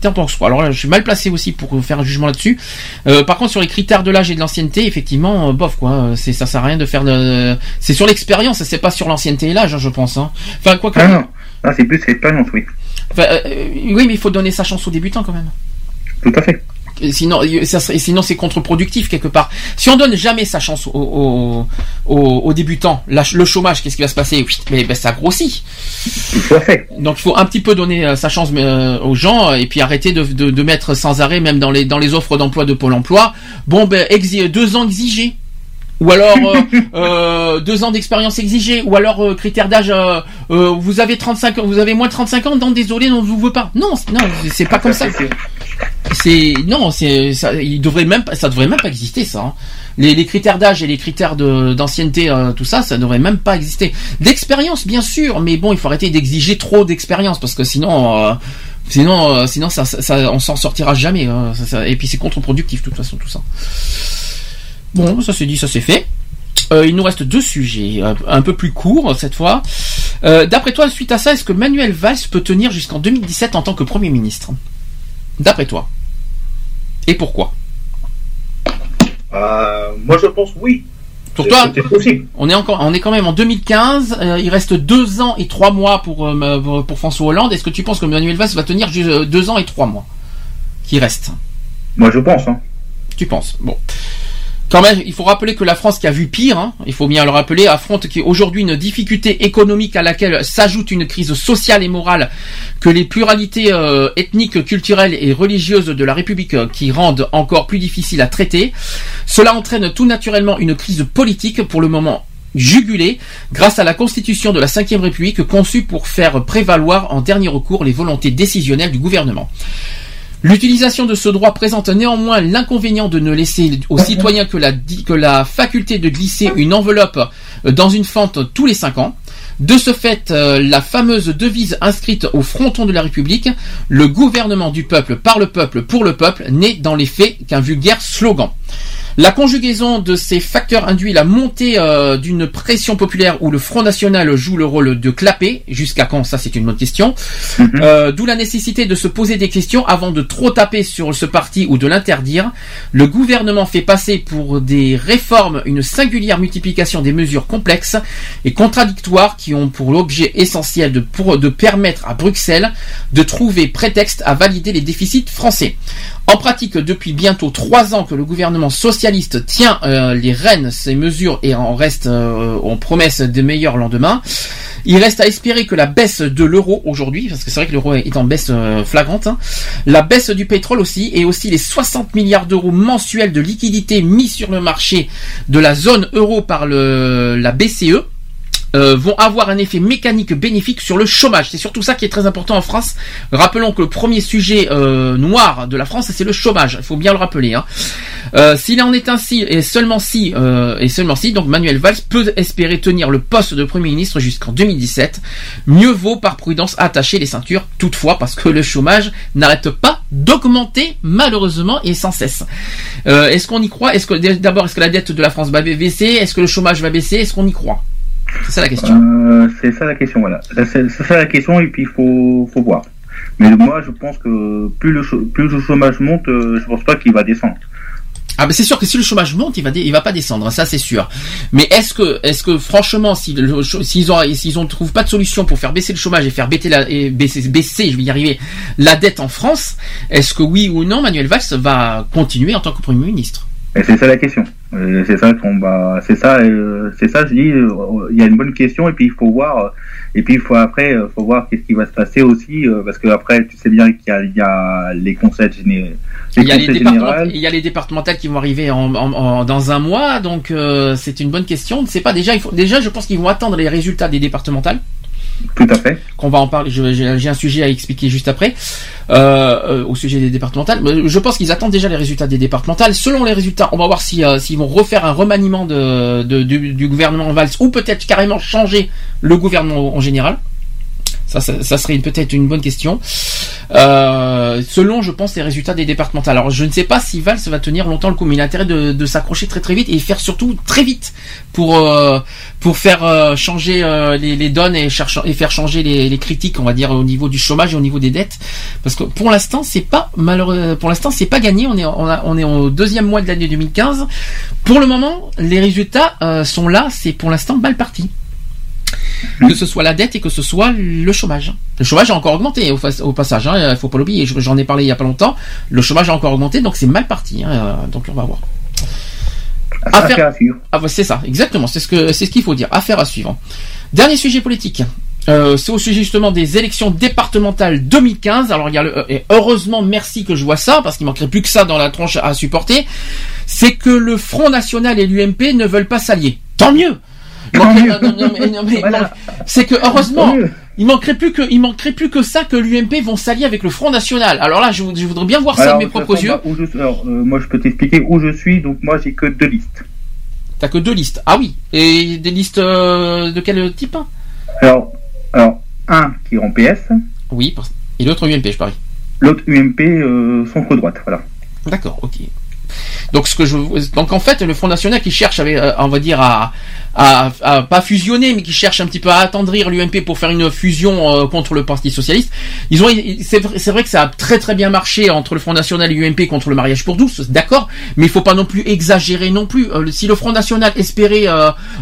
T'en penses quoi Alors là, je suis mal placé aussi pour faire un jugement là-dessus. Euh, par contre, sur les critères de l'âge et de l'ancienneté, effectivement, euh, bof quoi. euh, C'est ça sert à rien de faire de. C'est sur l'expérience, c'est pas sur l'ancienneté et l'âge, hein, je pense. Hein. Enfin quoi que. Ah non, ah, c'est plus l'expérience, oui. Enfin, euh, oui, mais il faut donner sa chance aux débutants quand même. Tout à fait. Et sinon, il- ça serait, sinon c'est contre-productif quelque part. Si on donne jamais sa chance aux, aux, aux- aux débutants, la- le chômage, qu'est-ce qui va se passer? Oui, Mais ben, ça grossit. Donc il faut un petit peu donner euh, sa chance euh, aux gens et puis arrêter de, de, de mettre sans arrêt, même dans les dans les offres d'emploi de Pôle Emploi. Bon ben exi- deux ans exigés. Ou alors euh, euh, deux ans d'expérience exigée, ou alors euh, critère d'âge, euh, euh, vous avez 35 ans, vous avez moins de 35 ans, non désolé, on ne vous veut pas. Non, non, c'est pas comme ça. C'est non, c'est ça. Il devrait même pas, ça devrait même pas exister ça. hein. Les, les critères d'âge et les critères d'ancienneté, euh, tout ça, ça devrait même pas exister. D'expérience, bien sûr, mais bon, il faut arrêter d'exiger trop d'expérience parce que sinon, euh, sinon, euh, sinon, ça, ça, ça- on s'en sortira jamais. hein. Ça- ça- et puis c'est contre-productif de toute façon tout ça. Bon, ça c'est dit, ça c'est fait. Euh, il nous reste deux sujets, euh, un peu plus courts cette fois. Euh, D'après toi, suite à ça, est-ce que Manuel Valls peut tenir jusqu'en 2017 en tant que Premier ministre? D'après toi Et pourquoi? Euh, moi, je pense oui. Pour toi, on est encore, on est quand même en 2015. euh, il reste deux ans et trois mois pour pour- François Hollande. Est-ce que tu penses que Manuel Valls va tenir deux ans et trois mois qui restent? Moi, je pense. Hein. Tu penses? Bon. Quand même, il faut rappeler que la France qui a vu pire, hein, il faut bien le rappeler, affronte aujourd'hui une difficulté économique à laquelle s'ajoute une crise sociale et morale que les pluralités euh, ethniques, culturelles et religieuses de la République euh, qui rendent encore plus difficile à traiter. Cela entraîne tout naturellement une crise politique pour le moment jugulée grâce à la constitution de la Ve République conçue pour faire prévaloir en dernier recours les volontés décisionnelles du gouvernement. L'utilisation de ce droit présente néanmoins l'inconvénient de ne laisser aux citoyens que la, di- que la faculté de glisser une enveloppe euh, dans une fente tous les cinq ans. De ce fait, euh, la fameuse devise inscrite au fronton de la République, le gouvernement du peuple par le peuple pour le peuple, n'est dans les faits qu'un vulgaire slogan. La conjugaison de ces facteurs induit la montée euh, d'une pression populaire où le Front National joue le rôle de clapet. Jusqu'à quand? Ça, c'est une bonne question. Euh, D'où la nécessité de se poser des questions avant de trop taper sur ce parti ou de l'interdire. Le gouvernement fait passer pour des réformes une singulière multiplication des mesures complexes et contradictoires qui ont pour l'objet essentiel de, pour- de permettre à Bruxelles de trouver prétexte à valider les déficits français. En pratique, depuis bientôt trois ans que le gouvernement socialiste tient euh, les rênes, ces mesures et en reste euh, en promesse de meilleurs lendemains. Il reste à espérer que la baisse de l'euro aujourd'hui, parce que c'est vrai que l'euro est en baisse euh, flagrante, hein, la baisse du pétrole aussi, et aussi les 60 milliards d'euros mensuels de liquidités mis sur le marché de la zone euro par le, la BCE, euh, vont avoir un effet mécanique bénéfique sur le chômage. C'est surtout ça qui est très important en France. Rappelons que le premier sujet euh, noir de la France, c'est le chômage. Il faut bien le rappeler. Hein. Euh, S'il en est ainsi, et seulement si, euh, et seulement si, donc Manuel Valls peut espérer tenir le poste de Premier ministre jusqu'en 2017. Mieux vaut par prudence attacher les ceintures, toutefois, parce que le chômage n'arrête pas d'augmenter, malheureusement, et sans cesse. Euh, est-ce qu'on y croit? Est-ce que d'abord, est-ce que la dette de la France va baisser? Est-ce que le chômage va baisser? Est-ce qu'on y croit? C'est ça la question. Euh, c'est ça la question, voilà. C'est ça la question et puis il faut, faut voir. Mais moi, je pense que plus le, plus le chômage monte, euh, je pense pas qu'il va descendre. Ah ben c'est sûr que si le chômage monte, il va il va pas descendre, ça c'est sûr. Mais est-ce que est-ce que franchement si s'ils ont s'ils ont trouvent pas de solution pour faire baisser le chômage et faire baisser la et baisser, baisser je vais y arriver la dette en France, est-ce que oui ou non Manuel Valls va continuer en tant que premier ministre? Et c'est ça la question. Euh, c'est ça qu'on va, c'est ça, euh, c'est ça. Je dis, euh, il y a une bonne question et puis il faut voir. Et puis il faut après, euh, faut voir qu'est-ce qui va se passer aussi, parce que après, tu sais bien qu'il y a, il y a les conseils généraux. il y, a les il y a les départementales qui vont arriver en, en- en- dans un mois, donc c'est une bonne question. C'est pas déjà, il faut, déjà, je pense qu'ils vont attendre les résultats des départementales. Tout à fait. va en parler. J'ai un sujet à expliquer juste après euh, euh, au sujet des départementales. Je pense qu'ils attendent déjà les résultats des départementales. Selon les résultats, on va voir si euh, s'ils vont refaire un remaniement du, du gouvernement Valls ou peut-être carrément changer le gouvernement en général. Ça, ça, serait peut-être une bonne question. Euh, selon, je pense, les résultats des départementales. Alors, je ne sais pas si Valls va tenir longtemps le coup, mais il a intérêt de, de s'accrocher très très vite et faire surtout très vite pour euh, pour faire euh, changer euh, les, les donnes et, et faire changer les, les critiques, on va dire, au niveau du chômage et au niveau des dettes. Parce que pour l'instant, c'est pas malheureux. Pour l'instant, c'est pas gagné. On est on, a- on est au deuxième mois de l'année 2015. Pour le moment, les résultats euh, sont là. C'est pour l'instant mal parti que ce soit la dette et que ce soit le chômage. Le chômage a encore augmenté au, passage, hein, il faut pas l'oublier, Je- j'en ai parlé il y a pas longtemps, le chômage a encore augmenté, donc c'est mal parti, hein, euh, donc on va voir. Affaire à suivre. Ah c'est ça, exactement, c'est ce que c'est ce qu'il faut dire. Affaire à suivre. Dernier sujet politique. Euh, c'est au sujet justement des élections départementales 2015. Alors il y a le, euh, et heureusement merci que je vois ça parce qu'il manquerait plus que ça dans la tronche à supporter. C'est que le Front National et l'UMP ne veulent pas s'allier. Tant mieux. Manquerait- non, non, non, mais- non, mais- non, c'est que heureusement, il manquerait plus que il manquerait plus que ça que l'UMP vont s'allier avec le Front National. Alors là, je, vou- je voudrais bien voir ça de mes propres yeux. où je- alors, euh, moi, je peux t'expliquer où je suis. Donc moi, j'ai que deux listes. T'as que deux listes. Ah oui. Et des listes euh, de quel type Alors, alors un qui est en PS, Oui. Et l'autre UMP, je parie. l'autre UMP euh, centre droite. Voilà. D'accord, ok. Donc ce que je donc en fait le Front National qui cherche avec, euh, on va dire à, à, à- pas fusionner mais qui cherche un petit peu à attendrir l'UMP pour faire une fusion euh, contre le Parti socialiste. Ils ont c'est vrai, vrai que ça a très très bien marché entre le Front National et l'UMP contre le mariage pour tous, d'accord, mais il faut pas non plus exagérer non plus. Euh, si le Front National espérait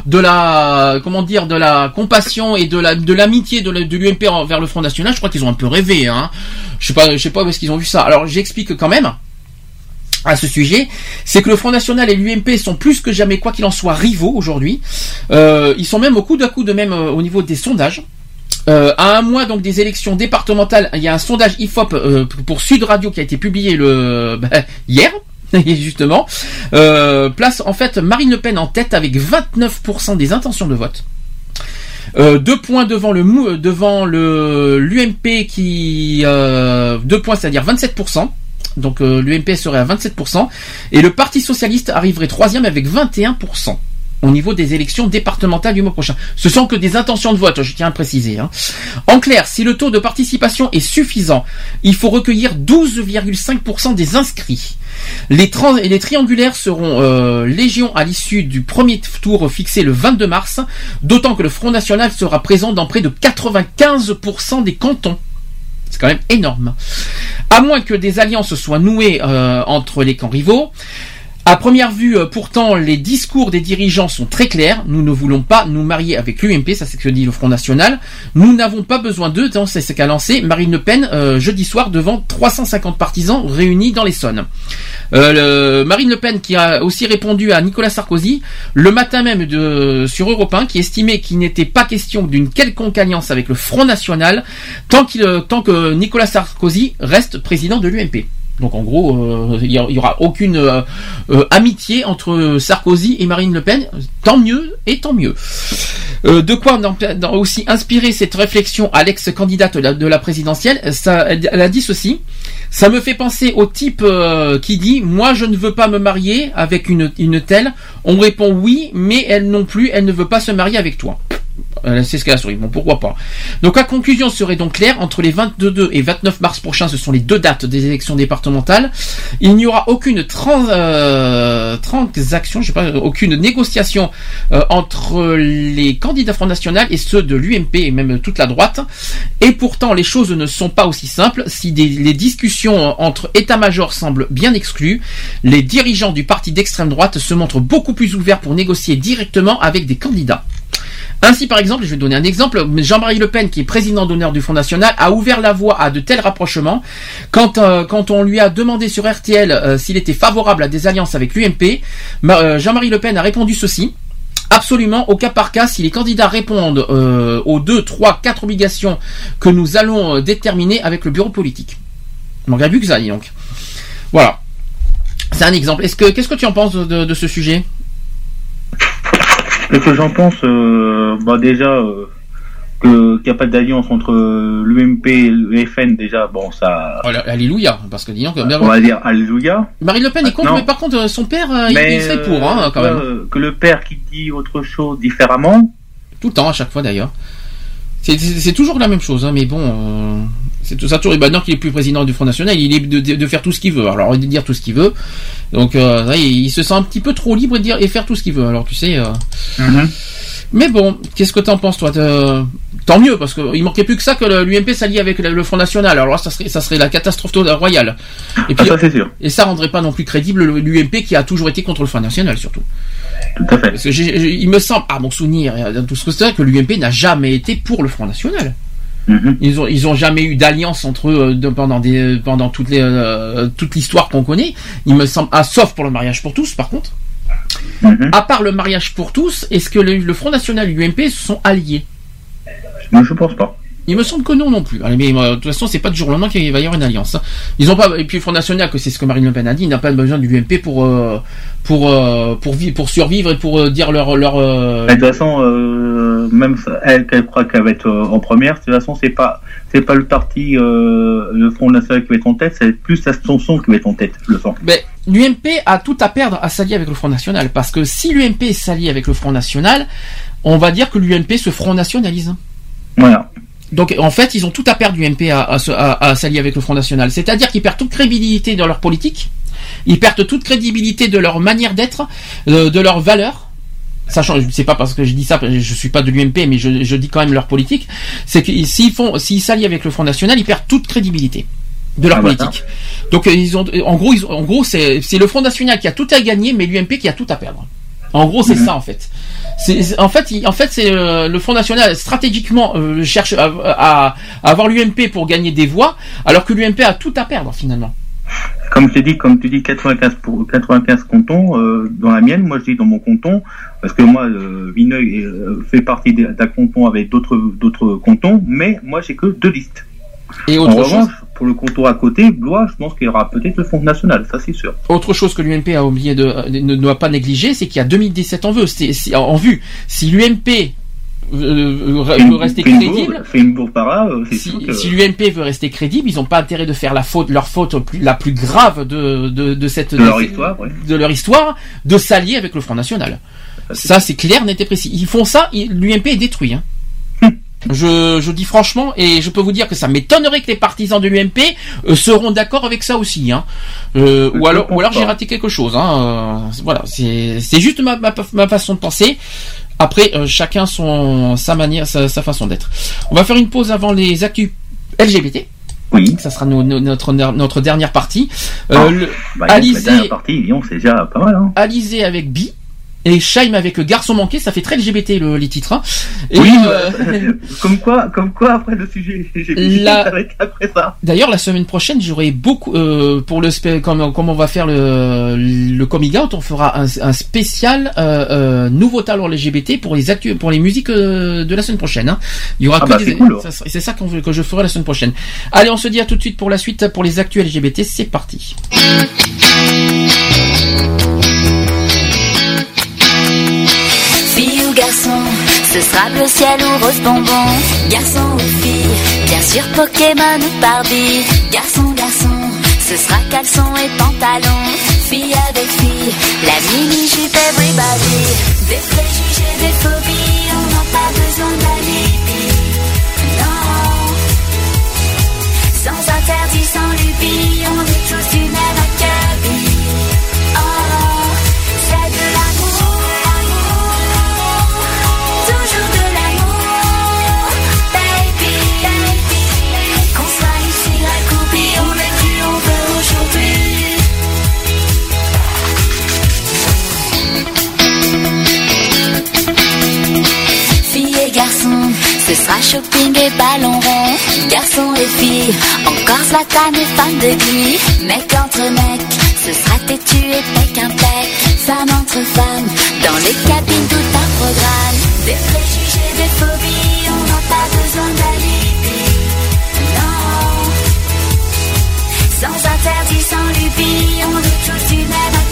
de la comment dire de la compassion et de la de l'amitié de la- de l'UMP envers le Front National, je crois qu'ils ont un peu rêvé hein. Je sais pas je sais pas où est-ce qu'ils ont vu ça. Alors j'explique quand même à ce sujet, c'est que le Front National et l'UMP sont plus que jamais, quoi qu'il en soit, rivaux aujourd'hui. Euh, ils sont même au coup de coude même euh, au niveau des sondages. Euh, à un mois donc des élections départementales, il y a un sondage IFOP euh, pour Sud Radio qui a été publié le bah, hier. justement, euh, place en fait Marine Le Pen en tête avec 29% des intentions de vote. Euh, deux points devant le devant le l'UMP qui euh, deux points c'est-à-dire 27%. Donc euh, l'UMP serait à 27% et le Parti socialiste arriverait troisième avec 21% au niveau des élections départementales du mois prochain. Ce sont que des intentions de vote, je tiens à préciser. hein. En clair, si le taux de participation est suffisant, il faut recueillir 12,5% des inscrits. Les, les triangulaires seront euh, légion à l'issue du premier tour fixé le 22 mars, d'autant que le Front National sera présent dans près de 95% des cantons. C'est quand même énorme. À moins que des alliances soient nouées euh, entre les camps rivaux. À première vue, euh, pourtant, les discours des dirigeants sont très clairs. Nous ne voulons pas nous marier avec l'UMP, ça c'est ce que dit le Front National. Nous n'avons pas besoin d'eux, c'est ce qu'a lancé Marine Le Pen euh, jeudi soir devant 350 partisans réunis dans l'Essonne. Euh, Marine Le Pen qui a aussi répondu à Nicolas Sarkozy le matin même de, sur Europe 1 qui estimait qu'il n'était pas question d'une quelconque alliance avec le Front National tant, euh, tant que Nicolas Sarkozy reste président de l'UMP. Donc en gros, euh, il y a- il y aura aucune euh, euh, amitié entre Sarkozy et Marine Le Pen. Tant mieux et tant mieux. Euh, de quoi aussi inspirer cette réflexion à l'ex-candidate de la, de la présidentielle ça, elle, a dit ceci. Ça me fait penser au type euh, qui dit moi je ne veux pas me marier avec une telle. On répond oui, mais elle non plus, elle ne veut pas se marier avec toi. C'est ce qu'elle a souri. Bon, pourquoi pas. Donc la conclusion serait donc claire. Entre les 22 et 29 mars prochains, ce sont les deux dates des élections départementales. Il n'y aura aucune euh, transaction, je sais pas, aucune négociation euh, entre les candidats Front National et ceux de l'UMP et même toute la droite. Et pourtant, les choses ne sont pas aussi simples. Si les discussions entre état-major semblent bien exclues, les dirigeants du parti d'extrême droite se montrent beaucoup plus ouverts pour négocier directement avec des candidats. Ainsi, par exemple, je vais donner un exemple, Jean-Marie Le Pen, qui est président d'honneur du Front National, a ouvert la voie à de tels rapprochements. Quand, euh, quand on lui a demandé sur RTL euh, s'il était favorable à des alliances avec l'UMP, euh, Jean-Marie Le Pen a répondu ceci. Absolument, au cas par cas, si les candidats répondent aux deux, trois, quatre obligations que nous allons déterminer avec le bureau politique. Donc, a plus que ça, donc. Voilà. C'est un exemple. Est-ce que, qu'est-ce que tu en penses de ce sujet? Ce que j'en pense, euh, bah déjà, euh, que- qu'il n'y a pas d'alliance entre euh, l'UMP et le FN, déjà, bon, ça. Oh, Alléluia, parce que dis donc. On va dire Alléluia. Marine Le Pen est contre, Non. mais par contre, son père, il- Mais, il serait pour, hein, quand même. euh, Que le père qui dit autre chose différemment. Tout le temps, à chaque fois d'ailleurs. C'est- toujours la même chose, hein, mais bon, c'est tout ça. Toujours, et maintenant qu'il est plus président du Front National, il est libre de, de- de faire tout ce qu'il veut. Alors, de dire tout ce qu'il veut. Donc, euh, là, il, il se sent un petit peu trop libre de dire et faire tout ce qu'il veut. Alors, tu sais. euh, Mais bon, qu'est-ce que t'en penses, toi de- Tant mieux, parce qu'il manquait plus que ça que l'UMP s'allie avec le, le Front National. Alors là, ça serait, ça serait la catastrophe royale. Et puis, Ah, ça, sûr. Et ça rendrait pas non plus crédible le- l'UMP qui a toujours été contre le Front National, surtout. Tout à fait. Parce que il me semble, à mon souvenir, dans tout ce que c'est, que l'UMP n'a jamais été pour le Front National. Mhm. Ils ont, ils ont jamais eu d'alliance entre eux euh, de- pendant des, pendant toutes les, euh, toute l'histoire qu'on connaît. Il me semble, ah, sauf pour le mariage pour tous, par contre. Mhm. À part le mariage pour tous, est-ce que le, le Front National et l'UMP se sont alliés? Moi, je pense pas. Il me semble que non non plus. Allez, mais euh, de toute façon, c'est pas du jour au lendemain qu'il va y avoir une alliance. hein. Ils ont pas et puis le Front National, que c'est ce que Marine Le Pen a dit, il n'a pas besoin du UMP pour euh, pour euh, pour vivre, pour survivre et pour dire leur leur. Mais De toute façon, même elle, qu'elle croit qu'elle va être en première, de toute façon, c'est pas, c'est pas le parti, le Front National qui va être en tête, c'est plus la Sanson qui va être en tête, je le sens. Ben, l'UMP a tout à perdre à s'allier avec le Front National, parce que si l'UMP s'allie avec le Front National, on va dire que l'UMP se Front nationalise. Voilà. Donc en fait, ils ont tout à perdre l'UMP à, à, se- à- à s'allier avec le Front National. C'est-à-dire qu'ils perdent toute crédibilité dans leur politique, ils perdent toute crédibilité de leur manière d'être, euh, de leurs valeurs. Sachant, c'est pas parce que je dis ça, je suis pas de l'UMP, mais je, je dis quand même leur politique. C'est que s'ils font, s'ils s'allient avec le Front National, ils perdent toute crédibilité de leur Ah, bah, politique. Donc euh, ils ont, en gros, ils ont- en gros, c'est c'est le Front National qui a tout à gagner, mais l'UMP qui a tout à perdre. En gros, c'est ça en fait. C'est en fait, il- en fait, c'est euh, le Front National stratégiquement euh, cherche à, à- à avoir l'UMP pour gagner des voix, alors que l'UMP a tout à perdre finalement. Comme je t'ai dit, comme tu dis 95 pour 95 cantons euh, dans la mienne, moi je dis dans mon canton parce que moi euh, Vineuil euh, fait partie d'un canton avec d'autres d'autres cantons, mais moi j'ai que deux listes. Et en autre revanche, chose, pour le canton à côté, Blois, je pense qu'il y aura peut-être le Front National, ça c'est sûr. autre chose que l'UMP a oublié de ne doit pas négliger, c'est qu'il y a 2017 en vue. C'est en vue. Si l'UMP euh, veut rester crédible, bourre- bourre euh, si, sûr que si l'UMP veut rester crédible, ils n'ont pas intérêt de faire la faute, leur faute plus- la plus grave de, de, de cette de leur histoire, ouais. de leur histoire, de s'allier avec le Front National. Ça, c'est clair, net et précis. Ils font ça, l'UMP est détruit. Hein. Je, je dis franchement, et je peux vous dire que ça m'étonnerait que les partisans de l'UMP euh, seront d'accord avec ça aussi. Hein. Euh, ou alors, ou alors j'ai raté quelque chose. Hein. Euh, voilà, c'est juste ma, ma, ma façon de penser. Après, euh, chacun son sa manière, sa, sa façon d'être. On va faire une pause avant les actus LGBT. Oui. Ça sera no- no- notre notre dernière partie. Euh, Ah, le- bah, la Alizé, dernière partie, c'est déjà pas mal. Hein. Alizé avec Bi. Et Shaim avec Garçon manqué, ça fait très LGBT le, les titres. hein. Et, oui, euh, comme quoi, comme quoi après le sujet, j'ai La- après ça. D'ailleurs, la semaine prochaine, j'aurai beaucoup euh, pour le spé- comme, comme on va faire le, le coming out, on fera un, un spécial euh, euh, nouveau talent LGBT pour les actu pour les musiques euh, de la semaine prochaine. hein. Il y aura Ah que bah, des- c'est cool. ça ça qu'on veut- que je ferai la semaine prochaine. Allez, on se dit à tout de suite pour la suite pour les actus LGBT. C'est parti. Ce sera bleu ciel ou rose bonbon. Garçon ou fille, bien sûr Pokémon ou Barbie. Garçon, garçon, ce sera caleçon et pantalon. Fille avec fille, la mini jupe everybody. Des préjugés, des phobies, on n'a pas besoin d'aller Ce sera shopping et ballon rond, garçons et filles, encore Zlatan et femme de Guy, mec entre mec, ce sera têtu et pec impec, femme entre femme, dans les cabines tout un programme, des préjugés, des phobies, on n'a pas besoin d'alibi, non, sans interdit, sans lubie, on est tous du même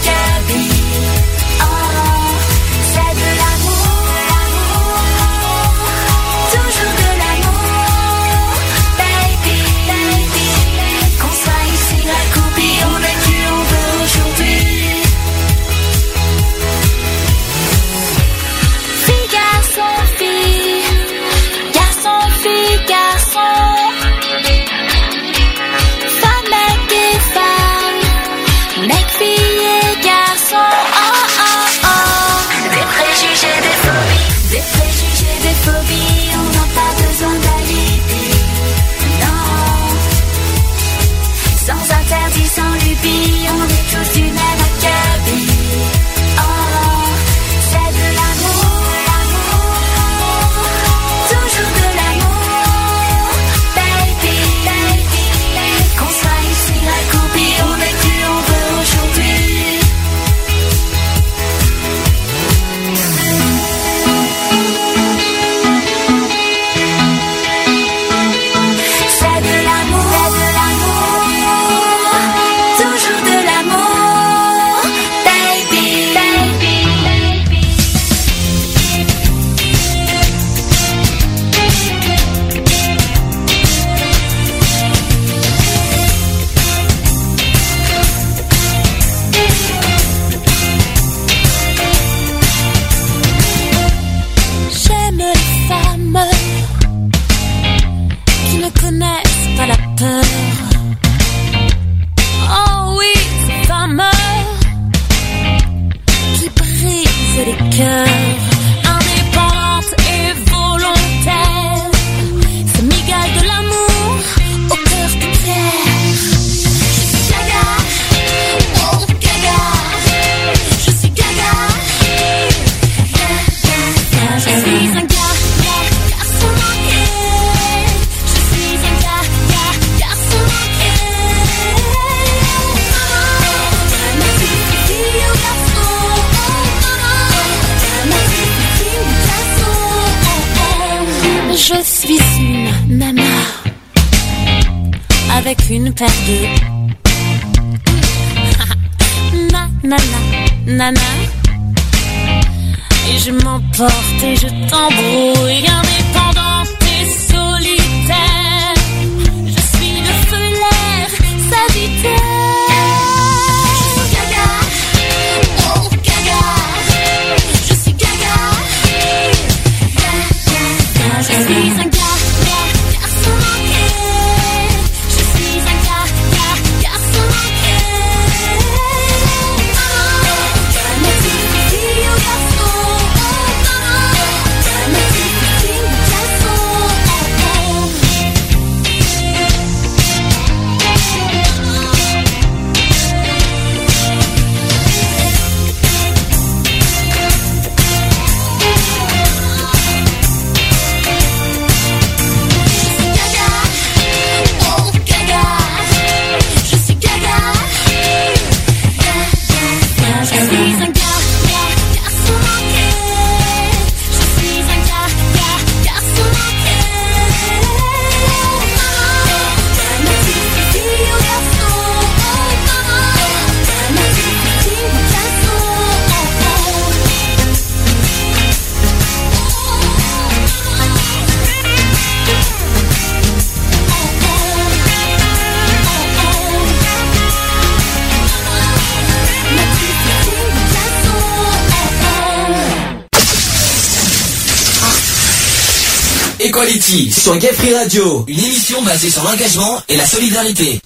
sur Gay Radio, une émission basée sur l'engagement et la solidarité.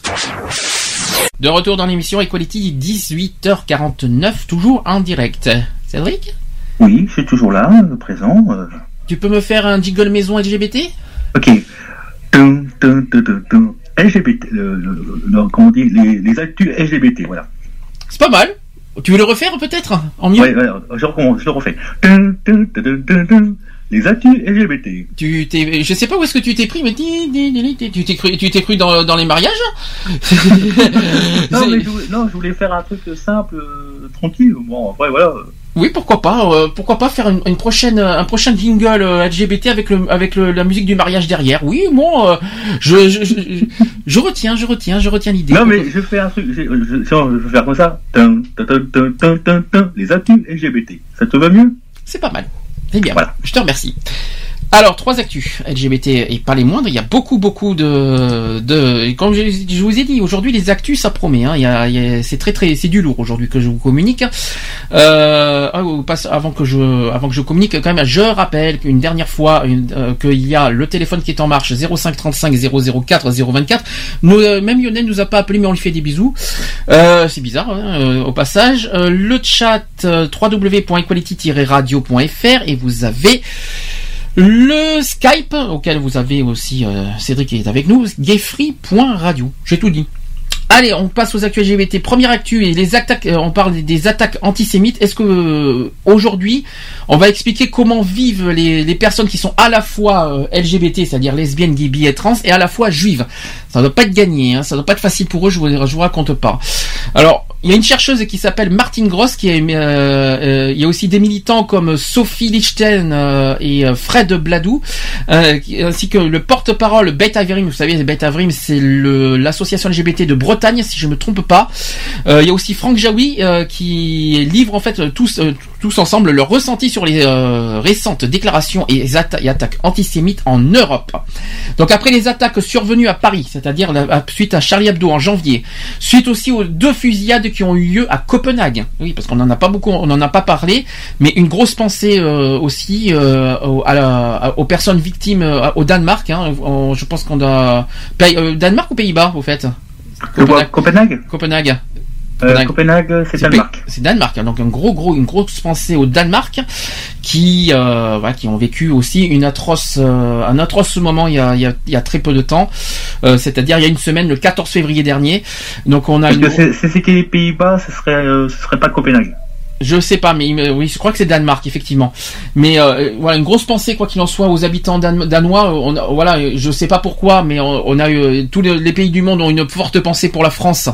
De retour dans l'émission Equality, 18h49, toujours en direct. Cédric Oui, je suis toujours là, présent. Euh. Tu peux me faire un jingle maison LGBT Ok. Dun, dun, dun, LGBT, le, comment on dit, les, les actus LGBT, voilà. C'est pas mal. Tu veux le refaire peut-être? En Oui, ouais, je, je, le refais les actus LGBT. Tu t'es, je sais pas où est-ce que tu t'es pris, mais tu t'es cru, tu t'es cru dans, dans les mariages Non, mais je voulais, non, je voulais faire un truc simple, euh, tranquille. Bon, après, voilà. Oui, pourquoi pas euh, Pourquoi pas faire une, une prochaine, un prochain jingle euh, LGBT avec le, avec le- la musique du mariage derrière Oui, bon, euh, je, je, je, je- retiens, je retiens, je retiens l'idée. Non, mais je fais un truc, je, je vais faire comme ça. Les actus LGBT. Ça te va mieux? C'est pas mal. C'est bien. Je te remercie. Alors, trois actus LGBT et pas les moindres. Il y a beaucoup, beaucoup de, de, comme je, vous ai dit, aujourd'hui les actus ça promet. Hein. C'est très, très, c'est du lourd aujourd'hui que je vous communique. Euh, ah, avant que je, avant que je communique, quand même, je rappelle qu'une dernière fois une- euh, qu'il y a le téléphone qui est en marche 05 35 004 024. Nous, euh, même Lionel nous a pas appelé, mais on lui fait des bisous. C'est bizarre hein, au passage. Le chat www.equality-radio.fr et vous avez le Skype auquel vous avez aussi euh, Cédric qui est avec nous, gayfree.radio. J'ai tout dit. Allez, on passe aux actus LGBT. Première actu les attaques. euh, on parle des attaques antisémites. Est-ce que euh, aujourd'hui, on va expliquer comment vivent les, personnes qui sont à la fois euh, LGBT, c'est-à-dire lesbiennes, gays, bi et trans, et à la fois juives? Ça doit pas être gagné. Hein, ça doit pas être facile pour eux. Je vous, vous raconte pas. Alors, il y a une chercheuse qui s'appelle Martine Gross, qui est, il y a aussi des militants comme Sophie Lichten et Fred Bladou, ainsi que le porte-parole Beth Averim. Vous savez, Beth Averim, c'est l'association LGBT de Bretagne, si je me trompe pas. Euh, il y a aussi Franck Jaoui euh, qui livre en fait tous euh, tous ensemble leur ressenti sur les récentes déclarations et, attaques antisémites en Europe. Donc après les attaques survenues à Paris, c'est-à-dire suite à Charlie Hebdo en janvier, suite aussi aux deux fusillades qui ont eu lieu à Copenhague. Oui, parce qu'on en a pas beaucoup, on en a pas parlé, mais une grosse pensée aussi aux personnes victimes au Danemark. hein. Je pense qu'on a Danemark ou Pays-Bas, au fait? Copenhague. Copenhague Copenhague. Euh, Copenhague, c'est Danemark. C'est Danemark, hein, donc un gros, gros, une grosse pensée au Danemark, qui, euh, voilà, qui ont vécu aussi une atroce, euh, un atroce moment il y a, il y a, il y a très peu de temps, euh, c'est-à-dire il y a une semaine, le 14 février dernier. Donc on a. Parce une- que c'est- c'est c'était les Pays-Bas, ce serait, euh, ce serait pas Copenhague. Je sais pas, mais oui, je crois que c'est Danemark effectivement. Mais euh, voilà, une grosse pensée quoi qu'il en soit aux habitants dan- danois. Voilà, je sais pas pourquoi, mais on, a eu tous les, pays du monde ont une forte pensée pour la France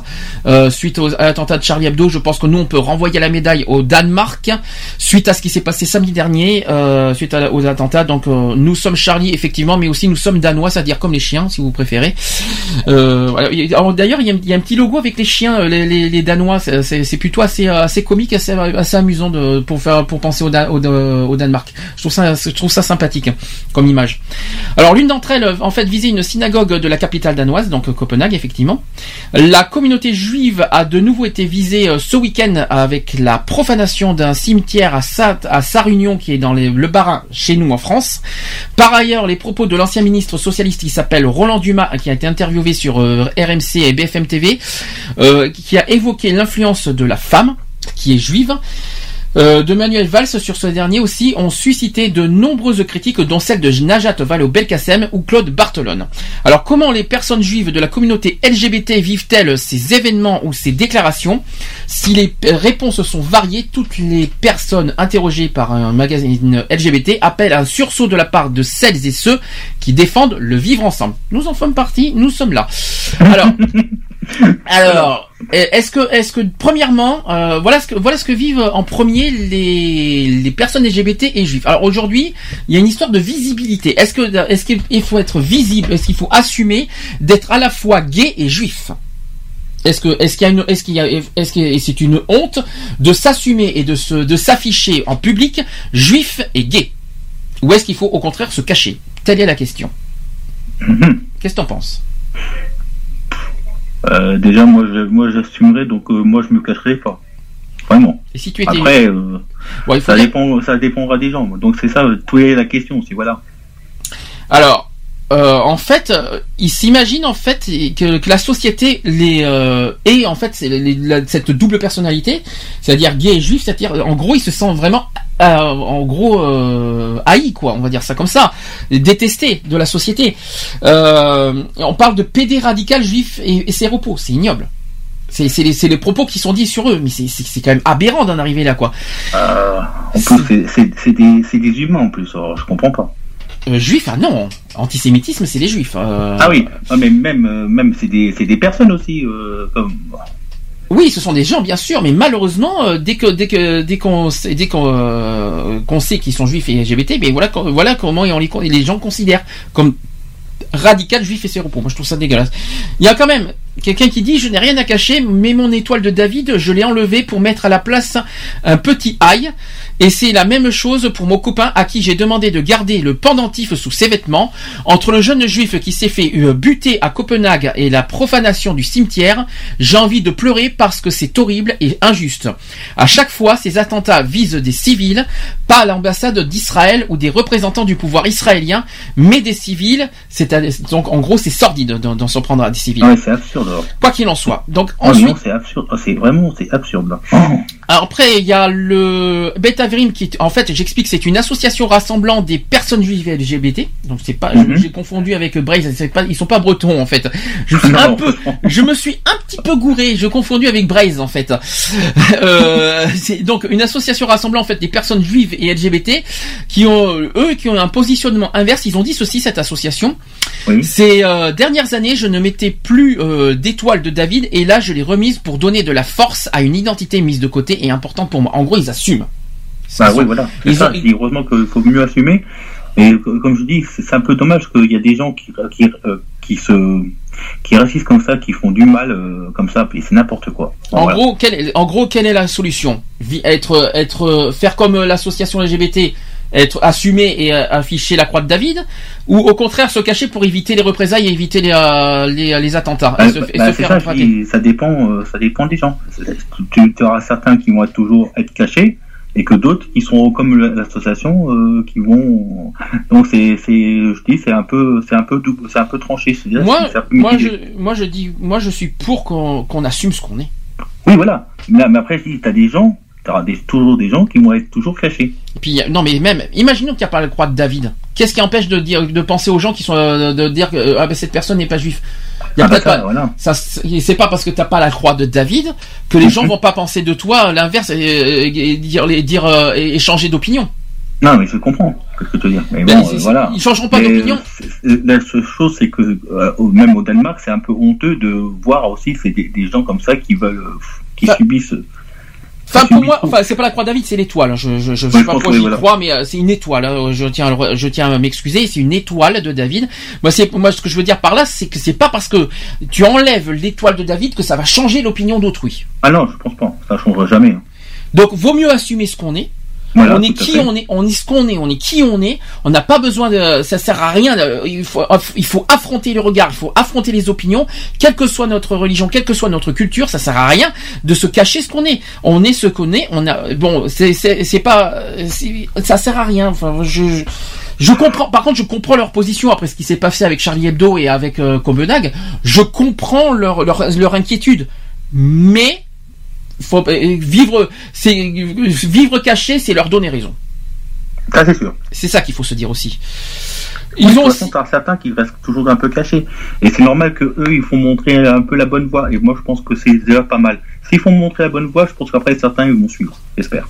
euh, suite aux, à l'attentat de Charlie Hebdo. Je pense que nous on peut renvoyer la médaille au Danemark suite à ce qui s'est passé samedi dernier euh, suite à aux attentats. Donc euh, nous sommes Charlie effectivement, mais aussi nous sommes danois, c'est-à-dire comme les chiens si vous préférez. Euh, D'ailleurs, il y, a, un petit logo avec les chiens, euh, les, les, Danois. C'est- plutôt assez, euh, assez comique, assez, assez amusant pour penser au, Dan- au, Danemark. Je trouve ça, sympathique hein, comme image. Alors, l'une d'entre elles, en fait, visait une synagogue de la capitale danoise, donc euh, Copenhague, effectivement. La communauté juive a de nouveau été visée euh, ce week-end avec la profanation d'un cimetière à sa, Sarunion, qui est dans le Bas-Rhin, chez nous en France. Par ailleurs, les propos de l'ancien ministre socialiste qui s'appelle Roland Dumas, qui a été interviewé sur euh, RMC et BFM TV, euh, qui a évoqué l'influence de la femme, qui est juive. Euh, de Manuel Valls sur ce dernier aussi ont suscité de nombreuses critiques dont celle de Najat Vallaud-Belkacem ou Claude Barthelone. Alors comment les personnes juives de la communauté LGBT vivent-elles ces événements ou ces déclarations? Si les réponses sont variées, toutes les personnes interrogées par un magazine LGBT appellent un sursaut de la part de celles et ceux qui défendent le vivre ensemble. Nous en sommes partis, nous sommes là. Alors, alors, est-ce que, est-ce que, premièrement, euh, voilà ce que, voilà ce que vivent en premier les, les personnes LGBT et juifs. Alors aujourd'hui, il y a une histoire de visibilité. Est-ce que, est-ce qu'il faut être visible? Est-ce qu'il faut assumer d'être à la fois gay et juif? Est-ce que, est-ce qu'il y a une, est-ce qu'il y a, est-ce que c'est une honte de s'assumer et de se, de s'afficher en public juif et gay? Ou est-ce qu'il faut au contraire se cacher? Telle est la question. Qu'est-ce que t'en penses? Euh, déjà, moi, je, moi, j'assumerai, donc euh, moi, je me cacherai pas. Vraiment. Et si tu étais- Après, euh, ça dire- dépend, ça dépendra des gens. Donc c'est ça, tout est la question. C'est voilà. Alors, euh, en fait, euh, il s'imagine en fait que, la société les euh, en fait cette double personnalité, c'est-à-dire gay et juif, c'est-à-dire en gros ils se sentent vraiment euh, en gros haïs quoi, on va dire ça comme ça, détestés de la société. On parle de pédé radical juif et, ses repos, c'est ignoble. C'est les, propos qui sont dits sur eux, mais c'est quand même aberrant d'en arriver là quoi. Euh, c'est des humains en plus, alors je comprends pas. Euh, juifs, ah non, antisémitisme c'est les juifs. euh. Ah oui, ah, mais même, euh, même c'est des, c'est des personnes aussi, euh, comme. Oui, ce sont des gens bien sûr, mais malheureusement dès que dès que dès qu'on sait- dès qu'on sait qu'ils sont juifs et LGBT, mais voilà co- voilà comment on les, les gens considèrent comme radical juif et séropos. Moi je trouve ça dégueulasse. Il y a quand même quelqu'un qui dit je n'ai rien à cacher, mais mon étoile de David, je l'ai enlevée pour mettre à la place un petit ail. Et c'est la même chose pour mon copain à qui j'ai demandé de garder le pendentif sous ses vêtements. Entre le jeune juif qui s'est fait euh, buter à Copenhague et la profanation du cimetière, j'ai envie de pleurer parce que c'est horrible et injuste. À chaque fois, ces attentats visent des civils, pas l'ambassade d'Israël ou des représentants du pouvoir israélien, mais des civils. C'est donc en gros c'est sordide d'en s'en prendre à des civils. Quoi qu'il en soit. Donc Ah ensuite. c'est absurde. Ah, c'est vraiment, c'est absurde. Oh. Alors après, il y a le Betavrim qui, est- en fait, j'explique, c'est une association rassemblant des personnes juives et LGBT. Donc c'est pas, Mhm. j'ai confondu avec Braise. C'est pas, ils sont pas bretons en fait. Je me suis un peu, je me suis un petit peu gouré. Je confondu avec Braise en fait. Euh, c'est donc une association rassemblant en fait des personnes juives et LGBT qui ont, eux, qui ont un positionnement inverse. Ils ont dit ceci cette association. Ces euh, dernières années, je ne mettais plus euh, d'étoile de David et là, je l'ai remise pour donner de la force à une identité mise de côté et importante pour moi. En gros, ils assument. Bah Ils oui, voilà. Ils ça, ont- heureusement qu'il faut mieux assumer. Et co- comme je dis, c'est un peu dommage qu'il y a des gens qui, qui, euh, qui se qui réagissent comme ça, qui font du mal euh, comme ça, puis c'est n'importe quoi. Bon, En voilà. gros, quelle est, en gros, quelle est la solution? Être, être, euh, faire comme euh, l'association LGBT, être assumé et euh, afficher la croix de David, ou au contraire se cacher pour éviter les représailles et éviter les, euh, les, les attentats et Bah, se, et se c'est faire ça, dis, dépend, euh, ça dépend des gens. Tu, tu auras certains qui vont toujours être cachés et que d'autres qui sont comme l'association euh, qui vont. Donc c'est, c'est, je dis, c'est un peu, c'est un peu double, c'est un peu tranché. Moi, peu moi, je, moi, je dis, moi, je suis pour qu'on qu'on assume ce qu'on est. Oui, voilà. Mais, mais après, je dis, t'as des gens, t'auras des, toujours des gens qui vont être toujours cachés. Puis euh, non mais même imaginons qu'il n'y a pas la croix de David. Qu'est-ce qui empêche de dire de penser aux gens qui sont euh, de dire que euh, ah ben cette personne n'est pas juif. Il y a Ah bah peut-être pas- voilà. ça c'est pas parce que t'as pas la croix de David que les gens vont pas penser de toi l'inverse et, dire les dire et, et changer d'opinion. Non, mais je comprends ce que tu veux dire. Mais Ben, bon, euh, voilà. ils changeront pas d'opinion. La seule chose, c'est que euh, même au Danemark, c'est un peu honteux de voir aussi c'est des, des gens comme ça qui veulent, qui Enfin, subissent. Enfin pour moi, enfin c'est pas la croix de David, c'est l'étoile. Je je, je Ouais, sais je pas pourquoi j'y crois, mais euh, c'est une étoile. hein. Je tiens je tiens à m'excuser, c'est une étoile de David. Moi c'est moi ce que je veux dire par là, c'est que c'est pas parce que tu enlèves l'étoile de David que ça va changer l'opinion d'autrui. Ah non, je pense pas. Ça changera jamais. hein. Donc, vaut mieux assumer ce qu'on est. Voilà, on est qui on est, on est ce qu'on est, on est qui on est. On n'a pas besoin de, ça sert à rien. de- il faut, il faut affronter le regard, il faut affronter les opinions, quelle que soit notre religion, quelle que soit notre culture. Ça sert à rien de se cacher ce qu'on est. On est ce qu'on est. On a, bon, c'est, pas, ça sert à rien. Enfin, je, je- je comprends. Par contre, je comprends leur position après ce qui s'est passé avec Charlie Hebdo et avec euh, Copenhague. Je comprends leur, leur, leur inquiétude, mais faut euh, vivre, c'est vivre caché, c'est leur donner raison. Ça, c'est sûr. C'est ça qu'il faut se dire aussi. Ils ont aussi... certains qui restent toujours un peu cachés. Et c'est normal que eux, ils font montrer un peu la bonne voie. Et moi, je pense que c'est déjà pas mal. S'ils font montrer la bonne voie, je pense qu'après, certains, ils vont suivre. J'espère.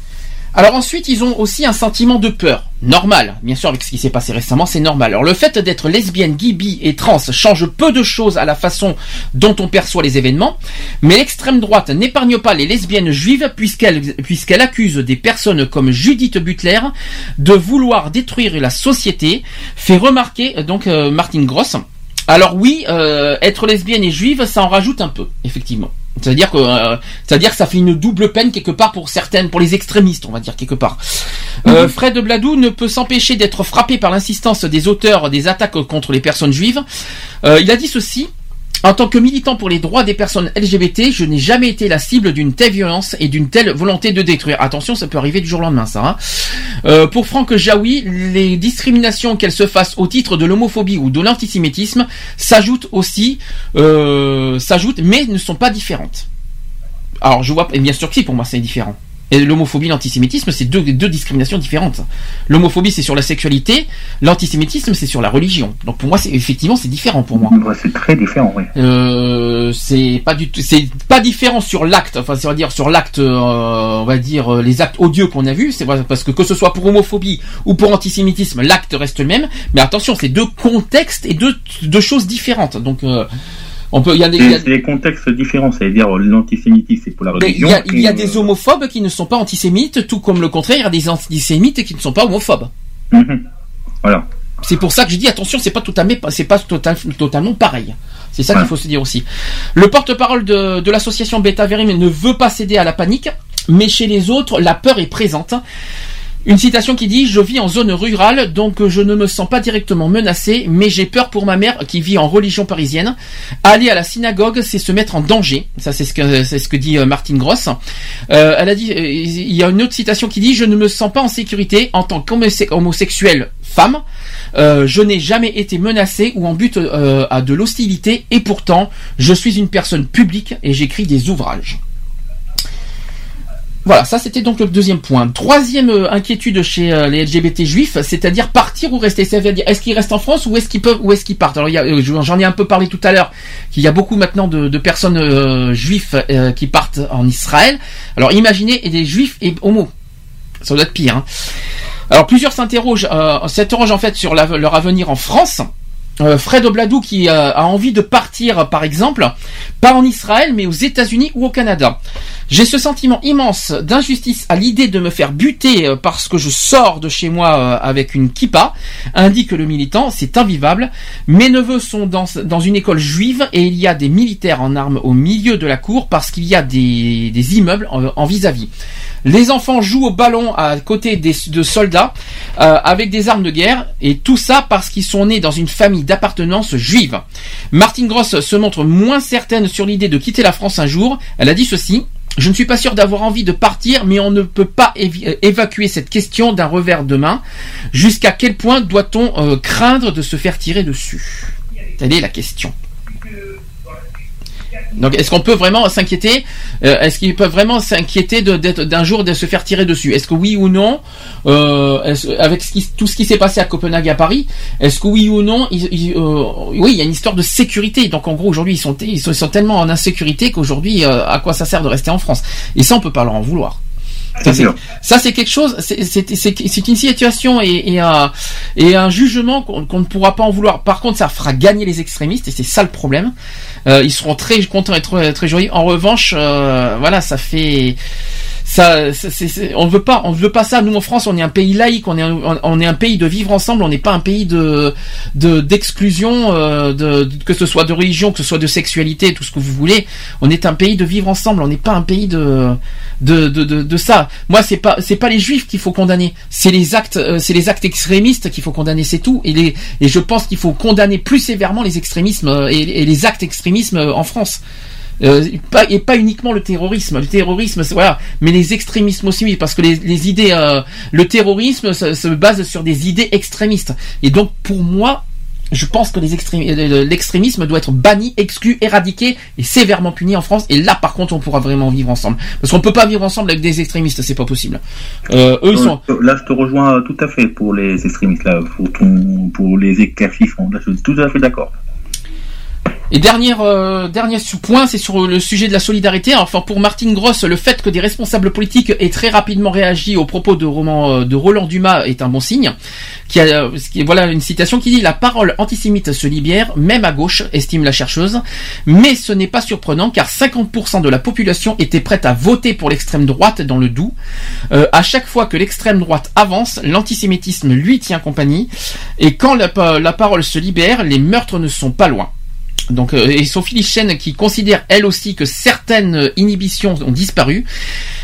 Alors ensuite, ils ont aussi un sentiment de peur. Normal, bien sûr, avec ce qui s'est passé récemment, c'est normal. Alors le fait d'être lesbienne, gay, bi et trans change peu de choses à la façon dont on perçoit les événements, mais l'extrême droite n'épargne pas les lesbiennes juives puisqu'elle puisqu'elle accuse des personnes comme Judith Butler de vouloir détruire la société, fait remarquer euh, donc euh, Martin Gross. Alors oui, euh, être lesbienne et juive, ça en rajoute un peu, effectivement. C'est-à-dire que, euh, c'est-à-dire que ça fait une double peine quelque part pour certaines, pour les extrémistes, on va dire quelque part. Euh, Fred Bladou ne peut s'empêcher d'être frappé par l'insistance des auteurs des attaques contre les personnes juives. Euh, il a dit ceci. En tant que militant pour les droits des personnes LGBT, je n'ai jamais été la cible d'une telle violence et d'une telle volonté de détruire. Attention, ça peut arriver du jour au lendemain, ça. hein. Euh, pour Franck Jaoui, les discriminations qu'elles se fassent au titre de l'homophobie ou de l'antisémitisme s'ajoutent aussi, euh, s'ajoutent, mais ne sont pas différentes. Alors, je vois, et bien sûr que si, pour moi, c'est différent. Et l'homophobie, l'antisémitisme, c'est deux, deux discriminations différentes. L'homophobie, c'est sur la sexualité. L'antisémitisme, c'est sur la religion. Donc pour moi, c'est effectivement, c'est différent pour moi. C'est très différent, oui. Euh, c'est pas du tout, c'est pas différent sur l'acte. Enfin, c'est à dire sur l'acte, euh, on va dire euh, les actes odieux qu'on a vus. C'est parce que que ce soit pour homophobie ou pour antisémitisme, l'acte reste le même. Mais attention, c'est deux contextes et deux, deux choses différentes. Donc euh, on peut, il y a des, il y a- C'est des contextes différents, c'est-à-dire l'antisémitisme, c'est pour la mais il religion. y a, il y a des euh, homophobes qui ne sont pas antisémites, tout comme le contraire, il y a des antisémites qui ne sont pas homophobes. mhm. Voilà. C'est pour ça que je dis attention, c'est pas totalement, c'est pas total- totalement pareil. C'est ça qu'il faut se dire aussi. Le porte-parole de, de l'association Beta Verim ne veut pas céder à la panique, mais chez les autres, la peur est présente. Une citation qui dit Je vis en zone rurale, donc je ne me sens pas directement menacé, mais j'ai peur pour ma mère qui vit en religion parisienne. Aller à la synagogue, c'est se mettre en danger. Ça, c'est ce que dit euh, Martine Gross. Euh, elle a dit euh, Il y a une autre citation qui dit Je ne me sens pas en sécurité en tant qu'homosexuelle femme. Je n'ai jamais été menacée ou en but à de l'hostilité, et pourtant, je suis une personne publique et j'écris des ouvrages. Voilà, ça c'était donc le deuxième point. Troisième euh, inquiétude chez euh, les LGBT juifs, c'est-à-dire partir ou rester. C'est-à-dire, est-ce qu'ils restent en France ou est-ce qu'ils peuvent ou est-ce qu'ils partent? Alors, euh, j'en ai un peu parlé tout à l'heure, qu'il y a beaucoup maintenant de, personnes euh, juifs euh, qui partent en Israël. Alors, imaginez des juifs et homos, ça doit être pire. hein. Alors, plusieurs s'interrogent, s'interrogent en fait sur leur avenir en France. Euh, Fred Obladou qui euh, a envie de partir, par exemple, pas en Israël, mais aux États-Unis ou au Canada. J'ai ce sentiment immense d'injustice à l'idée de me faire buter euh, parce que je sors de chez moi avec une kippa, indique le militant, c'est invivable. Mes neveux sont dans, une école juive et il y a des militaires en armes au milieu de la cour parce qu'il y a des, immeubles en vis-à-vis. Les enfants jouent au ballon à côté des, de soldats avec des armes de guerre et tout ça parce qu'ils sont nés dans une famille d'appartenance juive. Martine Gross se montre moins certaine sur l'idée de quitter la France un jour. Elle a dit ceci. Je ne suis pas sûr d'avoir envie de partir, mais on ne peut pas euh, évacuer cette question d'un revers de main. Jusqu'à quel point doit-on euh, craindre de se faire tirer dessus? Telle est la question. Donc, est-ce qu'on peut vraiment s'inquiéter euh, Est-ce qu'ils peuvent vraiment s'inquiéter d'être- d'un jour de se faire tirer dessus? Est-ce que oui ou non euh, Avec tout ce qui s'est passé à Copenhague et à Paris, est-ce que oui ou non euh, Oui, il y a une histoire de sécurité. Donc, en gros, aujourd'hui, ils sont, ils sont, tellement en insécurité qu'aujourd'hui, à quoi ça sert de rester en France? Et ça, on peut pas leur en vouloir. Ça, c'est, quelque chose, c'est, une situation et, et un, et un jugement qu'on, qu'on ne pourra pas en vouloir. Par contre, ça fera gagner les extrémistes et c'est ça le problème. Euh, ils seront très contents et très, très joyeux. En revanche, euh, voilà, ça fait, ça, on veut pas, on veut pas ça. Nous en France, on est un pays laïque, on est, un, on- est un pays de vivre ensemble. On n'est pas un pays de, de d'exclusion, euh, de, que ce soit de religion, que ce soit de sexualité, tout ce que vous voulez. On est un pays de vivre ensemble. On n'est pas un pays de, de, de, de, ça. Moi, c'est pas, c'est pas les juifs qu'il faut condamner. C'est les actes, euh, c'est les actes extrémistes qu'il faut condamner. C'est tout. Et les, et je pense qu'il faut condamner plus sévèrement les extrémismes euh, et, et les actes extrémismes en France. Euh, et pas uniquement le terrorisme. Le terrorisme, voilà, mais les extrémismes aussi, parce que les, idées, euh, le terrorisme se, se base sur des idées extrémistes. Et donc, pour moi, je pense que euh, l'extrémisme doit être banni, exclu, éradiqué et sévèrement puni en France. Et là, par contre, on pourra vraiment vivre ensemble. Parce qu'on peut pas vivre ensemble avec des extrémistes, c'est pas possible. Là, je te rejoins tout à fait pour les extrémistes, pour les éclaircissements. Là, je suis tout à fait d'accord. Et euh, dernier sous- point, c'est sur le sujet de la solidarité. Enfin, pour Martine Gross, le fait que des responsables politiques aient très rapidement réagi aux propos de, euh, Roland Dumas est un bon signe. Qui a, euh, voilà une citation qui dit La parole antisémite se libère, même à gauche, estime la chercheuse. Mais ce n'est pas surprenant car 50% de la population était prête à voter pour l'extrême droite dans le Doubs. Euh, à chaque fois que l'extrême droite avance, l'antisémitisme lui tient compagnie. Et quand la parole se libère, les meurtres ne sont pas loin. Donc, euh, et Sophie Lichten qui considère elle aussi que certaines euh, inhibitions ont disparu.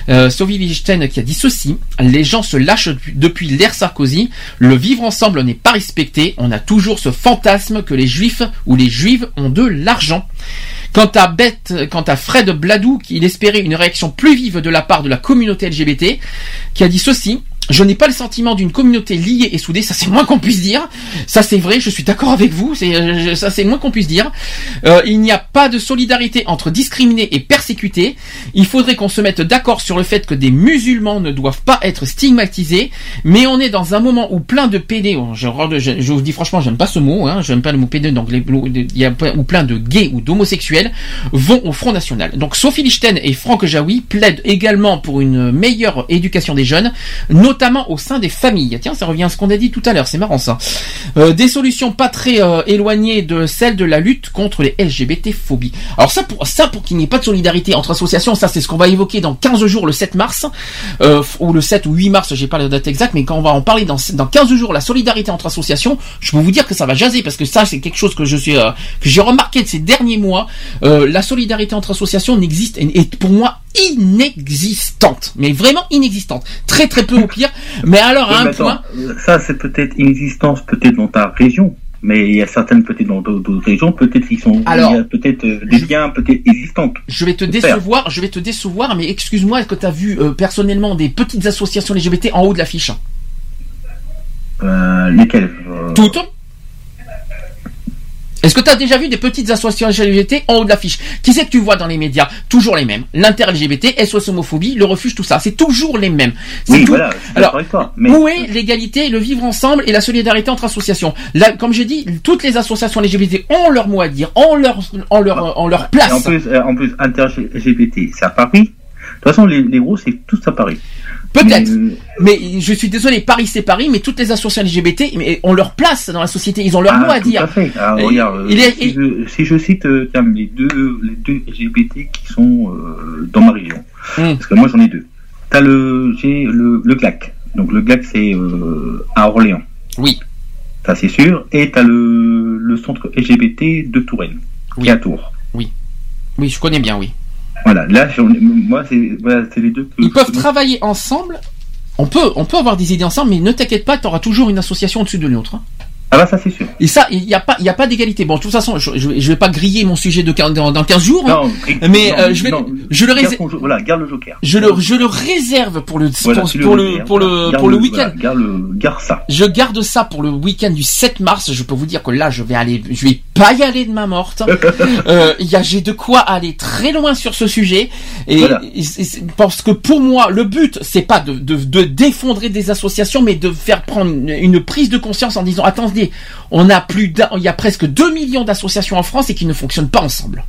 Euh, Sophie Lichten qui a dit ceci les gens se lâchent depuis- l'ère Sarkozy. Le vivre ensemble n'est pas respecté. On a toujours ce fantasme que les juifs ou les juives ont de l'argent. Quant à Beth, quant à Fred Bladou, qui espérait une réaction plus vive de la part de la communauté LGBT, qui a dit ceci je n'ai pas le sentiment d'une communauté liée et soudée, ça c'est moins qu'on puisse dire. Ça c'est vrai, je suis d'accord avec vous, euh, ça c'est moins qu'on puisse dire. Euh, il n'y a pas de solidarité entre discriminés et persécutés. Il faudrait qu'on se mette d'accord sur le fait que des musulmans ne doivent pas être stigmatisés, mais on est dans un moment où plein de PD, oh, je, vous dis franchement, j'aime pas ce mot, hein, j'aime pas le mot PD, donc les, il y a ou plein de gays ou d'homosexuels vont au Front National. Donc Sophie Lichten et Franck Jaoui plaident également pour une meilleure éducation des jeunes, au sein des familles. Tiens, ça revient à ce qu'on a dit tout à l'heure, c'est marrant ça. Euh, des solutions pas très euh, éloignées de celles de la lutte contre les LGBT-phobies. Alors ça, pour ça, pour qu'il n'y ait pas de solidarité entre associations, ça c'est ce qu'on va évoquer dans 15 jours, le 7 mars, euh, ou le 7 ou 8 mars, j'ai pas la date exacte, mais quand on va en parler dans, dans 15 jours, la solidarité entre associations, je peux vous dire que ça va jaser, parce que ça c'est quelque chose que j'ai remarqué de ces derniers mois. La solidarité entre associations n'existe, est pour moi inexistante, mais vraiment inexistante. Très très peu au pire, mais alors à un point. Ça, c'est peut-être inexistence, peut-être dans ta région. Mais il y a certaines peut-être dans d'autres régions, peut-être qu'ils sont, Alors, peut-être euh, des liens peut-être existantes. Je vais te décevoir, je vais te décevoir, mais excuse-moi, est-ce que tu as vu euh, personnellement des petites associations LGBT en haut de l'affiche? Euh, lesquelles? Euh, Toutes Est-ce que tu as déjà vu des petites associations LGBT en haut de l'affiche Qui c'est que tu vois dans les médias Toujours les mêmes. L'inter-LGBT, SOS homophobie, le refuge, tout ça. C'est toujours les mêmes. C'est Oui, tout. voilà, Alors, toi. Mais Où est l'égalité, le vivre ensemble et la solidarité entre associations Là, comme j'ai dit, toutes les associations LGBT ont leur mot à dire, ont leur, ont leur, ont leur Et en place. plus, euh, en plus, inter-LGBT, c'est à Paris. De toute façon, les, les gros, c'est tous à Paris. Peut-être. Mais, Mais je suis désolé, Paris c'est Paris, mais toutes les associations LGBT mais ont leur place dans la société, ils ont leur ah, mot à tout dire. à fait. Et- regarde, il est- si, je, si je cite euh, les deux, les deux LGBT qui sont euh, dans ma région, Hmm. parce que moi j'en ai deux. T'as le, j'ai le, le GLAC. Donc le GLAC c'est euh, à Orléans. Oui. Ça c'est sûr. Et t'as le, le centre LGBT de Touraine, qui est à Tours. Oui, je connais bien, oui. Voilà. Là, j'en ai- moi c'est, voilà, c'est les deux. Que Ils peuvent travailler ensemble. On peut, on peut avoir des idées ensemble, mais ne t'inquiète pas, tu auras toujours une association au-dessus de l'autre. hein. Ah bah ça c'est sûr. Et ça, il n'y a pas, il y a pas d'égalité. Bon, de toute façon, je, je, je vais pas griller mon sujet de dans, dans 15 jours, hein. Non, mais non, euh, je vais, non, je le réserve, Voilà, garde le joker. je le, je le réserve pour le, Voilà, pour, le, pour le, pour le week-end. voilà, garde, garde ça. Je garde ça pour le week-end du 7 mars. Je peux vous dire que là, je vais aller, je vais pas y aller de ma morte. Euh, il y a, j'ai de quoi aller très loin sur ce sujet. Et, Voilà. et parce que pour moi, le but, c'est pas de, de, de défondrer des associations, mais de faire prendre une, une prise de conscience en disant, attendez, on a plus d'un, il y a presque 2 millions d'associations en France et qui ne fonctionnent pas ensemble.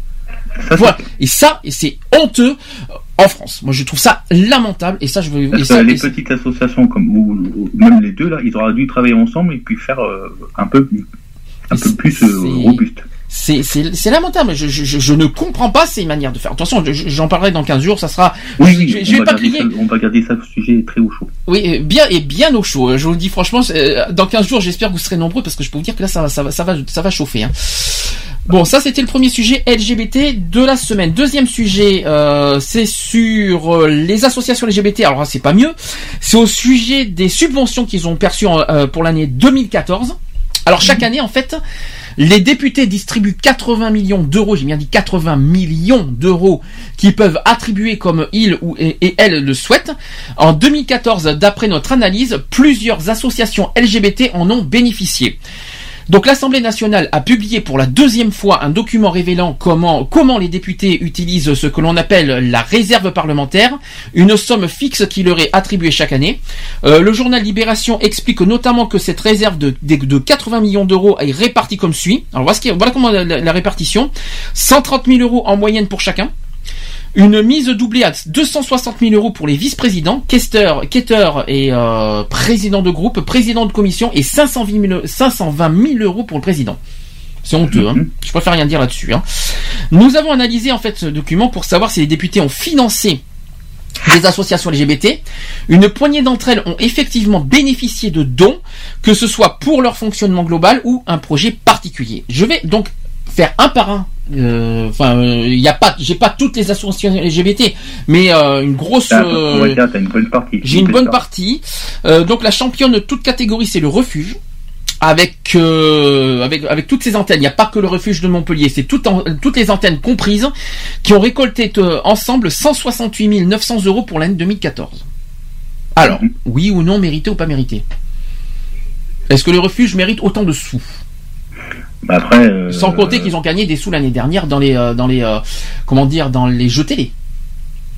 Voilà. Et ça, et c'est honteux euh, en France. Moi, je trouve ça lamentable. Et ça, je veux, et ça, les et petites associations comme ou, ou même les deux là, ils auraient dû travailler ensemble et puis faire euh, un peu un peu plus euh, robuste. C'est, lamentable. Je, je, je- je ne comprends pas ces manières de faire. Attention, je- je- j'en parlerai dans 15 jours. Ça sera. Oui, je, oui, je- je vais va pas crier. ça, on va garder ça ce sujet très au chaud. Oui, euh, bien et bien au chaud. Je vous le dis franchement. euh, Dans 15 jours, j'espère que vous serez nombreux parce que je peux vous dire que là, ça va, ça va, ça va, ça va chauffer. hein. Bon, ça c'était le premier sujet LGBT de la semaine. Deuxième sujet, euh, c'est sur euh, les associations LGBT. Alors là, c'est pas mieux. C'est au sujet des subventions qu'ils ont perçues en, euh, pour l'année 2014. Alors chaque année, en fait, les députés distribuent 80 millions d'euros, j'ai bien dit 80 millions d'euros, qui peuvent attribuer comme ils ou et elles le souhaitent. En 2014, d'après notre analyse, plusieurs associations LGBT en ont bénéficié. Donc l'Assemblée nationale a publié pour la deuxième fois un document révélant comment, comment les députés utilisent ce que l'on appelle la réserve parlementaire, une somme fixe qui leur est attribuée chaque année. Euh, le journal Libération explique notamment que cette réserve de, de, de 80 millions d'euros est répartie comme suit. Alors voilà, voilà comment la, la- la répartition. 130 000 euros en moyenne pour chacun. Une mise doublée à 260 000 euros pour les vice-présidents, quêteurs et euh, présidents de groupe, présidents de commission et 520 000, 520 000 euros pour le président. C'est honteux, hein. je préfère rien dire là-dessus. Hein. Nous avons analysé en fait ce document pour savoir si les députés ont financé des associations LGBT. Une poignée d'entre elles ont effectivement bénéficié de dons, que ce soit pour leur fonctionnement global ou un projet particulier. Je vais donc faire un par un. euh, Enfin, il y a pas, j'ai pas toutes les associations LGBT, mais euh, une grosse. Euh, t'as une bonne partie. j'ai une bonne partie. Euh, donc la championne de toute catégorie, c'est le refuge. Avec, euh, avec avec toutes ces antennes, il n'y a pas que le refuge de Montpellier, c'est tout en- toutes les antennes comprises qui ont récolté euh, ensemble 168 900 euros pour l'année 2014. Alors, oui ou non, mérité ou pas mérité? Est-ce que le refuge mérite autant de sous? Bah, après. euh, Sans compter qu'ils ont gagné des sous l'année dernière dans les, euh, dans les, euh, comment dire, dans les jeux télé.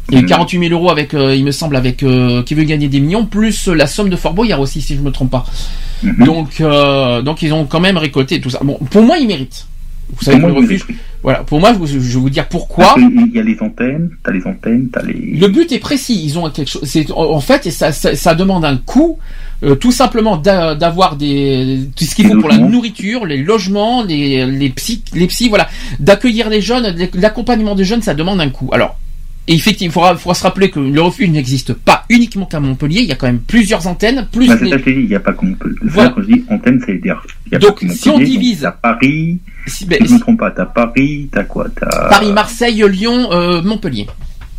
Il y a eu Mhm. 48 000 euros avec, euh, il me semble, avec euh, qui veut gagner des millions, plus la somme de Fort Boyard aussi, si je me trompe pas. Mhm. Donc, euh, donc ils ont quand même récolté tout ça. Bon, pour moi, ils méritent. Vous savez moi, le refuge. Voilà, pour moi, je vais vous dire pourquoi. Il y a les antennes, t'as les antennes, t'as les. Le but est précis. Ils ont quelque chose. En fait, ça, ça, ça demande un coût, euh, tout simplement d'a- d'avoir des tout ce qu'il faut pour la nourriture, les logements, les les psy, les psys, voilà, d'accueillir les jeunes, l'accompagnement des jeunes, ça demande un coût. Alors. Effectivement, il faudra, faudra se rappeler que le refuge n'existe pas uniquement qu'à Montpellier. Il y a quand même plusieurs antennes, plus Bah, c'est les- ça que il n'y a pas qu'on peut. Voilà. Quand je dis antenne, c'est dire. il y a Donc, pas que si on Montpellier, divise- T'as Paris, si- si ben, je ne me trompe pas, t'as Paris, t'as quoi. Paris, Marseille, Lyon, euh, Montpellier.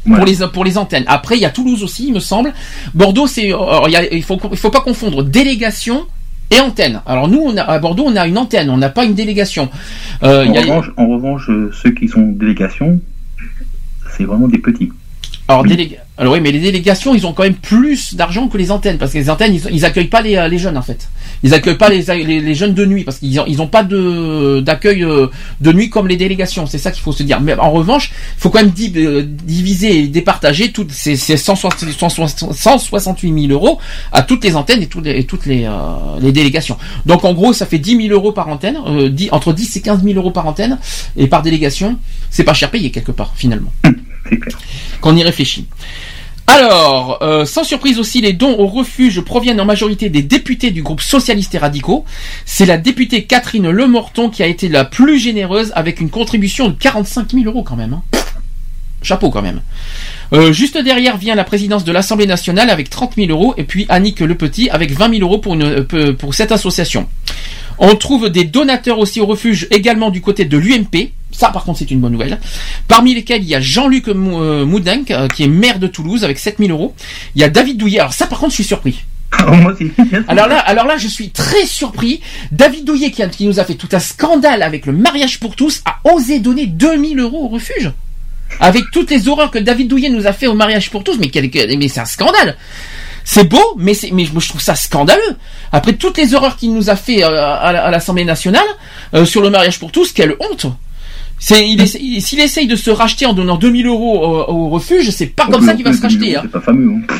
Pour les pour les antennes. Après, il y a Toulouse aussi, il me semble. Bordeaux, c'est il, y a- il faut il faut pas confondre délégation et antenne. Alors nous, on a, à Bordeaux, on a une antenne, on n'a pas une délégation. Euh, En y a- revanche, en revanche, euh, ceux qui sont délégation, c'est vraiment des petits. Alors, oui, mais les délégations, ils ont quand même plus d'argent que les antennes parce que les antennes, ils, accueillent pas les, euh, les jeunes en fait. Ils accueillent pas les, jeunes de nuit parce qu'ils ont, ils ont pas d'accueil euh, de nuit comme les délégations. C'est ça qu'il faut se dire. Mais en revanche, il faut quand même euh, diviser et départager toutes ces, ces 160 160 168 000 euros à toutes les antennes et toutes les, toutes les, délégations. Donc en gros, ça fait 10 000 euros par antenne, euh, 10 entre 10 et 15 000 euros par antenne et par délégation. C'est pas cher payé quelque part finalement. Qu'on y réfléchit. Alors, euh, sans surprise aussi, les dons au refuge proviennent en majorité des députés du groupe socialiste et radicaux. C'est la députée Catherine Lemorton qui a été la plus généreuse avec une contribution de 45 000 euros quand même. hein. Chapeau quand même. Euh, juste derrière vient la présidence de l'Assemblée nationale avec 30 000 euros et puis Annick Le Petit avec 20 000 euros pour, euh, pour cette association. On trouve des donateurs aussi au refuge également du côté de l'UMP. Ça, par contre, c'est une bonne nouvelle. Parmi lesquels il y a Jean-Luc euh, Moudenc, euh, qui est maire de Toulouse, avec 7000 euros. Il y a David Douillet. Alors ça, par contre, je suis surpris. Aussi. Alors là, alors là, je suis très surpris. David Douillet, qui, a- qui nous a fait tout un scandale avec le mariage pour tous, a osé donner 2000 euros au refuge. Avec toutes les horreurs que David Douillet nous a fait au mariage pour tous, mais, c'est un scandale. C'est beau, mais, je trouve ça scandaleux. Après toutes les horreurs qu'il nous a fait euh, à, la- à l'Assemblée nationale euh, sur le mariage pour tous, quelle honte. C'est, il essaie- il- s'il essaye de se racheter en donnant 2000 euros au, au refuge, c'est pas comme ça qu'il va se racheter. hein. C'est pas fameux. Hein.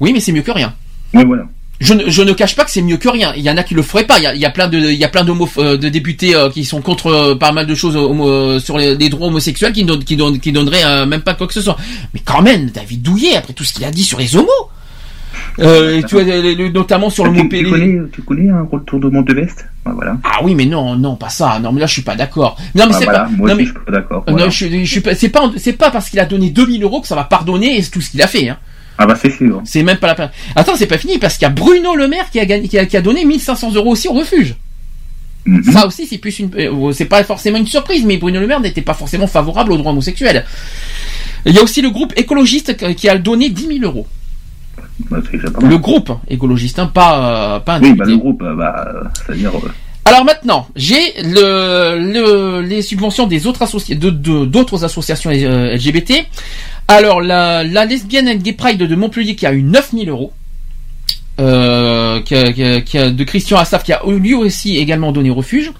Oui, mais c'est mieux que rien. Ouais, voilà. Je ne, je ne cache pas que c'est mieux que rien. Il y en a qui le feraient pas. Il y a, il y a plein de, il y a plein d'homo- euh, de députés euh, qui sont contre euh, pas mal de choses homo- euh, sur les, les droits homosexuels qui, donnent- qui, donneraient euh, même pas quoi que ce soit. Mais quand même, David Douillet, après tout ce qu'il a dit sur les homos, euh, tu vois, le- le- notamment sur le tu, mot tu connais, tu connais un retournement de veste Voilà. Ah oui, mais non, non, pas ça. Non, mais là, je suis pas d'accord. Non, mais Ah, c'est voilà. pas. Moi non, aussi, mais- je suis pas d'accord. voilà. non, je, suis- je suis pas. C'est pas, c'est pas parce qu'il a donné 2000 euros que ça va pardonner tout ce qu'il a fait. Hein. Ah bah c'est sûr. C'est même pas la peine. Attends, c'est pas fini parce qu'il y a Bruno Le Maire qui a, gagné, qui a, qui a donné 1500 euros aussi au refuge. Mhm. Ça aussi, c'est plus une, euh, c'est pas forcément une surprise, mais Bruno Le Maire n'était pas forcément favorable aux droits homosexuels. Il y a aussi le groupe écologiste qui- qui a donné 10 000 euros. Bah. Le groupe écologiste, hein, pas, euh, pas un Oui, bah le groupe, euh, bah, c'est-à-dire. euh, Alors maintenant, j'ai le, le- les subventions des autres de- d'autres associations euh, LGBT. Alors la, la lesbienne and gay pride de Montpellier qui a eu 9000 euros. Euh, qui a- qui a- qui a- de Christian Assaf qui a lui aussi également donné refuge.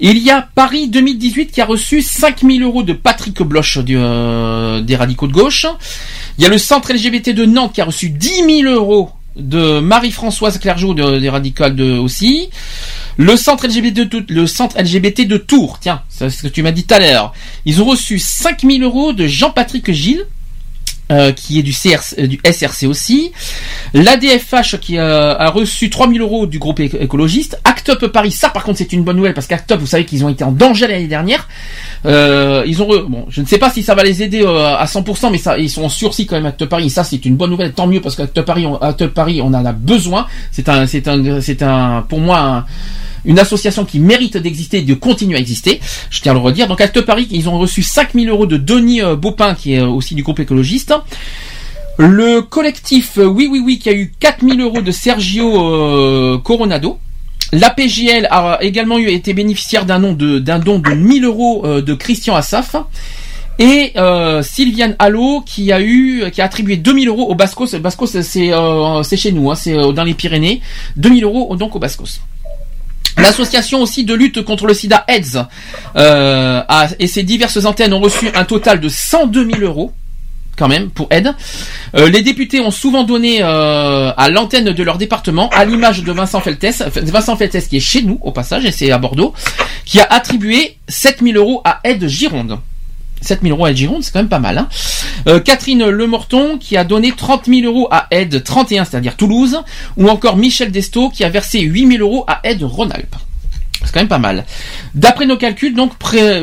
Il y a Paris 2018 qui a reçu 5000 euros de Patrick Bloch du, euh, des radicaux de gauche. Il y a le centre LGBT de Nantes qui a reçu 10 000 euros de Marie-Françoise Clergeau de- des radicales de, aussi. Le centre LGBT de, le centre LGBT de Tours, tiens, c'est ce que tu m'as dit tout à l'heure. Ils ont reçu 5000 euros de Jean-Patrick Gilles. Euh, qui est du, CRC, euh, du SRC aussi. L'ADFH qui euh, a reçu 3000 euros du groupe éco- écologiste. Act Up Paris, ça par contre c'est une bonne nouvelle parce qu'Act Up, vous savez qu'ils ont été en danger l'année dernière. Euh, ils ont re- bon, je ne sais pas si ça va les aider à 100%, mais ça, ils sont en sursis quand même Act Up Paris. Ça c'est une bonne nouvelle, tant mieux parce qu'Act Up Paris, on, Up Paris, on en a besoin. C'est un, c'est un, c'est un, pour moi un- une association qui mérite d'exister et de continuer à exister. Je tiens à le redire. Donc Acte Paris, ils ont reçu 5000 euros de Denis euh, Baupin, qui est euh, aussi du groupe écologiste. Le collectif euh, Oui Oui Oui qui a eu 4000 euros de Sergio Coronado. La PGL a également eu été bénéficiaire d'un don de d'un don de 1000 euros de Christian Assaf. Et Sylviane Allo qui a eu, qui a attribué 2000 euros au Bascos. Bascos, c'est chez nous, hein, c'est dans les Pyrénées. 2000 euros donc au Bascos. L'association aussi de lutte contre le sida AIDS euh, et ses diverses antennes ont reçu un total de 102 000 euros quand même pour aide. Euh, les députés ont souvent donné euh, à l'antenne de leur département, à l'image de Vincent Feltès, Vincent Feltès qui est chez nous au passage et c'est à Bordeaux, qui a attribué 7000 euros à aide Gironde. 7000 euros à Gironde, c'est quand même pas mal. Hein. Euh, Catherine Lemorton qui a donné 30 000 euros à aide 31, c'est-à-dire Toulouse, ou encore Michel Desto qui a versé 8 000 euros à aide Rhône-Alpes. C'est quand même pas mal. D'après nos calculs, donc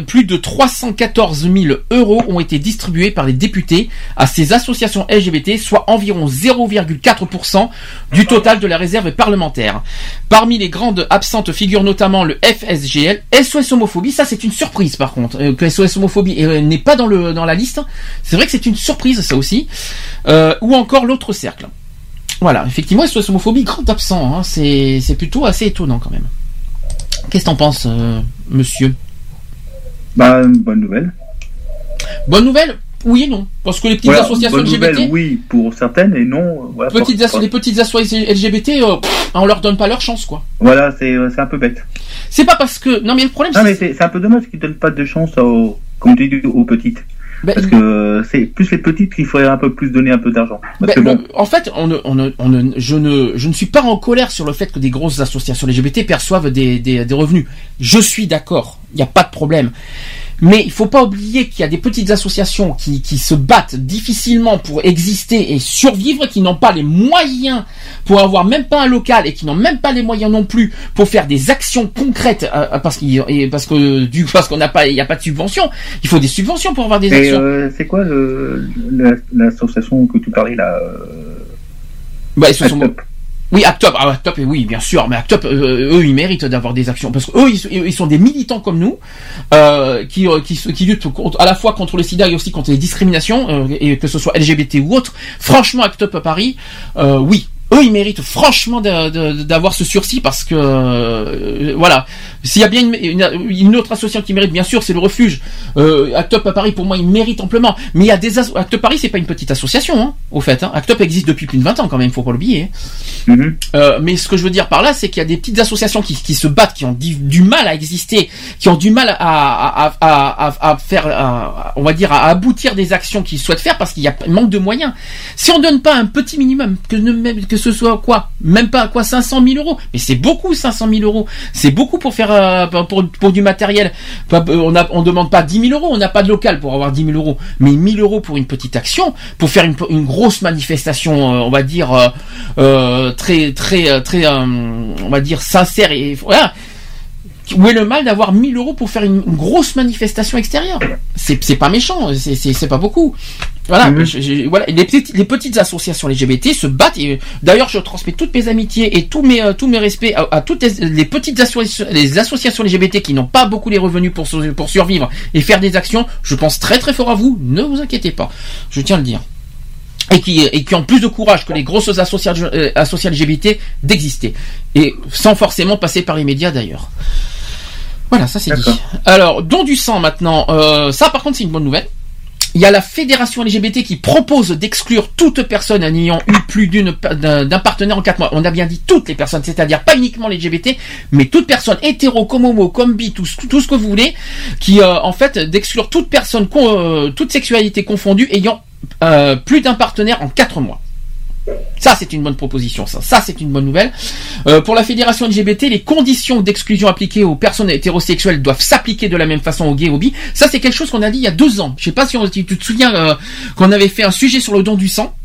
plus de 314 000 euros ont été distribués par les députés à ces associations LGBT, soit environ 0,4% du total de la réserve parlementaire. Parmi les grandes absentes figurent notamment le FSGL, SOS homophobie. Ça, c'est une surprise par contre euh, que SOS homophobie euh, n'est pas dans le dans la liste. C'est vrai que c'est une surprise ça aussi. Euh, ou encore l'autre cercle. Voilà, effectivement, SOS homophobie grand absent. hein. C'est plutôt assez étonnant quand même. Qu'est-ce que t'en penses, euh, monsieur? Bah, bonne nouvelle. Bonne nouvelle? Oui et non. Parce que les petites Voilà, associations bonne LGBT, nouvelle, oui, pour certaines, et non. Voilà, petites pour- asso- les petites associations LGBT, euh, pff, on leur donne pas leur chance, quoi. Voilà, c'est euh, c'est un peu bête. C'est pas parce que. Non, mais le problème, Non, c'est. mais c'est c'est un peu dommage qu'ils donnent pas de chance aux, comme tu dis, aux petites. Ben, Parce que c'est plus les petites qu'il faudrait un peu plus donner un peu d'argent. Ben, bon, le- en fait, on ne, on ne- on ne- je, ne, je ne suis pas en colère sur le fait que des grosses associations LGBT perçoivent des, des, des revenus. Je suis d'accord, il n'y a pas de problème. Mais il faut pas oublier qu'il y a des petites associations qui, qui se battent difficilement pour exister et survivre, qui n'ont pas les moyens pour avoir même pas un local et qui n'ont même pas les moyens non plus pour faire des actions concrètes euh, euh, parce qu'il parce que du parce qu'on n'a pas il n'y a pas de subvention. Il faut des subventions pour avoir des et actions. euh, c'est quoi l'association que tu parlais là euh, Bah, ils se sont- Up Oui, Act Up, ah, Act Up, oui, bien sûr, mais Act Up, euh, eux, ils méritent d'avoir des actions parce que eux, ils, sont- des militants comme nous, euh, qui, euh, qui, luttent à la fois contre le SIDA et aussi contre les discriminations, euh, et que ce soit LGBT ou autre. Franchement, Act Up à Paris, euh, oui. Eux, ils méritent franchement d'avoir ce sursis parce que euh, voilà, s'il y a bien une, une- une autre association qui mérite, bien sûr, c'est le refuge. Euh, Act Up à Paris, pour moi, il mérite amplement. Mais il y a des Act Up Paris, c'est pas une petite association, hein, au fait. Hein. Act Up existe depuis plus de 20 ans quand même, faut pas l'oublier. Mhm. Euh, mais ce que je veux dire par là, c'est qu'il y a des petites associations qui, qui se battent, qui ont du, du mal à exister, qui ont du mal à, à, à, à, à- à faire, on va dire, à aboutir des actions qu'ils souhaitent faire parce qu'il y a manque de moyens. Si on donne pas un petit minimum, que, ne, que ce soit quoi, même pas quoi, 500 000 euros, mais c'est beaucoup 500 000 euros, c'est beaucoup pour faire euh, pour, du matériel. Euh, On on demande pas 10 000 euros, on n'a pas de local pour avoir 10 000 euros, mais 1000 euros pour une petite action, pour faire une, grosse manifestation, euh, on va dire très très très on va dire sincère et voilà où est le mal d'avoir 1000 euros pour faire une, une grosse manifestation extérieure c'est pas méchant c'est pas beaucoup voilà, Mhm. je- je- voilà. Et Les, petites, les petites associations LGBT se battent. Euh, d'ailleurs, je transmets toutes mes amitiés et tous mes, euh, tous mes respects à, à toutes les, les petites associations, les associations LGBT qui n'ont pas beaucoup les revenus pour, sur- pour survivre et faire des actions. Je pense très très fort à vous. Ne vous inquiétez pas. Je tiens à le dire et qui, et qui ont plus de courage que les grosses associations, euh, associations LGBT d'exister. Et sans forcément passer par les médias d'ailleurs. Voilà, ça c'est dit. Alors, don du sang maintenant. Euh, ça par contre c'est une bonne nouvelle. Il y a la fédération LGBT qui propose d'exclure toute personne n'ayant eu plus d'une d'un partenaire en quatre mois. On a bien dit toutes les personnes, c'est-à-dire pas uniquement les LGBT, mais toute personne hétéro, comme homo, comme bi, tout, ce- tout ce que vous voulez, qui euh, en fait d'exclure toute personne, con- euh, toute sexualité confondue ayant euh, plus d'un partenaire en quatre mois. Ça, c'est une bonne proposition. Ça, ça c'est une bonne nouvelle. Euh, pour la fédération LGBT, les conditions d'exclusion appliquées aux personnes hétérosexuelles doivent s'appliquer de la même façon aux gays et aux bi. Ça, c'est quelque chose qu'on a dit il y a deux ans. Je sais pas si tu te souviens euh, qu'on avait fait un sujet sur le don du sang.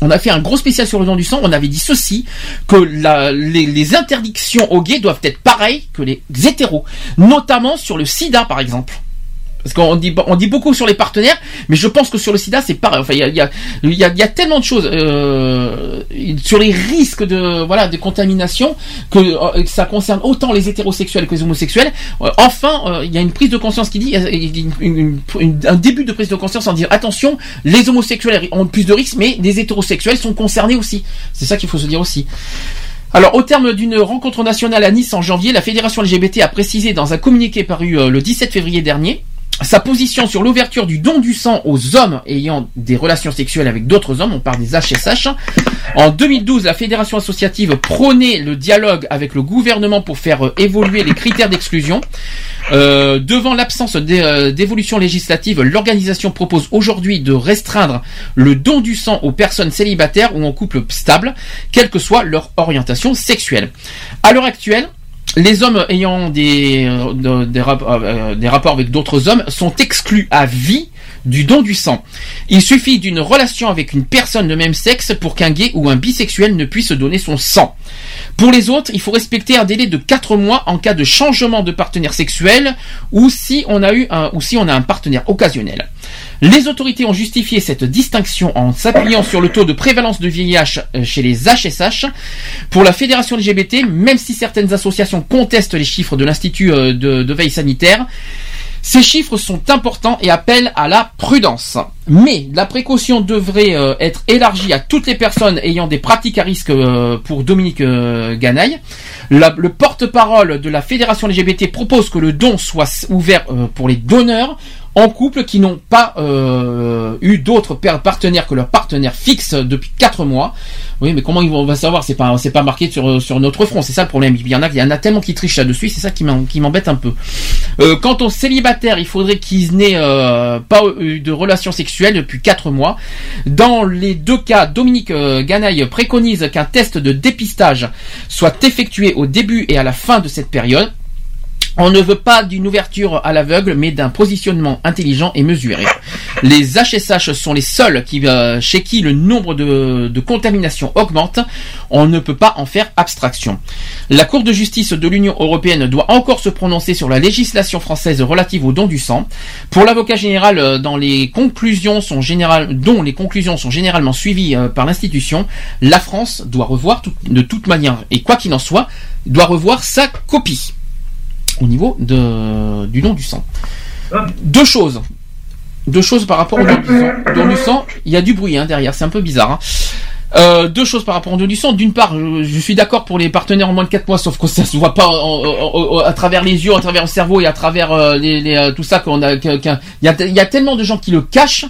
On a fait un gros spécial sur le don du sang. On avait dit ceci que les, les interdictions aux gays doivent être pareilles que les hétéros, notamment sur le SIDA, par exemple. Parce qu'on dit, on dit beaucoup sur les partenaires, mais je pense que sur le sida, c'est pareil. Enfin, il y a, y, y, tellement de choses euh, sur les risques de voilà de contamination que, euh, ça concerne autant les hétérosexuels que les homosexuels. Euh, enfin, il y a une prise de conscience qui dit, un début de prise de conscience en dire attention, les homosexuels ont plus de risques, mais les hétérosexuels sont concernés aussi. C'est ça qu'il faut se dire aussi. Alors, au terme d'une rencontre nationale à Nice en janvier, la fédération LGBT a précisé dans un communiqué paru le 17 février dernier sa position sur l'ouverture du don du sang aux hommes ayant des relations sexuelles avec d'autres hommes, on parle des HSH. En 2012, la fédération associative prônait le dialogue avec le gouvernement pour faire euh, évoluer les critères d'exclusion. Euh, devant l'absence euh, d'évolution législative, l'organisation propose aujourd'hui de restreindre le don du sang aux personnes célibataires ou en couple stable, quelle que soit leur orientation sexuelle. À l'heure actuelle, les hommes ayant des, euh, rap- euh, des rapports avec d'autres hommes sont exclus à vie du don du sang. Il suffit d'une relation avec une personne de même sexe pour qu'un gay ou un bisexuel ne puisse donner son sang. Pour les autres, il faut respecter un délai de 4 mois en cas de changement de partenaire sexuel ou si on a eu un, ou si on a un partenaire occasionnel. Les autorités ont justifié cette distinction en s'appuyant sur le taux de prévalence de VIH euh, chez les HSH. Pour la fédération LGBT, même si certaines associations contestent les chiffres de l'Institut euh, de, veille sanitaire, ces chiffres sont importants et appellent à la prudence. Mais la précaution devrait euh, être élargie à toutes les personnes ayant des pratiques à risque pour Dominique euh, le porte-parole de la fédération LGBT propose que le don soit ouvert pour les donneurs en couple qui n'ont pas euh, eu d'autres partenaires que leur partenaire fixe depuis 4 mois. Oui, mais comment ils vont- on va savoir C'est pas pas marqué sur sur notre front. C'est ça le problème. Il y en a il tellement qui trichent là-dessus. C'est ça qui m'embête un peu. Euh, quant aux célibataires, il faudrait qu'ils n'aient euh, pas eu de relations sexuelles depuis 4 mois. Dans les deux cas, Dominique euh, Ganaille préconise qu'un test de dépistage soit effectué au début et à la fin de cette période. On ne veut pas d'une ouverture à l'aveugle, mais d'un positionnement intelligent et mesuré. Les HSH sont les seuls euh, chez qui le nombre de, contaminations augmente. On ne peut pas en faire abstraction. La Cour de justice de l'Union européenne doit encore se prononcer sur la législation française relative au don du sang. Pour l'avocat général, euh, dans les conclusions dont les conclusions sont généralement suivies euh, par l'institution, la France doit revoir de toute manière, et quoi qu'il en soit, doit revoir sa copie au niveau de, du don du sang. Deux choses. Deux choses par rapport au don du sang. Don du sang, il y a du bruit hein, derrière, c'est un peu bizarre. hein. Euh, deux choses par rapport au don du sang. D'une part, je, je suis d'accord pour les partenaires en moins de 4 mois, sauf que ça se voit pas en- en- en- à travers les yeux, à travers le cerveau et à travers euh, les, les, euh, tout ça qu'on y, a, il y a tellement de gens qui le cachent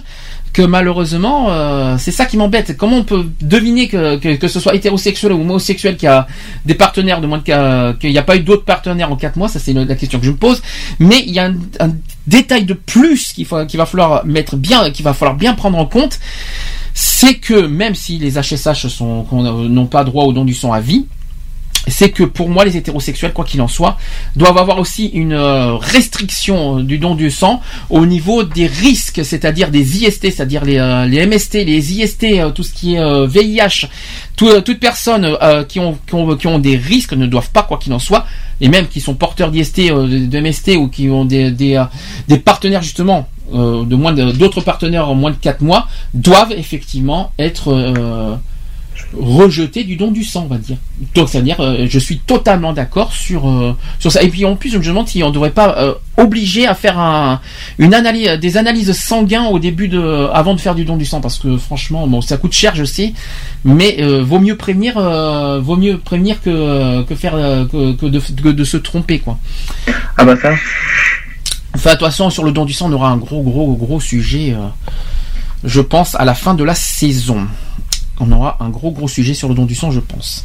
que malheureusement, euh, c'est ça qui m'embête. Comment on peut deviner que, que, ce soit hétérosexuel ou homosexuel qui a des partenaires de moins de qu'il n'y a pas eu d'autres partenaires en 4 mois, ça c'est la question que je me pose. Mais il y a un, détail de plus qu'il va falloir mettre bien, qu'il va falloir bien prendre en compte, c'est que même si les HSH a- n'ont pas droit au don du sang à vie, c'est que pour moi les hétérosexuels, quoi qu'il en soit, doivent avoir aussi une euh, restriction du don du sang au niveau des risques, c'est-à-dire des IST, c'est-à-dire les, euh, les MST, les IST, euh, tout ce qui est VIH, tout, toute personne qui, ont, qui, ont, des risques ne doivent pas, quoi qu'il en soit, et même qui sont porteurs d'IST, de, MST ou qui ont des, des, partenaires justement de moins d'autres partenaires en moins de 4 mois, doivent effectivement être rejeté du don du sang, on va dire. Donc, ça veut dire, euh, je suis totalement d'accord sur euh, sur ça. Et puis en plus, je me demande si on ne devrait pas euh, obliger à faire un, une analyse, des analyses sanguines au début de, avant de faire du don du sang, parce que franchement, bon, ça coûte cher, je sais, mais vaut mieux prévenir, vaut mieux prévenir que que faire que, que de, que de se tromper, quoi. Ah bah ça. Enfin, de toute façon, sur le don du sang, on aura un gros, gros, gros sujet, je pense, à la fin de la saison. On aura un gros, gros sujet sur le don du sang, je pense.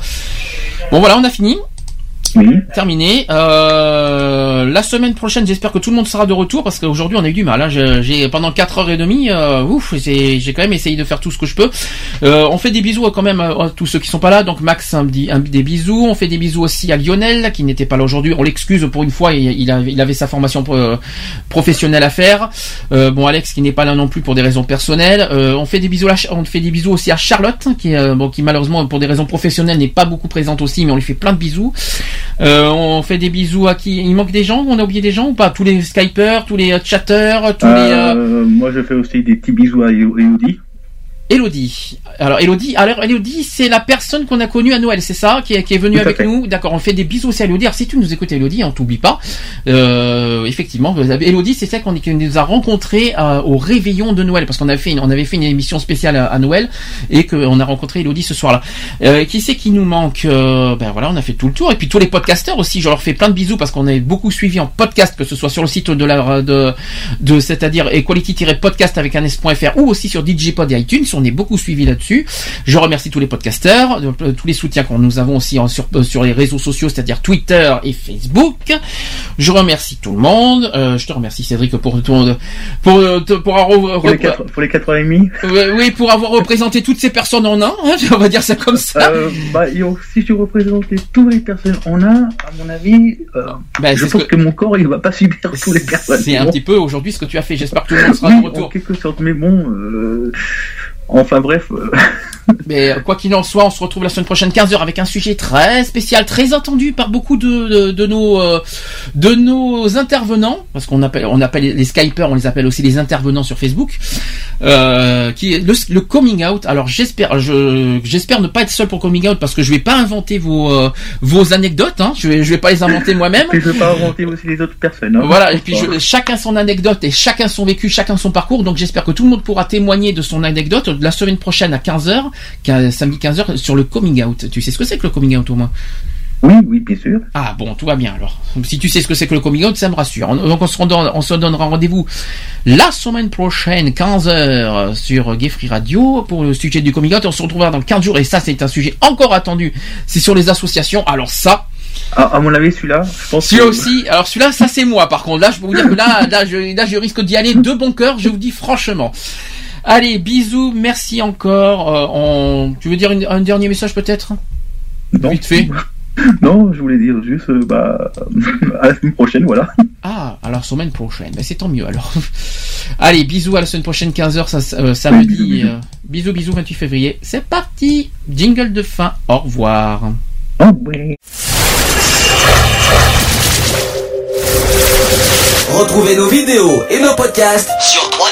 Bon, voilà, on a fini. Terminé. Euh, la semaine prochaine, j'espère que tout le monde sera de retour parce qu'aujourd'hui on a eu du mal. hein. J'ai pendant 4 heures et demie, euh, ouf, j'ai quand même essayé de faire tout ce que je peux. Euh, on fait des bisous quand même à tous ceux qui sont pas là. Donc Max, un, un- des bisous. On fait des bisous aussi à Lionel qui n'était pas là aujourd'hui. On l'excuse pour une fois. Il, il, a- il avait sa formation pro- professionnelle à faire. Euh, bon, Alex qui n'est pas là non plus pour des raisons personnelles. Euh, on fait des bisous. On fait des bisous aussi à Charlotte qui, euh, bon, qui malheureusement pour des raisons professionnelles n'est pas beaucoup présente aussi, mais on lui fait plein de bisous. Euh, on fait des bisous à qui Il manque des gens On a oublié des gens ou pas Tous les Skypers, tous les chatters, tous les... euh, Euh, moi, je fais aussi des petits bisous à Elodie. Elodie. Alors Elodie, alors Elodie, c'est la personne qu'on a connue à Noël, c'est ça, qui est, qui est venue avec fait. nous? D'accord, on fait des bisous aussi à Elodie. Alors si tu nous écoutes Elodie, on t'oublie pas. Euh, effectivement, vous avez- Elodie, c'est celle qu'on nous a rencontré euh, au réveillon de Noël, parce qu'on avait fait, une, on avait fait une émission spéciale à, à Noël et qu'on a rencontré Elodie ce soir-là. Euh, qui c'est qui nous manque? Euh, Ben voilà, on a fait tout le tour et puis tous les podcasteurs aussi. Je leur fais plein de bisous parce qu'on est beaucoup suivi en podcast, que ce soit sur le site de la de, de c'est-à-dire equality-podcast avec un s.fr ou aussi sur DJpod et iTunes. On est beaucoup suivi là-dessus. Je remercie tous les podcasteurs, euh, tous les soutiens que nous avons aussi en- sur, euh, sur les réseaux sociaux, c'est-à-dire Twitter et Facebook. Je remercie tout le monde. Euh, je te remercie Cédric pour ton pour pour avoir Pour les quatre, pour les quatre et oui pour avoir représenté toutes ces personnes en un. hein, on va dire ça comme ça. Euh, bah, on- si tu représentais toutes les personnes en un, à mon avis, Bah, je pense que... mon corps il va pas subir toutes les personnes. C'est un petit peu aujourd'hui ce que tu as fait. J'espère que tout le monde sera Oui, de retour. en quelque sorte, mais bon, enfin bref. euh, Mais euh, quoi qu'il en soit, on se retrouve la semaine prochaine 15h avec un sujet très spécial, très attendu par beaucoup de, de, de nos euh, de nos intervenants, parce qu'on appelle on appelle les Skypers, on les appelle aussi les intervenants sur Facebook, euh, qui est le, le coming out. Alors j'espère je j'espère ne pas être seul pour coming out parce que je vais pas inventer vos vos anecdotes, hein. je vais je vais pas les inventer moi-même. Et je veux pas inventer aussi les autres personnes. hein. Voilà, et puis je- chacun son anecdote et chacun son vécu, chacun son parcours. Donc j'espère que tout le monde pourra témoigner de son anecdote la semaine prochaine à 15h, samedi 15h, sur le coming out. Tu sais ce que c'est que le coming out au moins? Oui, oui, bien sûr. Ah bon, tout va bien alors. Si tu sais ce que c'est que le coming out, ça me rassure. On- Donc on se, redonne- on se donnera rendez-vous la semaine prochaine, 15h, sur Gay Free Radio pour le sujet du coming out. On se retrouvera dans 15 jours et ça c'est un sujet encore attendu. C'est sur les associations. Alors ça, À, à mon avis, celui-là, je pense. celui-là que- aussi, alors celui-là, ça c'est moi par contre. Là, je peux vous dire que là, là, je, là, je risque d'y aller de bon cœur, je vous dis franchement. Allez, bisous, merci encore. Euh, on... Tu veux dire une- un dernier message peut-être? Non. Vite fait. Non, je voulais dire juste, euh, bah, à la semaine prochaine, voilà. Ah, alors semaine prochaine. Ben, c'est tant mieux alors. Allez, bisous à la semaine prochaine, 15h, ça, euh, samedi. bisous, bisous. euh, bisous, bisous, 28 février. C'est parti. Jingle de fin. Au revoir. Oh, ouais. Retrouvez nos vidéos et nos podcasts sur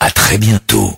À très bientôt.